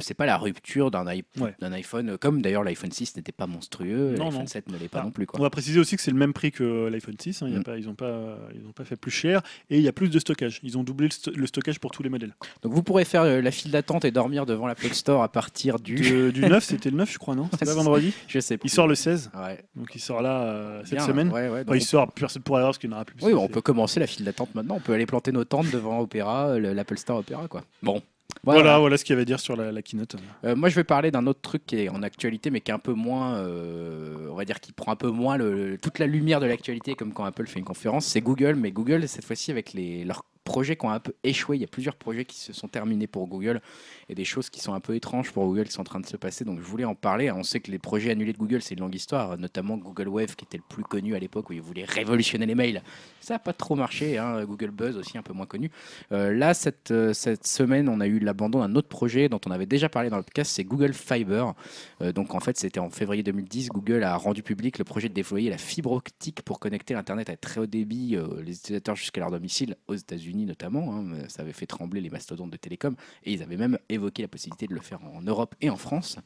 c'est pas la rupture d'un Ouais. iPhone. euh, Comme d'ailleurs l'iPhone 6 n'était pas monstrueux, l'iPhone non. 7 ne l'est pas Ah, non plus. Quoi. On va préciser aussi que c'est le même prix que l'iPhone 6. hein. Il y a Mm. pas, ils n'ont pas, ils ont pas fait plus cher. Et il y a plus de stockage. Ils ont doublé le, sto- le stockage pour tous les modèles. Donc vous pourrez faire euh, la file d'attente et dormir devant l'Apple Store à partir du. Du, du 9, c'était le 9, je crois, non? C'était pas vendredi? Je sais plus. Il sort le 16. Ouais. Donc il sort là euh, cette Bien, semaine. ouais, ouais, donc Enfin, il on- sort, personne ne pourra l'avoir parce qu'il n'y en aura plus. Oui, on peut commencer la file d'attente maintenant. On peut aller planter nos tentes devant Opéra, le- l'Apple Store Opéra, quoi. Bon. Voilà, voilà, ce qu'il y avait à dire sur la, la keynote. Euh, moi, je vais parler d'un autre truc qui est en actualité, mais qui est un peu moins, euh, on va dire, qui prend un peu moins le- toute la lumière de l'actualité, comme quand Apple fait une conférence. C'est Google, mais Google cette fois-ci avec les, leurs projets qui ont un peu échoué. Il y a plusieurs projets qui se sont terminés pour Google et des choses qui sont un peu étranges pour Google qui sont en train de se passer. Donc, je voulais en parler. On sait que les projets annulés de Google, c'est une longue histoire, notamment Google Wave, qui était le plus connu à l'époque où ils voulaient révolutionner les mails. Ça n'a pas trop marché. hein. Google Buzz aussi, un peu moins connu. Euh, là, cette, euh, cette semaine, on a eu l'abandon d'un autre projet dont on avait déjà parlé dans le podcast, c'est Google Fiber. Euh, donc en fait, c'était en février 2010, Google a rendu public le projet de déployer la fibre optique pour connecter l'Internet à très haut débit, les utilisateurs jusqu'à leur domicile, aux États-Unis notamment. hein. ça avait fait trembler les mastodontes de télécom et ils avaient même évoqué la possibilité de le faire en Europe et en France.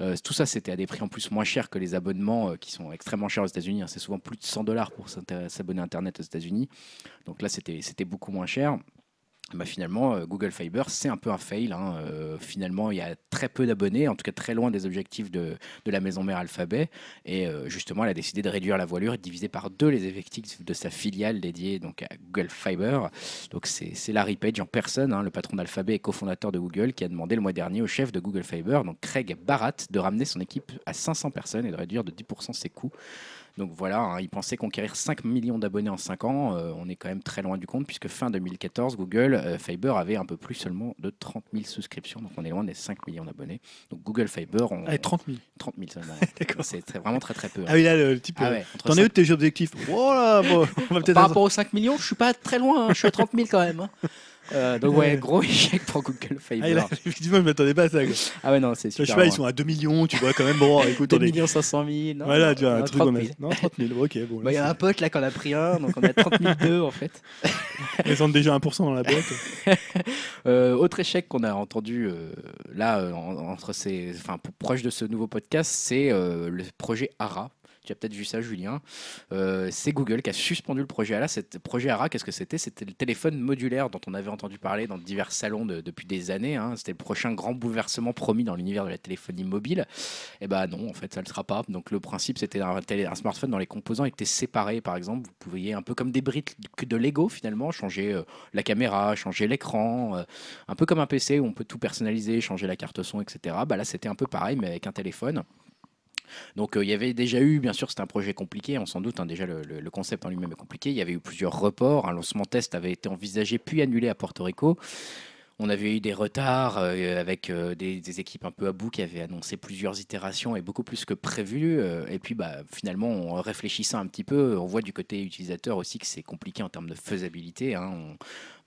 Euh, tout ça, c'était à des prix en plus moins chers que les abonnements euh, qui sont extrêmement chers aux États-Unis. hein. C'est souvent plus de 100 dollars pour s'abonner à Internet aux États-Unis. Donc là, c'était beaucoup moins cher. Bah, finalement, euh, Google Fiber, c'est un peu un fail. hein. Euh, finalement, il y a très peu d'abonnés, en tout cas très loin des objectifs de, de la maison mère Alphabet. Et euh, justement, elle a décidé de réduire la voilure et de diviser par deux les effectifs de sa filiale dédiée donc, à Google Fiber. Donc c'est Larry Page en personne, hein, le patron d'Alphabet et cofondateur de Google, qui a demandé le mois dernier au chef de Google Fiber, donc Craig Barat, de ramener son équipe à 500 personnes et de réduire de 10% ses coûts. Donc voilà, hein, il pensait conquérir 5 millions d'abonnés en 5 ans. Euh, on est quand même très loin du compte puisque fin 2014, Google euh, Fiber avait un peu plus seulement de 30 000 souscriptions. Donc on est loin des 5 millions d'abonnés. Donc Google Fiber, on, Allez, 30 000. 30 000 seulement. D'accord. C'est très- vraiment très très peu. hein. Ah oui, là, le type. Ah euh, ouais, T'en es cinq- où de tes objectifs? Oh là, bon, on va. Par rapport aux 5 millions, je suis pas très loin. hein. Je suis à 30 000 quand même. Euh, donc ouais, gros échec pour Google Ah, Fiber. là, effectivement, je m'attendais pas à ça. quoi. Ah ouais, non, c'est super. je sais pas, ils sont à 2 millions, tu vois, quand même. Bon, écoute, 2 on est. millions 500 000. non, Voilà, tu vois, un truc 30 on a. 000. Non, 30 000, ok, bon. Bah, Il y a un pote là qui en a pris un, donc on a 30 002 en fait. Ils ont déjà 1% dans la boîte. Euh, autre échec qu'on a entendu euh, là en- entre ces, enfin proche de ce nouveau podcast, c'est euh, le projet ARA. Tu as peut-être vu ça, Julien. Euh, c'est Google qui a suspendu le projet ARA. Cet projet ARA, qu'est-ce que c'était? C'était le téléphone modulaire dont on avait entendu parler dans divers salons de- depuis des années. hein. C'était le prochain grand bouleversement promis dans l'univers de la téléphonie mobile. Et ben non, en fait, ça ne le sera pas. Donc le principe, c'était un, un smartphone dont les composants étaient séparés. Par exemple, vous pouviez un peu comme des briques que de Lego finalement changer euh, la caméra, changer l'écran, euh, un peu comme un PC où on peut tout personnaliser, changer la carte son, etc. Bah là, c'était un peu pareil, mais avec un téléphone. Donc euh, il y avait déjà eu, bien sûr, c'était un projet compliqué, on s'en doute, hein, déjà le, concept en lui-même est compliqué. Il y avait eu plusieurs reports, un lancement test avait été envisagé puis annulé à Porto Rico. On avait eu des retards euh, avec euh, des, équipes un peu à bout qui avaient annoncé plusieurs itérations et beaucoup plus que prévu. et puis bah, finalement, en réfléchissant un petit peu, on voit du côté utilisateur aussi que c'est compliqué en termes de faisabilité. hein.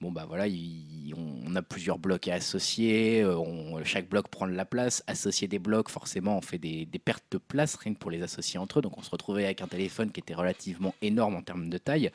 Bon bah voilà, il- on a plusieurs blocs à associer, euh, on- chaque bloc prend de la place. Associer des blocs, forcément, on fait des, des pertes de place rien que pour les associer entre eux. Donc on se retrouvait avec un téléphone qui était relativement énorme en termes de taille.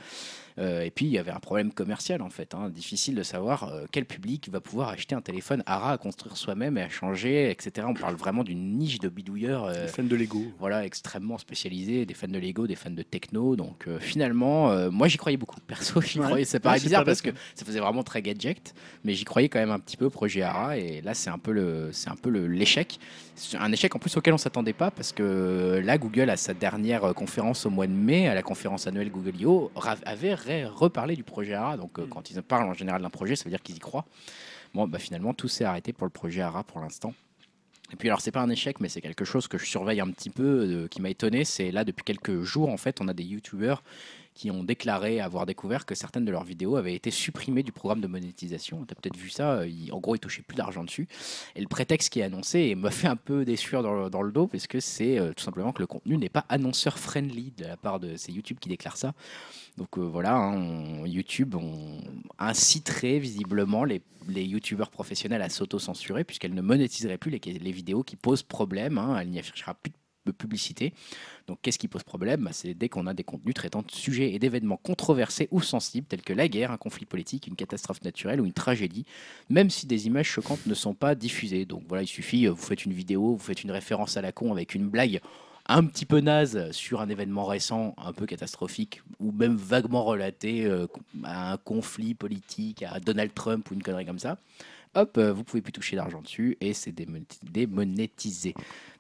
Euh, et puis il y avait un problème commercial en fait. hein. Difficile de savoir euh, quel public va pouvoir acheter un téléphone ARA à construire soi-même et à changer, etc. On parle vraiment d'une niche de bidouilleurs. euh, fans de Lego. voilà, extrêmement spécialisés, des fans de Lego, des fans de techno. Donc finalement, moi j'y croyais beaucoup. Perso, j'y Ouais. croyais. Ça paraît bizarre parce que ça faisait vraiment très gadget, mais j'y croyais quand même un petit peu au projet ARA. Et là, c'est un peu le, c'est un peu l'échec. C'est un échec en plus auquel on s'attendait pas parce que là, Google à sa dernière conférence au mois de mai, à la conférence annuelle Google I.O., avait reparlé du projet ARA. Donc euh, Mm. quand ils parlent en général d'un projet, ça veut dire qu'ils y croient. Bon, bah finalement, tout s'est arrêté pour le projet ARA pour l'instant. Et puis alors c'est pas un échec, mais c'est quelque chose que je surveille un petit peu, euh, qui m'a étonné. C'est là depuis quelques jours en fait, on a des youtubeurs qui ont déclaré avoir découvert que certaines de leurs vidéos avaient été supprimées du programme de monétisation. Tu as peut-être vu ça, euh, en gros, ils touchaient plus d'argent dessus. Et le prétexte qui est annoncé me fait un peu sueurs dans dans le dos, parce que c'est euh, tout simplement que le contenu n'est pas annonceur friendly de la part de c'est YouTube qui déclare ça. Donc euh, voilà, hein, YouTube on inciterait visiblement les, les YouTubeurs professionnels à s'auto-censurer puisqu'elle ne monétiserait plus les, les vidéos qui posent problème. hein, elle n'y affichera plus de publicité. Donc qu'est-ce qui pose problème? Bah, C'est dès qu'on a des contenus traitant de sujets et d'événements controversés ou sensibles tels que la guerre, un conflit politique, une catastrophe naturelle ou une tragédie, même si des images choquantes ne sont pas diffusées. Donc voilà, il suffit, euh, vous faites une vidéo, vous faites une référence à la con avec une blague un petit peu naze sur un événement récent, un peu catastrophique, ou même vaguement relaté euh, à un conflit politique, à Donald Trump ou une connerie comme ça. Hop, euh, vous pouvez plus toucher d'argent dessus et c'est démonéti- démonétisé.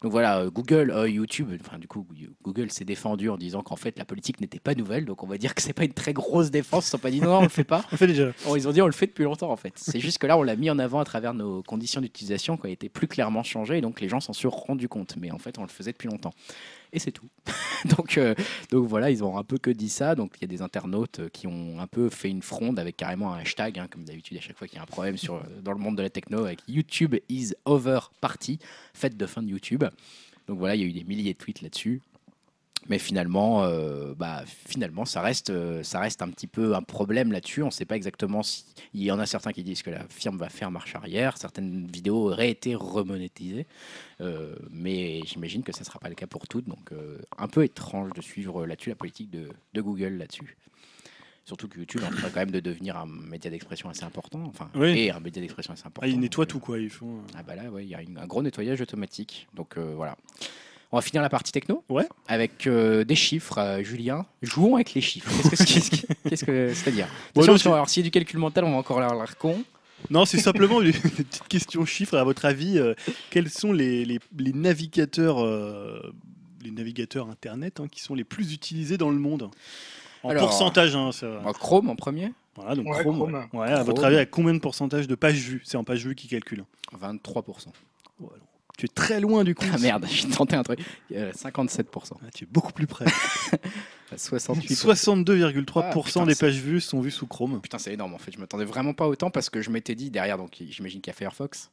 Donc voilà, euh, Google, euh, YouTube, enfin du coup Google s'est défendu en disant qu'en fait la politique n'était pas nouvelle, donc on va dire que c'est pas une très grosse défense. Ils sont pas dit non, non on le fait pas. On fait déjà. Bon, ils ont dit on le fait depuis longtemps en fait. C'est juste que là on l'a mis en avant à travers nos conditions d'utilisation qui ont été plus clairement changées et donc les gens s'en sont rendus compte. Mais en fait on le faisait depuis longtemps. Et c'est tout. donc, euh, donc voilà, ils ont un peu que dit ça. Donc il y a des internautes qui ont un peu fait une fronde avec carrément un hashtag, hein, comme d'habitude à chaque fois qu'il y a un problème sur, dans le monde de la techno, avec YouTube is over party, fête de fin de YouTube. Donc voilà, il y a eu des milliers de tweets là-dessus. Mais finalement, euh, bah, finalement ça, reste, euh, ça reste un petit peu un problème là-dessus. On ne sait pas exactement si. Il y en a certains qui disent que la firme va faire marche arrière. Certaines vidéos auraient été remonétisées. Euh, mais j'imagine que ça ne sera pas le cas pour toutes. Donc, un peu étrange de suivre là-dessus la politique de Google là-dessus. Surtout que YouTube est en train quand même de devenir un média d'expression assez important. Enfin, Oui. et un média d'expression assez important. Ah, ils nettoient tout, quoi. Ils font. euh, ah bah là, ouais, il y a une- un gros nettoyage automatique. Donc euh, voilà. On va finir la partie techno Ouais. avec euh, des chiffres. Euh, Julien, jouons avec les chiffres. Qu'est-ce que que c'est-à-dire? Bon, Attention, non, c'est- Alors, s'il y a du calcul mental, on va encore l'air con. Non, c'est simplement une, petite question chiffre. À votre avis, euh, quels sont les, les- les navigateurs, euh, les navigateurs internet hein, qui sont les plus utilisés dans le monde? En Alors, pourcentage, hein, ça- Bon, Chrome en premier, Voilà, donc Ouais, Chrome. Chrome. ouais. Ouais, à votre avis, à combien de pourcentage de pages vues C'est en pages vues qui calcule. 23%. Tu es très loin du compte. Ah merde, j'ai tenté un truc. Euh, 57%. Ah, tu es beaucoup plus près. 68%. 62,3% Ah, putain, des c'est- pages vues sont vues sous Chrome. Putain, c'est énorme en fait. Je m'attendais vraiment pas autant parce que je m'étais dit derrière, donc j'imagine qu'il y a Firefox.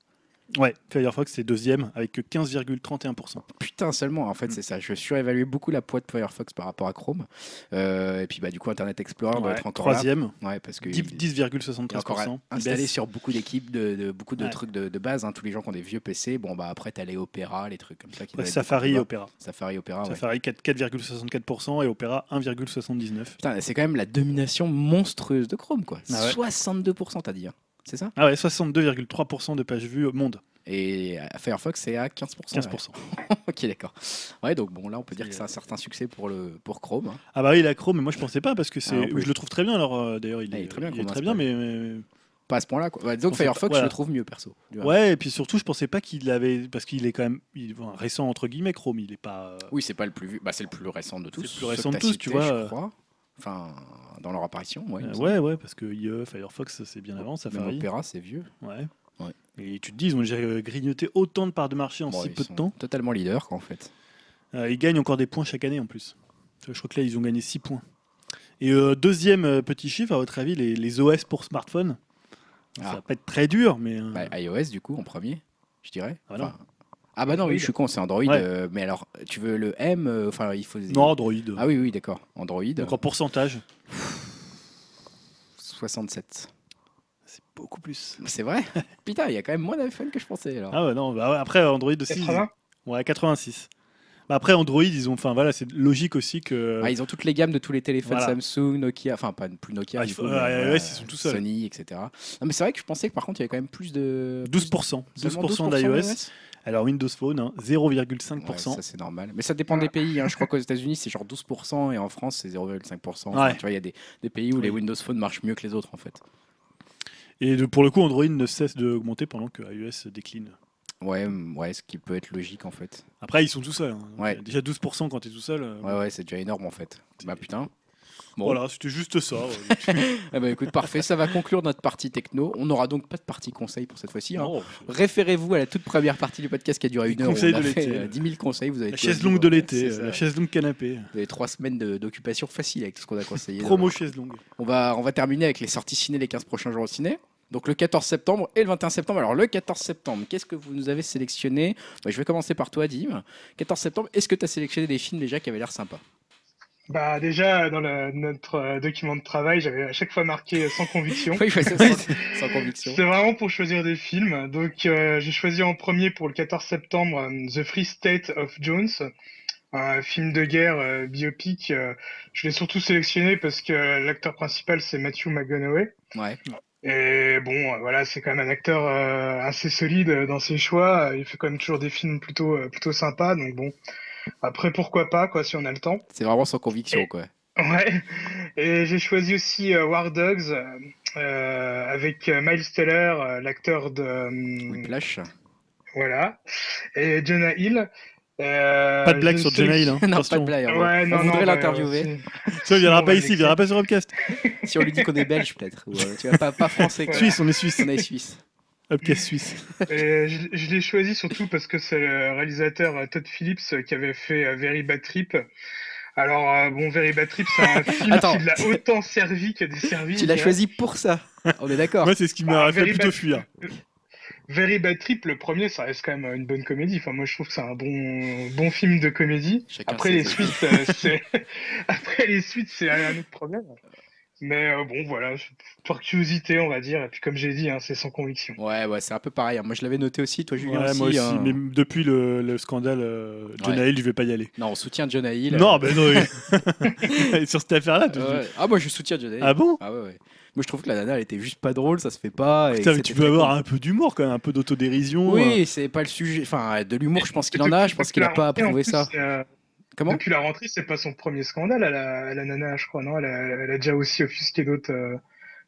Ouais, Firefox c'est deuxième avec que 15,31%. Putain, seulement, en fait, Mm. c'est ça. Je surévaluais beaucoup la poids de Firefox par rapport à Chrome. Euh, et puis, bah, du coup, Internet Explorer doit être encore là. troisième, Ouais, parce que 10 il- il est 10,73%. encore Il installé sur beaucoup d'équipes, de, de- beaucoup de Ouais. trucs de, de base. hein. Tous les gens qui ont des vieux PC, bon, bah, après, t'as les Opera, les trucs comme ça. Qui Ouais, Safari. Opera. Safari, Opera. Safari 4 4,64% et Opera 1,79%. Putain, c'est quand même la domination monstrueuse de Chrome, quoi. Ah ouais. 62%, t'as dit. hein. C'est ça Ah ouais, 62,3% de pages vues au monde. Et euh, Firefox, c'est à 15%. ouais. 15%. ok, d'accord. Ouais, donc bon, là, on peut dire que c'est un certain succès pour, le, pour Chrome. hein. Ah bah oui, la Chrome, mais moi je pensais pas parce que c'est. Ah, non plus. je le trouve très bien alors euh, d'ailleurs, il, Ah, est, il est très bien, il est Chrome, très bien, pas- mais. mais- Pas à ce point-là, quoi. Bah, disons que On sait pas- Firefox, je voilà. le trouve mieux, perso. Ouais, et puis surtout, je pensais pas qu'il avait. Parce qu'il est quand même il, bon, récent entre guillemets, Chrome, il est pas. euh, Oui, c'est pas le plus vu. Bah, c'est le plus récent de tous. le plus ceux récent que de t'as tous, tu cités, vois, Je euh. crois. Enfin, dans leur apparition, ouais. euh, ouais, ouais, parce que IE, Firefox, c'est bien avant, Même Safari. Opera, c'est vieux. Ouais. Ouais. Et tu te dis, ils ont déjà euh, grignoté autant de parts de marché en Bon, si peu de temps. Totalement leader, quoi, en fait. Euh, ils gagnent encore des points chaque année en plus. Je crois que là, ils ont gagné 6 points. Et euh, deuxième petit chiffre, à votre avis, les, les OS pour smartphone? Ça Ah. va pas être très dur, mais. Bah, iOS, du coup, en premier, je dirais. Ah non. Enfin, ah bah non, oui, je suis con, c'est Android. Ouais. euh, mais alors, tu veux le M euh, Enfin, il faut. non, Android. Ah oui, oui, d'accord. Android, Donc en pourcentage, 67. c'est beaucoup plus. C'est vrai? Putain, il y a quand même moins d'iPhone que je pensais. Alors. Ah ouais, non, bah ouais, après Android aussi. 80 ils- Ouais, 86. Bah après Android, ils ont. Enfin voilà, c'est logique aussi que. Ah, ils ont toutes les gammes de tous les téléphones Voilà. Samsung, Nokia, enfin pas plus Nokia, Ah, du il faut- coup, ouais, mais, iOS, voilà, ils sont tout seuls. Sony, etc. Non, mais c'est vrai que je pensais que par contre il y avait quand même plus de 12%. Seulement 12% d'iOS. Alors Windows Phone, hein, 0,5%. Ouais, ça c'est normal. Mais ça dépend des pays. hein. Je crois qu'aux États-Unis c'est genre 12% et en France c'est 0,5%. Enfin, Ouais. Tu vois, il y a des, des pays où les. Windows Phone marchent mieux que les autres en fait. Et de- pour le coup, Android ne cesse d'augmenter pendant que iOS décline. Ouais, ouais, ce qui peut être logique en fait. Après, ils sont tout seuls. hein. Ouais. Déjà 12% quand tu es tout seul. euh, Ouais, ouais, c'est déjà énorme en fait. Bah putain. Bon. Voilà, c'était juste ça. ouais. Eh ben, écoute, parfait, ça va conclure notre partie techno. On n'aura donc pas de partie conseil pour cette fois-ci. hein. Référez-vous à la toute première partie du podcast qui a duré Les une heure. où conseils on a de fait l'été. euh, 10 000 conseils. Vous avez la chaise longue de l'été, ça. la chaise longue canapé. Vous avez trois semaines d'occupation facile avec tout ce qu'on a conseillé. Promo chaise longue. On va, on va terminer avec les sorties ciné les 15 prochains jours au ciné. Donc le 14 septembre et le 21 septembre. Alors le 14 septembre, qu'est-ce que vous nous avez sélectionné? Bah, Je vais commencer par toi, Dim. 14 septembre, est-ce que tu as sélectionné des films déjà qui avaient l'air sympas? Bah déjà dans le- notre euh, document de travail, j'avais à chaque fois marqué euh, sans conviction. Oui, ouais, ça, sans, sans conviction. C'est vraiment pour choisir des films. Donc euh, j'ai choisi en premier pour le 14 septembre The Free State of Jones, un film de guerre euh, biopic. je l'ai surtout sélectionné parce que l'acteur principal c'est Matthew McConaughey. Ouais. Et bon, voilà, c'est quand même un acteur euh, assez solide dans ses choix. Il fait quand même toujours des films plutôt plutôt sympas. Donc bon, après pourquoi pas quoi si on a le temps. C'est vraiment sans conviction, quoi. Ouais. Et j'ai choisi aussi euh, War Dogs euh, euh, avec euh, Miles Teller, euh, l'acteur de euh, Whiplash. voilà, et Jonah Hill. Euh, Pas de blague sur Jonah Hill. Hein. non, pas de blague. hein. Ouais, on non, non, voudrait bah, l'interviewer. Ça, il viendra on pas ici, il viendra pas sur le podcast. Si on lui dit qu'on est belge, peut-être. Ou, tu vois, pas, pas français. quoi. Suisse, on est suisse. On est suisse. Upcast suisse. Et je, je l'ai choisi surtout parce que c'est le réalisateur euh, Todd Phillips euh, qui avait fait euh, Very Bad Trip. Alors, euh, bon, Very Bad Trip, c'est un film Attends. qui l'a autant servi que desservi. Tu l'as je choisi pour ça. On est d'accord. Moi, c'est ce qui m'a Bah, fait Very plutôt Bad- fuir. Very Bad Trip, le premier, ça reste quand même une bonne comédie. Enfin, moi, je trouve que c'est un bon, bon film de comédie. Les suites, euh, après les suites, c'est un autre problème. Mais euh, bon, voilà, par curiosité, on va dire. Et puis, comme j'ai dit, hein, c'est sans conviction. Ouais, ouais, c'est un peu pareil. hein. Moi, je l'avais noté aussi. Toi, Julien Ouais, aussi. moi aussi, hein. mais depuis le, le scandale euh, Jonah Hill, je vais pas y aller. Non, on soutient Jonah Hill. Non, ben non. oui. Sur cette affaire-là, Euh, ouais. Ah, moi, je soutiens Jonah Hill. Ah bon? Ah ouais, ouais. Moi, je trouve que la nana, elle était juste pas drôle, ça se fait pas. et Putain, mais tu peux avoir un peu d'humour quand même, un peu d'autodérision. euh. Oui, c'est pas le sujet. Enfin, de l'humour, je pense qu'il en a. Je pense qu'il a pas approuvé ça. euh, Comment? Depuis la rentrée, c'est pas son premier scandale à la, à la nana, je crois, non? Elle a, elle a déjà aussi offusqué d'autres euh,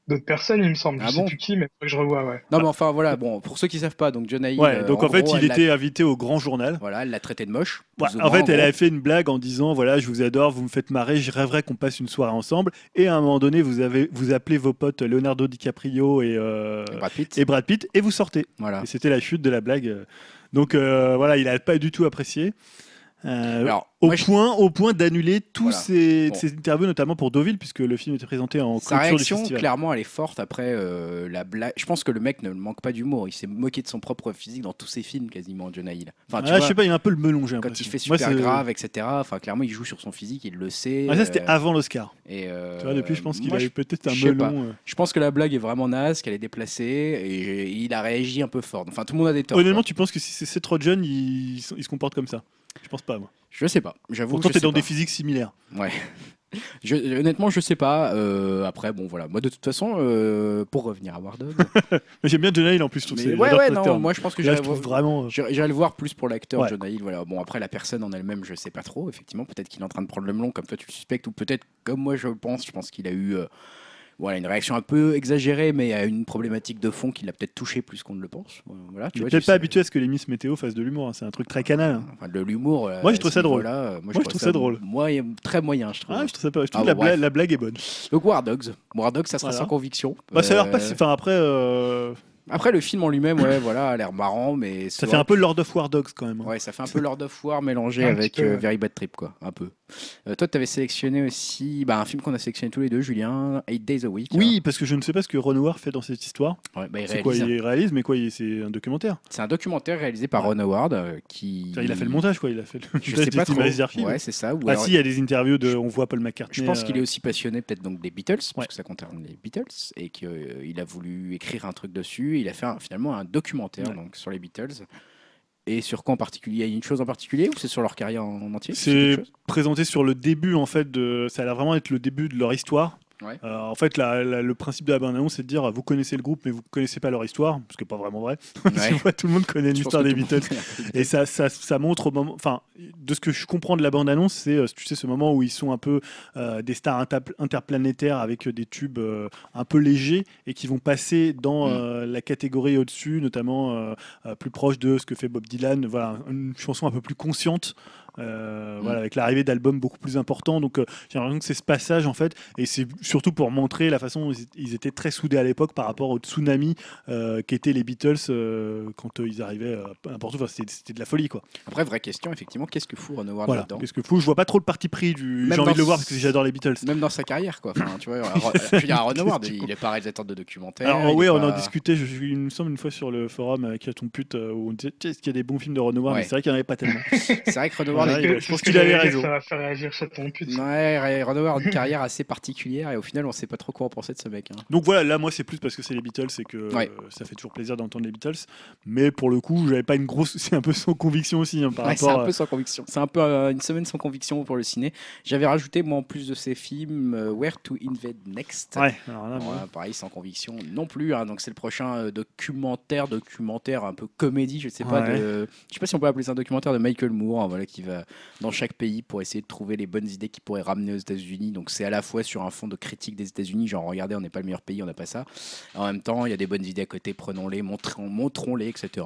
d'autres personnes, il me semble. Ah je bon? sais plus qui, mais faut que je revois, ouais. Non, mais enfin, voilà. Bon, pour ceux qui savent pas, donc Hill. Ouais, euh, donc en, fait, gros, il était invité au grand journal. Voilà, elle l'a traité de moche. Ouais, en fait, elle gros. avait fait une blague en disant voilà, je vous adore, vous me faites marrer, je rêverais qu'on passe une soirée ensemble. Et à un moment donné, vous avez vous appelez vos potes Leonardo DiCaprio et, euh, Brad Pitt. et Brad Pitt et vous sortez. Voilà. Et c'était la chute de la blague. Donc euh, voilà, il a pas du tout apprécié. Euh, Alors, au, moi, je- point, au point d'annuler tous Voilà. ses, Bon. ses interviews, notamment pour Deauville, puisque le film était présenté en Sa du réaction, festival. clairement, elle est forte après euh, la blague. Je pense que le mec ne manque pas d'humour. Il s'est moqué de son propre physique dans tous ses films, quasiment, Jonah Hill. Enfin, tu Ah, vois, je sais pas, il a un peu le melon, j'ai quand il fait Moi, super c'est- grave, etc. Enfin, clairement, il joue sur son physique, il le sait. Ah, ça, c'était euh, avant l'Oscar. et, Tu vois, depuis, je pense qu'il moi, avait je- peut-être un melon. Je pense que la blague est vraiment naze, qu'elle est déplacée, et il a réagi un peu fort. Enfin, tout le monde a des torts. Honnêtement, quoi. tu penses que si c'est Rogen, il, il se comporte comme ça? Je pense pas, moi. Je sais pas. J'avoue. Pourtant, t'es dans pas. des physiques similaires. Ouais. Je, honnêtement, je sais pas. euh, après, bon, voilà. Moi, de toute façon, euh, pour revenir à War Dogs. Mais J'aime bien Jonah Hill en plus. je trouve mais ouais, ouais, non. Moi, je pense que voir- vraiment. j'irai le voir plus pour l'acteur Ouais. Jonah Hill. Voilà. Bon, après, la personne en elle-même, je sais pas trop. Effectivement, peut-être qu'il est en train de prendre le melon, comme toi tu le suspectes, ou peut-être comme moi je le pense. Je pense qu'il a eu. euh, Voilà, une réaction un peu exagérée, mais à une problématique de fond qui l'a peut-être touché plus qu'on ne le pense. Voilà, tu vois, peut-être tu pas sais- habitué à ce que les Miss Météo fassent de l'humour. hein. C'est un truc très canal. hein. Enfin, de l'humour. euh, Moi, je trouve ça drôle. niveau-là, euh, Moi, je trouve ça drôle. Moi, il est très moyen, je trouve. Ah, je trouve ça pas. Je trouve Ah, la, blague, bref. la blague est bonne. Donc War Dogs. War Dogs, ça sera Voilà. sans conviction. Bah, ça a l'air Euh, pas. Enfin, après, euh, Après, le film en lui-même, ouais, voilà, a l'air marrant, mais ça fait un peu Lord of War Dogs quand même. hein. Ouais, ça fait un peu Lord of War mélangé avec euh. Very Bad Trip, quoi, un peu. Euh, toi, tu avais sélectionné aussi bah, un film qu'on a sélectionné tous les deux, Julien, Eight Days a Week. Oui, parce que je ne sais pas ce que Ron Howard fait dans cette histoire. Ouais, bah, C'est quoi. Il réalise, mais quoi C'est un documentaire. C'est un documentaire réalisé par Ron Howard euh, qui. Il a fait le montage, quoi. Il a fait le Je sais pas trop. Ouais, c'est ça. Ou Ah alors- si, il y a des interviews de. On voit Paul McCartney. Je pense qu'il est euh, aussi passionné peut-être donc des Beatles, parce Ouais. que ça concerne les Beatles, et qu'il a voulu écrire un truc dessus. Il a fait un- finalement un documentaire donc, sur les Beatles. Et sur quoi en particulier? Il y a une chose en particulier ou c'est sur leur carrière en, en entier? C'est présenté sur le début en fait de. Ça a l'air vraiment être le début de leur histoire. Ouais. Euh, en fait, la- la- le principe de la bande-annonce, c'est de dire vous connaissez le groupe, mais vous connaissez pas leur histoire, ce qui n'est pas vraiment vrai. Ouais. Tu vois, tout le monde connaît l'histoire des Beatles. Et ça, ça, ça montre au moment. Enfin, de ce que je comprends de la bande-annonce, c'est euh, tu sais ce moment où ils sont un peu euh, des stars interplanétaires avec des tubes euh, un peu légers et qui vont passer dans Mm. la catégorie au-dessus, notamment plus proche de ce que fait Bob Dylan. Voilà, une chanson un peu plus consciente. Euh, voilà, avec l'arrivée d'albums beaucoup plus importants. Donc euh, j'ai l'impression que c'est ce passage en fait, et c'est surtout pour montrer la façon dont ils étaient très soudés à l'époque par rapport au tsunami euh, qu'étaient les Beatles euh, quand ils arrivaient n'importe où. Enfin, c'était de la folie quoi. Après, vraie question, effectivement, qu'est-ce que fout Ron Howard Voilà. là-dedans Qu'est-ce que fou Je vois pas trop le parti pris du. J'ai envie de le voir ce- parce que j'adore les Beatles. Même dans sa carrière, quoi. Enfin, tu vois, je veux dire, Ron Howard, il est pas réalisateur de documentaires. Alors oui, on pas- en discutait, je, il me semble une fois sur le forum avec ton pute où on disait est-ce qu'il y a des bons films de Ron Howard Ouais. Mais c'est vrai qu'il n'y en avait pas tellement. C'est vrai que Ron Howard, Ouais, je pense qu'il avait raison. Ça va faire réagir chat ton pute. Ouais, Ron Howard a une carrière assez particulière et au final, on sait pas trop quoi en penser de ce mec. hein. Donc voilà, là moi c'est plus parce que c'est les Beatles et que Ouais. euh, ça fait toujours plaisir d'entendre les Beatles. Mais pour le coup, j'avais pas une grosse. C'est un peu sans conviction aussi hein, par Ouais, c'est un peu sans conviction. C'est un peu euh, une semaine sans conviction pour le ciné. J'avais rajouté, moi, en plus de ces films, euh, Where to Invade Next. Ouais, alors là, Bon, pareil, sans conviction non plus. hein. Donc c'est le prochain euh, documentaire, documentaire un peu comédie, je sais pas. Ouais. De... Je sais pas si on peut appeler ça un documentaire de Michael Moore, hein, voilà, qui va dans chaque pays pour essayer de trouver les bonnes idées qu'il pourrait ramener aux États-Unis. Donc c'est à la fois sur un fond de critique des États-Unis, genre regardez, on n'est pas le meilleur pays, on n'a pas ça. En même temps, il y a des bonnes idées à côté, prenons-les, montrons- montrons-les, etc.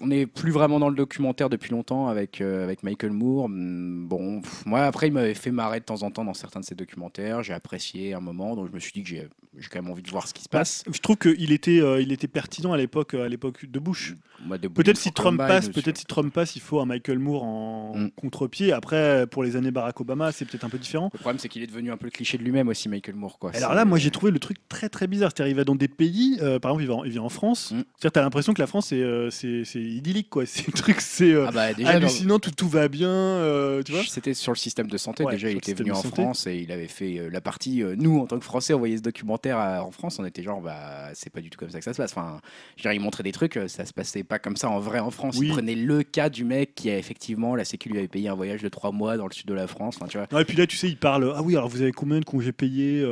On n'est plus vraiment dans le documentaire depuis longtemps avec, euh, avec Michael Moore. Hum, Bon, pff, moi après, il m'avait fait marrer de temps en temps dans certains de ses documentaires. J'ai apprécié un moment, donc je me suis dit que j'ai j'ai quand même envie de voir ce qui se passe. je trouve qu'il était, euh, il était pertinent à l'époque, à l'époque de Bush. De Peut-être si Trump passe, peut-être si Trump passe, il faut un Michael Moore en Mm. contre-pied. Après, pour les années Barack Obama, c'est peut-être un peu différent. Le problème, c'est qu'il est devenu un peu le cliché de lui-même aussi, Michael Moore. Quoi. Alors là, moi j'ai trouvé le truc très très bizarre. C'est-à-dire, il va dans des pays, euh, par exemple, il, va en, il vient en France. Mm. C'est-à-dire, t'as l'impression que la France c'est euh, c'est c'est idyllique quoi. C'est truc, c'est euh, Ah bah, déjà, dans- hallucinant, tout, tout va bien, euh, tu vois. C'était sur le système de santé. Ouais, déjà, il était venu en santé. France et il avait fait euh, la partie. nous, en tant que Français, on voyait ce documentaire à- en France. On était genre, bah, c'est pas du tout comme ça que ça se passe. Enfin, dire, il montrait des trucs, ça se passait pas comme ça en vrai en France. Oui. Il prenait le cas du mec qui a effectivement, la Sécu lui avait payé un voyage de trois mois dans le sud de la France. Enfin, tu vois. Non, et puis là, tu sais, il parle. Ah oui, alors vous avez combien de congés payés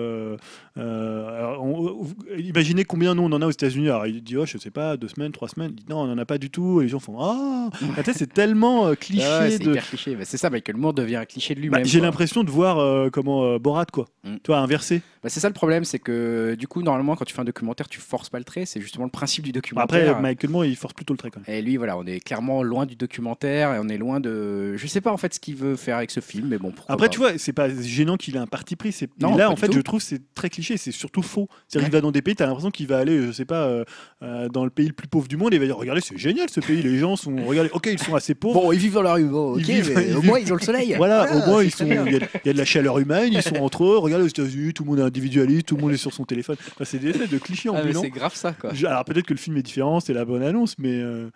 alors, on- vous- Imaginez combien nous on en a aux États-Unis. Alors il dit, oh, je sais pas, deux semaines, trois semaines. Il dit, non, on en a pas du tout. Et les gens font, ah. Ah, tu sais, c'est tellement euh, cliché. Ah ouais, c'est de... hyper cliché. Bah, c'est ça, Michael Moore devient un cliché de Bah, lui-même. J'ai quoi. l'impression de voir euh, comment euh, Borat quoi. Mm. Tu vois, inversé. Bah, c'est ça le problème, c'est que du coup, normalement, quand tu fais un documentaire, tu forces pas le trait. C'est justement le principe du documentaire. après, Michael Moore, il force plutôt le trait quand même. Et lui, voilà, on est clairement loin du documentaire et on est loin de. Je sais pas en fait ce qu'il veut faire avec ce film, mais bon. pourquoi Après, pas. tu vois, c'est pas gênant qu'il ait un parti pris. C'est... Non, là, en fait, tout. je trouve que c'est très cliché. C'est surtout faux. C'est-à-dire Ouais. qu'il va dans des pays, t'as l'impression qu'il va aller, je sais pas, euh, euh, dans le pays le plus pauvre du monde et il va dire Regardez, c'est génial ce pays. Les gens sont. Regardez, ok, ils sont assez pauvres. Bon, ils vivent dans la rue, bon, ok, vivent- mais au moins ils ont le soleil. Voilà, au moins y, il y a de la chaleur humaine, ils sont entre eux. Aux États-Unis, tout le monde est individualiste, tout le monde est sur son téléphone. Enfin, c'est des espèces de clichés Ah, ambulants. c'est grave ça, quoi. Alors peut-être que le film est différent, c'est la bonne annonce, mais euh,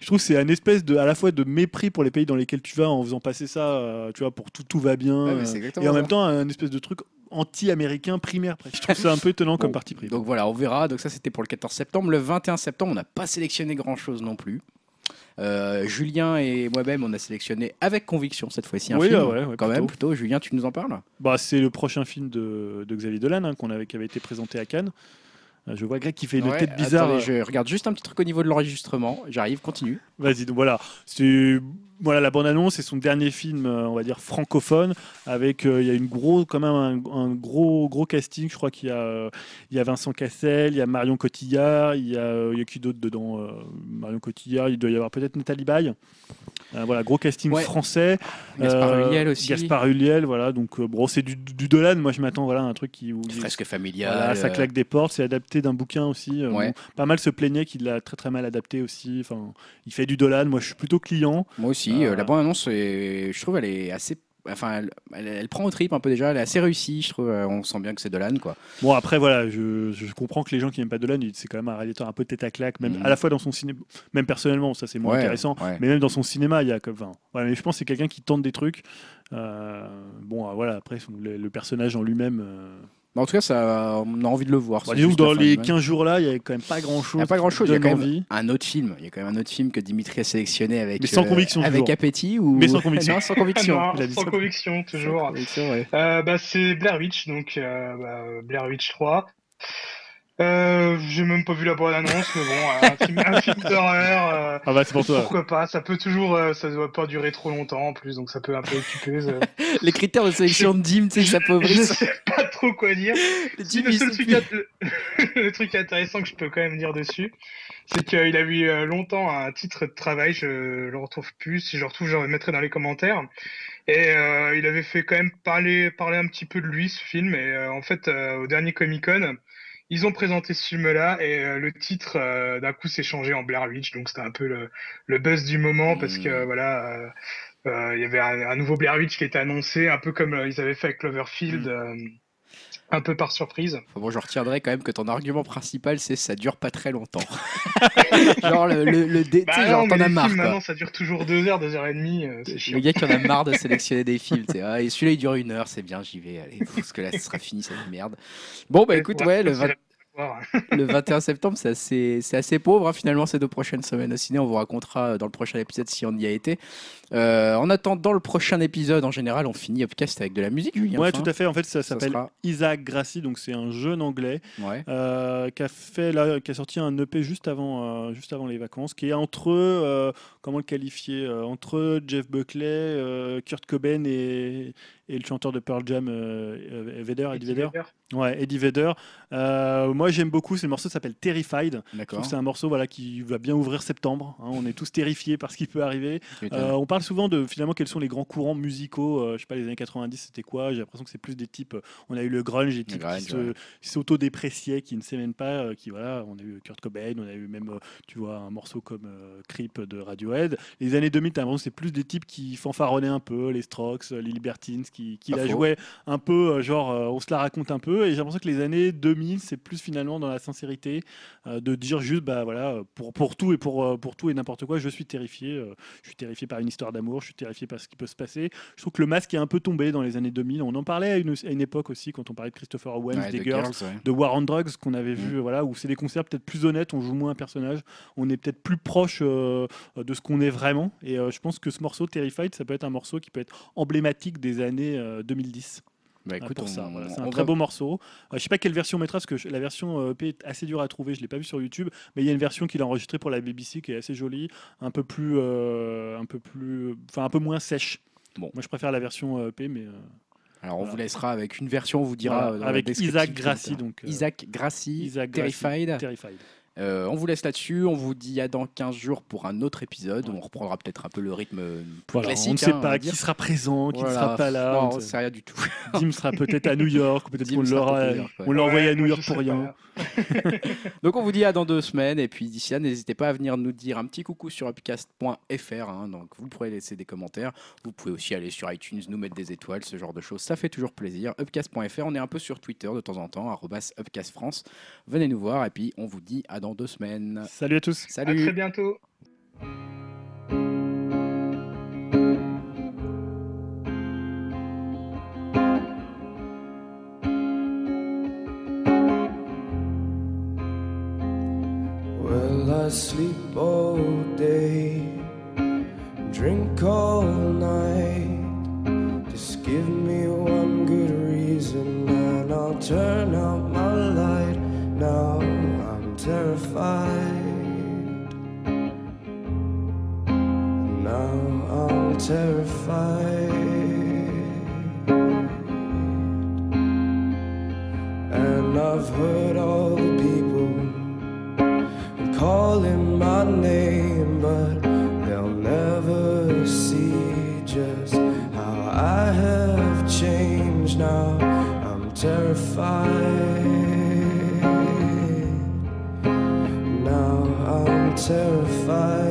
je trouve que c'est un espèce de, à la fois de mépris pour les pays dans lesquels tu vas en faisant passer ça, euh, tu vois, pour tout, tout va bien, Ouais, euh, et en ça. même temps un espèce de truc anti-américain primaire. Je trouve ça un peu étonnant comme parti pris. Donc voilà, on verra. Donc ça, c'était pour le 14 septembre. Le 21 septembre, on n'a pas sélectionné grand-chose non plus. Euh, Julien et moi-même, on a sélectionné avec conviction cette fois-ci un Oui, film. ah ouais, ouais, quand même, plutôt. plutôt. Julien, tu nous en parles Bah, c'est le prochain film de, de Xavier Dolan hein, qu'on avait, qui avait été présenté à Cannes. Euh, Je vois Greg qui fait une Ouais, tête bizarre. attendez, je regarde juste un petit truc au niveau de l'enregistrement. J'arrive, continue. Vas-y, donc voilà. C'est voilà la bande annonce, c'est son dernier film, euh, on va dire francophone, avec euh, il y a une gros, quand même un, un gros gros casting. Je crois qu'il y a euh, il y a Vincent Cassel, il y a Marion Cotillard, il y a il y a qui d'autre dedans euh, Marion Cotillard, il doit y avoir peut-être Nathalie Baye. Voilà, gros casting Ouais. français. Gaspard Ulliel aussi. Gaspard Ulliel, voilà. Donc bon, c'est du, du Dolan. Moi, je m'attends voilà à un truc qui où Fresque familiale. voilà, ça claque des portes, c'est adapté d'un bouquin aussi. Ouais. bon, pas mal se plaignait qu'il l'a très très mal adapté aussi. Enfin, il fait du Dolan, moi je suis plutôt client. Moi aussi, euh, Euh, la bande annonce, est- je trouve, elle est assez. Enfin, elle, elle- elle prend au trip un peu déjà, elle est assez réussie, je trouve. euh, On sent bien que c'est Dolan, quoi. Bon après voilà, je, je comprends que les gens qui n'aiment pas Dolan, c'est quand même un réalisateur un peu tête à claque, même Mhm. à la fois dans son cinéma, même personnellement, ça c'est moins Ouais, intéressant, ouais. mais même dans son cinéma, il y a comme, enfin, voilà, mais je pense que c'est quelqu'un qui tente des trucs. Euh, bon voilà, après le, le personnage en lui-même. euh, Mais En tout cas, ça, on a envie de le voir. bah, disons que dans les du 15 jours là, il y a quand même pas grand Il chose. n'y a pas grand chose, il y a quand même envie. un autre film. Il y a quand même un autre film que Dimitri a sélectionné avec, Mais sans euh, conviction, avec toujours. appétit ou Mais sans conviction. Non, sans conviction. Non, sans ça. conviction, Sans toujours. conviction, ouais. Euh, bah, c'est Blair Witch, donc euh, bah, Blair Witch 3. Euh, j'ai même pas vu la bonne annonce, mais bon, un film, un film d'horreur. euh, Ah bah c'est pour toi. pourquoi pas Ça peut toujours, euh, ça doit pas durer trop longtemps en plus, donc ça peut un peu occuper. ça. Les critères de sélection de Dim, tu sais, ça peut Je sais pas trop quoi dire. Le Si, seul truc le truc intéressant que je peux quand même dire dessus, c'est qu'il a eu euh, longtemps un titre de travail, je le retrouve plus, si je le retrouve, je le mettrai dans les commentaires. Et euh, il avait fait quand même parler, parler un petit peu de lui, ce film. Et euh, en fait, euh, au dernier Comic Con, ils ont présenté ce film-là et euh, le titre euh, d'un coup s'est changé en Blair Witch. Donc c'était un peu le, le buzz du moment parce que Mm. voilà, euh, euh, il y avait un, un nouveau Blair Witch qui était annoncé, un peu comme euh, ils avaient fait avec Cloverfield. euh, un peu par surprise. Enfin bon, je retiendrai quand même que ton argument principal, c'est ça dure pas très longtemps. Genre le, le, le dé- Bah genre non, t'en as marre films maintenant ça dure toujours deux heures, deux heures et demie, euh, c'est chiant. Le gars qui en a marre de sélectionner des films, tu sais, ah, et celui-là il dure une heure, c'est bien, j'y vais, allez, parce que là ce sera fini cette merde. Bon bah Ouais, écoute, pour ouais, le, après, 20 c'est voir. le 21 septembre c'est assez, assez pauvre hein, finalement ces deux prochaines semaines au ciné, on vous racontera dans le prochain épisode si on y a été. Euh, en attendant le prochain épisode, en général on finit Upcast avec de la musique, Julien. Ouais, enfin. tout à fait. En fait, ça Ça s'appelle sera- Isaac Grassi, donc c'est un jeune anglais Ouais. euh, qui a fait là, qui a sorti un EP juste avant, euh, juste avant les vacances, qui est entre, euh, comment le qualifier, euh, entre Jeff Buckley, euh, Kurt Cobain et, et le chanteur de Pearl Jam, euh, euh, Vedder, Eddie Vedder. Ouais, Eddie Vedder. Euh, moi, j'aime beaucoup. C'est le morceau s'appelle Terrified. Je trouve c'est un morceau voilà, qui va bien ouvrir septembre. hein. on est tous terrifiés par ce qui peut arriver. Euh, on parle souvent de finalement quels sont les grands courants musicaux. euh, je sais pas, les années 90, c'était quoi? J'ai l'impression que c'est plus des types. euh, on a eu le grunge, des types grunge, qui ouais. qui s'auto-dépréciaient, qui ne s'aiment pas. euh, qui voilà, on a eu Kurt Cobain, on a eu même, tu vois, un morceau comme Creep de Radiohead. Les années 2000, t'as l'impression que c'est plus des types qui fanfaronnaient un peu, les Strokes, les Libertines, qui, la faux. jouaient un peu, genre, on se la raconte un peu. Et j'ai l'impression que les années 2000, c'est plus finalement dans la sincérité de dire juste, bah voilà, pour, pour tout et pour, pour tout et n'importe quoi, je suis terrifié. je suis terrifié par une histoire d'amour, je suis terrifié par ce qui peut se passer. Je trouve que le masque est un peu tombé dans les années 2000. On en parlait à une, à une époque aussi, quand on parlait de Christopher Owens, Ouais, des Girls, Girls, ouais. de War on Drugs qu'on avait Mm. vu, voilà, où c'est des concerts peut-être plus honnêtes, on joue moins un personnage, on est peut-être plus proche euh, de ce qu'on est vraiment. Et euh, je pense que ce morceau Terrified, ça peut être un morceau qui peut être emblématique des années euh, 2010. Bah, Ah, écoute, pour on- ça, voilà. c'est on un va- très beau morceau. Euh, je sais pas quelle version on mettra parce que je- la version euh, EP est assez dure à trouver. Je l'ai pas vue sur YouTube, mais il y a une version qu'il a enregistrée pour la BBC qui est assez jolie, un peu plus, euh, un peu plus, enfin un peu moins sèche. Bon. Moi, je préfère la version euh, EP, mais euh, Alors on Voilà. vous laissera avec une version, on vous dira voilà, euh, dans avec Isaac Grassi, donc euh, Isaac Grassi, Isaac Grassi, Terrified. Terrified. Euh, on vous laisse là-dessus. On vous dit à dans 15 jours pour un autre épisode. où On reprendra peut-être un peu le rythme plus Voilà, classique. on ne sait hein, pas qui sera présent, qui ne sera pas là. Non, on on sait- sait rien du tout. Dim sera peut-être à New York, peut-être qu'on l'aura, on l'a envoyé à New York pour rien. Donc on vous dit à dans deux semaines. Et puis d'ici là, n'hésitez pas à venir nous dire un petit coucou sur upcast.fr. hein. donc vous pourrez laisser des commentaires. Vous pouvez aussi aller sur iTunes, nous mettre des étoiles, ce genre de choses. Ça fait toujours plaisir. Upcast.fr. On est un peu sur Twitter de temps en temps. arrobas upcastfrance. Venez nous voir. Et puis on vous dit à dans deux semaines. Salut à tous. À très Salut. bientôt. Well, I sleep all day, drink all night. Just give me one good reason, and I'll turn out terrified. Now I'm terrified. And I've heard all the people calling my name, but they'll never see just how I have changed. Now I'm terrified. Terrified.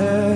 tell